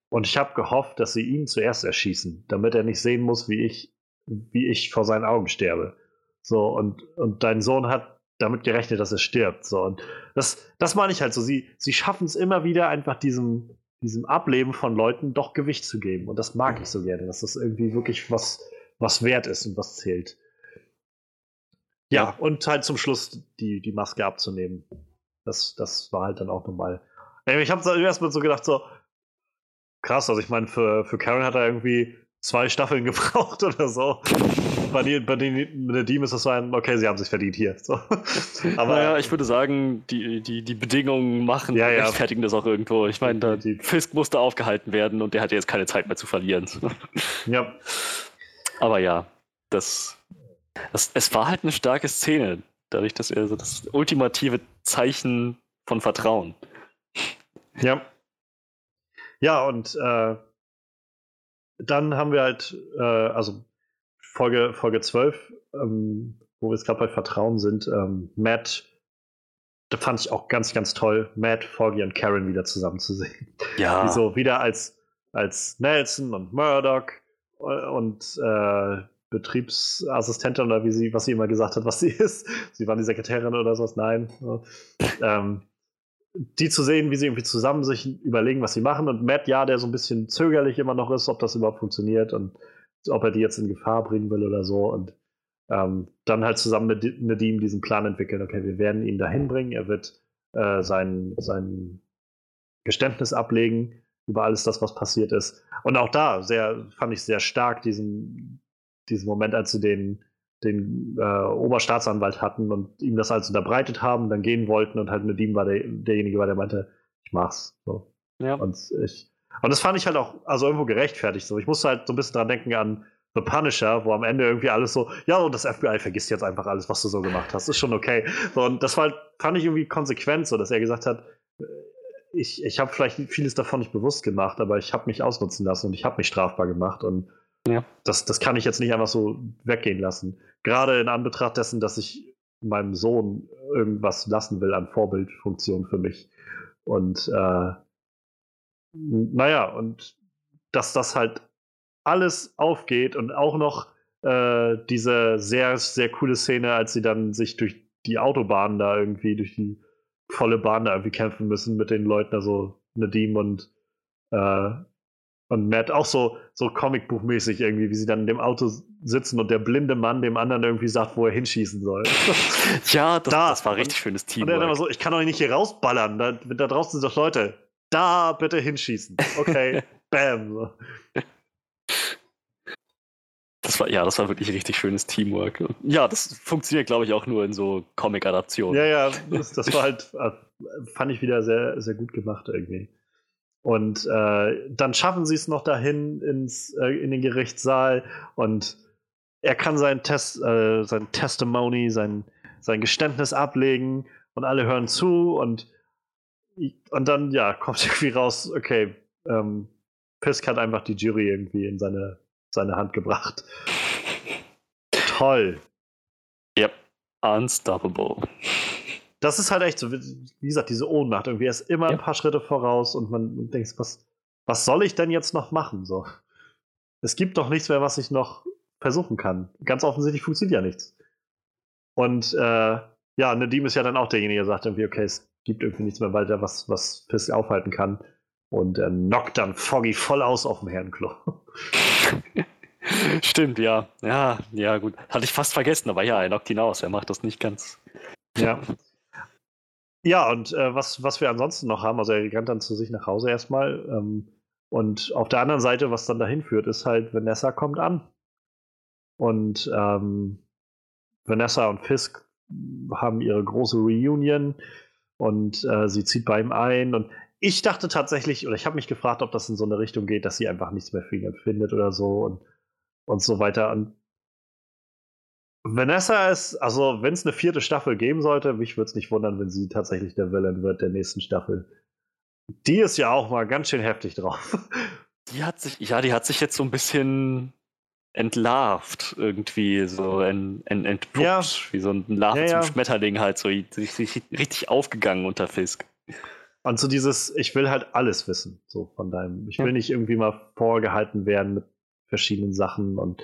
Und ich habe gehofft, dass sie ihn zuerst erschießen, damit er nicht sehen muss, wie ich, wie ich vor seinen Augen sterbe. So, und, und dein Sohn hat damit gerechnet, dass er stirbt. So, und das, das meine ich halt so. Sie, sie schaffen es immer wieder, einfach diesem, diesem Ableben von Leuten doch Gewicht zu geben. Und das mag ich so gerne, dass das irgendwie wirklich was, was wert ist und was zählt. Ja, Ja. und halt zum Schluss die, die Maske abzunehmen. Das, das war halt dann auch nochmal. Ich habe erstmal so gedacht, so, krass, also ich meine, für, für Karen hat er irgendwie zwei Staffeln gebraucht oder so. Bei, die, bei den, mit der Team ist das so ein, okay, sie haben sich verdient hier. So. Aber naja, ich würde sagen, die, die, die Bedingungen machen, Ja, ja. rechtfertigen das auch irgendwo. Ich meine, da, Die- Fisk musste aufgehalten werden und der hatte jetzt keine Zeit mehr zu verlieren. ja, Aber ja, das, das, es war halt eine starke Szene, dadurch, dass er so das ultimative Zeichen von Vertrauen. Ja. Ja, und äh, dann haben wir halt, äh, also Folge, Folge 12, ähm, wo wir jetzt gerade bei Vertrauen sind, ähm, Matt das fand ich auch ganz, ganz toll, Matt, Foggy und Karen wieder zusammen zu sehen. Ja. Die so wieder als, als Nelson und Murdoch und äh, Betriebsassistentin oder wie sie, was sie immer gesagt hat, was sie ist. Sie waren die Sekretärin oder sowas, nein. ähm, die zu sehen, wie sie irgendwie zusammen sich überlegen, was sie machen. Und Matt, ja, der so ein bisschen zögerlich immer noch ist, ob das überhaupt funktioniert und ob er die jetzt in Gefahr bringen will oder so. Und ähm, dann halt zusammen mit Nadim diesen Plan entwickeln, okay, wir werden ihn dahin bringen, er wird äh, sein, sein Geständnis ablegen über alles das, was passiert ist. Und auch da sehr, fand ich sehr stark diesen, diesen Moment, als sie den, den äh, Oberstaatsanwalt hatten und ihm das alles unterbreitet haben, dann gehen wollten und halt Nadim war der, derjenige war, der meinte, ich mach's. So. Ja. Und ich, und das fand ich halt auch, also irgendwo gerechtfertigt. So. Ich musste halt so ein bisschen dran denken an The Punisher, wo am Ende irgendwie alles so, ja, und das FBI vergisst jetzt einfach alles, was du so gemacht hast. Ist schon okay. So, und das war halt, fand ich irgendwie konsequent, so dass er gesagt hat, äh, ich, ich habe vielleicht vieles davon nicht bewusst gemacht, aber ich habe mich ausnutzen lassen und ich habe mich strafbar gemacht. Und ja. das, das kann ich jetzt nicht einfach so weggehen lassen. Gerade in Anbetracht dessen, dass ich meinem Sohn irgendwas lassen will an Vorbildfunktion für mich. Und äh, naja, und dass das halt alles aufgeht und auch noch äh, diese sehr, sehr coole Szene, als sie dann sich durch die Autobahn da irgendwie, durch die volle Bahn da irgendwie kämpfen müssen mit den Leuten, also Nadim und, äh, und Matt, auch so, so Comicbuchmäßig irgendwie, wie sie dann in dem Auto sitzen und der blinde Mann dem anderen irgendwie sagt, wo er hinschießen soll. ja, das, da. das war richtig schönes Team. Und er dann so, ich kann doch nicht hier rausballern, da, da draußen sind doch Leute. Da bitte hinschießen. Okay, bam. Das war, ja, das war wirklich richtig schönes Teamwork. Ja, das funktioniert, glaube ich, auch nur in so Comic-Adaptionen. Ja, ja, das, das, war halt, äh, fand ich wieder sehr, sehr gut gemacht irgendwie. Und äh, dann schaffen sie es noch dahin ins, äh, in den Gerichtssaal und er kann sein, Test, äh, sein Testimony, sein, sein Geständnis ablegen und alle hören zu und, und dann, ja, kommt irgendwie raus, okay, ähm, Fisk hat einfach die Jury irgendwie in seine seine Hand gebracht. Toll. Yep. Unstoppable. Das ist halt echt so, wie gesagt, diese Ohnmacht. Irgendwie er ist immer yep. ein paar Schritte voraus und man denkt, was, was soll ich denn jetzt noch machen? So. Es gibt doch nichts mehr, was ich noch versuchen kann. Ganz offensichtlich funktioniert ja nichts. Und äh, ja, Nadim ist ja dann auch derjenige, der sagt irgendwie, okay, es gibt irgendwie nichts mehr weiter, was, was Fisk aufhalten kann. Und er knockt dann Foggy voll aus auf dem Herrenklo. Stimmt, ja. Ja, ja, gut. Hatte ich fast vergessen, aber ja, er knockt ihn aus. Er macht das nicht ganz. Ja. Ja, und äh, was, was wir ansonsten noch haben, also er rennt dann zu sich nach Hause erstmal. Ähm, und auf der anderen Seite, was dann dahin führt, ist halt, Vanessa kommt an. Und ähm, Vanessa und Fisk haben ihre große Reunion und äh, sie zieht bei ihm ein. Und ich dachte tatsächlich, oder ich habe mich gefragt, ob das in so eine Richtung geht, dass sie einfach nichts mehr für ihn empfindet oder so und, und so weiter. Und Vanessa ist, also wenn es eine vierte Staffel geben sollte, mich würde es nicht wundern, wenn sie tatsächlich der Villain wird der nächsten Staffel. Die ist ja auch mal ganz schön heftig drauf. Die hat sich, ja, die hat sich jetzt so ein bisschen entlarvt irgendwie, so ent, ent, entpuppt, ja. wie so ein Larve ja, ja. zum Schmetterling halt, so richtig aufgegangen unter Fisk. Und so dieses, ich will halt alles wissen, so von deinem. Ich will nicht irgendwie mal vorgehalten werden mit verschiedenen Sachen und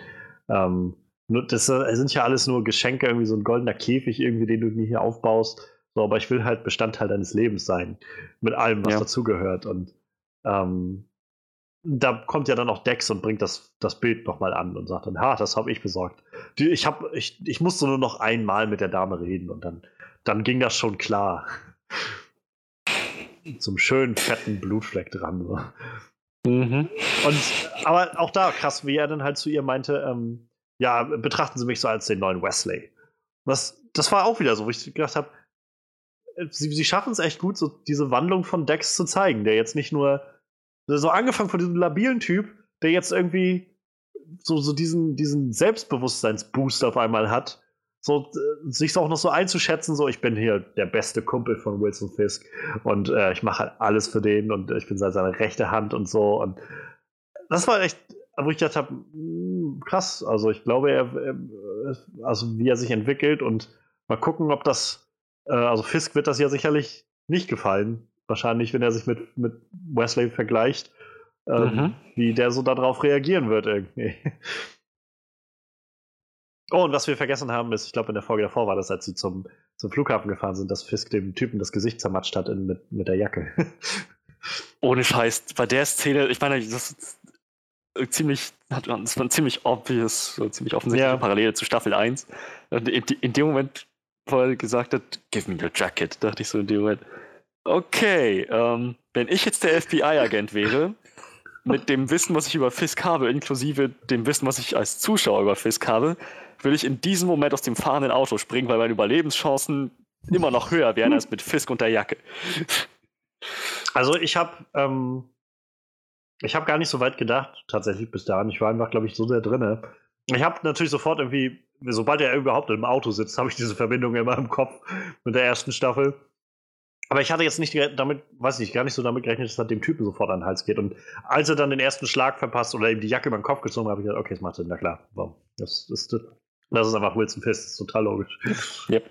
ähm, das sind ja alles nur Geschenke, irgendwie so ein goldener Käfig, irgendwie, den du mir hier aufbaust. So, aber ich will halt Bestandteil deines Lebens sein. Mit allem, was ja. dazugehört. Und ähm, da kommt ja dann auch Dex und bringt das, das Bild nochmal an und sagt dann, ha, das habe ich besorgt. Die, ich, hab, ich, ich musste nur noch einmal mit der Dame reden und dann, dann ging das schon klar zum schönen fetten Blutfleck dran. So. Mhm. Und aber auch da krass, wie er dann halt zu ihr meinte, ähm, ja, betrachten Sie mich so als den neuen Wesley. Das, das war auch wieder so, wo ich gedacht habe, äh, sie, sie schaffen es echt gut, so diese Wandlung von Dex zu zeigen, der jetzt nicht nur so angefangen von diesem labilen Typ, der jetzt irgendwie so, so diesen, diesen Selbstbewusstseinsboost auf einmal hat so äh, sich auch noch so einzuschätzen, so ich bin hier der beste Kumpel von Wilson Fisk und äh, ich mache halt alles für den und ich bin seine rechte Hand und so und das war echt, wo ich gedacht habe, krass, also ich glaube, er, also wie er sich entwickelt und mal gucken, ob das Äh, also Fisk wird das ja sicherlich nicht gefallen. Wahrscheinlich, wenn er sich mit, mit Wesley vergleicht, ähm, mhm. wie der so darauf reagieren wird irgendwie. Oh, und was wir vergessen haben, ist, ich glaube, in der Folge davor war das, als sie zum, zum Flughafen gefahren sind, dass Fisk dem Typen das Gesicht zermatscht hat in, mit, mit der Jacke. Ohne Scheiß, bei der Szene, ich meine, das ist ziemlich, das war ein ziemlich obvious, so ziemlich offensichtliche ja. Parallele zu Staffel 1. Und in, in, dem Moment, wo er gesagt hat, give me your jacket, dachte ich so in dem Moment, okay, ähm, wenn ich jetzt der FBI-Agent wäre, mit dem Wissen, was ich über Fisk habe, inklusive dem Wissen, was ich als Zuschauer über Fisk habe, würde ich in diesem Moment aus dem fahrenden Auto springen, weil meine Überlebenschancen immer noch höher wären als mit Fisk und der Jacke. Also ich habe ähm, ich habe gar nicht so weit gedacht, tatsächlich bis dahin. Ich war einfach, glaube ich, so sehr drin. Ich habe natürlich sofort irgendwie, sobald er überhaupt im Auto sitzt, habe ich diese Verbindung immer im Kopf mit der ersten Staffel. Aber ich hatte jetzt nicht damit, weiß nicht, gar nicht so damit gerechnet, dass das dem Typen sofort an den Hals geht. Und als er dann den ersten Schlag verpasst oder ihm die Jacke über den Kopf gezogen hat, habe ich gedacht, okay, das macht Sinn, na klar. Das, das, das, das ist einfach Wilson Fisk, das ist total logisch. Yep.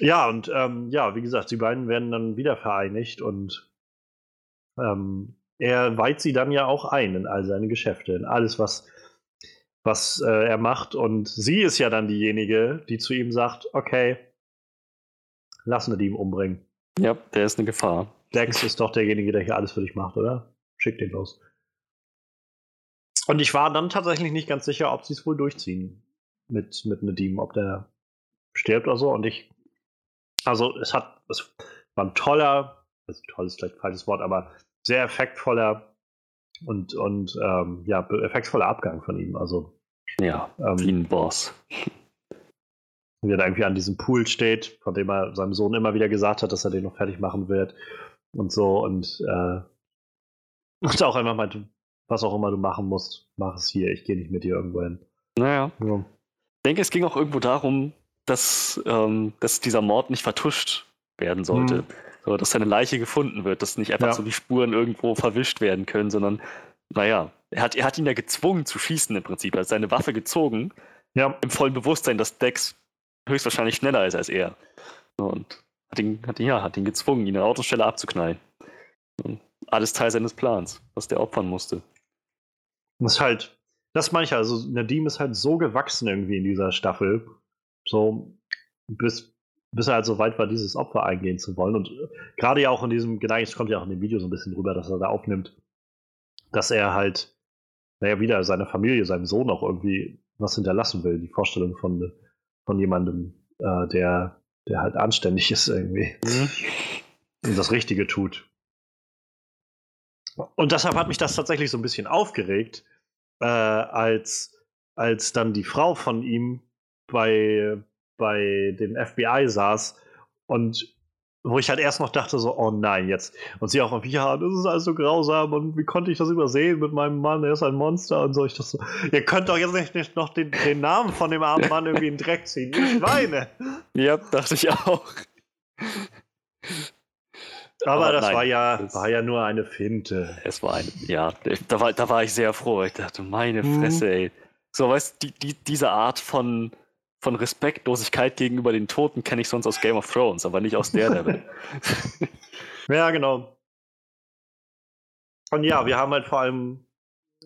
Ja, und ähm, ja, wie gesagt, die beiden werden dann wieder vereinigt und ähm, er weiht sie dann ja auch ein in all seine Geschäfte, in alles, was, was äh, er macht. Und sie ist ja dann diejenige, die zu ihm sagt, okay, die ihm umbringen. Ja, der ist eine Gefahr. Dex ist doch derjenige, der hier alles für dich macht, oder? Schick den los. Und ich war dann tatsächlich nicht ganz sicher, ob sie es wohl durchziehen mit, mit Nadim, ob der stirbt oder so. Und ich, also es hat, es war ein toller, also toll ist vielleicht ein falsches Wort, aber sehr effektvoller und, und ähm, ja, effektvoller Abgang von ihm. Also, ja, ähm, wie ein Boss. Wie er da irgendwie an diesem Pool steht, von dem er seinem Sohn immer wieder gesagt hat, dass er den noch fertig machen wird und so und, äh, und auch einfach meinte, was auch immer du machen musst, mach es hier, ich gehe nicht mit dir irgendwo hin. Naja. Ja. Ich denke, es ging auch irgendwo darum, dass, ähm, dass dieser Mord nicht vertuscht werden sollte. Hm. So, dass seine Leiche gefunden wird, dass nicht einfach ja. so die Spuren irgendwo verwischt werden können, sondern, naja, er hat, er hat ihn ja gezwungen zu schießen im Prinzip. Er hat seine Waffe gezogen, ja. im vollen Bewusstsein, dass Dex höchstwahrscheinlich schneller ist als er. Und hat ihn, hat ihn, ja, hat ihn gezwungen, ihn an der Autostelle abzuknallen. Und alles Teil seines Plans, was der opfern musste. Das ist halt, das meine ich also, Nadim ist halt so gewachsen irgendwie in dieser Staffel. So, bis, bis er halt so weit war, dieses Opfer eingehen zu wollen. Und äh, gerade ja auch in diesem, genau, es kommt ja auch in dem Video so ein bisschen rüber, dass er da aufnimmt, dass er halt, naja, wieder seiner Familie, seinem Sohn auch irgendwie was hinterlassen will. Die Vorstellung von, von jemandem, äh, der, der halt anständig ist irgendwie. Mhm. Und das Richtige tut. Und deshalb hat mich das tatsächlich so ein bisschen aufgeregt, äh, als, als dann die Frau von ihm bei, bei dem FBI saß und wo ich halt erst noch dachte, so, oh nein, jetzt. Und sie auch, ja, das ist alles so grausam und wie konnte ich das übersehen mit meinem Mann, er ist ein Monster und so. Ich dachte so, ihr könnt doch jetzt nicht, nicht noch den, den Namen von dem armen Mann irgendwie in den Dreck ziehen. Ich Schweine. Ja, dachte ich auch. Aber, Aber das nein, war ja, das war ja nur eine Finte. Es war eine, ja, da war, da war ich sehr froh. Ich dachte, meine mhm. Fresse, mhm. ey. So, weißt du, die, die, diese Art von, von Respektlosigkeit gegenüber den Toten kenne ich sonst aus Game of Thrones, aber nicht aus der Level. ja, genau. Und ja, wir haben halt vor allem,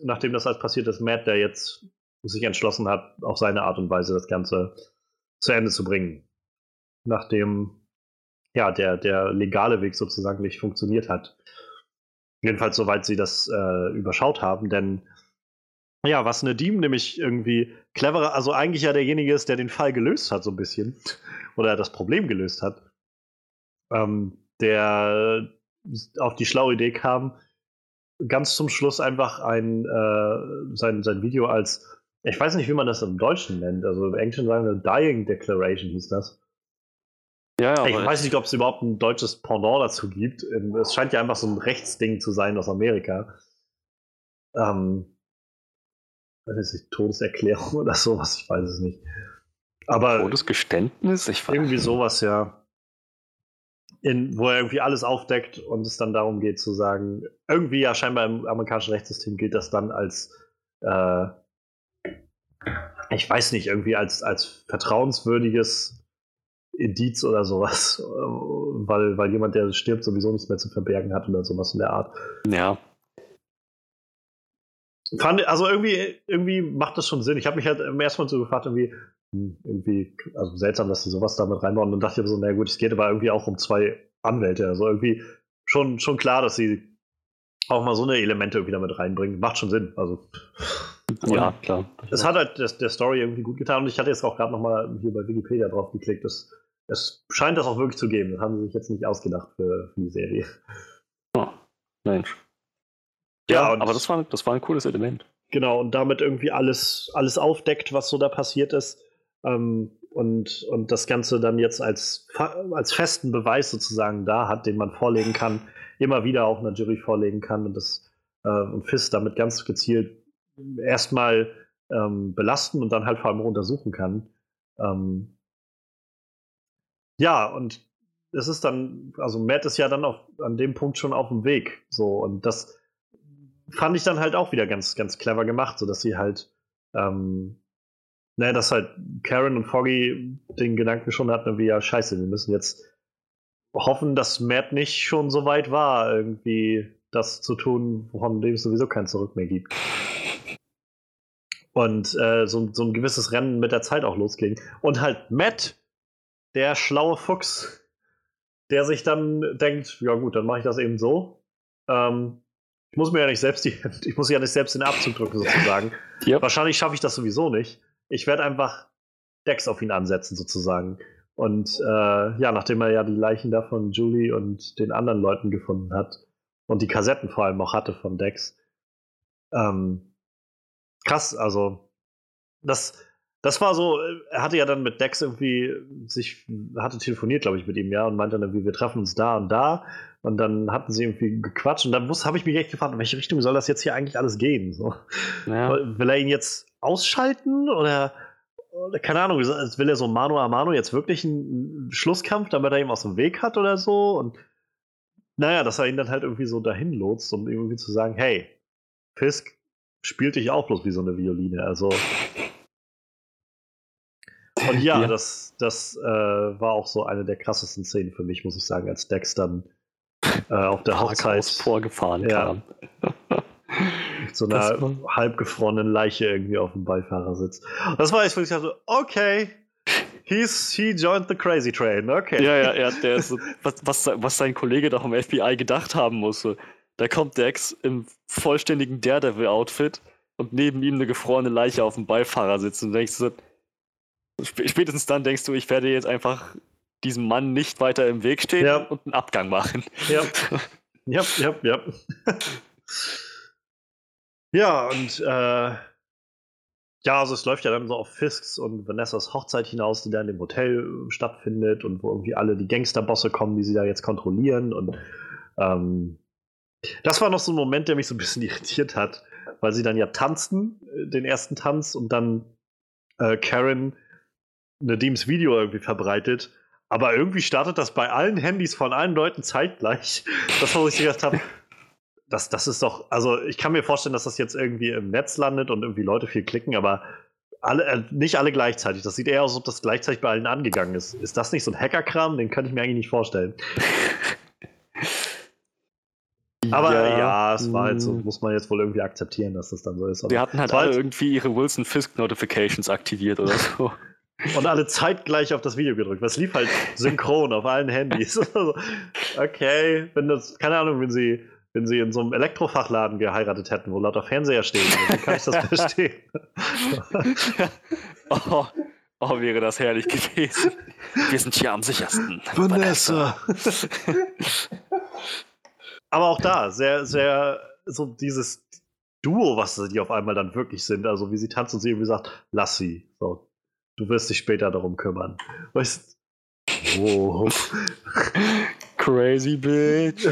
nachdem das alles passiert ist, Matt, der jetzt sich entschlossen hat, auf seine Art und Weise das Ganze zu Ende zu bringen. Nachdem ja, der, der legale Weg sozusagen nicht funktioniert hat. Jedenfalls soweit sie das äh, überschaut haben, denn ja, was Nadim nämlich irgendwie cleverer, also eigentlich ja derjenige ist, der den Fall gelöst hat, so ein bisschen. Oder das Problem gelöst hat. Ähm, der auf die schlaue Idee kam, ganz zum Schluss einfach ein, äh, sein, sein Video als, ich weiß nicht, wie man das im Deutschen nennt, also im Englischen sagen wir Dying Declaration hieß das. Ja, ja, ich weiß nicht, ob es überhaupt ein deutsches Pendant dazu gibt. Ähm, es scheint ja einfach so ein Rechtsding zu sein aus Amerika. Ähm, weiß nicht, Todeserklärung oder sowas, ich weiß es nicht. Aber Todesgeständnis? Ich weiß irgendwie sowas, ja. In, wo er irgendwie alles aufdeckt und es dann darum geht zu sagen, irgendwie ja scheinbar im amerikanischen Rechtssystem gilt das dann als äh, ich weiß nicht, irgendwie als, als vertrauenswürdiges Indiz oder sowas, weil, weil jemand, der stirbt, sowieso nichts mehr zu verbergen hat oder sowas in der Art. Ja. Fand, also irgendwie, irgendwie macht das schon Sinn. Ich habe mich halt im ersten Mal so gefragt, irgendwie, hm, irgendwie, also seltsam, dass sie sowas damit reinbauen. Und dann dachte ich so, na gut, es geht aber irgendwie auch um zwei Anwälte. Also irgendwie schon, schon klar, dass sie auch mal so eine Elemente irgendwie damit reinbringen. Macht schon Sinn. Also. Ja, klar. Es hat halt das, der Story irgendwie gut getan und ich hatte jetzt auch gerade nochmal hier bei Wikipedia drauf geklickt. Das, es scheint das auch wirklich zu geben. Das haben sie sich jetzt nicht ausgedacht für, für die Serie. Oh, Mensch. Ja, ja aber das war, das war ein cooles Element. Genau, und damit irgendwie alles, alles aufdeckt, was so da passiert ist. Ähm, und, und das Ganze dann jetzt als, als festen Beweis sozusagen da hat, den man vorlegen kann, immer wieder auch einer Jury vorlegen kann und das äh, und FIS damit ganz gezielt erstmal ähm, belasten und dann halt vor allem untersuchen kann. Ähm, ja, und es ist dann, also Matt ist ja dann auf, an dem Punkt schon auf dem Weg. So, und das fand ich dann halt auch wieder ganz, ganz clever gemacht, so dass sie halt, ähm, naja, dass halt Karen und Foggy den Gedanken schon hatten, wie ja, scheiße, wir müssen jetzt hoffen, dass Matt nicht schon so weit war, irgendwie das zu tun, von dem es sowieso kein Zurück mehr gibt. Und äh, so, so ein gewisses Rennen mit der Zeit auch losging. Und halt Matt, der schlaue Fuchs, der sich dann denkt, ja gut, dann mache ich das eben so. Ähm, ich muss mir ja nicht selbst die, ich muss ja nicht selbst den Abzug drücken, sozusagen. Yep. Wahrscheinlich schaffe ich das sowieso nicht. Ich werde einfach Decks auf ihn ansetzen, sozusagen. Und äh, ja, nachdem er ja die Leichen da von Julie und den anderen Leuten gefunden hat und die Kassetten vor allem auch hatte von Dex, ähm, krass, also das, das war so, er hatte ja dann mit Dex irgendwie sich, hatte telefoniert, glaube ich, mit ihm, ja, und meinte dann irgendwie, wir treffen uns da und da. Und dann hatten sie irgendwie gequatscht und dann habe ich mich echt gefragt, in welche Richtung soll das jetzt hier eigentlich alles gehen? So. Ja. Will er ihn jetzt ausschalten oder keine Ahnung, will er so Mano a Mano jetzt wirklich einen Schlusskampf, damit er ihm aus dem Weg hat oder so? Und naja, dass er ihn dann halt irgendwie so dahin lotst, um irgendwie zu sagen, hey, Fisk spielt dich auch bloß wie so eine Violine. Also. Und ja, ja. das, das äh, war auch so eine der krassesten Szenen für mich, muss ich sagen, als Dex dann äh, auf der Hochzeit vorgefahren ja. kam. so einer halbgefrorenen Leiche irgendwie auf dem Beifahrersitz. Das war echt, wo ich dachte, okay, he's, he joined the crazy train, okay. Ja, ja, ja, der ist was, was, was sein Kollege doch im FBI gedacht haben musste. Da kommt Dex im vollständigen Daredevil-Outfit und neben ihm eine gefrorene Leiche auf dem Beifahrersitz und denkst du, spätestens dann denkst du, ich werde jetzt einfach diesem Mann nicht weiter im Weg stehen ja. und einen Abgang machen. Ja, ja, ja, ja. Ja, und äh, ja, also es läuft ja dann so auf Fisks und Vanessas Hochzeit hinaus, die da in dem Hotel äh, stattfindet und wo irgendwie alle die Gangsterbosse kommen, die sie da jetzt kontrollieren. Und ähm, das war noch so ein Moment, der mich so ein bisschen irritiert hat, weil sie dann ja tanzten, äh, den ersten Tanz, und dann äh, Karen Nadims Video irgendwie verbreitet. Aber irgendwie startet das bei allen Handys von allen Leuten zeitgleich. Das, was ich gedacht habe, das, das ist doch, also ich kann mir vorstellen, dass das jetzt irgendwie im Netz landet und irgendwie Leute viel klicken, aber alle, äh, nicht alle gleichzeitig. Das sieht eher aus, als ob das gleichzeitig bei allen angegangen ist. Ist das nicht so ein Hackerkram? Den könnte ich mir eigentlich nicht vorstellen. Aber ja, ja, es war halt so, mm. muss man jetzt wohl irgendwie akzeptieren, dass das dann so ist. Wir hatten halt alle halt irgendwie ihre Wilson Fisk Notifications aktiviert oder so. Und alle zeitgleich auf das Video gedrückt. Was lief halt synchron auf allen Handys. okay, wenn das, keine Ahnung, wenn sie wenn sie in so einem Elektrofachladen geheiratet hätten, wo lauter Fernseher stehen, dann kann ich das verstehen. oh, oh, wäre das herrlich gewesen. Wir sind hier am sichersten. Vanessa. Aber auch da, sehr, sehr, so dieses Duo, was sie auf einmal dann wirklich sind, also wie sie tanzt und sie irgendwie sagt, lass sie. Du wirst dich später darum kümmern. Weißt, oh. Crazy bitch.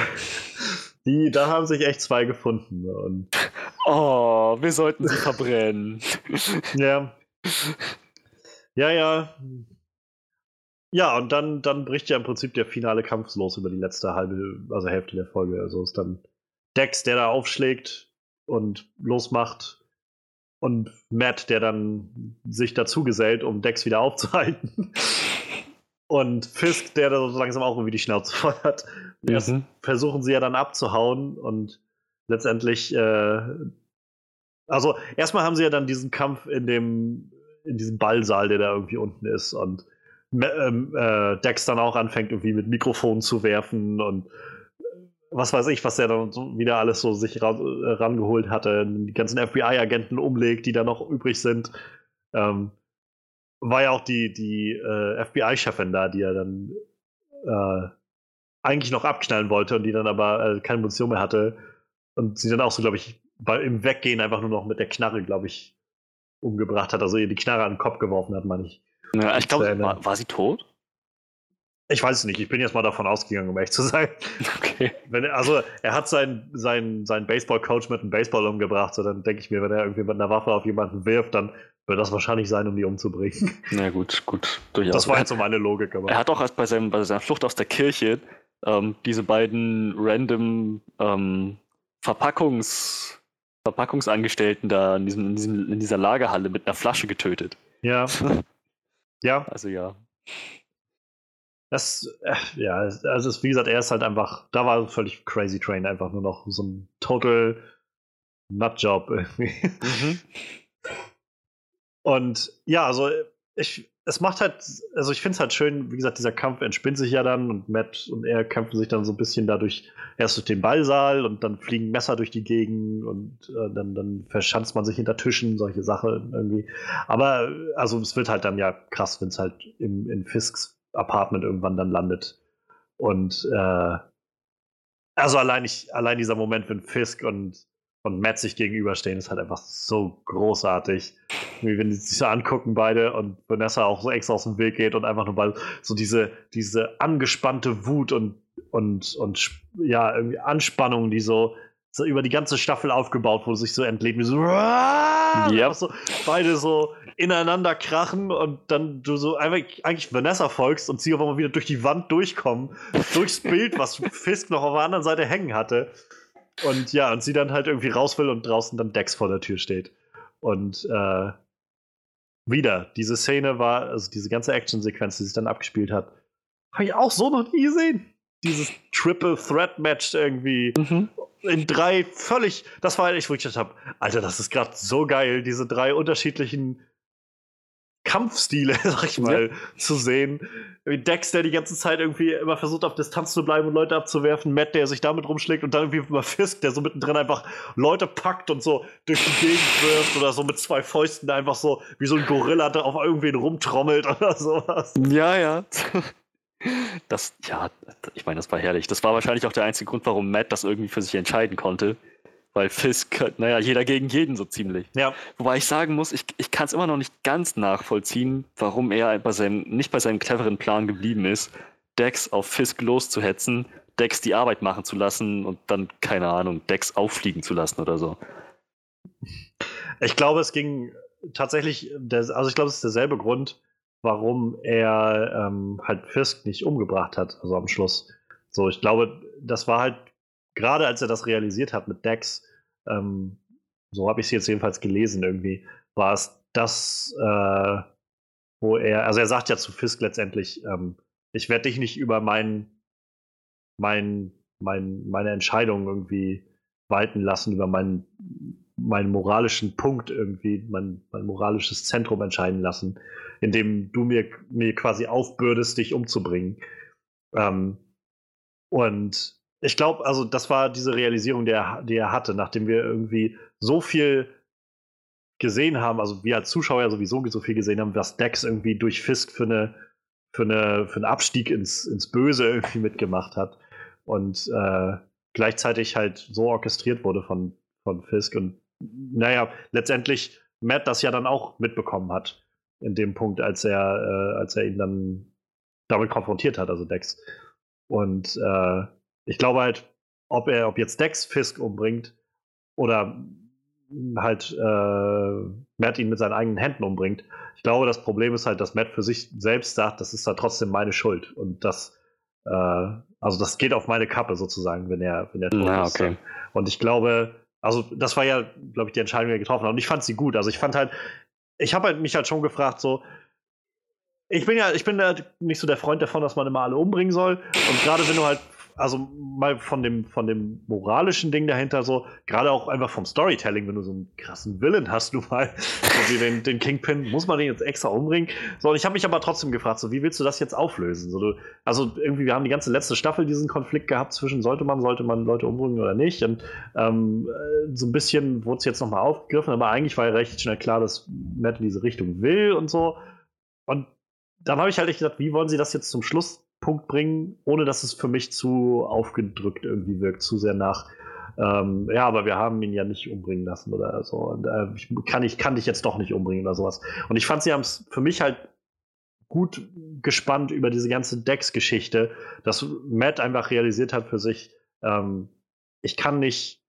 Die, da haben sich echt zwei gefunden. Und oh, wir sollten sie verbrennen. ja. Ja, ja. Ja, und dann, dann bricht ja im Prinzip der finale Kampf los über die letzte halbe, also Hälfte der Folge. Also ist dann Dex, der da aufschlägt und losmacht. Und Matt, der dann sich dazu gesellt, um Dex wieder aufzuhalten. Und Fisk, der da so langsam auch irgendwie die Schnauze voll hat. Mhm. versuchen sie ja dann abzuhauen und letztendlich, äh, also erstmal haben sie ja dann diesen Kampf in dem, in diesem Ballsaal, der da irgendwie unten ist und ähm, äh, Dex dann auch anfängt, irgendwie mit Mikrofonen zu werfen und was weiß ich, was er dann wieder alles so sich ra äh, rangeholt hatte, die ganzen FBI-Agenten umlegt, die da noch übrig sind. Ähm, war ja auch die, die äh, FBI-Chefin da, die er dann äh, eigentlich noch abknallen wollte und die dann aber äh, keine Munition mehr hatte. Und sie dann auch so, glaube ich, bei, im Weggehen einfach nur noch mit der Knarre, glaube ich, umgebracht hat. Also ihr die Knarre an den Kopf geworfen hat, meine ich. Ja, ich glaube, war, war sie tot? Ich weiß es nicht. Ich bin jetzt mal davon ausgegangen, um echt zu sein. Okay. Wenn, also, er hat seinen, seinen, seinen Baseball-Coach mit einem Baseball umgebracht. So, dann denke ich mir, wenn er irgendwie mit einer Waffe auf jemanden wirft, dann wird das wahrscheinlich sein, um die umzubringen. Na gut, gut. Durchaus. Das war jetzt so meine Logik. Aber. Er hat auch erst bei, seinem, bei seiner Flucht aus der Kirche ähm, diese beiden random ähm, Verpackungs, Verpackungsangestellten da in, diesem, in, diesem, in dieser Lagerhalle mit einer Flasche getötet. Ja. ja. Also ja. Das, äh, ja, also ist, wie gesagt, er ist halt einfach, da war völlig crazy train, einfach nur noch so ein total Nutjob irgendwie. Mhm. Und ja, also ich, es macht halt, also ich finde es halt schön, wie gesagt, dieser Kampf entspinnt sich ja dann und Matt und er kämpfen sich dann so ein bisschen dadurch erst durch den Ballsaal und dann fliegen Messer durch die Gegend und äh, dann, dann verschanzt man sich hinter Tischen, solche Sachen irgendwie. Aber also es wird halt dann ja krass, wenn es halt im, in Fisks Apartment irgendwann dann landet. Und äh, also allein, ich, allein dieser Moment, wenn Fisk und, und Matt sich gegenüberstehen, ist halt einfach so großartig. Wie wenn die sich so angucken, beide, und Vanessa auch so extra aus dem Weg geht und einfach nur weil so diese, diese angespannte Wut und, und, und ja, irgendwie Anspannung, die so so über die ganze Staffel aufgebaut, wo sich so entlebt, so, yep. so beide so ineinander krachen und dann du so einfach eigentlich Vanessa folgst und sie auf einmal wieder durch die Wand durchkommen, durchs Bild, was Fisk noch auf der anderen Seite hängen hatte. Und ja, und sie dann halt irgendwie raus will und draußen dann Dex vor der Tür steht. Und äh, wieder, diese Szene war, also diese ganze Actionsequenz, die sich dann abgespielt hat, habe ich auch so noch nie gesehen. Dieses Triple Threat Match irgendwie. Mhm in drei völlig, das war eigentlich, wo ich gedacht habe, Alter, das ist gerade so geil, diese drei unterschiedlichen Kampfstile, sag ich mal, ja. zu sehen. Wie Dex, der die ganze Zeit irgendwie immer versucht, auf Distanz zu bleiben und Leute abzuwerfen, Matt, der sich damit rumschlägt und dann irgendwie mal Fisk, der so mittendrin einfach Leute packt und so durch die Gegend wirft oder so mit zwei Fäusten einfach so wie so ein Gorilla da auf irgendwen rumtrommelt oder sowas. Ja, ja. Das, ja, ich meine, das war herrlich. Das war wahrscheinlich auch der einzige Grund, warum Matt das irgendwie für sich entscheiden konnte. Weil Fisk, naja, jeder gegen jeden so ziemlich. Ja. Wobei ich sagen muss, ich, ich kann es immer noch nicht ganz nachvollziehen, warum er bei seinem, nicht bei seinem cleveren Plan geblieben ist, Dex auf Fisk loszuhetzen, Dex die Arbeit machen zu lassen und dann, keine Ahnung, Dex auffliegen zu lassen oder so. Ich glaube, es ging tatsächlich, also ich glaube, es ist derselbe Grund, warum er ähm, halt Fisk nicht umgebracht hat, also am Schluss. So, ich glaube, das war halt, gerade als er das realisiert hat mit Dex, ähm, so habe ich es jetzt jedenfalls gelesen irgendwie, war es das, äh, wo er, also er sagt ja zu Fisk letztendlich, ähm, ich werde dich nicht über mein, mein, mein, meine Entscheidung irgendwie walten lassen, über meinen, meinen moralischen Punkt irgendwie, mein, mein moralisches Zentrum entscheiden lassen indem du mir, mir quasi aufbürdest, dich umzubringen. Ähm, und ich glaube, also das war diese Realisierung, die er, die er hatte, nachdem wir irgendwie so viel gesehen haben, also wir als Zuschauer sowieso so viel gesehen haben, was Dex irgendwie durch Fisk für eine für, eine, für einen Abstieg ins, ins Böse irgendwie mitgemacht hat und äh, gleichzeitig halt so orchestriert wurde von, von Fisk und naja, letztendlich Matt das ja dann auch mitbekommen hat in dem Punkt, als er, äh, als er ihn dann damit konfrontiert hat, also Dex. Und äh, ich glaube halt, ob er, ob jetzt Dex Fisk umbringt oder halt äh, Matt ihn mit seinen eigenen Händen umbringt. Ich glaube, das Problem ist halt, dass Matt für sich selbst sagt, das ist dann trotzdem meine Schuld. Und das, äh, also das geht auf meine Kappe sozusagen, wenn er, wenn er tot ja, ist. Okay. Und ich glaube, Also, das war ja, glaube ich, die Entscheidung, die er getroffen hat. Und ich fand sie gut. Also, ich fand halt, ich habe halt mich halt schon gefragt, so, ich bin ja, ich bin ja nicht so der Freund davon, dass man immer alle umbringen soll. Und gerade wenn du halt also mal von dem, von dem moralischen Ding dahinter so, gerade auch einfach vom Storytelling, wenn du so einen krassen Willen hast, du mal, so den, den Kingpin, muss man den jetzt extra umbringen? So, und ich habe mich aber trotzdem gefragt, so, wie willst du das jetzt auflösen? So, du, also irgendwie, wir haben die ganze letzte Staffel diesen Konflikt gehabt zwischen, sollte man, sollte man Leute umbringen oder nicht? Und ähm, äh, so ein bisschen wurde es jetzt nochmal aufgegriffen, aber eigentlich war ja recht schnell klar, dass Matt in diese Richtung will und so. Und dann habe ich halt echt gedacht, wie wollen sie das jetzt zum Schluss Punkt bringen, ohne dass es für mich zu aufgedrückt irgendwie wirkt, zu sehr nach. Ähm, ja, aber wir haben ihn ja nicht umbringen lassen oder so. Und, äh, ich, kann, ich kann dich jetzt doch nicht umbringen oder sowas. Und ich fand, sie haben es für mich halt gut gespannt über diese ganze Dex-Geschichte, dass Matt einfach realisiert hat für sich, ähm, ich kann nicht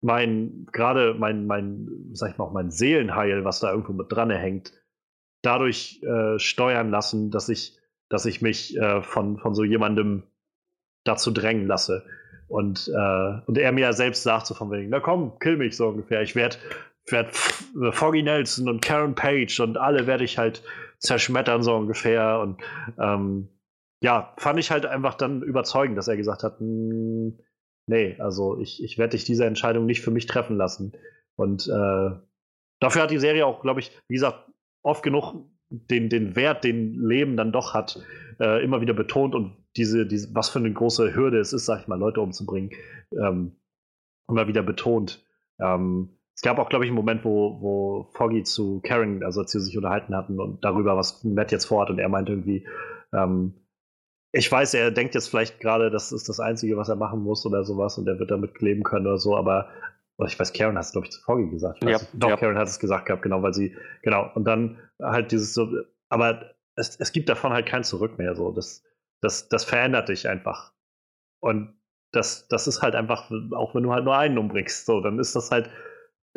mein, gerade mein, mein, sag ich mal, auch mein Seelenheil, was da irgendwo mit dran hängt, dadurch äh, steuern lassen, dass ich dass ich mich äh, von, von so jemandem dazu drängen lasse. Und, äh, und er mir ja selbst sagt, so von wegen, na komm, kill mich so ungefähr. Ich werde werd Foggy Nelson und Karen Page und alle werde ich halt zerschmettern, so ungefähr. Und ähm, ja, fand ich halt einfach dann überzeugend, dass er gesagt hat, hm, nee, also ich, ich werde dich diese Entscheidung nicht für mich treffen lassen. Und äh, dafür hat die Serie auch, glaube ich, wie gesagt, oft genug den, den Wert, den Leben dann doch hat, äh, immer wieder betont und diese, diese, was für eine große Hürde es ist, sag ich mal, Leute umzubringen, ähm, immer wieder betont. Ähm, es gab auch, glaube ich, einen Moment, wo, wo Foggy zu Karen, also als sie sich unterhalten hatten und darüber, was Matt jetzt vorhat, und er meinte irgendwie, ähm, ich weiß, er denkt jetzt vielleicht gerade, das ist das Einzige, was er machen muss oder sowas und er wird damit leben können oder so, aber oder ich weiß, Karen hat es, glaube ich, zu Foggy gesagt. Ja, doch, ja. Karen hat es gesagt gehabt, genau, weil sie, genau, und dann halt dieses so, aber es, es gibt davon halt kein Zurück mehr, so, das, das, das verändert dich einfach. Und das, das ist halt einfach, auch wenn du halt nur einen umbringst, so, dann ist das halt,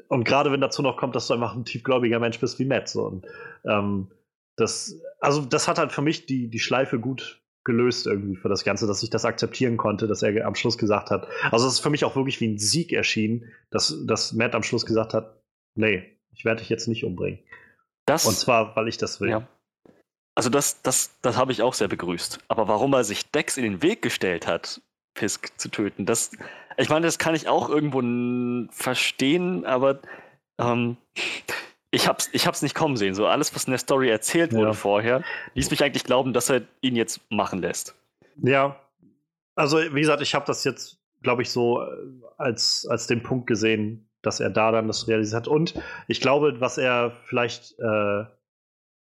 und gerade wenn dazu noch kommt, dass du einfach ein tiefgläubiger Mensch bist wie Matt, so, und ähm, das, also das hat halt für mich die, die Schleife gut gelöst irgendwie für das Ganze, dass ich das akzeptieren konnte, dass er am Schluss gesagt hat. Also es ist für mich auch wirklich wie ein Sieg erschienen, dass, dass Matt am Schluss gesagt hat, nee, ich werde dich jetzt nicht umbringen. Das, Und zwar, weil ich das will. Ja. Also das, das, das habe ich auch sehr begrüßt. Aber warum er sich Dex in den Weg gestellt hat, Fisk zu töten, das, ich meine, das kann ich auch irgendwo verstehen, aber ähm, ich hab's, ich hab's nicht kommen sehen. So alles, was in der Story erzählt wurde Ja. vorher, ließ mich eigentlich glauben, dass er ihn jetzt machen lässt. Ja, also wie gesagt, ich habe das jetzt, glaube ich, so äh, als, als den Punkt gesehen, dass er da dann das realisiert hat. Und ich glaube, was er vielleicht äh,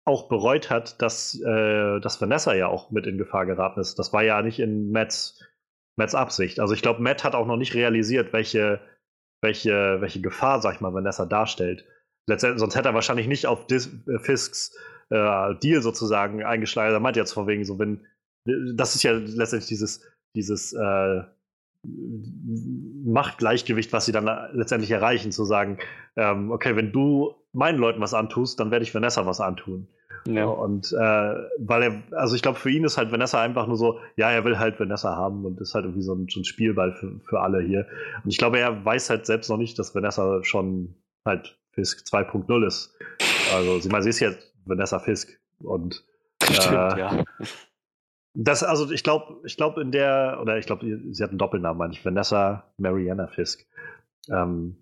auch bereut hat, dass, äh, dass Vanessa ja auch mit in Gefahr geraten ist. Das war ja nicht in Matts, Matts Absicht. Also ich glaube, Matt hat auch noch nicht realisiert, welche, welche, welche Gefahr, sag ich mal, Vanessa darstellt. Letztendlich, sonst hätte er wahrscheinlich nicht auf Dis äh, Fisks äh, Deal sozusagen eingeschlagen. Er meint jetzt von wegen so, wenn, das ist ja letztendlich dieses, dieses äh, Machtgleichgewicht, was sie dann letztendlich erreichen, zu sagen, ähm, okay, wenn du meinen Leuten was antust, dann werde ich Vanessa was antun. Ja. Und äh, weil er, also ich glaube, für ihn ist halt Vanessa einfach nur so, ja, er will halt Vanessa haben und ist halt irgendwie so ein, so ein Spielball für, für alle hier. Und ich glaube, er weiß halt selbst noch nicht, dass Vanessa schon halt Fisk 2.0 ist. Also, sie, meine, sie ist jetzt Vanessa Fisk und Stimmt, äh, ja. das, also ich glaube, ich glaube in der, oder ich glaube, sie hat einen Doppelnamen, meine ich, Vanessa Mariana Fisk. Ähm,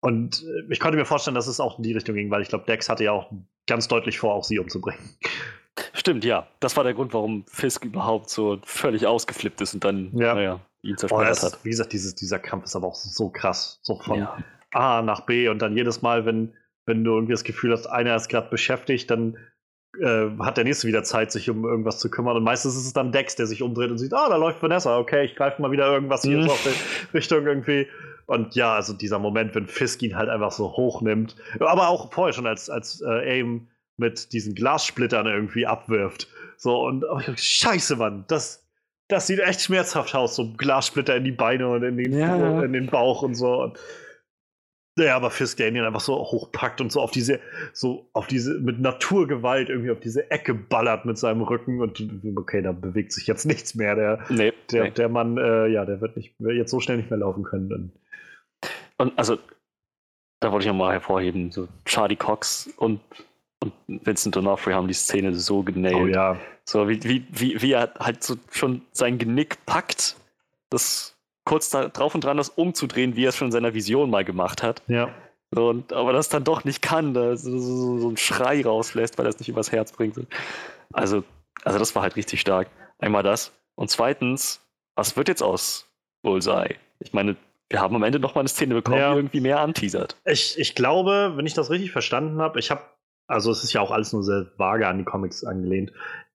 und äh, ich konnte mir vorstellen, dass es auch in die Richtung ging, weil ich glaube, Dex hatte ja auch ganz deutlich vor, auch sie umzubringen. Stimmt, ja. Das war der Grund, warum Fisk überhaupt so völlig ausgeflippt ist und dann, Ja. naja, ihn Oh, zerstört das, hat. wie gesagt, dieses, dieser Kampf ist aber auch so krass. So von Ja. A nach B und dann jedes Mal, wenn, wenn du irgendwie das Gefühl hast, einer ist gerade beschäftigt, dann äh, hat der nächste wieder Zeit, sich um irgendwas zu kümmern. Und meistens ist es dann Dex, der sich umdreht und sieht, ah, da läuft Vanessa, okay, ich greife mal wieder irgendwas hier Mhm. auf die Richtung irgendwie. Und ja, also dieser Moment, wenn Fisk ihn halt einfach so hochnimmt. Aber auch vorher schon, als, als äh, Aim mit diesen Glassplittern irgendwie abwirft. So, und oh, scheiße, Mann, das, das sieht echt schmerzhaft aus, so Glassplitter in die Beine und in den, ja. in den Bauch und so. Und, ja, aber Fisk, der ihn einfach so hochpackt und so auf diese, so auf diese, mit Naturgewalt irgendwie auf diese Ecke ballert mit seinem Rücken und okay, da bewegt sich jetzt nichts mehr. Der, Nee, der, nee. der Mann, äh, ja, der wird nicht wird jetzt so schnell nicht mehr laufen können. Dann. und also, da wollte ich nochmal hervorheben, so Charlie Cox und, und Vincent D'Onofrio haben die Szene so genäht. Oh ja. So wie, wie, wie, wie er halt so schon sein Genick packt, das kurz da, drauf und dran das umzudrehen, wie er es schon in seiner Vision mal gemacht hat. Ja. Und, aber das dann doch nicht kann, da so, so, so einen Schrei rauslässt, weil er es nicht übers Herz bringt. Also, also das war halt richtig stark. Einmal das. Und zweitens, was wird jetzt aus Bullseye? Ich meine, wir haben am Ende noch mal eine Szene bekommen, ja. die irgendwie mehr anteasert. Ich, ich glaube, wenn ich das richtig verstanden habe, ich habe, also es ist ja auch alles nur sehr vage an die Comics angelehnt.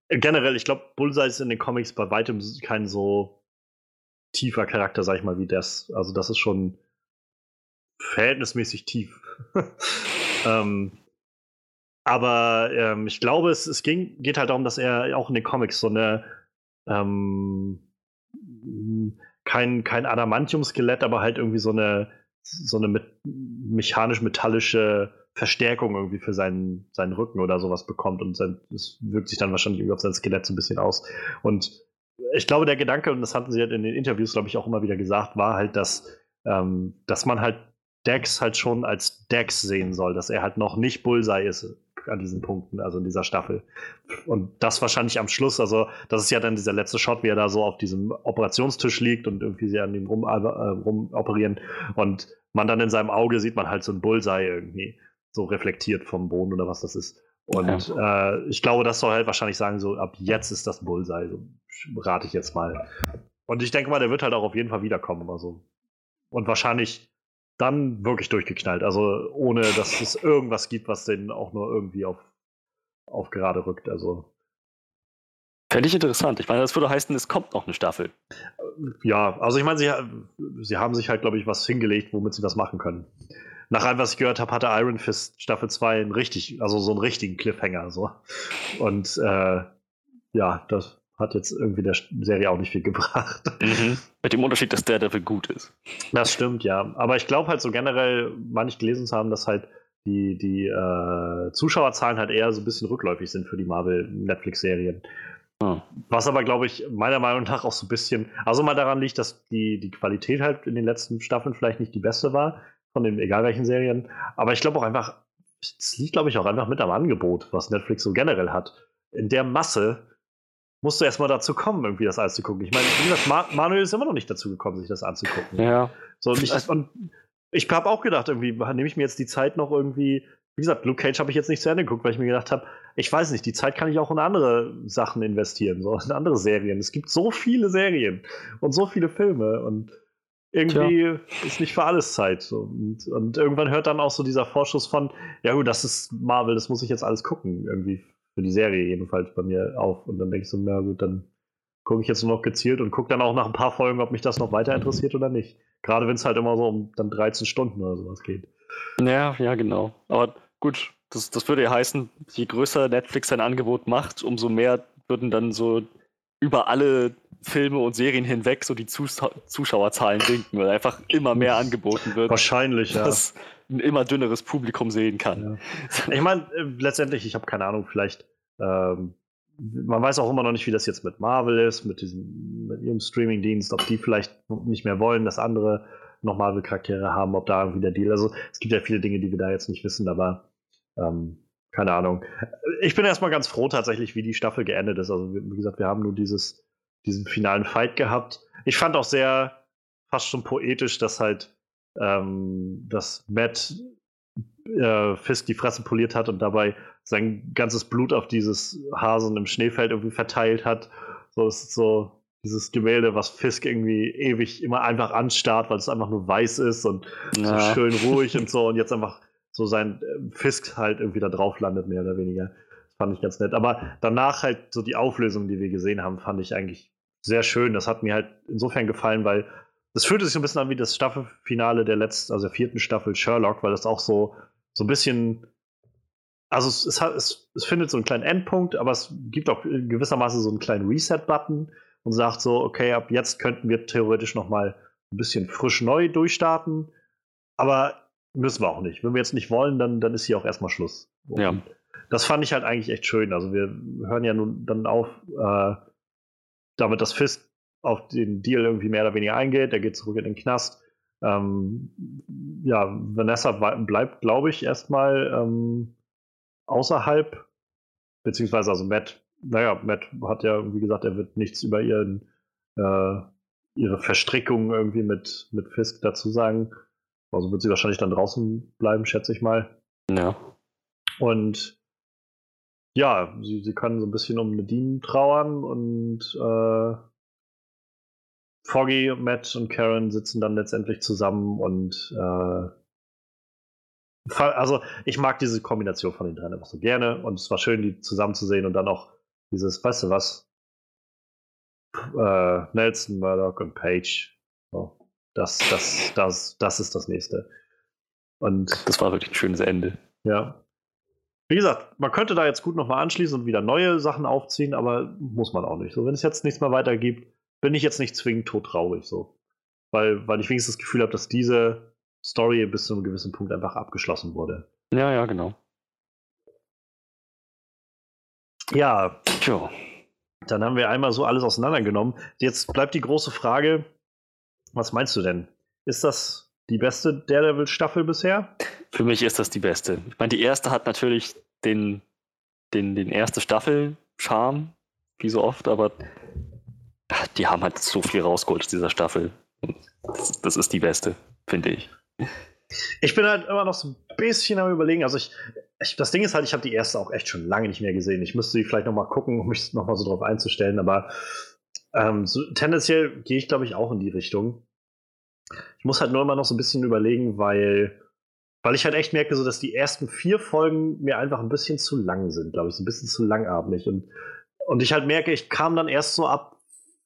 Generell, ich glaube, Bullseye ist in den Comics bei weitem kein so tiefer Charakter, sag ich mal, wie das. Also das ist schon verhältnismäßig tief. ähm, aber ähm, ich glaube, es, es ging, geht halt darum, dass er auch in den Comics so eine ähm, kein, kein Adamantium-Skelett, aber halt irgendwie so eine, so eine mechanisch-metallische Verstärkung irgendwie für seinen, seinen Rücken oder sowas bekommt und es wirkt sich dann wahrscheinlich irgendwie auf sein Skelett so ein bisschen aus. Und ich glaube, der Gedanke, und das hatten sie halt in den Interviews, glaube ich, auch immer wieder gesagt, war halt, dass, ähm, dass man halt Dex halt schon als Dex sehen soll, dass er halt noch nicht Bullseye ist an diesen Punkten, also in dieser Staffel. Und das wahrscheinlich am Schluss, also das ist ja dann dieser letzte Shot, wie er da so auf diesem Operationstisch liegt und irgendwie sie an ihm rum, äh, rum operieren und man dann in seinem Auge sieht man halt so ein Bullseye irgendwie so reflektiert vom Boden oder was das ist. Und ja. äh, ich glaube, das soll halt wahrscheinlich sagen, so ab jetzt ist das Bullseye, so rate ich jetzt mal. Und ich denke mal, der wird halt auch auf jeden Fall wiederkommen, also. Und wahrscheinlich dann wirklich durchgeknallt. Also ohne, dass es irgendwas gibt, was den auch nur irgendwie auf, auf gerade rückt. Also. Fände ich interessant. Ich meine, das würde heißen, es kommt noch eine Staffel. Ja, also ich meine, sie, sie haben sich halt, glaube ich, was hingelegt, womit sie das machen können. Nach allem, was ich gehört habe, hatte Iron Fist Staffel 2 einen richtig, also so einen richtigen Cliffhanger. So. Und äh, ja, das hat jetzt irgendwie der Serie auch nicht viel gebracht. Mhm. Mit dem Unterschied, dass der dafür gut ist. Das stimmt, ja. Aber ich glaube halt so generell, manche gelesen zu haben, dass halt die, die äh, Zuschauerzahlen halt eher so ein bisschen rückläufig sind für die Marvel-Netflix-Serien. Oh. Was aber, glaube ich, meiner Meinung nach auch so ein bisschen, also mal daran liegt, dass die, die Qualität halt in den letzten Staffeln vielleicht nicht die beste war, von den egal welchen Serien. Aber ich glaube auch einfach, es liegt, glaube ich, auch einfach mit am Angebot, was Netflix so generell hat. In der Masse musst du erstmal dazu kommen, irgendwie das alles zu gucken. Ich meine, Ma Manuel ist immer noch nicht dazu gekommen, sich das anzugucken. Ja. So, und ich, und ich habe auch gedacht, irgendwie nehme ich mir jetzt die Zeit noch irgendwie. Wie gesagt, Luke Cage habe ich jetzt nicht zu Ende geguckt, weil ich mir gedacht habe, ich weiß nicht, die Zeit kann ich auch in andere Sachen investieren, so in andere Serien. Es gibt so viele Serien und so viele Filme und irgendwie Tja. ist nicht für alles Zeit. So. Und, und, irgendwann hört dann auch so dieser Vorschuss von, ja gut, das ist Marvel, das muss ich jetzt alles gucken. Irgendwie für die Serie jedenfalls bei mir auf. Und dann denke ich so, na gut, dann gucke ich jetzt nur noch gezielt und gucke dann auch nach ein paar Folgen, ob mich das noch weiter interessiert oder nicht. Gerade wenn es halt immer so um dann 13 Stunden oder sowas geht. Ja, ja, genau. Aber gut, das, das würde ja heißen, je größer Netflix sein Angebot macht, umso mehr würden dann so über alle Filme und Serien hinweg so die Zus Zuschauerzahlen sinken, weil einfach immer mehr angeboten wird. Wahrscheinlich, ja. Dass ein immer dünneres Publikum sehen kann. Ja. Ich meine, äh, letztendlich, ich habe keine Ahnung, vielleicht, ähm, man weiß auch immer noch nicht, wie das jetzt mit Marvel ist, mit diesem, mit ihrem Streaming-Dienst, ob die vielleicht nicht mehr wollen, dass andere noch Marvel-Charaktere haben, ob da irgendwie der Deal, also es gibt ja viele Dinge, die wir da jetzt nicht wissen, aber ähm, keine Ahnung. Ich bin erstmal ganz froh tatsächlich, wie die Staffel geendet ist. Also, wie gesagt, wir haben nur dieses, diesen finalen Fight gehabt. Ich fand auch sehr fast schon poetisch, dass halt, ähm, dass Matt äh, Fisk die Fresse poliert hat und dabei sein ganzes Blut auf dieses Hasen im Schneefeld irgendwie verteilt hat. So es ist so dieses Gemälde, was Fisk irgendwie ewig immer einfach anstarrt, weil es einfach nur weiß ist und ja. so schön ruhig und so und jetzt einfach so sein äh, Fisk halt irgendwie da drauf landet, mehr oder weniger. Das fand ich ganz nett. Aber danach halt so die Auflösung, die wir gesehen haben, fand ich eigentlich sehr schön. Das hat mir halt insofern gefallen, weil das fühlte sich so ein bisschen an wie das Staffelfinale der letzten, also der vierten Staffel Sherlock, weil das auch so, so ein bisschen also es, es, es, es, findet so einen kleinen Endpunkt, aber es gibt auch gewissermaßen so einen kleinen Reset-Button und sagt so, okay, ab jetzt könnten wir theoretisch noch mal ein bisschen frisch neu durchstarten, aber Müssen wir auch nicht. Wenn wir jetzt nicht wollen, dann, dann ist hier auch erstmal Schluss. Und ja. Das fand ich halt eigentlich echt schön. Also wir hören ja nun dann auf, äh, damit das Fist auf den Deal irgendwie mehr oder weniger eingeht. Der geht zurück in den Knast. Ähm, ja, Vanessa bleibt, glaube ich, erstmal ähm, außerhalb, beziehungsweise also Matt, naja, Matt hat ja, wie gesagt, er wird nichts über ihren, äh, ihre Verstrickung irgendwie mit, mit Fisk dazu sagen. Also wird sie wahrscheinlich dann draußen bleiben, schätze ich mal. Ja. Und ja, sie, sie können so ein bisschen um Nadine trauern und äh, Foggy, Matt und Karen sitzen dann letztendlich zusammen und äh, also ich mag diese Kombination von den dreien einfach so gerne und es war schön, die zusammen zu sehen und dann auch dieses, weißt du was, äh, Nelson, Murdoch und Page. So, das, das, das, das ist das nächste. Und das war wirklich ein schönes Ende. Ja. Wie gesagt, man könnte da jetzt gut nochmal anschließen und wieder neue Sachen aufziehen, aber muss man auch nicht. So, wenn es jetzt nichts mehr weitergibt, bin ich jetzt nicht zwingend todtraurig. So. Weil, weil ich wenigstens das Gefühl habe, dass diese Story bis zu einem gewissen Punkt einfach abgeschlossen wurde. Ja, ja, genau. Ja. Tja. Dann haben wir einmal so alles auseinandergenommen. Jetzt bleibt die große Frage: Was meinst du denn? Ist das die beste Daredevil-Staffel bisher? Für mich ist das die beste. Ich meine, die erste hat natürlich den, den, den erste Staffel-Charme, wie so oft, aber die haben halt so viel rausgeholt aus dieser Staffel. Das, das ist die beste, finde ich. Ich bin halt immer noch so ein bisschen am überlegen. Also ich, ich das Ding ist halt, ich habe die erste auch echt schon lange nicht mehr gesehen. Ich müsste sie vielleicht noch mal gucken, um mich noch mal so drauf einzustellen. Aber ähm, so, tendenziell gehe ich, glaube ich, auch in die Richtung. Ich muss halt nur immer noch so ein bisschen überlegen, weil, weil ich halt echt merke, so dass die ersten vier Folgen mir einfach ein bisschen zu lang sind, glaube ich, so ein bisschen zu langatmig. Und, und ich halt merke, ich kam dann erst so ab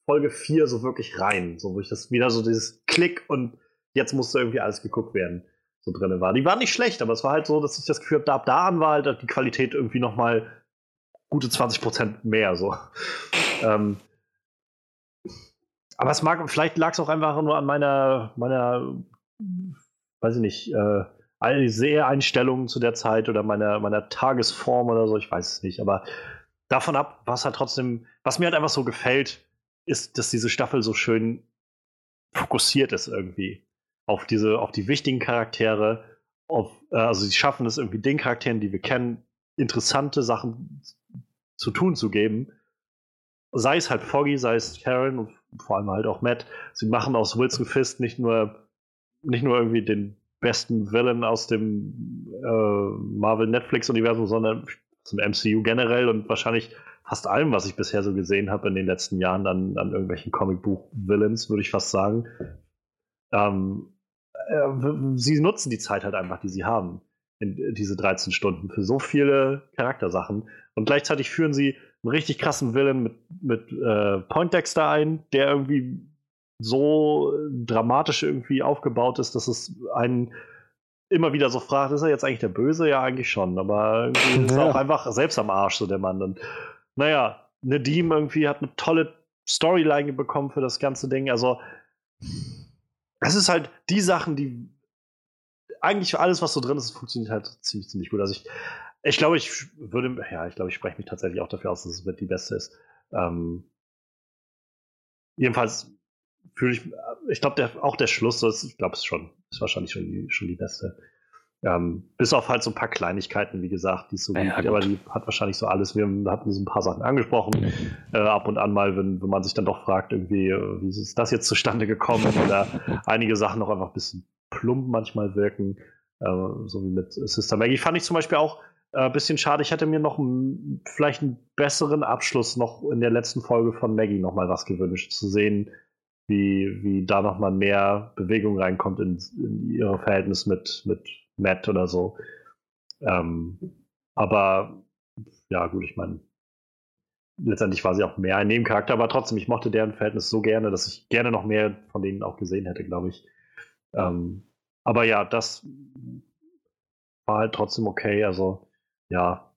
Folge 4 so wirklich rein, so wo ich das wieder so dieses Klick und jetzt musste irgendwie alles geguckt werden, so drin war. Die waren nicht schlecht, aber es war halt so, dass ich das Gefühl habe, da ab da an war halt die Qualität irgendwie noch mal gute 20% mehr, so. ähm, aber es mag, vielleicht lag es auch einfach nur an meiner, meiner, weiß ich nicht, äh, Seheinstellung zu der Zeit oder meiner, meiner Tagesform oder so, ich weiß es nicht. Aber davon ab, was halt trotzdem, was mir halt einfach so gefällt, ist, dass diese Staffel so schön fokussiert ist irgendwie auf diese, auf die wichtigen Charaktere. Auf, äh, also sie schaffen es irgendwie den Charakteren, die wir kennen, interessante Sachen zu tun zu geben. Sei es halt Foggy, sei es Karen und vor allem halt auch Matt. Sie machen aus Wilson Fist nicht nur, nicht nur irgendwie den besten Villain aus dem äh, Marvel Netflix-Universum, sondern aus dem MCU generell und wahrscheinlich fast allem, was ich bisher so gesehen habe in den letzten Jahren an, an irgendwelchen Comicbuch-Villains, würde ich fast sagen. Ähm, äh, sie nutzen die Zeit halt einfach, die sie haben, in diese 13 Stunden, für so viele Charaktersachen. Und gleichzeitig führen sie einen richtig krassen Villain mit, mit äh, Poindexter ein, der irgendwie so dramatisch irgendwie aufgebaut ist, dass es einen immer wieder so fragt, ist er jetzt eigentlich der Böse? Ja, eigentlich schon, aber irgendwie ist er auch einfach selbst am Arsch, so der Mann. Und naja, Nadim irgendwie hat eine tolle Storyline bekommen für das ganze Ding. Also, es ist halt die Sachen, die eigentlich alles, was so drin ist, funktioniert halt ziemlich, ziemlich gut. Also ich, ich glaube, ich würde, ja, ich glaube, ich spreche mich tatsächlich auch dafür aus, dass es mit die beste ist. Ähm, jedenfalls fühle ich, ich glaube, auch der Schluss, das, ich glaube, es schon, ist wahrscheinlich schon die, schon die beste. Ähm, bis auf halt so ein paar Kleinigkeiten, wie gesagt, die es so ja, gibt, aber die hat wahrscheinlich so alles. Wir hatten so ein paar Sachen angesprochen, äh, ab und an mal, wenn, wenn man sich dann doch fragt, irgendwie, äh, wie ist das jetzt zustande gekommen oder einige Sachen noch einfach ein bisschen plump manchmal wirken, äh, so wie mit Sister Maggie. Fand ich zum Beispiel auch äh, bisschen schade. Ich hätte mir noch vielleicht einen besseren Abschluss noch in der letzten Folge von Maggie noch mal was gewünscht, zu sehen, wie, wie da noch mal mehr Bewegung reinkommt in, in ihr Verhältnis mit, mit Matt oder so. Ähm, aber ja, gut, ich meine, letztendlich war sie auch mehr ein Nebencharakter, aber trotzdem, ich mochte deren Verhältnis so gerne, dass ich gerne noch mehr von denen auch gesehen hätte, glaube ich. Ähm, aber ja, das war halt trotzdem okay. Also, ja.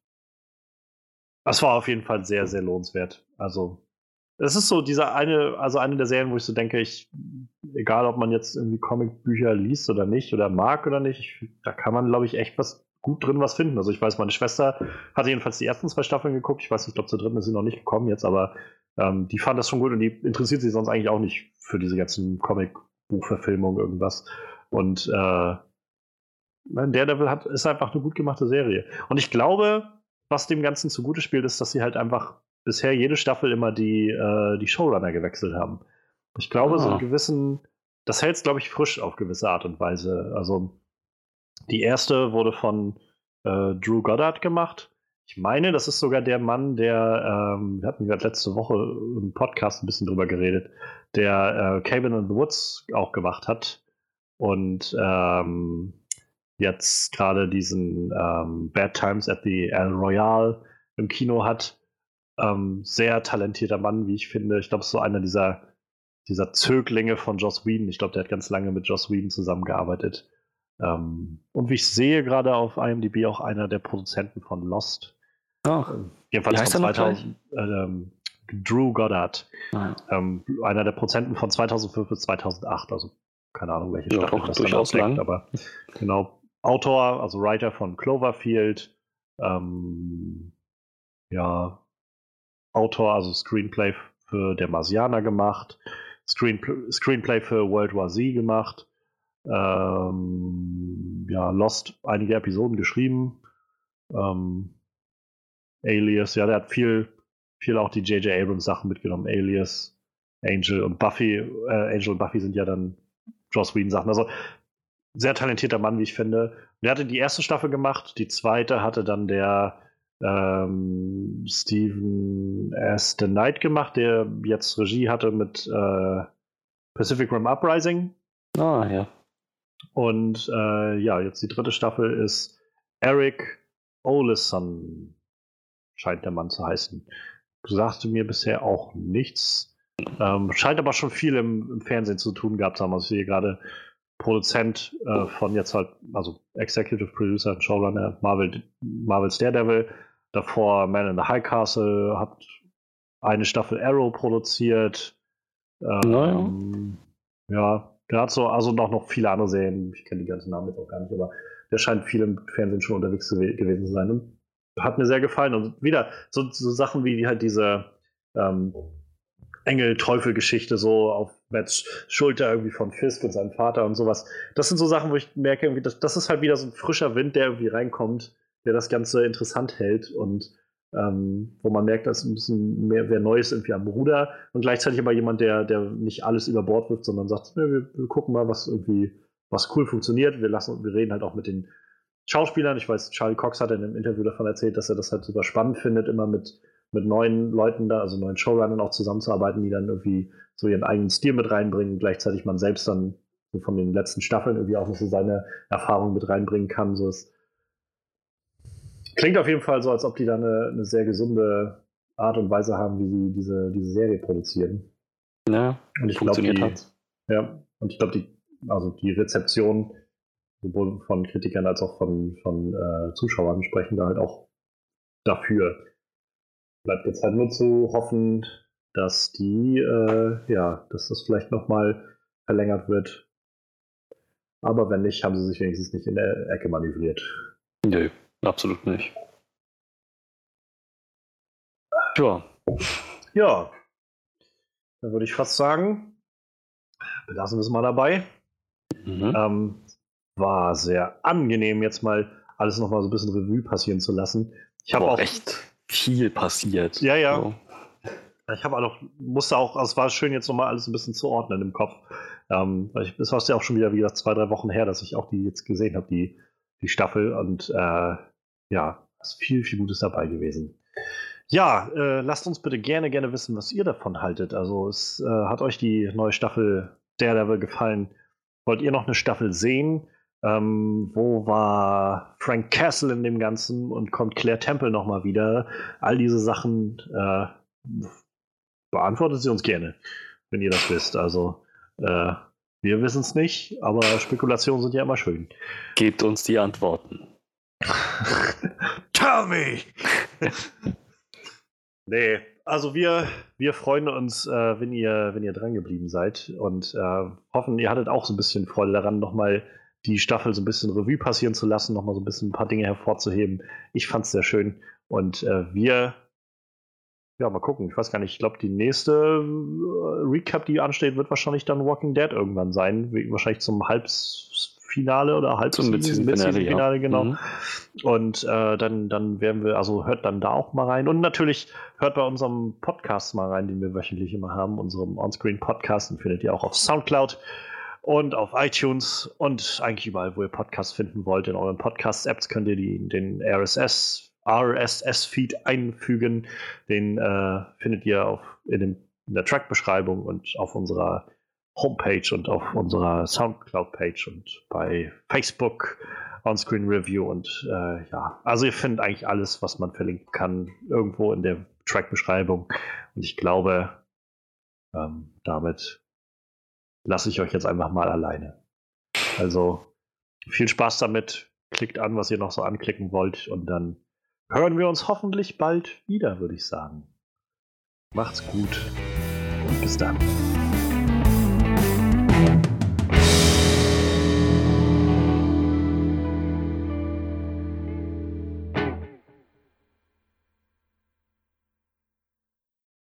Das war auf jeden Fall sehr, sehr lohnenswert. Also, es ist so dieser eine, also eine der Serien, wo ich so denke, ich, egal ob man jetzt irgendwie Comicbücher liest oder nicht oder mag oder nicht, ich, da kann man, glaube ich, echt was gut drin was finden. Also ich weiß, meine Schwester hatte jedenfalls die ersten zwei Staffeln geguckt. Ich weiß nicht, ich glaube, zur dritten ist sie noch nicht gekommen jetzt, aber ähm, die fand das schon gut und die interessiert sich sonst eigentlich auch nicht für diese ganzen Comic Buchverfilmung, irgendwas. Und äh, Daredevil hat, ist einfach eine gut gemachte Serie. Und ich glaube, was dem Ganzen zugute spielt, ist, dass sie halt einfach bisher jede Staffel immer die, äh, die Showrunner gewechselt haben. Ich glaube, ah. so einen gewissen, das hält es, glaube ich, frisch auf gewisse Art und Weise. Also die erste wurde von äh, Drew Goddard gemacht. Ich meine, das ist sogar der Mann, der, ähm, wir hatten gerade letzte Woche im Podcast ein bisschen drüber geredet, der äh, Cabin in the Woods auch gemacht hat und ähm, jetzt gerade diesen ähm, Bad Times at the El Royale im Kino hat. Ähm, sehr talentierter Mann, wie ich finde. Ich glaube, es ist so einer dieser, dieser Zöglinge von Joss Whedon. Ich glaube, der hat ganz lange mit Joss Whedon zusammengearbeitet. Ähm, und wie ich sehe, gerade auf IMDb auch einer der Produzenten von Lost. Oh. Jedenfalls von 2000. Ähm, Drew Goddard. Ah, ja. ähm, einer der Produzenten von 2005 bis 2008. Also keine Ahnung, welche ja, Staffel das dann ausdeckt, aber genau. Autor, also Writer von Cloverfield. Ähm, ja, Autor, also Screenplay für Der Marsianer gemacht. Screenplay, Screenplay für World War Z gemacht ähm, ja, Lost einige Episoden geschrieben. Ähm, Alias, ja, der hat viel, viel auch die J.J. Abrams Sachen mitgenommen. Alias, Angel und Buffy. Äh, Angel und Buffy sind ja dann Joss Whedon Sachen. Also sehr talentierter Mann, wie ich finde. Der hatte die erste Staffel gemacht, die zweite hatte dann der ähm, Stephen S. The Knight gemacht, der jetzt Regie hatte mit äh, Pacific Rim Uprising. Ah, ja. Und äh, ja, jetzt die dritte Staffel ist Eric Oleson, scheint der Mann zu heißen. Sagte mir bisher auch nichts. Ähm, scheint aber schon viel im, im, Fernsehen zu tun gehabt zu haben. Also ich sehe gerade Produzent äh, von jetzt halt, also Executive Producer und Showrunner Marvel, Marvel's Daredevil. Davor Man in the High Castle, hat eine Staffel Arrow produziert. Ähm, naja. Ja, der hat so, also noch, noch viele andere Serien, ich kenne die ganzen Namen jetzt auch gar nicht, aber der scheint viel im Fernsehen schon unterwegs gewesen zu sein. Und hat mir sehr gefallen. Und wieder so, so Sachen wie, wie halt diese ähm, Engel-Teufel-Geschichte so auf Mats Schulter irgendwie von Fisk und seinem Vater und sowas. Das sind so Sachen, wo ich merke, irgendwie, das, das ist halt wieder so ein frischer Wind, der irgendwie reinkommt, der das Ganze interessant hält und ähm, wo man merkt, dass ein bisschen mehr wer Neues irgendwie am Ruder und gleichzeitig aber jemand, der, der nicht alles über Bord wirft, sondern sagt, ne, wir, wir, gucken mal, was irgendwie, was cool funktioniert. Wir lassen, wir reden halt auch mit den Schauspielern. Ich weiß, Charlie Cox hat in einem Interview davon erzählt, dass er das halt super spannend findet, immer mit, mit neuen Leuten da, also neuen Showrunnern auch zusammenzuarbeiten, die dann irgendwie so ihren eigenen Stil mit reinbringen, gleichzeitig man selbst dann so von den letzten Staffeln irgendwie auch noch so seine Erfahrungen mit reinbringen kann. So ist Klingt auf jeden Fall so, als ob die da eine, eine sehr gesunde Art und Weise haben, wie sie diese, diese Serie produzieren. Ja, und ich glaube, die, ja, und ich glaube, die, also die Rezeption sowohl von Kritikern als auch von, von äh, Zuschauern sprechen da halt auch dafür. Bleibt jetzt halt nur zu hoffen, dass die, äh, ja, dass das vielleicht nochmal verlängert wird. Aber wenn nicht, haben sie sich wenigstens nicht in der Ecke manövriert. Nö. Absolut nicht. Ja. Ja. Dann würde ich fast sagen, belassen wir es mal dabei. Mhm. Ähm, war sehr angenehm, jetzt mal alles nochmal so ein bisschen Revue passieren zu lassen. Ich habe auch echt viel passiert. Ja, ja. So. Ich habe auch musste auch, also es war schön, jetzt nochmal alles ein bisschen zu ordnen im Kopf. Ähm, das war ja auch schon wieder, wie gesagt, zwei, drei Wochen her, dass ich auch die jetzt gesehen habe, die, die Staffel. Und äh, ja, ist viel, viel Gutes dabei gewesen. Ja, äh, lasst uns bitte gerne, gerne wissen, was ihr davon haltet. Also, es äh, hat euch die neue Staffel Daredevil gefallen? Wollt ihr noch eine Staffel sehen? Ähm, wo war Frank Castle in dem Ganzen und kommt Claire Temple nochmal wieder? All diese Sachen äh, beantwortet sie uns gerne, wenn ihr das wisst. Also, äh, wir wissen es nicht, aber Spekulationen sind ja immer schön. Gebt uns die Antworten. Tell me! nee, also wir, wir freuen uns, äh, wenn ihr, wenn ihr dran geblieben seid und äh, hoffen, ihr hattet auch so ein bisschen Freude daran, nochmal die Staffel so ein bisschen Revue passieren zu lassen, nochmal so ein bisschen ein paar Dinge hervorzuheben. Ich fand es sehr schön und äh, wir ja, mal gucken. Ich weiß gar nicht. Ich glaube, die nächste äh, Recap, die ansteht, wird wahrscheinlich dann Walking Dead irgendwann sein. Wahrscheinlich zum Halbfinale oder Halbfinale, ja. genau. Mhm. Und äh, dann, dann werden wir, also hört dann da auch mal rein. Und natürlich hört bei unserem Podcast mal rein, den wir wöchentlich immer haben, unserem Onscreen-Podcast. Den findet ihr auch auf Soundcloud und auf iTunes und eigentlich überall, wo ihr Podcasts finden wollt. In euren Podcast-Apps könnt ihr die, den RSS RSS-Feed einfügen. Den äh, findet ihr auf, in, dem, in der Track-Beschreibung und auf unserer Homepage und auf unserer Soundcloud-Page und bei Facebook Onscreen Review und äh, ja, also ihr findet eigentlich alles, was man verlinken kann, irgendwo in der Track-Beschreibung. Und ich glaube, ähm, damit lasse ich euch jetzt einfach mal alleine. Also viel Spaß damit. Klickt an, was ihr noch so anklicken wollt und dann hören wir uns hoffentlich bald wieder, würde ich sagen. Macht's gut und bis dann.